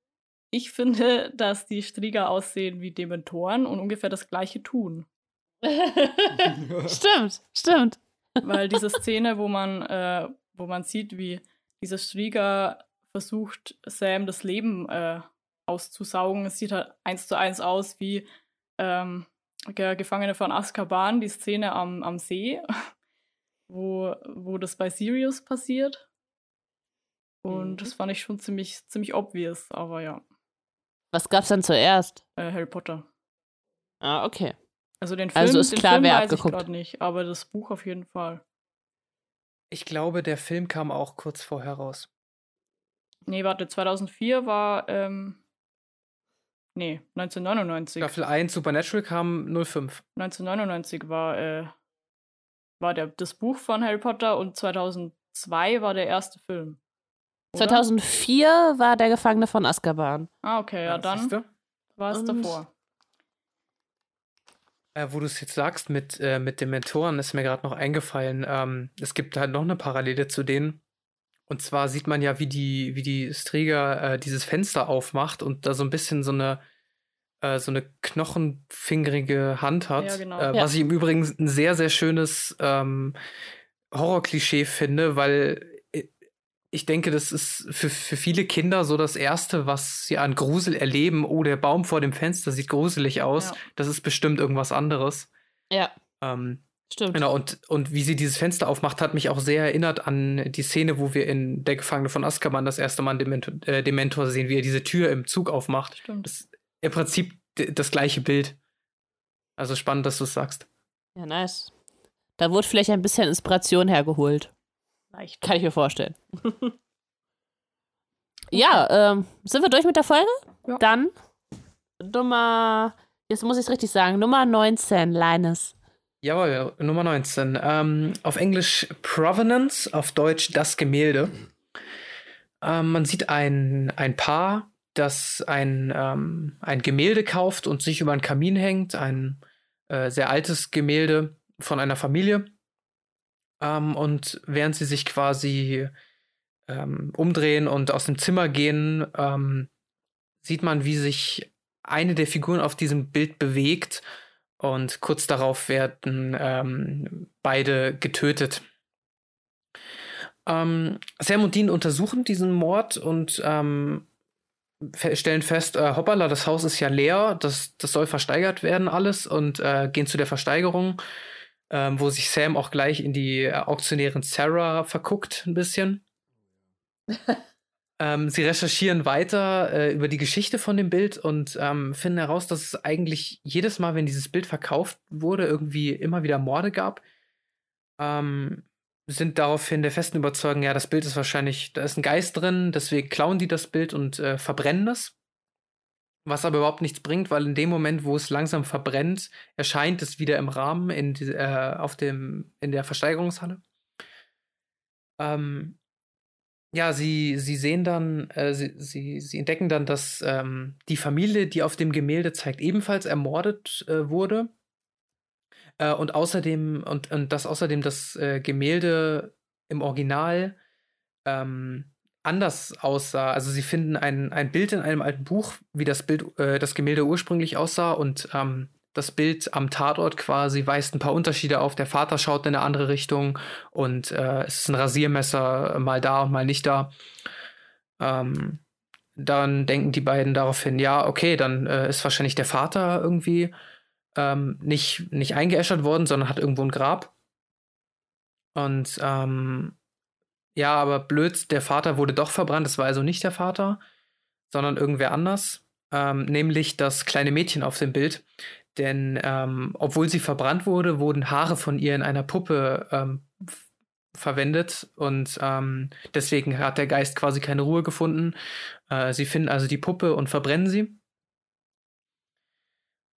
ich finde, dass die Strieger aussehen wie Dementoren und ungefähr das gleiche tun. *laughs* *laughs* stimmt, stimmt. Weil diese *laughs* Szene, wo man, äh, wo man sieht, wie dieser Strieger versucht, Sam das Leben äh, auszusaugen, es sieht halt eins zu eins aus wie ähm, der Gefangene von Azkaban, die Szene am, am See, wo, wo das bei Sirius passiert. Und mhm. das fand ich schon ziemlich, ziemlich obvious, aber ja. Was gab's dann zuerst? Äh, Harry Potter. Ah, okay. Also den Film, also ist den klar, Film wer weiß abgeguckt. ich gerade nicht, aber das Buch auf jeden Fall. Ich glaube, der Film kam auch kurz vorher raus. Nee, warte, 2004 war, ähm, nee, 1999. Staffel 1 Supernatural kam 05. 1999 war, äh, war der, das Buch von Harry Potter und 2002 war der erste Film. Oder? 2004 war der Gefangene von Azkaban. Ah, okay, ja, dann war es davor. Äh, wo du es jetzt sagst mit, äh, mit den Mentoren, ist mir gerade noch eingefallen. Ähm, es gibt halt noch eine Parallele zu denen. Und zwar sieht man ja, wie die, wie die Strieger äh, dieses Fenster aufmacht und da so ein bisschen so eine, äh, so eine knochenfingerige Hand hat. Ja, genau. Äh, Ja. Was ich im Übrigen ein sehr, sehr schönes ähm, Horrorklischee finde, weil ich denke, das ist für, für viele Kinder so das Erste, was sie an Grusel erleben. Oh, der Baum vor dem Fenster sieht gruselig aus. Ja. Das ist bestimmt irgendwas anderes. Ja, Ähm, stimmt. Genau, und, und wie sie dieses Fenster aufmacht, hat mich auch sehr erinnert an die Szene, wo wir in Der Gefangene von Azkaban das erste Mal Dementor, äh, Dementor sehen, wie er diese Tür im Zug aufmacht. Stimmt. Das ist im Prinzip das gleiche Bild. Also spannend, dass du es sagst. Ja, nice. Da wurde vielleicht ein bisschen Inspiration hergeholt. Leicht. Kann ich mir vorstellen. *laughs* *laughs* ja, ähm, sind wir durch mit der Folge? Ja. Dann Nummer, jetzt muss ich es richtig sagen, Nummer 19, Linus. Jawohl, Nummer 19. Ähm, auf Englisch Provenance, auf Deutsch das Gemälde. Ähm, man sieht ein, ein Paar, das ein, ähm, ein Gemälde kauft und sich über einen Kamin hängt. Ein äh, sehr altes Gemälde von einer Familie. Ähm, und während sie sich quasi ähm, umdrehen und aus dem Zimmer gehen, ähm, sieht man, wie sich eine der Figuren auf diesem Bild bewegt und kurz darauf werden ähm, beide getötet. Ähm, Sam und Dean untersuchen diesen Mord und ähm, stellen fest, äh, hoppala, das Haus ist ja leer, das, das soll versteigert werden alles und äh, gehen zu der Versteigerung, ähm, wo sich Sam auch gleich in die äh, Auktionärin Sarah verguckt ein bisschen. *laughs* Ähm, sie recherchieren weiter äh, über die Geschichte von dem Bild und ähm, finden heraus, dass es eigentlich jedes Mal, wenn dieses Bild verkauft wurde, irgendwie immer wieder Morde gab. Ähm, sind daraufhin der festen Überzeugung, ja, das Bild ist wahrscheinlich, da ist ein Geist drin, deswegen klauen die das Bild und äh, verbrennen es. Was aber überhaupt nichts bringt, weil in dem Moment, wo es langsam verbrennt, erscheint es wieder im Rahmen in, die, äh, auf dem, in der Versteigerungshalle. Ähm, ja, sie, sie sehen dann, äh, sie, sie, sie entdecken dann, dass ähm, die Familie, die auf dem Gemälde zeigt, ebenfalls ermordet äh, wurde. Äh, und außerdem, und, und dass außerdem das äh, Gemälde im Original ähm, anders aussah. Also sie finden ein, ein Bild in einem alten Buch, wie das Bild, äh, das Gemälde ursprünglich aussah und ähm, das Bild am Tatort quasi weist ein paar Unterschiede auf. Der Vater schaut in eine andere Richtung und äh, es ist ein Rasiermesser mal da und mal nicht da. Ähm, dann denken die beiden daraufhin, ja, okay, dann äh, ist wahrscheinlich der Vater irgendwie ähm, nicht, nicht eingeäschert worden, sondern hat irgendwo ein Grab. Und ähm, ja, aber blöd, der Vater wurde doch verbrannt. Es war also nicht der Vater, sondern irgendwer anders. ähm, nämlich das kleine Mädchen auf dem Bild. Denn ähm, obwohl sie verbrannt wurde, wurden Haare von ihr in einer Puppe ähm, verwendet und ähm, deswegen hat der Geist quasi keine Ruhe gefunden. Äh, sie finden also die Puppe und verbrennen sie.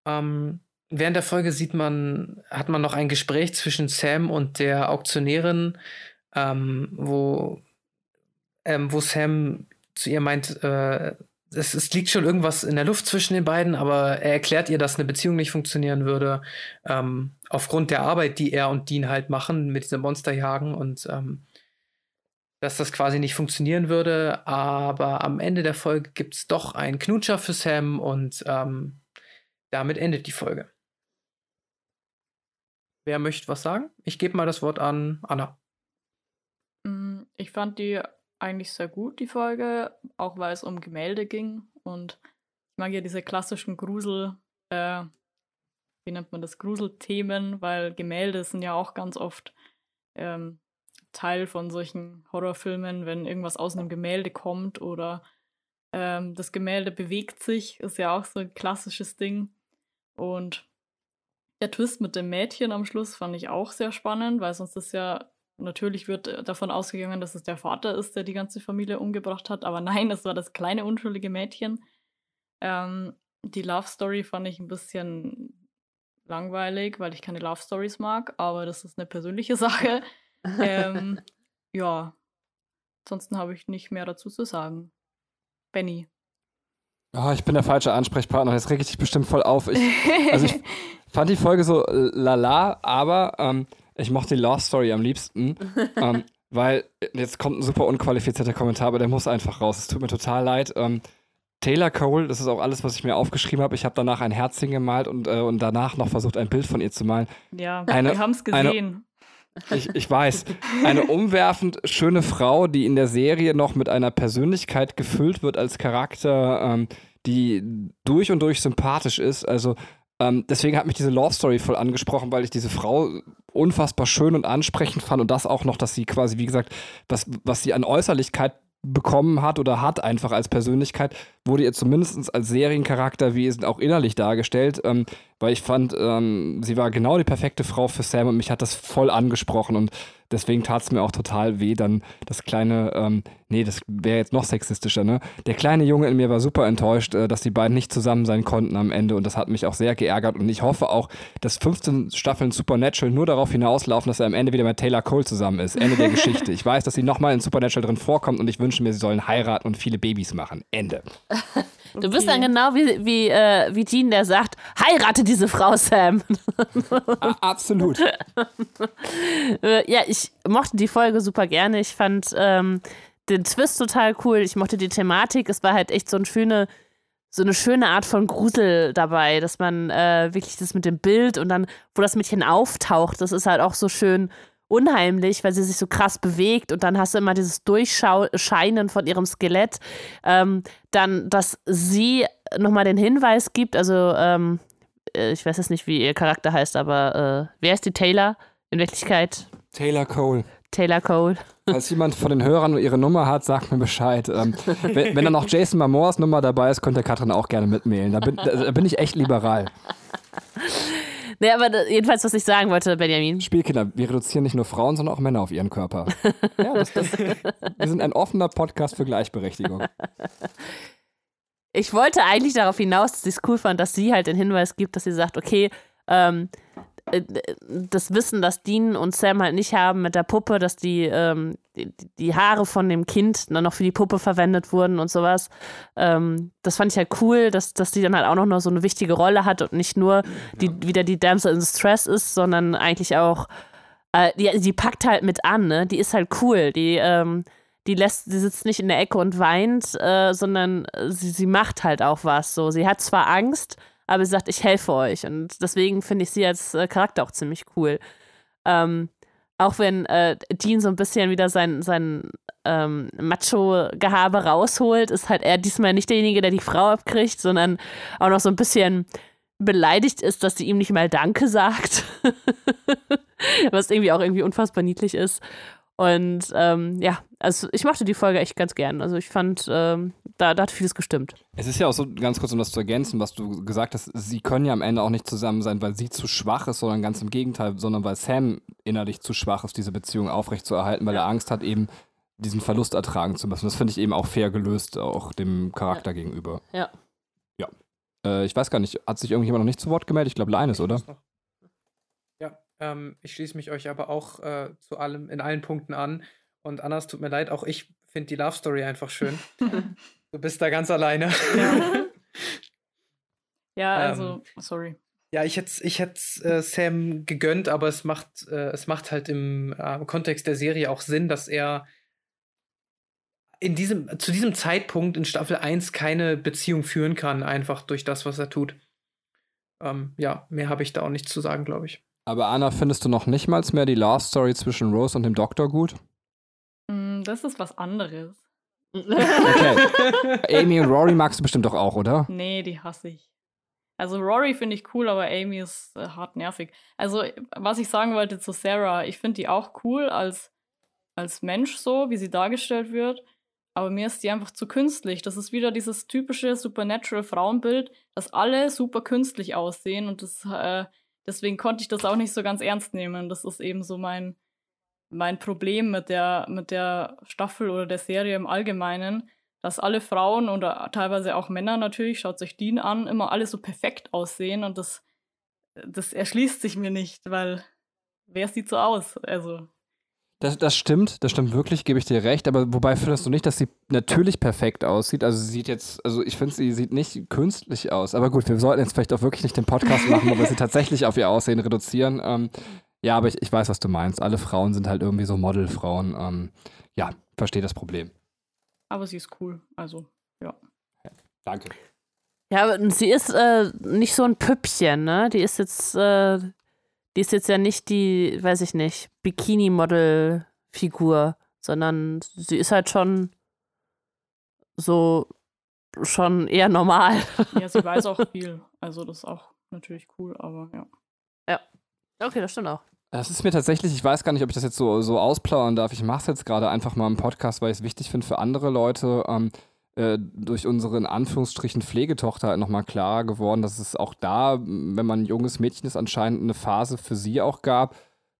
Ähm, während der Folge sieht man, hat man noch ein Gespräch zwischen Sam und der Auktionärin, ähm, wo, ähm, wo Sam zu ihr meint, äh, es, es, liegt schon irgendwas in der Luft zwischen den beiden, aber er erklärt ihr, dass eine Beziehung nicht funktionieren würde, ähm, aufgrund der Arbeit, die er und Dean halt machen mit diesem Monsterjagen und ähm, dass das quasi nicht funktionieren würde. Aber am Ende der Folge gibt es doch einen Knutscher für Sam und ähm, damit endet die Folge. Wer möchte was sagen? Ich gebe mal das Wort an Anna. Mm, ich fand die eigentlich sehr gut, die Folge, auch weil es um Gemälde ging. Und ich mag ja diese klassischen Grusel, äh, wie nennt man das, Gruselthemen, weil Gemälde sind ja auch ganz oft ähm, Teil von solchen Horrorfilmen, wenn irgendwas aus einem Gemälde kommt oder ähm, das Gemälde bewegt sich, ist ja auch so ein klassisches Ding. Und der Twist mit dem Mädchen am Schluss fand ich auch sehr spannend, weil sonst ist ja Natürlich wird äh, davon ausgegangen, dass es der Vater ist, der die ganze Familie umgebracht hat, aber nein, es war das kleine unschuldige Mädchen. Ähm, die Love Story fand ich ein bisschen langweilig, weil ich keine Love Stories mag, aber das ist eine persönliche *laughs* Sache. ähm, ja, ansonsten habe ich nicht mehr dazu zu sagen. Benny. Oh, ich bin der falsche Ansprechpartner. Jetzt reg ich dich bestimmt voll auf. Ich, also ich *laughs* fand die Folge so lala, aber ähm, ich mochte die Love Story am liebsten, *laughs* ähm, weil jetzt kommt ein super unqualifizierter Kommentar, aber der muss einfach raus. Es tut mir total leid. Ähm, Taylor Cole, das ist auch alles, was ich mir aufgeschrieben habe. Ich habe danach ein Herzchen gemalt und, äh, und danach noch versucht, ein Bild von ihr zu malen. Ja, eine, wir haben es gesehen. Eine, ich, ich weiß. Eine *laughs* umwerfend schöne Frau, die in der Serie noch mit einer Persönlichkeit gefüllt wird als Charakter, ähm, die durch und durch sympathisch ist. Also ähm, deswegen hat mich diese Love Story voll angesprochen, weil ich diese Frau unfassbar schön und ansprechend fand und das auch noch, dass sie quasi, wie gesagt, was, was sie an Äußerlichkeit bekommen hat oder hat einfach als Persönlichkeit, wurde ihr zumindest als Seriencharakterwesen auch innerlich dargestellt, ähm, weil ich fand, ähm, sie war genau die perfekte Frau für Sam und mich hat das voll angesprochen und deswegen tat es mir auch total weh, dann das kleine, ähm, nee, das wäre jetzt noch sexistischer, ne? Der kleine Junge in mir war super enttäuscht, äh, dass die beiden nicht zusammen sein konnten am Ende und das hat mich auch sehr geärgert und ich hoffe auch, dass 15 Staffeln Supernatural nur darauf hinauslaufen, dass er am Ende wieder mit Taylor Cole zusammen ist. Ende der *laughs* Geschichte. Ich weiß, dass sie nochmal in Supernatural drin vorkommt und ich wünsche mir, sie sollen heiraten und viele Babys machen. Ende. *laughs* Du bist dann genau wie, wie, äh, wie Jean, der sagt, heirate diese Frau, Sam. Absolut. *laughs* Äh, ja, ich mochte die Folge super gerne. Ich fand ähm, den Twist total cool. Ich mochte die Thematik. Es war halt echt so eine schöne, so eine schöne Art von Grusel dabei, dass man äh, wirklich das mit dem Bild und dann, wo das Mädchen auftaucht, das ist halt auch so schön unheimlich, weil sie sich so krass bewegt und dann hast du immer dieses Durchscheinen von ihrem Skelett. Ähm, dann, dass sie nochmal den Hinweis gibt, also ähm, äh, ich weiß jetzt nicht, wie ihr Charakter heißt, aber äh, wer ist die Taylor in Wirklichkeit? Taylor Cole. Taylor Cole. Falls jemand von den Hörern ihre Nummer hat, sagt mir Bescheid. Ähm, wenn, wenn dann noch Jason Mamors Nummer dabei ist, könnt ihr Katrin auch gerne mitmailen. Da bin, da bin ich echt liberal. Nee, aber jedenfalls, was ich sagen wollte, Benjamin. Spielkinder, wir reduzieren nicht nur Frauen, sondern auch Männer auf ihren Körper. ja, das, das, wir sind ein offener Podcast für Gleichberechtigung. Ich wollte eigentlich darauf hinaus, dass ich es cool fand, dass sie halt den Hinweis gibt, dass sie sagt, okay, ähm, äh, das Wissen, das Dean und Sam halt nicht haben mit der Puppe, dass die, ähm, die, die, Haare von dem Kind dann noch für die Puppe verwendet wurden und sowas. Ähm, das fand ich halt cool, dass, dass die dann halt auch noch so eine wichtige Rolle hat und nicht nur die, wieder die Damsel in Stress ist, sondern eigentlich auch, äh, die, die packt halt mit an, ne? Die ist halt cool. Die, ähm, die lässt, sie sitzt nicht in der Ecke und weint, äh, sondern sie, sie macht halt auch was. So, sie hat zwar Angst, aber sie sagt, ich helfe euch. Und deswegen finde ich sie als äh, Charakter auch ziemlich cool. Ähm, auch wenn äh, Dean so ein bisschen wieder sein, sein ähm, Macho-Gehabe rausholt, ist halt er diesmal nicht derjenige, der die Frau abkriegt, sondern auch noch so ein bisschen beleidigt ist, dass sie ihm nicht mal Danke sagt. *laughs* Was irgendwie auch irgendwie unfassbar niedlich ist. Und ähm, ja, also ich mochte die Folge echt ganz gern. Also ich fand, ähm, da, da hat vieles gestimmt. Es ist ja auch so, ganz kurz, um das zu ergänzen, was du gesagt hast, sie können ja am Ende auch nicht zusammen sein, weil sie zu schwach ist, sondern ganz im Gegenteil, sondern weil Sam innerlich zu schwach ist, diese Beziehung aufrechtzuerhalten, weil er Angst hat, eben diesen Verlust ertragen zu müssen. Das finde ich eben auch fair gelöst, auch dem Charakter Ja. gegenüber. Ja. Ja. Äh, ich weiß gar nicht, hat sich irgendjemand noch nicht zu Wort gemeldet? Ich glaube, Leines, oder? Ja, ähm, ich schließe mich euch aber auch äh, zu allem, in allen Punkten an. Und Anna, es tut mir leid, auch ich finde die Love Story einfach schön. *laughs* du bist da ganz alleine. Ja, *laughs* Ähm, also, sorry. Ja, ich hätte ich äh, Sam gegönnt, aber es macht, äh, es macht halt im äh, Kontext der Serie auch Sinn, dass er in diesem, zu diesem Zeitpunkt in Staffel 1 keine Beziehung führen kann, einfach durch das, was er tut. Ähm, ja, mehr habe ich da auch nicht zu sagen, glaube ich. Aber Anna, findest du noch nicht mal mehr die Love Story zwischen Rose und dem Doktor gut? Mm, Das ist was anderes. Okay. *laughs* Amy und Rory magst du bestimmt doch auch, oder? Nee, die hasse ich. Also Rory finde ich cool, aber Amy ist äh, hart nervig. Also, was ich sagen wollte zu Sarah, ich finde die auch cool als, als Mensch so, wie sie dargestellt wird. Aber mir ist die einfach zu künstlich. Das ist wieder dieses typische Supernatural-Frauenbild, dass alle super künstlich aussehen und das, äh, deswegen konnte ich das auch nicht so ganz ernst nehmen. Das ist eben so mein, mein Problem mit der, mit der Staffel oder der Serie im Allgemeinen, dass alle Frauen oder teilweise auch Männer natürlich, schaut euch Dean an, immer alle so perfekt aussehen und das, das erschließt sich mir nicht, weil wer sieht so aus? Also, Das, das stimmt, das stimmt wirklich, gebe ich dir recht. Aber wobei findest du nicht, dass sie natürlich perfekt aussieht? Also sie sieht jetzt, also ich finde, sie sieht nicht künstlich aus. Aber gut, wir sollten jetzt vielleicht auch wirklich nicht den Podcast machen, aber sie tatsächlich auf ihr Aussehen reduzieren. Ähm, ja, aber ich, ich weiß, was du meinst. Alle Frauen sind halt irgendwie so Modelfrauen. Ähm, ja, verstehe das Problem. aber sie ist cool. Also, ja. Danke. Ja, aber sie ist äh, nicht so ein Püppchen, ne? Die ist jetzt, äh, die ist jetzt ja nicht die, weiß ich nicht, Bikini-Model-Figur, sondern sie ist halt schon so schon eher normal. *laughs* Ja, sie weiß auch *laughs* viel. Also, das ist auch natürlich cool, aber ja. Okay, das stimmt auch. Das ist mir tatsächlich, ich weiß gar nicht, ob ich das jetzt so, so ausplaudern darf. Ich mache es jetzt gerade einfach mal im Podcast, weil ich es wichtig finde für andere Leute. Ähm, äh, durch unsere in Anführungsstrichen Pflegetochter halt nochmal klar geworden, dass es auch da, wenn man ein junges Mädchen ist, anscheinend eine Phase für sie auch gab,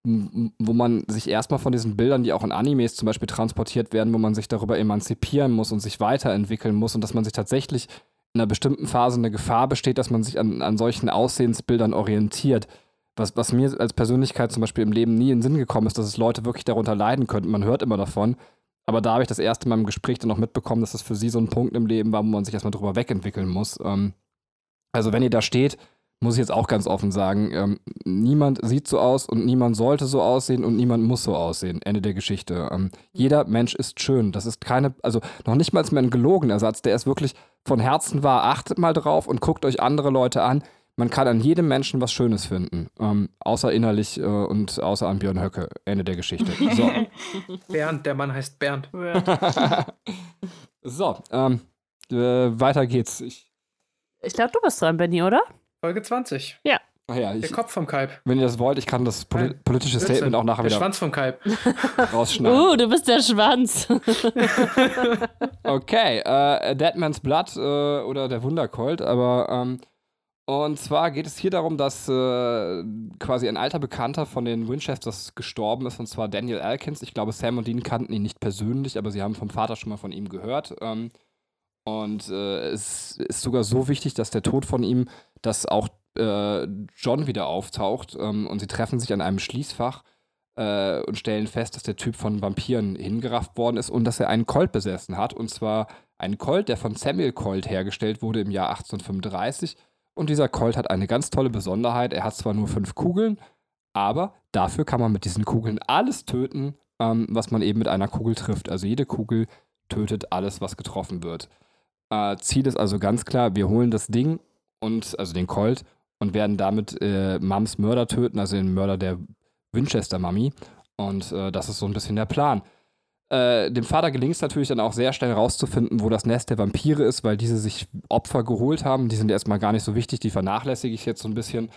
wo man sich erstmal von diesen Bildern, die auch in Animes zum Beispiel transportiert werden, wo man sich darüber emanzipieren muss und sich weiterentwickeln muss und dass man sich tatsächlich in einer bestimmten Phase eine Gefahr besteht, dass man sich an, an solchen Aussehensbildern orientiert. Was, was mir als Persönlichkeit zum Beispiel im Leben nie in den Sinn gekommen ist, dass es Leute wirklich darunter leiden könnten. Man hört immer davon. Aber da habe ich das erste Mal im Gespräch dann noch mitbekommen, dass das für sie so ein Punkt im Leben war, wo man sich erstmal drüber wegentwickeln muss. Ähm, also wenn ihr da steht, muss ich jetzt auch ganz offen sagen, ähm, niemand sieht so aus und niemand sollte so aussehen und niemand muss so aussehen. Ende der Geschichte. Ähm, jeder Mensch ist schön. Das ist keine, also noch nicht mal mehr ein gelogener Satz, der ist wirklich von Herzen wahr. Achtet mal drauf und guckt euch andere Leute an. Man kann an jedem Menschen was Schönes finden. Ähm, außer innerlich äh, und außer an Björn Höcke. Ende der Geschichte. So. *laughs* Bernd, der Mann heißt Bernd. *laughs* So, ähm, äh, weiter geht's. Ich, Ich glaube, du bist dran, Benny, oder? Folge 20. ach ja, Der ich, Kopf vom Kalb. wenn ihr das wollt, ich kann das poli Nein, politische Blödsinn. Statement auch nachher Der wieder Schwanz vom Kalb. *laughs* rausschneiden. Uh, du bist der Schwanz. Okay, äh, Dead Man's Blood äh, oder der Wundercolt, aber ähm, und zwar geht es hier darum, dass äh, quasi ein alter Bekannter von den Winchesters gestorben ist, und zwar Daniel Elkins. Ich glaube, Sam und Dean kannten ihn nicht persönlich, aber sie haben vom Vater schon mal von ihm gehört. Ähm, und äh, es ist sogar so wichtig, dass der Tod von ihm, dass auch äh, John wieder auftaucht ähm, und sie treffen sich an einem Schließfach äh, und stellen fest, dass der Typ von Vampiren hingerafft worden ist und dass er einen Colt besessen hat. Und zwar einen Colt, der von Samuel Colt hergestellt wurde im Jahr 1835. Und dieser Colt hat eine ganz tolle Besonderheit. Er hat zwar nur fünf Kugeln, aber dafür kann man mit diesen Kugeln alles töten, ähm, was man eben mit einer Kugel trifft. Also jede Kugel tötet alles, was getroffen wird. Äh, Ziel ist also ganz klar, wir holen das Ding und also den Colt und werden damit äh, Mams Mörder töten, also den Mörder der Winchester Mami. Und äh, das ist so ein bisschen der Plan. Äh, dem Vater gelingt es natürlich dann auch sehr schnell rauszufinden, wo das Nest der Vampire ist, weil diese sich Opfer geholt haben. Die sind erstmal gar nicht so wichtig, die vernachlässige ich jetzt so ein bisschen.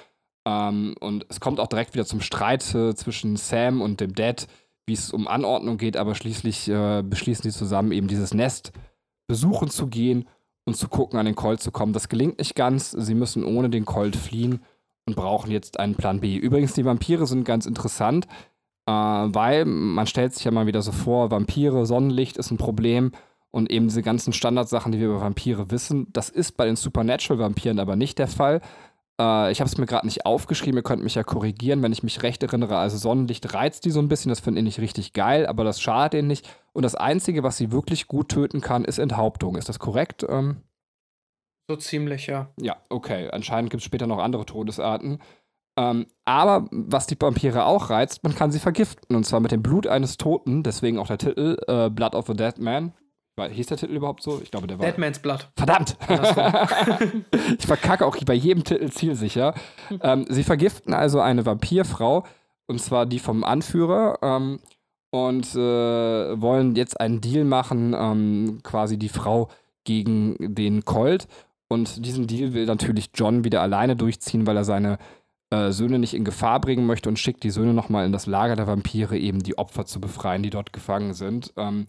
Ähm, und es kommt auch direkt wieder zum Streit äh, zwischen Sam und dem Dad, wie es um Anordnung geht, aber schließlich äh, beschließen die zusammen, eben dieses Nest besuchen zu gehen und zu gucken, an den Colt zu kommen. Das gelingt nicht ganz. Sie müssen ohne den Colt fliehen und brauchen jetzt einen Plan B. Übrigens, die Vampire sind ganz interessant, weil man stellt sich ja mal wieder so vor, Vampire, Sonnenlicht ist ein Problem und eben diese ganzen Standardsachen, die wir über Vampire wissen. Das ist bei den Supernatural-Vampiren aber nicht der Fall. Äh, ich habe es mir gerade nicht aufgeschrieben, ihr könnt mich ja korrigieren, wenn ich mich recht erinnere. Also Sonnenlicht reizt die so ein bisschen, das finde ich nicht richtig geil, aber das schadet denen nicht. Und das Einzige, was sie wirklich gut töten kann, ist Enthauptung. Ist das korrekt? Ähm so ziemlich, ja. Ja, okay. Anscheinend gibt es später noch andere Todesarten. Ähm, aber was die Vampire auch reizt, man kann sie vergiften. Und zwar mit dem Blut eines Toten, deswegen auch der Titel äh, Blood of a Dead Man. Hieß der Titel überhaupt so? Ich glaube, der war. Deadman's Blood. Verdammt! *laughs* ich verkacke auch bei jedem Titel zielsicher. ähm, sie vergiften also eine Vampirfrau, und zwar die vom Anführer, ähm, und äh, wollen jetzt einen Deal machen, ähm, quasi die Frau gegen den Colt. Und diesen Deal will natürlich John wieder alleine durchziehen, weil er seine äh, Söhne nicht in Gefahr bringen möchte und schickt die Söhne nochmal in das Lager der Vampire, eben die Opfer zu befreien, die dort gefangen sind. Ähm,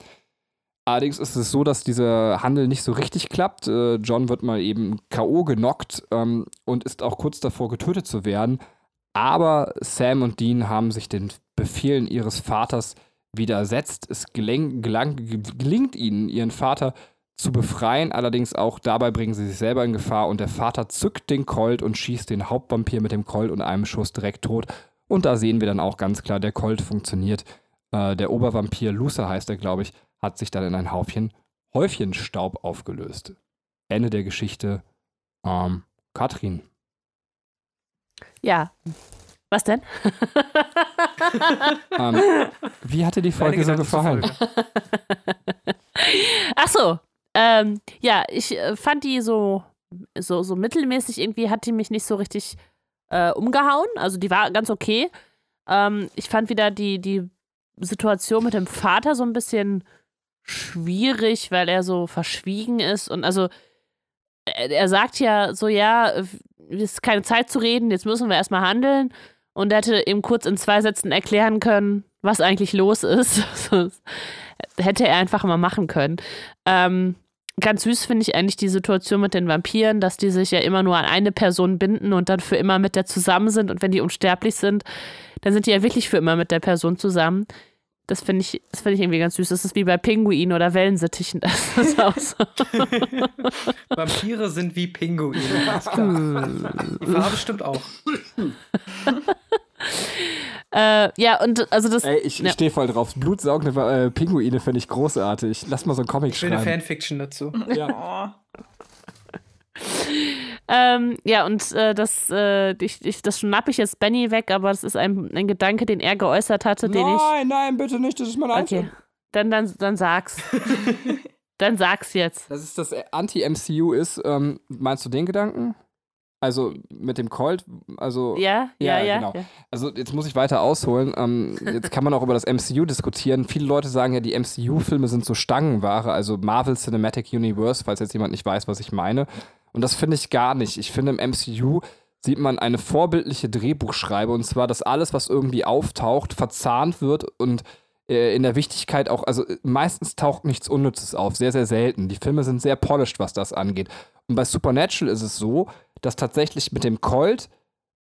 Allerdings ist es so, dass dieser Handel nicht so richtig klappt. Äh, John wird mal eben K.O. genockt ähm, und ist auch kurz davor, getötet zu werden. Aber Sam und Dean haben sich den Befehlen ihres Vaters widersetzt. Es gelang, gelang, gelingt ihnen, ihren Vater zu befreien. Allerdings auch dabei bringen sie sich selber in Gefahr und der Vater zückt den Colt und schießt den Hauptvampir mit dem Colt und einem Schuss direkt tot. Und da sehen wir dann auch ganz klar, der Colt funktioniert. Äh, der Obervampir, Lucer heißt er, glaube ich, hat sich dann in ein Haufchen Häufchenstaub aufgelöst. Ende der Geschichte. Ähm, Katrin. Ja. Was denn? ähm, wie hatte die Folge so gefallen? Ach so. Ähm, ja, ich äh, fand die so, so, so mittelmäßig irgendwie, hat die mich nicht so richtig äh, umgehauen. Also die war ganz okay. Ähm, ich fand wieder die, die Situation mit dem Vater so ein bisschen schwierig, weil er so verschwiegen ist und also er sagt ja so, ja, es ist keine Zeit zu reden, jetzt müssen wir erstmal handeln. Und er hätte eben kurz in zwei Sätzen erklären können, was eigentlich los ist. *laughs* hätte er einfach mal machen können. Ähm, ganz süß finde ich eigentlich die Situation mit den Vampiren, dass die sich ja immer nur an eine Person binden und dann für immer mit der zusammen sind. Und wenn die unsterblich sind, dann sind die ja wirklich für immer mit der Person zusammen. Das finde ich, das ich irgendwie ganz süß. Das ist wie bei Pinguinen oder Wellensittichen. *laughs* Das ist auch so. *laughs* Vampire sind wie Pinguine. *laughs* Die Farbe stimmt auch. Äh, ja, und also das. Ey, ich, ja. stehe voll drauf. Blutsaugende äh, Pinguine finde ich großartig. Lass mal so einen Comic Schöne schreiben. Schöne Fanfiction dazu. *laughs* Ja. *laughs* Ähm, ja, und äh, das, äh, ich, ich, das schnappe ich jetzt Benny weg, aber das ist ein, ein Gedanke, den er geäußert hatte, den nein, ich. Nein, nein, bitte nicht, das ist mein Einzel. Okay, dann, dann, dann sag's. *laughs* dann sag's jetzt. Das ist das Anti-MCU ist, ähm, meinst du den Gedanken? Also mit dem Colt, also. Ja, ja, ja. ja genau. Ja. Also jetzt muss ich weiter ausholen. Ähm, jetzt kann man auch *laughs* über das MCU diskutieren. Viele Leute sagen ja, die MCU-Filme sind so Stangenware, also Marvel Cinematic Universe, falls jetzt jemand nicht weiß, was ich meine. Und das finde ich gar nicht. Ich finde, im MCU sieht man eine vorbildliche Drehbuchschreibe und zwar, dass alles, was irgendwie auftaucht, verzahnt wird und äh, in der Wichtigkeit auch, also meistens taucht nichts Unnützes auf, sehr, sehr selten. Die Filme sind sehr polished, was das angeht. Und bei Supernatural ist es so, dass tatsächlich mit dem Colt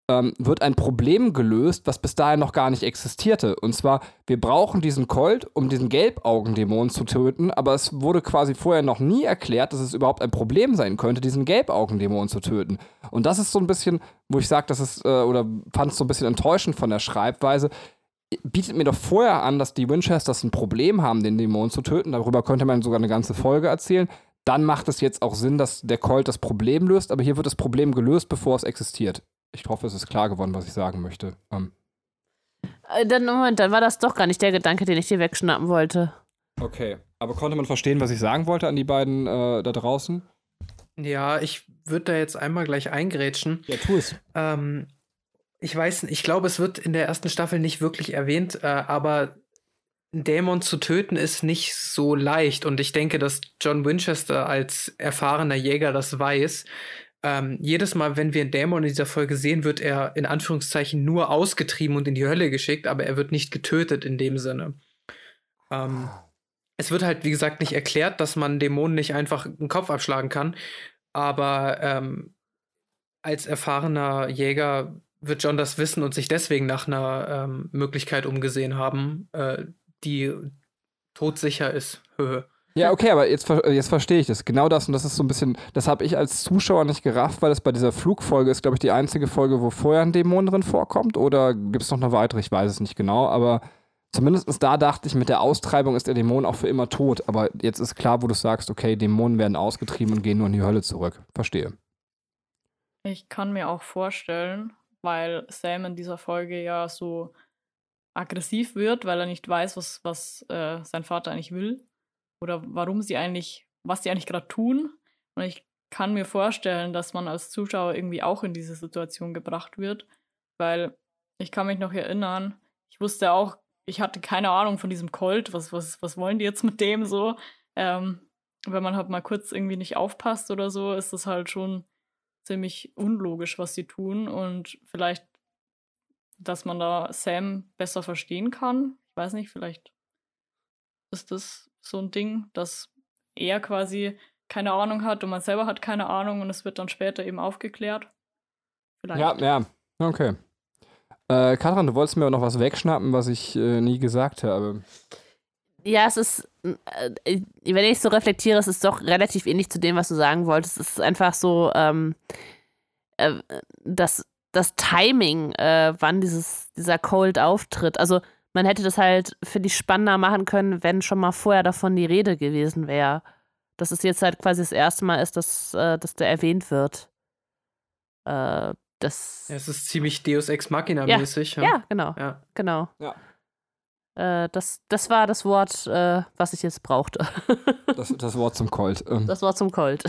ähm, wird ein Problem gelöst, was bis dahin noch gar nicht existierte. Und zwar, wir brauchen diesen Colt, um diesen Gelbaugendämon zu töten, aber es wurde quasi vorher noch nie erklärt, dass es überhaupt ein Problem sein könnte, diesen Gelbaugendämon zu töten. Und das ist so ein bisschen, wo ich sage, das ist, äh, oder fand es so ein bisschen enttäuschend von der Schreibweise. Bietet mir doch vorher an, dass die Winchesters ein Problem haben, den Dämon zu töten. Darüber könnte man sogar eine ganze Folge erzählen. Dann macht es jetzt auch Sinn, dass der Colt das Problem löst, aber hier wird das Problem gelöst, bevor es existiert. Ich hoffe, es ist klar geworden, was ich sagen möchte. Ähm. Äh, dann, Moment, dann war das doch gar nicht der Gedanke, den ich dir wegschnappen wollte. Okay. Aber konnte man verstehen, was ich sagen wollte an die beiden äh, da draußen? Ja, ich würde da jetzt einmal gleich eingrätschen. Ja, tu es. Ähm, ich weiß, ich glaube, es wird in der ersten Staffel nicht wirklich erwähnt, äh, aber einen Dämon zu töten ist nicht so leicht. Und ich denke, dass John Winchester als erfahrener Jäger das weiß ähm, jedes Mal, wenn wir einen Dämon in dieser Folge sehen, wird er in Anführungszeichen nur ausgetrieben und in die Hölle geschickt, aber er wird nicht getötet in dem Sinne. Ähm, es wird halt, wie gesagt, nicht erklärt, dass man Dämonen nicht einfach den Kopf abschlagen kann. Aber ähm, als erfahrener Jäger wird John das wissen und sich deswegen nach einer ähm, Möglichkeit umgesehen haben, äh, die todsicher ist. Ja, okay, aber jetzt, jetzt verstehe ich das. Genau das und das ist so ein bisschen, das habe ich als Zuschauer nicht gerafft, weil es bei dieser Flugfolge ist, glaube ich, die einzige Folge, wo vorher ein Dämon drin vorkommt. Oder gibt es noch eine weitere? Ich weiß es nicht genau, aber zumindest da dachte ich, mit der Austreibung ist der Dämon auch für immer tot. Aber jetzt ist klar, wo du sagst, okay, Dämonen werden ausgetrieben und gehen nur in die Hölle zurück. Verstehe. Ich kann mir auch vorstellen, weil Sam in dieser Folge ja so aggressiv wird, weil er nicht weiß, was, was äh, sein Vater eigentlich will oder warum sie eigentlich, was sie eigentlich gerade tun. Und ich kann mir vorstellen, dass man als Zuschauer irgendwie auch in diese Situation gebracht wird, weil ich kann mich noch erinnern, ich wusste auch, ich hatte keine Ahnung von diesem Colt, was, was, was wollen die jetzt mit dem so? Ähm, wenn man halt mal kurz irgendwie nicht aufpasst oder so, ist das halt schon ziemlich unlogisch, was sie tun und vielleicht, dass man da Sam besser verstehen kann. Ich weiß nicht, vielleicht ist das so ein Ding, dass er quasi keine Ahnung hat und man selber hat keine Ahnung und es wird dann später eben aufgeklärt. Vielleicht. Ja, ja, okay. Äh, Katrin, du wolltest mir auch noch was wegschnappen, was ich äh, nie gesagt habe. Ja, es ist, äh, wenn ich so reflektiere, es ist doch relativ ähnlich zu dem, was du sagen wolltest. Es ist einfach so, ähm, äh, das, Timing, äh, wann dieses, dieser Cold auftritt. Also, man hätte das halt, finde ich, spannender machen können, wenn schon mal vorher davon die Rede gewesen wäre. Dass es jetzt halt quasi das erste Mal ist, dass, äh, dass der erwähnt wird. Äh, das. Ja, es ist ziemlich Deus Ex Machina-mäßig. Ja, ja, genau. Ja. Genau. Ja. Äh, das, das war das Wort, äh, was ich jetzt brauchte. *laughs* das, das Wort zum Colt. Ähm. Das Wort zum Colt.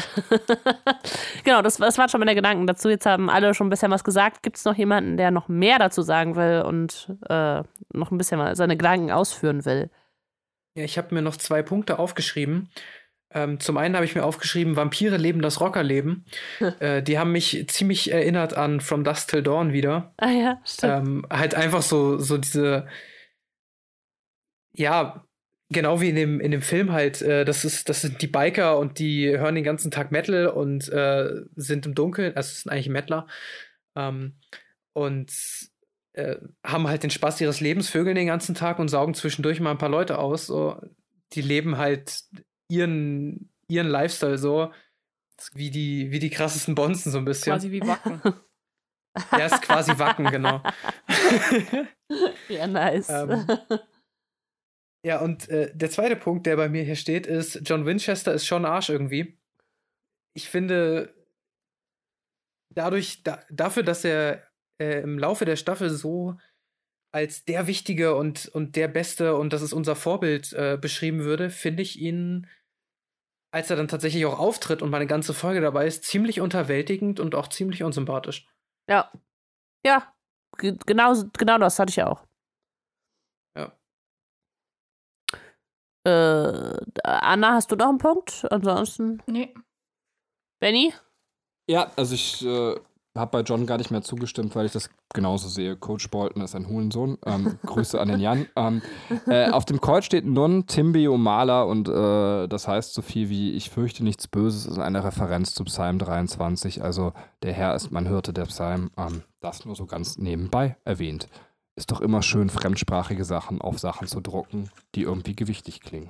*laughs* genau, das, das waren schon meine Gedanken dazu. Jetzt haben alle schon ein bisschen was gesagt. Gibt es noch jemanden, der noch mehr dazu sagen will und äh, noch ein bisschen mal seine Gedanken ausführen will? Ja, ich habe mir noch zwei Punkte aufgeschrieben. Ähm, zum einen habe ich mir aufgeschrieben, Vampire leben das Rockerleben. *laughs* äh, die haben mich ziemlich erinnert an From Dust Till Dawn wieder. Ah ja, stimmt. Ähm, halt einfach so, so diese ja, genau wie in dem, in dem Film halt, äh, das, ist, das sind die Biker und die hören den ganzen Tag Metal und äh, sind im Dunkeln, also es sind eigentlich Metaler. Ähm, und äh, haben halt den Spaß ihres Lebens, vögeln den ganzen Tag und saugen zwischendurch mal ein paar Leute aus. So. Die leben halt ihren, ihren Lifestyle so, wie die, wie die krassesten Bonzen so ein bisschen. Quasi wie Wacken. ja, ist quasi Wacken, genau. *laughs* ja, nice. ähm, ja, und äh, der zweite Punkt, der bei mir hier steht, ist, John Winchester ist schon Arsch irgendwie. Ich finde, dadurch, da, dafür, dass er äh, im Laufe der Staffel so als der Wichtige und, und der Beste und das ist unser Vorbild äh, beschrieben würde, finde ich ihn, als er dann tatsächlich auch auftritt und mal eine ganze Folge dabei ist, ziemlich unterwältigend und auch ziemlich unsympathisch. Ja. Ja, genau, genau das hatte ich ja auch. Äh, Anna, hast du noch einen Punkt? Ansonsten? Nee. Benny? Ja, also ich äh, habe bei John gar nicht mehr zugestimmt, weil ich das genauso sehe. Coach Bolton ist ein Hurensohn. Ähm, *laughs* Grüße an den Jan. Ähm, äh, auf dem Kreuz steht Nun Timbio Maler und äh, das heißt so viel wie Ich fürchte nichts Böses ist eine Referenz zu Psalm 23. Also der Herr ist mein Hirte, der Psalm. Ähm, das nur so ganz nebenbei erwähnt ist doch immer schön, fremdsprachige Sachen auf Sachen zu drucken, die irgendwie gewichtig klingen.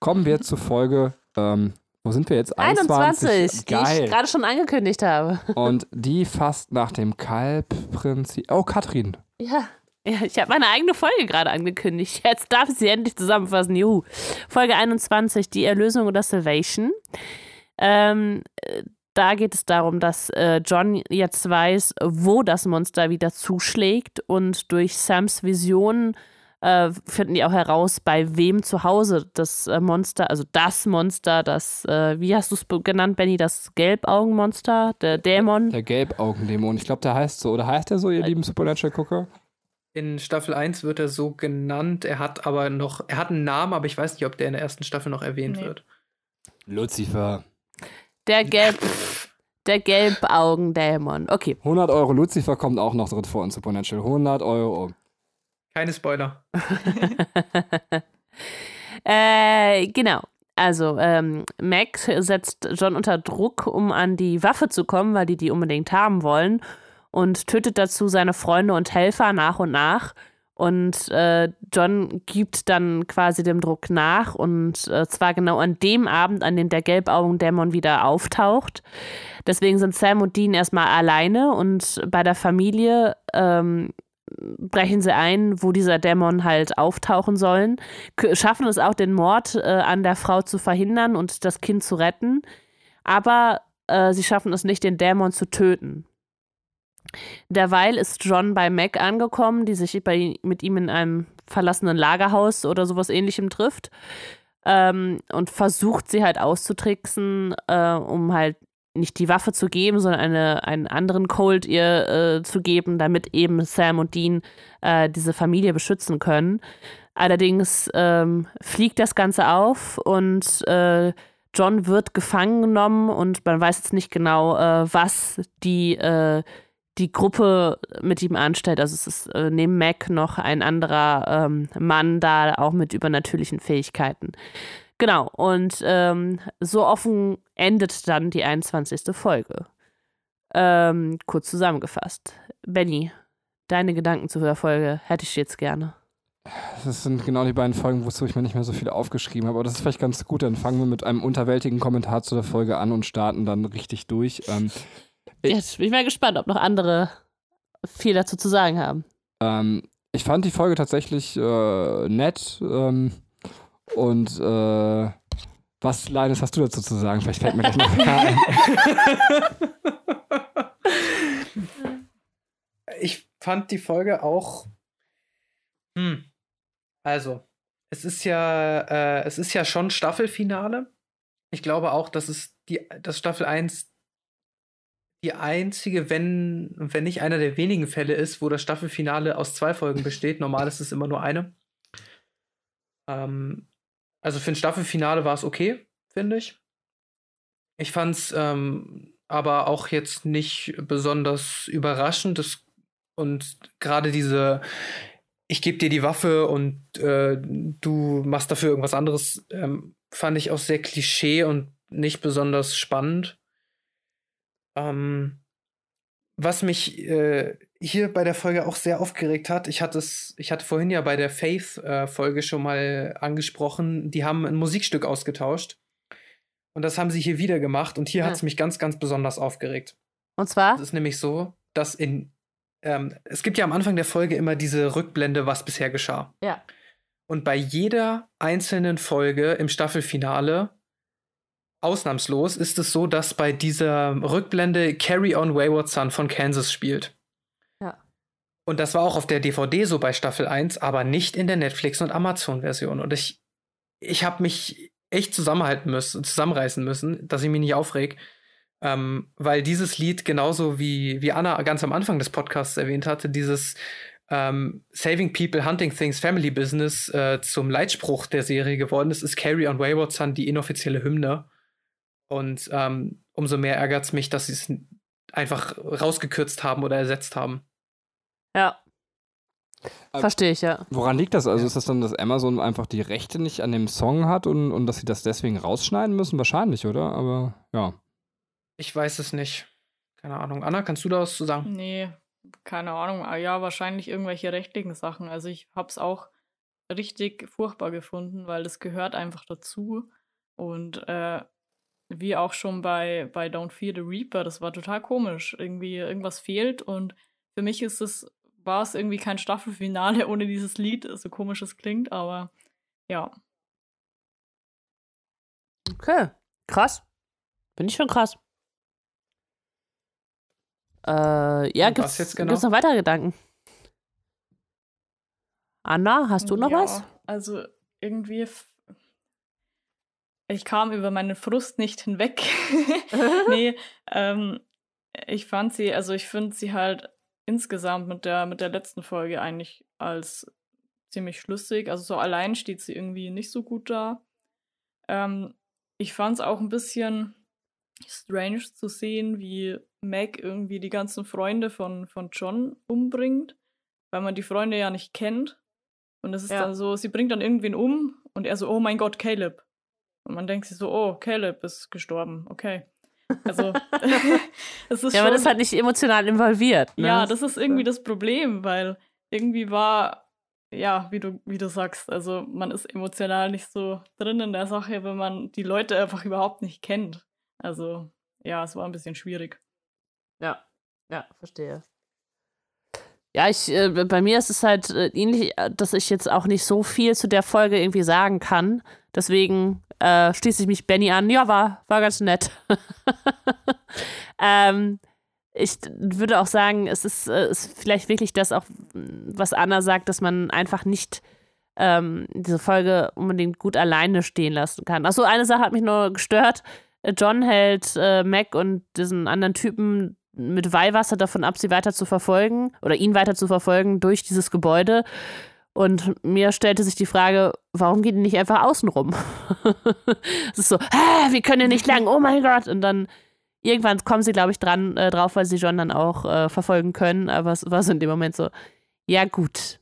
Kommen wir zur Folge, ähm, wo sind wir jetzt? 21, 21 die ich gerade schon angekündigt habe. Und die fast nach dem Kalb-Prinzip. Oh, Katrin. Ja. Ja, ich habe meine eigene Folge gerade angekündigt. Jetzt darf ich sie endlich zusammenfassen. Juhu. Folge 21, die Erlösung oder Salvation. Ähm, da geht es darum, dass äh, John jetzt weiß, wo das Monster wieder zuschlägt und durch Sams Vision äh, finden die auch heraus, bei wem zu Hause das äh, Monster, also das Monster, das, äh, wie hast du es genannt, Benny, das Gelbaugenmonster, der Dämon? Der Gelbaugendämon, ich glaube, der heißt so, oder heißt der so, ihr lieben Supernatural-Gucker? In Staffel 1 wird er so genannt, er hat aber noch, er hat einen Namen, aber ich weiß nicht, ob der in der ersten Staffel noch erwähnt nee. wird. Lucifer. Der Gelb. Der Gelbaugendämon. Okay. 100 Euro. Lucifer kommt auch noch drin vor in Supernatural. 100 Euro. Keine Spoiler. *laughs* Äh, genau. Also, ähm, Mac setzt John unter Druck, um an die Waffe zu kommen, weil die die unbedingt haben wollen und tötet dazu seine Freunde und Helfer nach und nach. Und äh, John gibt dann quasi dem Druck nach und äh, zwar genau an dem Abend, an dem der Gelbaugendämon wieder auftaucht. Deswegen sind Sam und Dean erstmal alleine und bei der Familie ähm, brechen sie ein, wo dieser Dämon halt auftauchen sollen, schaffen es auch, den Mord äh, an der Frau zu verhindern und das Kind zu retten, aber äh, sie schaffen es nicht, den Dämon zu töten. Derweil ist John bei Mac angekommen, die sich bei, mit ihm in einem verlassenen Lagerhaus oder sowas ähnlichem trifft ähm, und versucht sie halt auszutricksen, äh, um halt nicht die Waffe zu geben, sondern eine, einen anderen Colt ihr äh, zu geben, damit eben Sam und Dean äh, diese Familie beschützen können. Allerdings ähm, fliegt das Ganze auf und äh, John wird gefangen genommen und man weiß jetzt nicht genau, äh, was die, äh, die Gruppe mit ihm anstellt. Also es ist äh, neben Mac noch ein anderer ähm, Mann da, auch mit übernatürlichen Fähigkeiten. Genau, und ähm, so offen endet dann die 21. Folge. Ähm, kurz zusammengefasst. Benny, deine Gedanken zu der Folge hätte ich jetzt gerne. Das sind genau die beiden Folgen, wozu ich mir nicht mehr so viel aufgeschrieben habe. Aber das ist vielleicht ganz gut. Dann fangen wir mit einem unterwältigen Kommentar zu der Folge an und starten dann richtig durch. Ähm, Jetzt bin ich mal gespannt, ob noch andere viel dazu zu sagen haben. Ähm, ich fand die Folge tatsächlich äh, nett. Ähm, und äh, was, Leines, hast du dazu zu sagen? Vielleicht fällt mir das noch ein. *laughs* ich fand die Folge auch. Hm. Also, es ist ja, äh, es ist ja schon Staffelfinale. Ich glaube auch, dass es die, dass Staffel 1 die einzige, wenn, wenn nicht einer der wenigen Fälle ist, wo das Staffelfinale aus zwei Folgen besteht. *laughs* Normal ist es immer nur eine. Ähm, also für ein Staffelfinale war es okay, finde ich. Ich fand es ähm, aber auch jetzt nicht besonders überraschend. Das, und gerade diese, ich gebe dir die Waffe und äh, du machst dafür irgendwas anderes, ähm, fand ich auch sehr klischee und nicht besonders spannend. Ähm, was mich äh, hier bei der Folge auch sehr aufgeregt hat, ich hatte es, ich hatte vorhin ja bei der Faith-Folge äh, schon mal angesprochen, die haben ein Musikstück ausgetauscht. Und das haben sie hier wieder gemacht und hier ja. hat es mich ganz, ganz besonders aufgeregt. Und zwar? Es ist nämlich so, dass in ähm, es gibt ja am Anfang der Folge immer diese Rückblende, was bisher geschah. Ja. Und bei jeder einzelnen Folge im Staffelfinale Ausnahmslos ist es so, dass bei dieser Rückblende Carry On Wayward Son von Kansas spielt. Ja. Und das war auch auf der DVD so bei Staffel 1, aber nicht in der Netflix- und Amazon-Version. Und ich, ich habe mich echt zusammenhalten müssen, zusammenreißen müssen, dass ich mich nicht aufreg. Ähm, weil dieses Lied genauso wie, wie Anna ganz am Anfang des Podcasts erwähnt hatte, dieses ähm, Saving People, Hunting Things, Family Business äh, zum Leitspruch der Serie geworden ist, ist Carry on Wayward Son die inoffizielle Hymne. Und ähm, umso mehr ärgert es mich, dass sie es einfach rausgekürzt haben oder ersetzt haben. Ja. Verstehe ich, ja. Woran liegt das? Also ist das dann, dass Amazon einfach die Rechte nicht an dem Song hat und, und dass sie das deswegen rausschneiden müssen? Wahrscheinlich, oder? Aber ja. Ich weiß es nicht. Keine Ahnung. Anna, kannst du da was zu sagen? Nee, keine Ahnung. Ah, ja, wahrscheinlich irgendwelche rechtlichen Sachen. Also ich habe es auch richtig furchtbar gefunden, weil das gehört einfach dazu. Und äh, wie auch schon bei, bei Don't Fear the Reaper, das war total komisch. Irgendwie irgendwas fehlt und für mich ist es, war es irgendwie kein Staffelfinale *laughs* ohne dieses Lied, so komisch es klingt, aber ja. Okay, krass. Bin ich schon krass. Äh, ja, gibt es genau? noch weitere Gedanken? Anna, hast du noch ja, was? Also irgendwie ich kam über meinen Frust nicht hinweg. *laughs* *laughs* nee, ähm, ich fand sie, also ich finde sie halt insgesamt mit der, mit der letzten Folge eigentlich als ziemlich schlüssig. Also so allein steht sie irgendwie nicht so gut da. Ähm, ich fand es auch ein bisschen strange zu sehen, wie Meg irgendwie die ganzen Freunde von, von John umbringt, weil man die Freunde ja nicht kennt. Und es ist ja. dann so, sie bringt dann irgendwen um Und er so, oh mein Gott, Caleb. Und man denkt sich so, oh, Caleb ist gestorben, okay. Also, *laughs* es ist Ja, man ist halt nicht emotional involviert. Ne? Ja, das ist irgendwie das Problem, weil irgendwie war, ja, wie du, wie du sagst, also man ist emotional nicht so drin in der Sache, wenn man die Leute einfach überhaupt nicht kennt. Also, ja, es war ein bisschen schwierig. Ja, ja, verstehe. Ja, ich, äh, bei mir ist es halt äh, ähnlich, äh, dass ich jetzt auch nicht so viel zu der Folge irgendwie sagen kann. Deswegen äh, schließe ich mich Benny an. Ja, war, war ganz nett. *laughs* ähm, ich würde auch sagen, es ist, äh, ist, vielleicht wirklich das auch, was Anna sagt, dass man einfach nicht ähm, diese Folge unbedingt gut alleine stehen lassen kann. Achso, eine Sache hat mich nur gestört. John hält äh, Mac und diesen anderen Typen mit Weihwasser davon ab, sie weiter zu verfolgen oder ihn weiter zu verfolgen durch dieses Gebäude. Und mir stellte sich die Frage, warum gehen die nicht einfach außen rum? *laughs* es ist so, Hä, wir können hier nicht lang, oh mein Gott. Und dann irgendwann kommen sie, glaube ich, dran äh, drauf, weil sie John dann auch äh, verfolgen können. Aber es war so in dem Moment so, ja gut,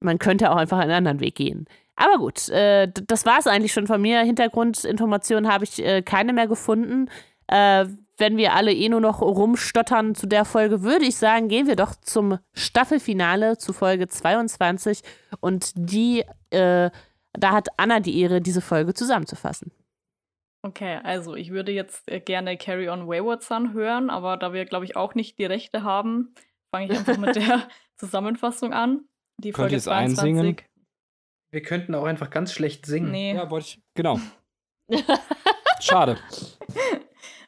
man könnte auch einfach einen anderen Weg gehen. Aber gut, äh, das war es eigentlich schon von mir. Hintergrundinformationen habe ich äh, keine mehr gefunden. Wenn wir alle eh nur noch rumstottern zu der Folge, würde ich sagen, gehen wir doch zum Staffelfinale, zu Folge 22. Und die, äh, da hat Anna die Ehre, diese Folge zusammenzufassen. Okay, also ich würde jetzt äh, gerne Carry On Wayward Son hören, aber da wir, glaube ich, auch nicht die Rechte haben, fange ich einfach mit *laughs* der Zusammenfassung an. Die Könnt Folge 22. Einsingen? Wir könnten auch einfach ganz schlecht singen. Nee. Ja, wollte ich. Genau. *laughs* Schade.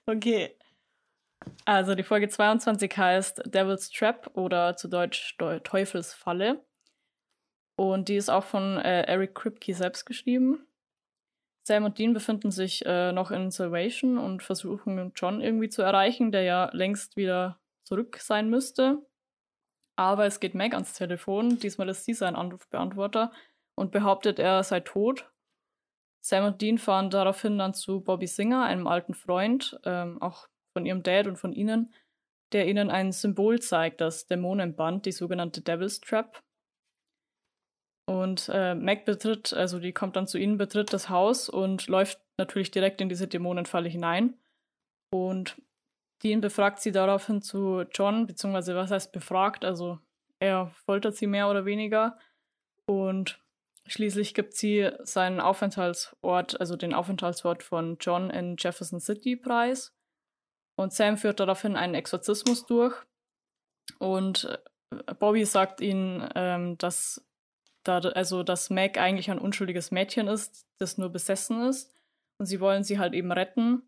Okay. Also die Folge 22 heißt Devil's Trap oder zu Deutsch Teufelsfalle. Und die ist auch von äh, Eric Kripke selbst geschrieben. Sam und Dean befinden sich äh, noch in Salvation und versuchen John irgendwie zu erreichen, der ja längst wieder zurück sein müsste. Aber es geht Meg ans Telefon. Diesmal ist sie sein Anrufbeantworter und behauptet, er sei tot. Sam und Dean fahren daraufhin dann zu Bobby Singer, einem alten Freund, ähm, auch von ihrem Dad und von ihnen, der ihnen ein Symbol zeigt, das Dämonenband, die sogenannte Devil's Trap. Und äh, Mac betritt, also die kommt dann zu ihnen, betritt das Haus und läuft natürlich direkt in diese Dämonenfalle hinein. Und Dean befragt sie daraufhin zu John, beziehungsweise was heißt befragt, also er foltert sie mehr oder weniger. Und schließlich gibt sie seinen Aufenthaltsort, also den Aufenthaltsort von John in Jefferson City preis. Und Sam führt daraufhin einen Exorzismus durch. Und äh, Bobby sagt ihnen, ähm, dass, da, also, dass Meg eigentlich ein unschuldiges Mädchen ist, das nur besessen ist. Und sie wollen sie halt eben retten.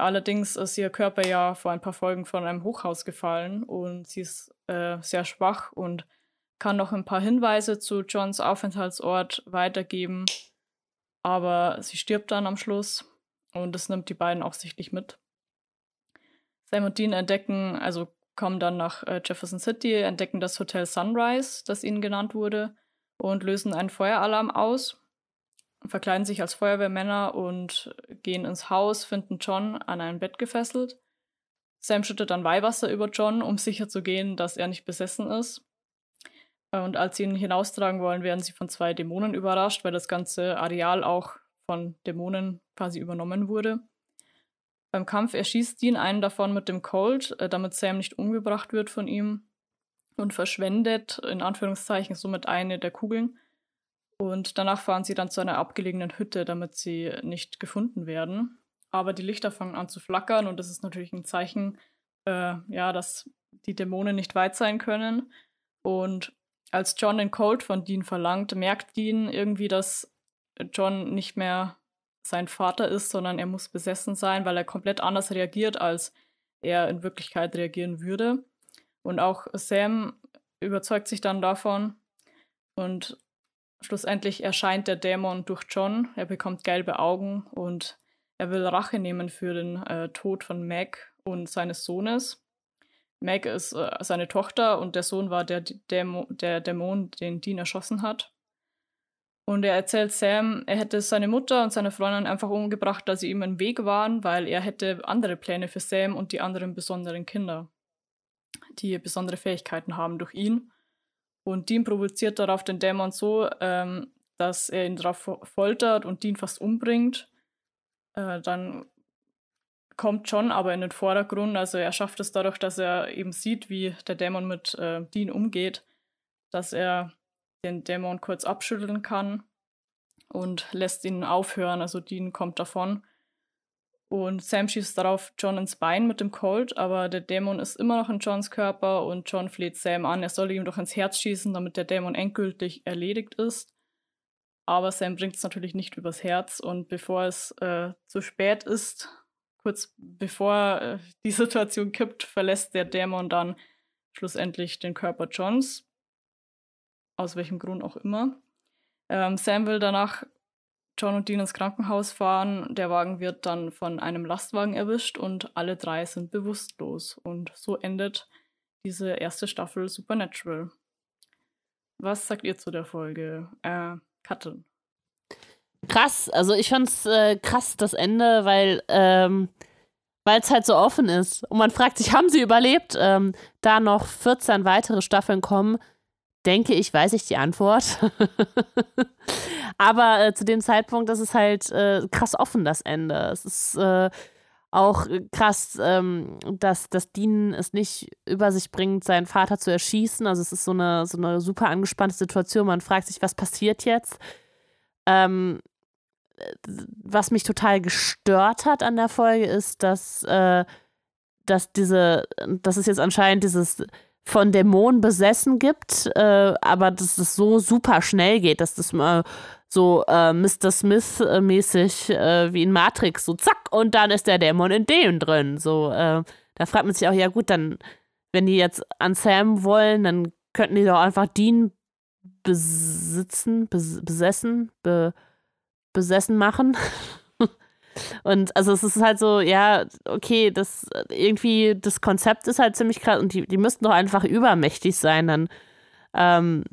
Allerdings ist ihr Körper ja vor ein paar Folgen von einem Hochhaus gefallen und sie ist äh, sehr schwach und kann noch ein paar Hinweise zu Johns Aufenthaltsort weitergeben. Aber sie stirbt dann am Schluss und das nimmt die beiden auch sichtlich mit. Sam und Dean entdecken, also kommen dann nach äh, Jefferson City, entdecken das Hotel Sunrise, das ihnen genannt wurde, und lösen einen Feueralarm aus, verkleiden sich als Feuerwehrmänner und gehen ins Haus, finden John an ein Bett gefesselt. Sam schüttet dann Weihwasser über John, um sicherzugehen, dass er nicht besessen ist. Und als sie ihn hinaustragen wollen, werden sie von zwei Dämonen überrascht, weil das ganze Areal auch von Dämonen quasi übernommen wurde. Beim Kampf erschießt Dean einen davon mit dem Colt, äh, damit Sam nicht umgebracht wird von ihm und verschwendet in Anführungszeichen somit eine der Kugeln. Und danach fahren sie dann zu einer abgelegenen Hütte, damit sie nicht gefunden werden. Aber die Lichter fangen an zu flackern und das ist natürlich ein Zeichen, äh, ja, dass die Dämonen nicht weit sein können. Und als John den Colt von Dean verlangt, merkt Dean irgendwie, dass John nicht mehr sein Vater ist, sondern er muss besessen sein, weil er komplett anders reagiert, als er in Wirklichkeit reagieren würde. Und auch Sam überzeugt sich dann davon und schlussendlich erscheint der Dämon durch John. Er bekommt gelbe Augen und er will Rache nehmen für den äh, Tod von Meg und seines Sohnes. Meg ist äh, seine Tochter und der Sohn war der, Dämo der Dämon, den Dean erschossen hat. Und er erzählt Sam, er hätte seine Mutter und seine Freundin einfach umgebracht, da sie ihm im Weg waren, weil er hätte andere Pläne für Sam und die anderen besonderen Kinder, die besondere Fähigkeiten haben durch ihn. Und Dean provoziert darauf den Dämon so, ähm, dass er ihn darauf foltert und Dean fast umbringt. Äh, dann kommt John aber in den Vordergrund. Also er schafft es dadurch, dass er eben sieht, wie der Dämon mit äh, Dean umgeht, dass er den Dämon kurz abschütteln kann und lässt ihn aufhören. Also Dean kommt davon. Und Sam schießt darauf John ins Bein mit dem Colt, aber der Dämon ist immer noch in Johns Körper und John fleht Sam an, er solle ihm doch ins Herz schießen, damit der Dämon endgültig erledigt ist. Aber Sam bringt es natürlich nicht übers Herz und bevor es äh, zu spät ist, kurz bevor äh, die Situation kippt, verlässt der Dämon dann schlussendlich den Körper Johns. Aus welchem Grund auch immer. Ähm, Sam will danach John und Dean ins Krankenhaus fahren. Der Wagen wird dann von einem Lastwagen erwischt und alle drei sind bewusstlos. Und so endet diese erste Staffel Supernatural. Was sagt ihr zu der Folge? Äh, Katrin. Krass, also ich fand's äh, krass, das Ende, weil ähm, es halt so offen ist. Und man fragt sich, haben sie überlebt? Ähm, da noch 14 weitere Staffeln kommen, denke ich, weiß ich die Antwort. *laughs* Aber äh, zu dem Zeitpunkt ist es halt äh, krass offen, das Ende. Es ist äh, auch krass, ähm, dass das Dean es nicht über sich bringt, seinen Vater zu erschießen. Also es ist so eine, so eine super angespannte Situation. Man fragt sich, was passiert jetzt? Ähm, was mich total gestört hat an der Folge ist, dass, äh, dass diese, dass es jetzt anscheinend dieses von Dämonen besessen gibt, äh, aber dass es so super schnell geht, dass das mal so äh, Mr. Smith-mäßig äh, wie in Matrix, so zack, und dann ist der Dämon in dem drin. So, äh, da fragt man sich auch, ja gut, dann, wenn die jetzt an Sam wollen, dann könnten die doch einfach Dean besitzen, bes besessen, be besessen machen. *laughs* Und also es ist halt so, ja, okay, das irgendwie, das Konzept ist halt ziemlich krass und die, die müssten doch einfach übermächtig sein, dann, ähm,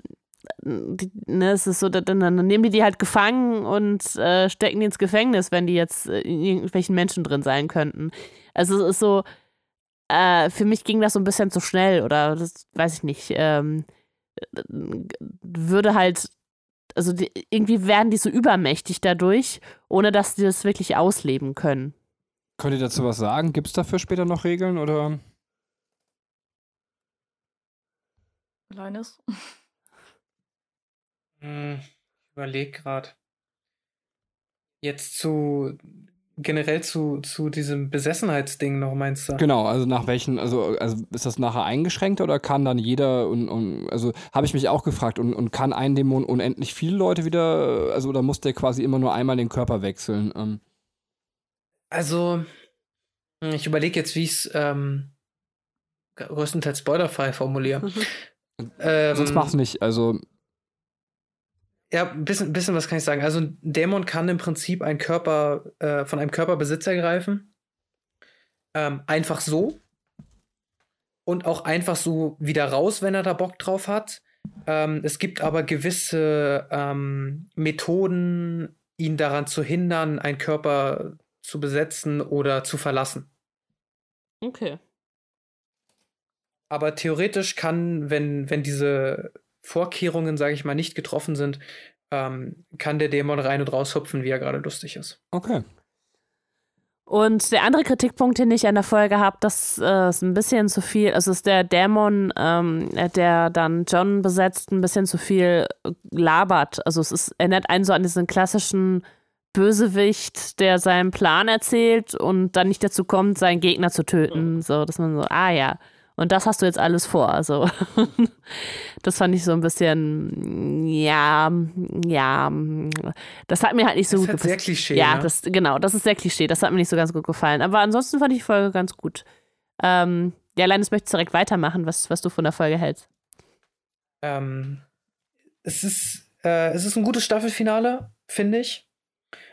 die, ne, es ist so, dann, dann, nehmen die die halt gefangen und äh, stecken die ins Gefängnis, wenn die jetzt in irgendwelchen Menschen drin sein könnten. Also es ist so, äh, für mich ging das so ein bisschen zu schnell oder das weiß ich nicht. Ähm, würde halt also die, irgendwie werden die so übermächtig dadurch, ohne dass die das wirklich ausleben können. Könnt ihr dazu was sagen? Gibt es dafür später noch Regeln oder? Linus? Hm, ich überlege gerade. Jetzt zu generell zu, zu diesem Besessenheitsding noch meinst du? Genau, also nach welchen, also, also ist das nachher eingeschränkt oder kann dann jeder und, und also habe ich mich auch gefragt und, und kann ein Dämon unendlich viele Leute wieder, also oder muss der quasi immer nur einmal den Körper wechseln? Ähm. Also, ich überlege jetzt, wie ich es ähm, größtenteils spoilerfrei formuliere. Mhm. Ähm, Sonst mach's nicht, also ja, ein bisschen, bisschen was kann ich sagen. Also ein Dämon kann im Prinzip einen Körper äh, von einem Körperbesitz ergreifen. Ähm, einfach so. Und auch einfach so wieder raus, wenn er da Bock drauf hat. Ähm, es gibt aber gewisse ähm, Methoden, ihn daran zu hindern, einen Körper zu besetzen oder zu verlassen. Okay. Aber theoretisch kann, wenn, wenn diese Vorkehrungen, sage ich mal, nicht getroffen sind, ähm, kann der Dämon rein und raus hüpfen, wie er gerade lustig ist. Okay. Und der andere Kritikpunkt, den ich an der Folge habe, das äh, ist ein bisschen zu viel, also ist der Dämon, ähm, der dann John besetzt, ein bisschen zu viel labert. Also es ist, erinnert einen so an diesen klassischen Bösewicht, der seinen Plan erzählt und dann nicht dazu kommt, seinen Gegner zu töten. Mhm. So, dass man so, ah ja, und das hast du jetzt alles vor. Also, *laughs* das fand ich so ein bisschen, ja, ja, das hat mir halt nicht so das gut gefallen. Sehr Klischee. Ja, ne? das, genau, das ist sehr Klischee. Das hat mir nicht so ganz gut gefallen. Aber ansonsten fand ich die Folge ganz gut. Ähm, ja, Linus, möchtest direkt weitermachen, was, was du von der Folge hältst? Ähm, es ist, äh, es ist ein gutes Staffelfinale, finde ich.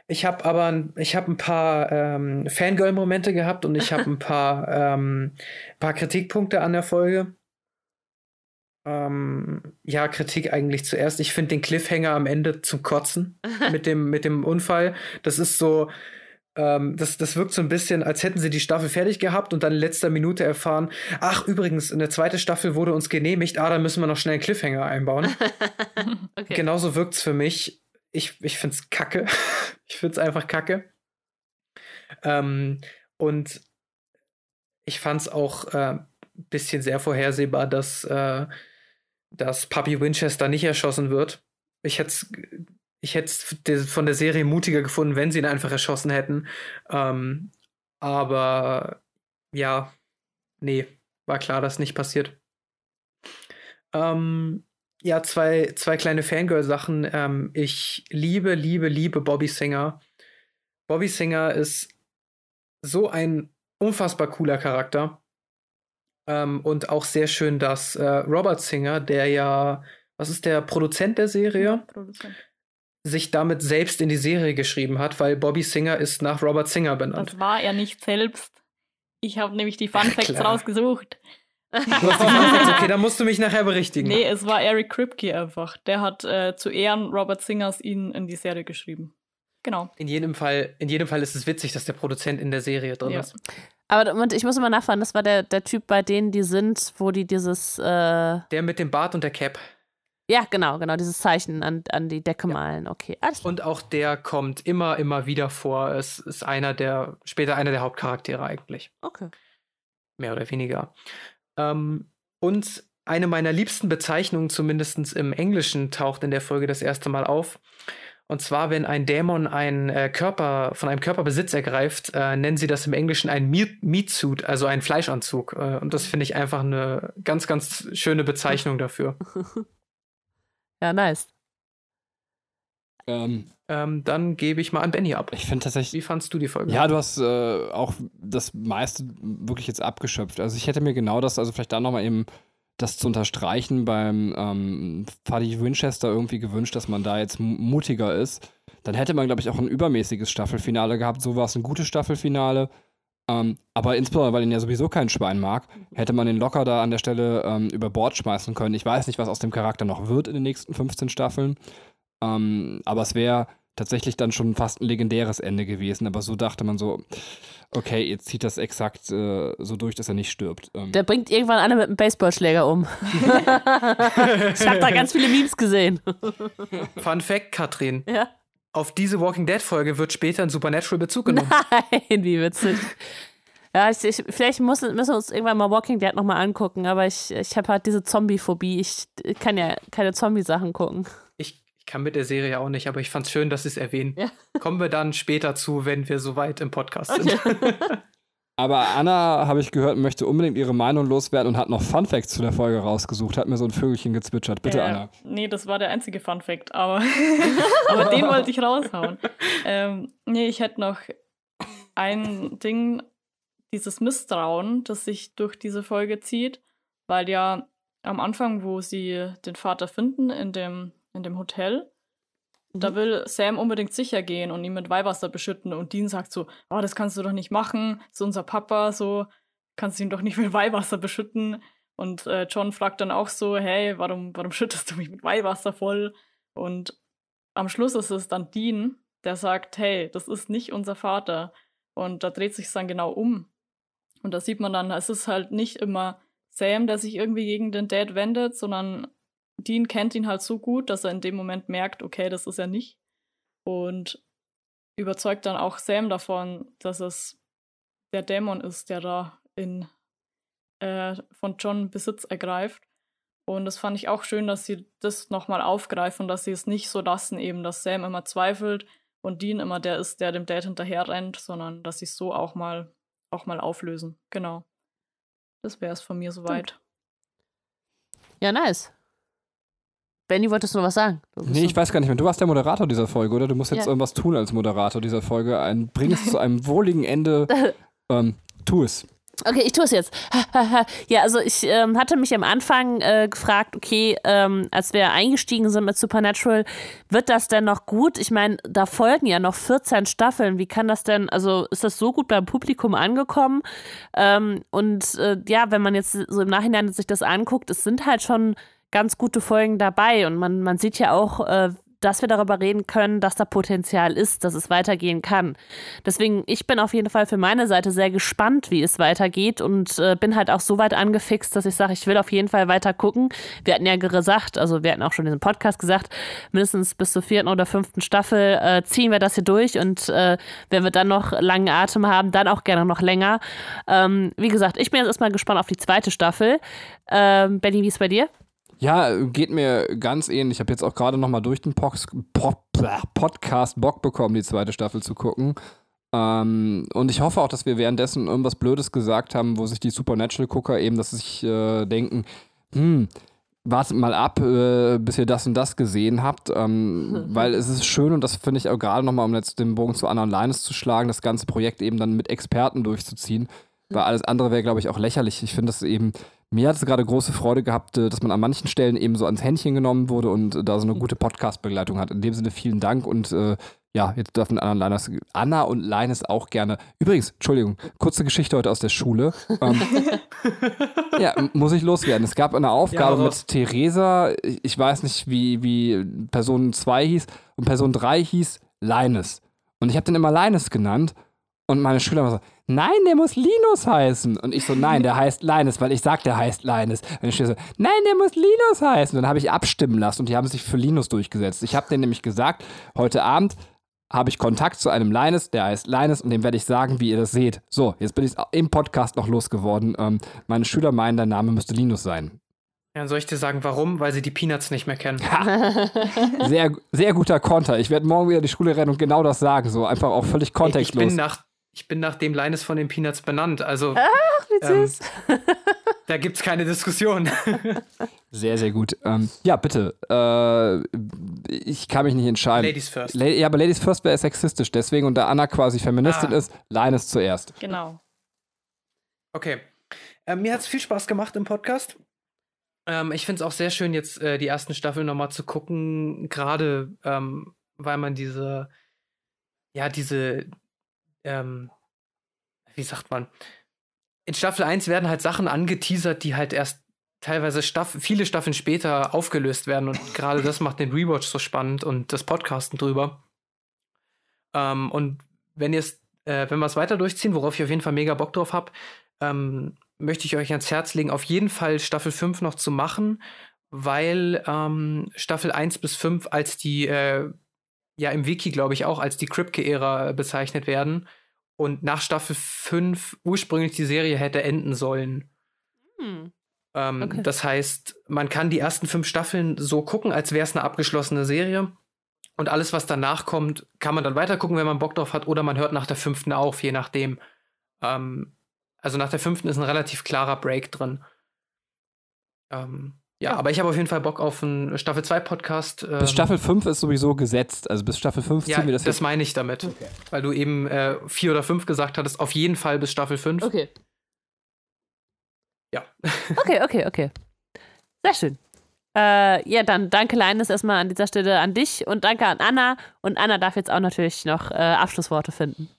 Ich habe aber ich hab ein paar ähm, Fangirl-Momente gehabt und ich habe *laughs* ein paar, ähm, paar Kritikpunkte an der Folge. Ähm, ja, Kritik eigentlich zuerst. Ich finde den Cliffhanger am Ende zum Kotzen mit dem, mit dem Unfall. Das ist so, ähm, das, das wirkt so ein bisschen, als hätten sie die Staffel fertig gehabt und dann in letzter Minute erfahren, ach, übrigens, in der zweiten Staffel wurde uns genehmigt, ah, da müssen wir noch schnell einen Cliffhanger einbauen. *laughs* okay. Genauso wirkt es für mich ich, ich finde es kacke. *laughs* ich finde es einfach kacke. Ähm, und ich fand es auch ein äh, bisschen sehr vorhersehbar, dass, äh, dass Puppy Winchester nicht erschossen wird. Ich hätte es ich hätte von der Serie mutiger gefunden, wenn sie ihn einfach erschossen hätten. Ähm, aber ja, nee, war klar, dass nicht passiert. Ähm, ja, zwei, zwei kleine Fangirl-Sachen. Ähm, ich liebe, liebe, liebe Bobby Singer. Bobby Singer ist so ein unfassbar cooler Charakter. Ähm, und auch sehr schön, dass äh, Robert Singer, der ja, was ist der Produzent der Serie? Produzent. Sich damit selbst in die Serie geschrieben hat, weil Bobby Singer ist nach Robert Singer benannt. Das war er nicht selbst. Ich habe nämlich die *laughs* Fun Facts rausgesucht. Okay, dann musst du mich nachher berichtigen. Nee, es war Eric Kripke einfach. Der hat äh, zu Ehren Robert Singers ihn in die Serie geschrieben. Genau. In jedem Fall, in jedem Fall ist es witzig, dass der Produzent in der Serie drin ja. ist. Aber und ich muss immer nachfragen, das war der, der Typ, bei denen die sind, wo die dieses. Äh der mit dem Bart und der Cap. Ja, genau, genau, dieses Zeichen an, an die Decke ja. malen. Okay, alles Und auch der kommt immer, immer wieder vor. Es ist einer der, später einer der Hauptcharaktere eigentlich. Okay. Mehr oder weniger. Ähm, und eine meiner liebsten Bezeichnungen, zumindest im Englischen, taucht in der Folge das erste Mal auf. Und zwar, wenn ein Dämon einen äh, Körper von einem Körperbesitz ergreift, äh, nennen sie das im Englischen ein Meat Suit, also ein Fleischanzug. Äh, und das finde ich einfach eine ganz, ganz schöne Bezeichnung dafür. *laughs* ja, nice. Ähm, ähm, dann gebe ich mal an Benny ab. Ich finde tatsächlich. Wie fandst du die Folge? Ja, du hast äh, auch das meiste wirklich jetzt abgeschöpft. Also ich hätte mir genau das, also vielleicht da nochmal eben das zu unterstreichen beim ähm, Fadi Winchester irgendwie gewünscht, dass man da jetzt mutiger ist. Dann hätte man, glaube ich, auch ein übermäßiges Staffelfinale gehabt. So war es ein gutes Staffelfinale. Ähm, aber insbesondere, weil ihn ja sowieso kein Schwein mag, hätte man ihn locker da an der Stelle ähm, über Bord schmeißen können. Ich weiß nicht, was aus dem Charakter noch wird in den nächsten 15 Staffeln. Ähm, aber es wäre tatsächlich dann schon fast ein legendäres Ende gewesen. Aber so dachte man so, okay, jetzt zieht das exakt äh, so durch, dass er nicht stirbt. Ähm. Der bringt irgendwann alle mit einem Baseballschläger um. *laughs* ich habe da ganz viele Memes gesehen. Fun Fact, Katrin. Ja. Auf diese Walking Dead Folge wird später ein Supernatural Bezug genommen. Nein, wie witzig. Ja, ich, ich, vielleicht muss, müssen wir uns irgendwann mal Walking Dead nochmal angucken, aber ich, ich habe halt diese Zombie-Phobie. Ich kann ja keine Zombie-Sachen gucken. Ich kann mit der Serie auch nicht, aber ich fand es schön, dass Sie es erwähnen. Ja. Kommen wir dann später zu, wenn wir soweit im Podcast sind. *laughs* aber Anna, habe ich gehört, möchte unbedingt ihre Meinung loswerden und hat noch Fun Facts zu der Folge rausgesucht. Hat mir so ein Vögelchen gezwitschert. Bitte, äh, Anna. Nee, das war der einzige Fun Fact, aber, *laughs* aber den wollte ich raushauen. Ähm, nee, ich hätte noch ein Ding, dieses Misstrauen, das sich durch diese Folge zieht, weil ja am Anfang, wo sie den Vater finden in dem in dem Hotel. Mhm. Da will Sam unbedingt sicher gehen und ihn mit Weihwasser beschütten. Und Dean sagt so: Oh, das kannst du doch nicht machen. Das ist unser Papa, so kannst du ihn doch nicht mit Weihwasser beschütten. Und äh, John fragt dann auch so: Hey, warum, warum schüttest du mich mit Weihwasser voll? Und am Schluss ist es dann Dean, der sagt: Hey, das ist nicht unser Vater. Und da dreht sich dann genau um. Und da sieht man dann, es ist halt nicht immer Sam, der sich irgendwie gegen den Dad wendet, sondern Dean kennt ihn halt so gut, dass er in dem Moment merkt, okay, das ist er nicht. Und überzeugt dann auch Sam davon, dass es der Dämon ist, der da in, äh, von John Besitz ergreift. Und das fand ich auch schön, dass sie das nochmal aufgreifen, dass sie es nicht so lassen, eben, dass Sam immer zweifelt und Dean immer der ist, der dem Dad hinterher rennt, sondern dass sie es so auch mal, auch mal auflösen. Genau. Das wäre es von mir soweit. Ja, nice. Benny, wolltest du noch was sagen? Nee, ich weiß gar nicht mehr. Du warst der Moderator dieser Folge, oder? Du musst jetzt ja. irgendwas tun als Moderator dieser Folge. Ein, bring es zu einem wohligen Ende. *laughs* Ähm, tu es. Okay, ich tue es jetzt. *laughs* ja, also ich ähm, hatte mich am Anfang äh, gefragt, okay, ähm, als wir eingestiegen sind mit Supernatural, wird das denn noch gut? Ich meine, da folgen ja noch 14 Staffeln. Wie kann das denn, also ist das so gut beim Publikum angekommen? Ähm, und äh, ja, wenn man jetzt so im Nachhinein sich das anguckt, es sind halt schon ganz gute Folgen dabei und man, man sieht ja auch, äh, dass wir darüber reden können, dass da Potenzial ist, dass es weitergehen kann. Deswegen, ich bin auf jeden Fall für meine Seite sehr gespannt, wie es weitergeht und äh, bin halt auch so weit angefixt, dass ich sage, ich will auf jeden Fall weiter gucken. Wir hatten ja gesagt, also wir hatten auch schon in diesem Podcast gesagt, mindestens bis zur vierten oder fünften Staffel äh, ziehen wir das hier durch und äh, wenn wir dann noch langen Atem haben, dann auch gerne noch länger. Ähm, wie gesagt, ich bin jetzt erstmal gespannt auf die zweite Staffel. Ähm, Benny, wie ist bei dir? Ja, geht mir ganz ähnlich. Ich habe jetzt auch gerade noch mal durch den Pox Pod Podcast Bock bekommen, die zweite Staffel zu gucken. Ähm, und ich hoffe auch, dass wir währenddessen irgendwas Blödes gesagt haben, wo sich die Supernatural-Gucker eben, dass sie sich äh, denken, hm, wartet mal ab, äh, bis ihr das und das gesehen habt, ähm, *laughs* weil es ist schön und das finde ich auch gerade nochmal, um jetzt den Bogen zu Anna und Linus zu schlagen, das ganze Projekt eben dann mit Experten durchzuziehen, weil alles andere wäre, glaube ich, auch lächerlich. Ich finde das eben mir hat es gerade große Freude gehabt, äh, dass man an manchen Stellen eben so ans Händchen genommen wurde und da so eine gute Podcast-Begleitung hat. In dem Sinne vielen Dank und äh, ja, jetzt dürfen Anna und Linus, Anna und Linus auch gerne. Übrigens, Entschuldigung, kurze Geschichte heute aus der Schule. Ähm, *laughs* ja, muss ich loswerden. Es gab eine Aufgabe ja, mit Theresa, ich weiß nicht, wie, wie Person 2 hieß, und Person 3 hieß Linus. Und ich habe den immer Linus genannt. Und meine Schüler waren so, nein, der muss Linus heißen. Und ich so, nein, der heißt Linus, weil ich sag, der heißt Linus. Und ich so, nein, der muss Linus heißen. Und dann habe ich abstimmen lassen und die haben sich für Linus durchgesetzt. Ich habe denen nämlich gesagt, heute Abend habe ich Kontakt zu einem Linus, der heißt Linus und dem werde ich sagen, wie ihr das seht. So, jetzt bin ich im Podcast noch losgeworden. Ähm, meine Schüler meinen, der Name müsste Linus sein. Ja, dann soll ich dir sagen, warum? Weil sie die Peanuts nicht mehr kennen. sehr, sehr guter Konter. Ich werde morgen wieder in die Schule rennen und genau das sagen. So einfach auch völlig kontextlos. Ich bin nach ich bin nach dem Linus von den Peanuts benannt. Also. Ach, wie ähm, süß. Ähm, *laughs* da gibt es keine Diskussion. *laughs* sehr, sehr gut. Ähm, ja, bitte. Äh, ich kann mich nicht entscheiden. Ladies first. La ja, aber Ladies first wäre sexistisch. Deswegen, und da Anna quasi Feministin ah. ist, Linus zuerst. Genau. Okay. Äh, mir hat es viel Spaß gemacht im Podcast. Ähm, ich finde es auch sehr schön, jetzt äh, die ersten Staffeln nochmal zu gucken. Gerade ähm, weil man diese, ja, diese, ähm, wie sagt man, in Staffel 1 werden halt Sachen angeteasert, die halt erst teilweise Staff viele Staffeln später aufgelöst werden und gerade das macht den Rewatch so spannend und das Podcasten drüber. Ähm, und wenn ihr es, äh, wenn wir es weiter durchziehen, worauf ich auf jeden Fall mega Bock drauf habe, ähm, möchte ich euch ans Herz legen, auf jeden Fall Staffel 5 noch zu machen, weil ähm, Staffel 1 bis 5 als die äh, ja im Wiki, glaube ich, auch als die Kripke-Ära bezeichnet werden. Und nach Staffel 5 ursprünglich die Serie hätte enden sollen. Hm. Ähm, okay. Das heißt, man kann die ersten fünf Staffeln so gucken, als wäre es eine abgeschlossene Serie. Und alles, was danach kommt, kann man dann weiter gucken, wenn man Bock drauf hat, oder man hört nach der fünften auf, je nachdem. Ähm, also nach der fünften ist ein relativ klarer Break drin. Ähm, ja, aber ich habe auf jeden Fall Bock auf einen Staffel 2 Podcast. Ähm, bis Staffel 5 ist sowieso gesetzt. Also bis Staffel 5 ja, ziehen wir das Das meine ich damit. Okay. Weil du eben äh, 4 oder 5 gesagt hattest. Auf jeden Fall bis Staffel 5. Okay. Ja. *laughs* Okay, okay, okay. Sehr schön. Äh, ja, dann danke Leines erstmal an dieser Stelle an dich und danke an Anna. Und Anna darf jetzt auch natürlich noch äh, Abschlussworte finden.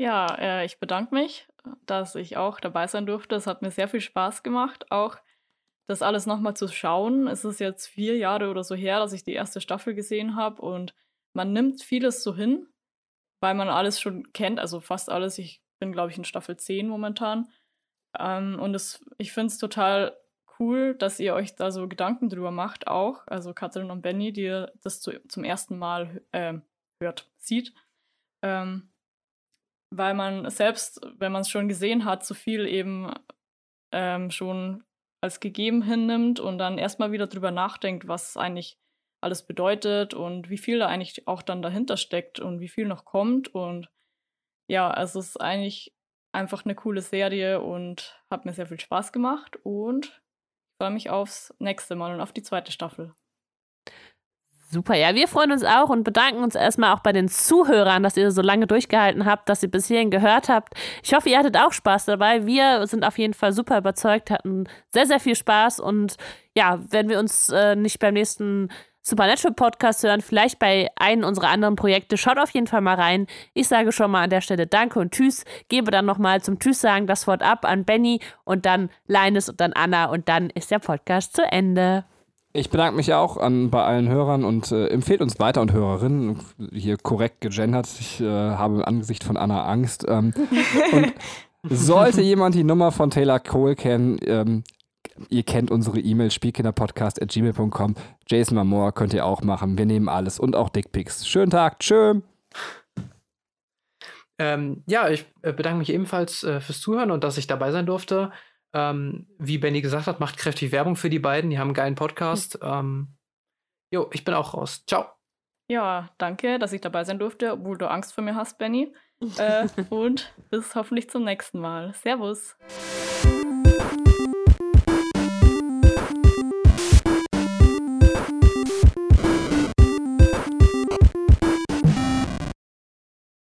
Ja, äh, ich bedanke mich, dass ich auch dabei sein durfte. Es hat mir sehr viel Spaß gemacht, auch das alles nochmal zu schauen. Es ist jetzt vier Jahre oder so her, dass ich die erste Staffel gesehen habe und man nimmt vieles so hin, weil man alles schon kennt, also fast alles. Ich bin, glaube ich, in Staffel 10 momentan. Ähm, und das, ich finde es total cool, dass ihr euch da so Gedanken drüber macht, auch. Also Katrin und Benny, die das zu, zum ersten Mal äh, hört, sieht. Ähm, weil man selbst, wenn man es schon gesehen hat, so viel eben ähm, schon als gegeben hinnimmt und dann erstmal wieder drüber nachdenkt, was eigentlich alles bedeutet und wie viel da eigentlich auch dann dahinter steckt und wie viel noch kommt. Und ja, also es ist eigentlich einfach eine coole Serie und hat mir sehr viel Spaß gemacht und freue mich aufs nächste Mal und auf die zweite Staffel. Super, ja, wir freuen uns auch und bedanken uns erstmal auch bei den Zuhörern, dass ihr so lange durchgehalten habt, dass ihr bis hierhin gehört habt. Ich hoffe, ihr hattet auch Spaß dabei. Wir sind auf jeden Fall super überzeugt, hatten sehr, sehr viel Spaß und ja, wenn wir uns äh, nicht beim nächsten Supernatural Podcast hören, vielleicht bei einem unserer anderen Projekte, schaut auf jeden Fall mal rein. Ich sage schon mal an der Stelle Danke und Tschüss, gebe dann nochmal zum Tschüss sagen das Wort ab an Benny und dann Linus und dann Anna und dann ist der Podcast zu Ende. Ich bedanke mich auch an, bei allen Hörern und äh, empfehlt uns weiter und Hörerinnen. Hier korrekt gegendert. Ich äh, habe im Angesicht von Anna Angst. Ähm, *laughs* und sollte jemand die Nummer von Taylor Cole kennen, ähm, ihr kennt unsere E-Mail spielkinderpodcast.gmail.com. Jason Mamor könnt ihr auch machen. Wir nehmen alles und auch Dickpics. Schönen Tag. Tschö. Ähm, ja, ich äh, bedanke mich ebenfalls äh, fürs Zuhören und dass ich dabei sein durfte. Ähm, wie Benny gesagt hat, macht kräftig Werbung für die beiden. Die haben einen geilen Podcast. Ähm, jo, ich bin auch raus. Ciao. Ja, danke, dass ich dabei sein durfte, obwohl du Angst vor mir hast, Benny. äh, *laughs* und bis hoffentlich zum nächsten Mal. Servus.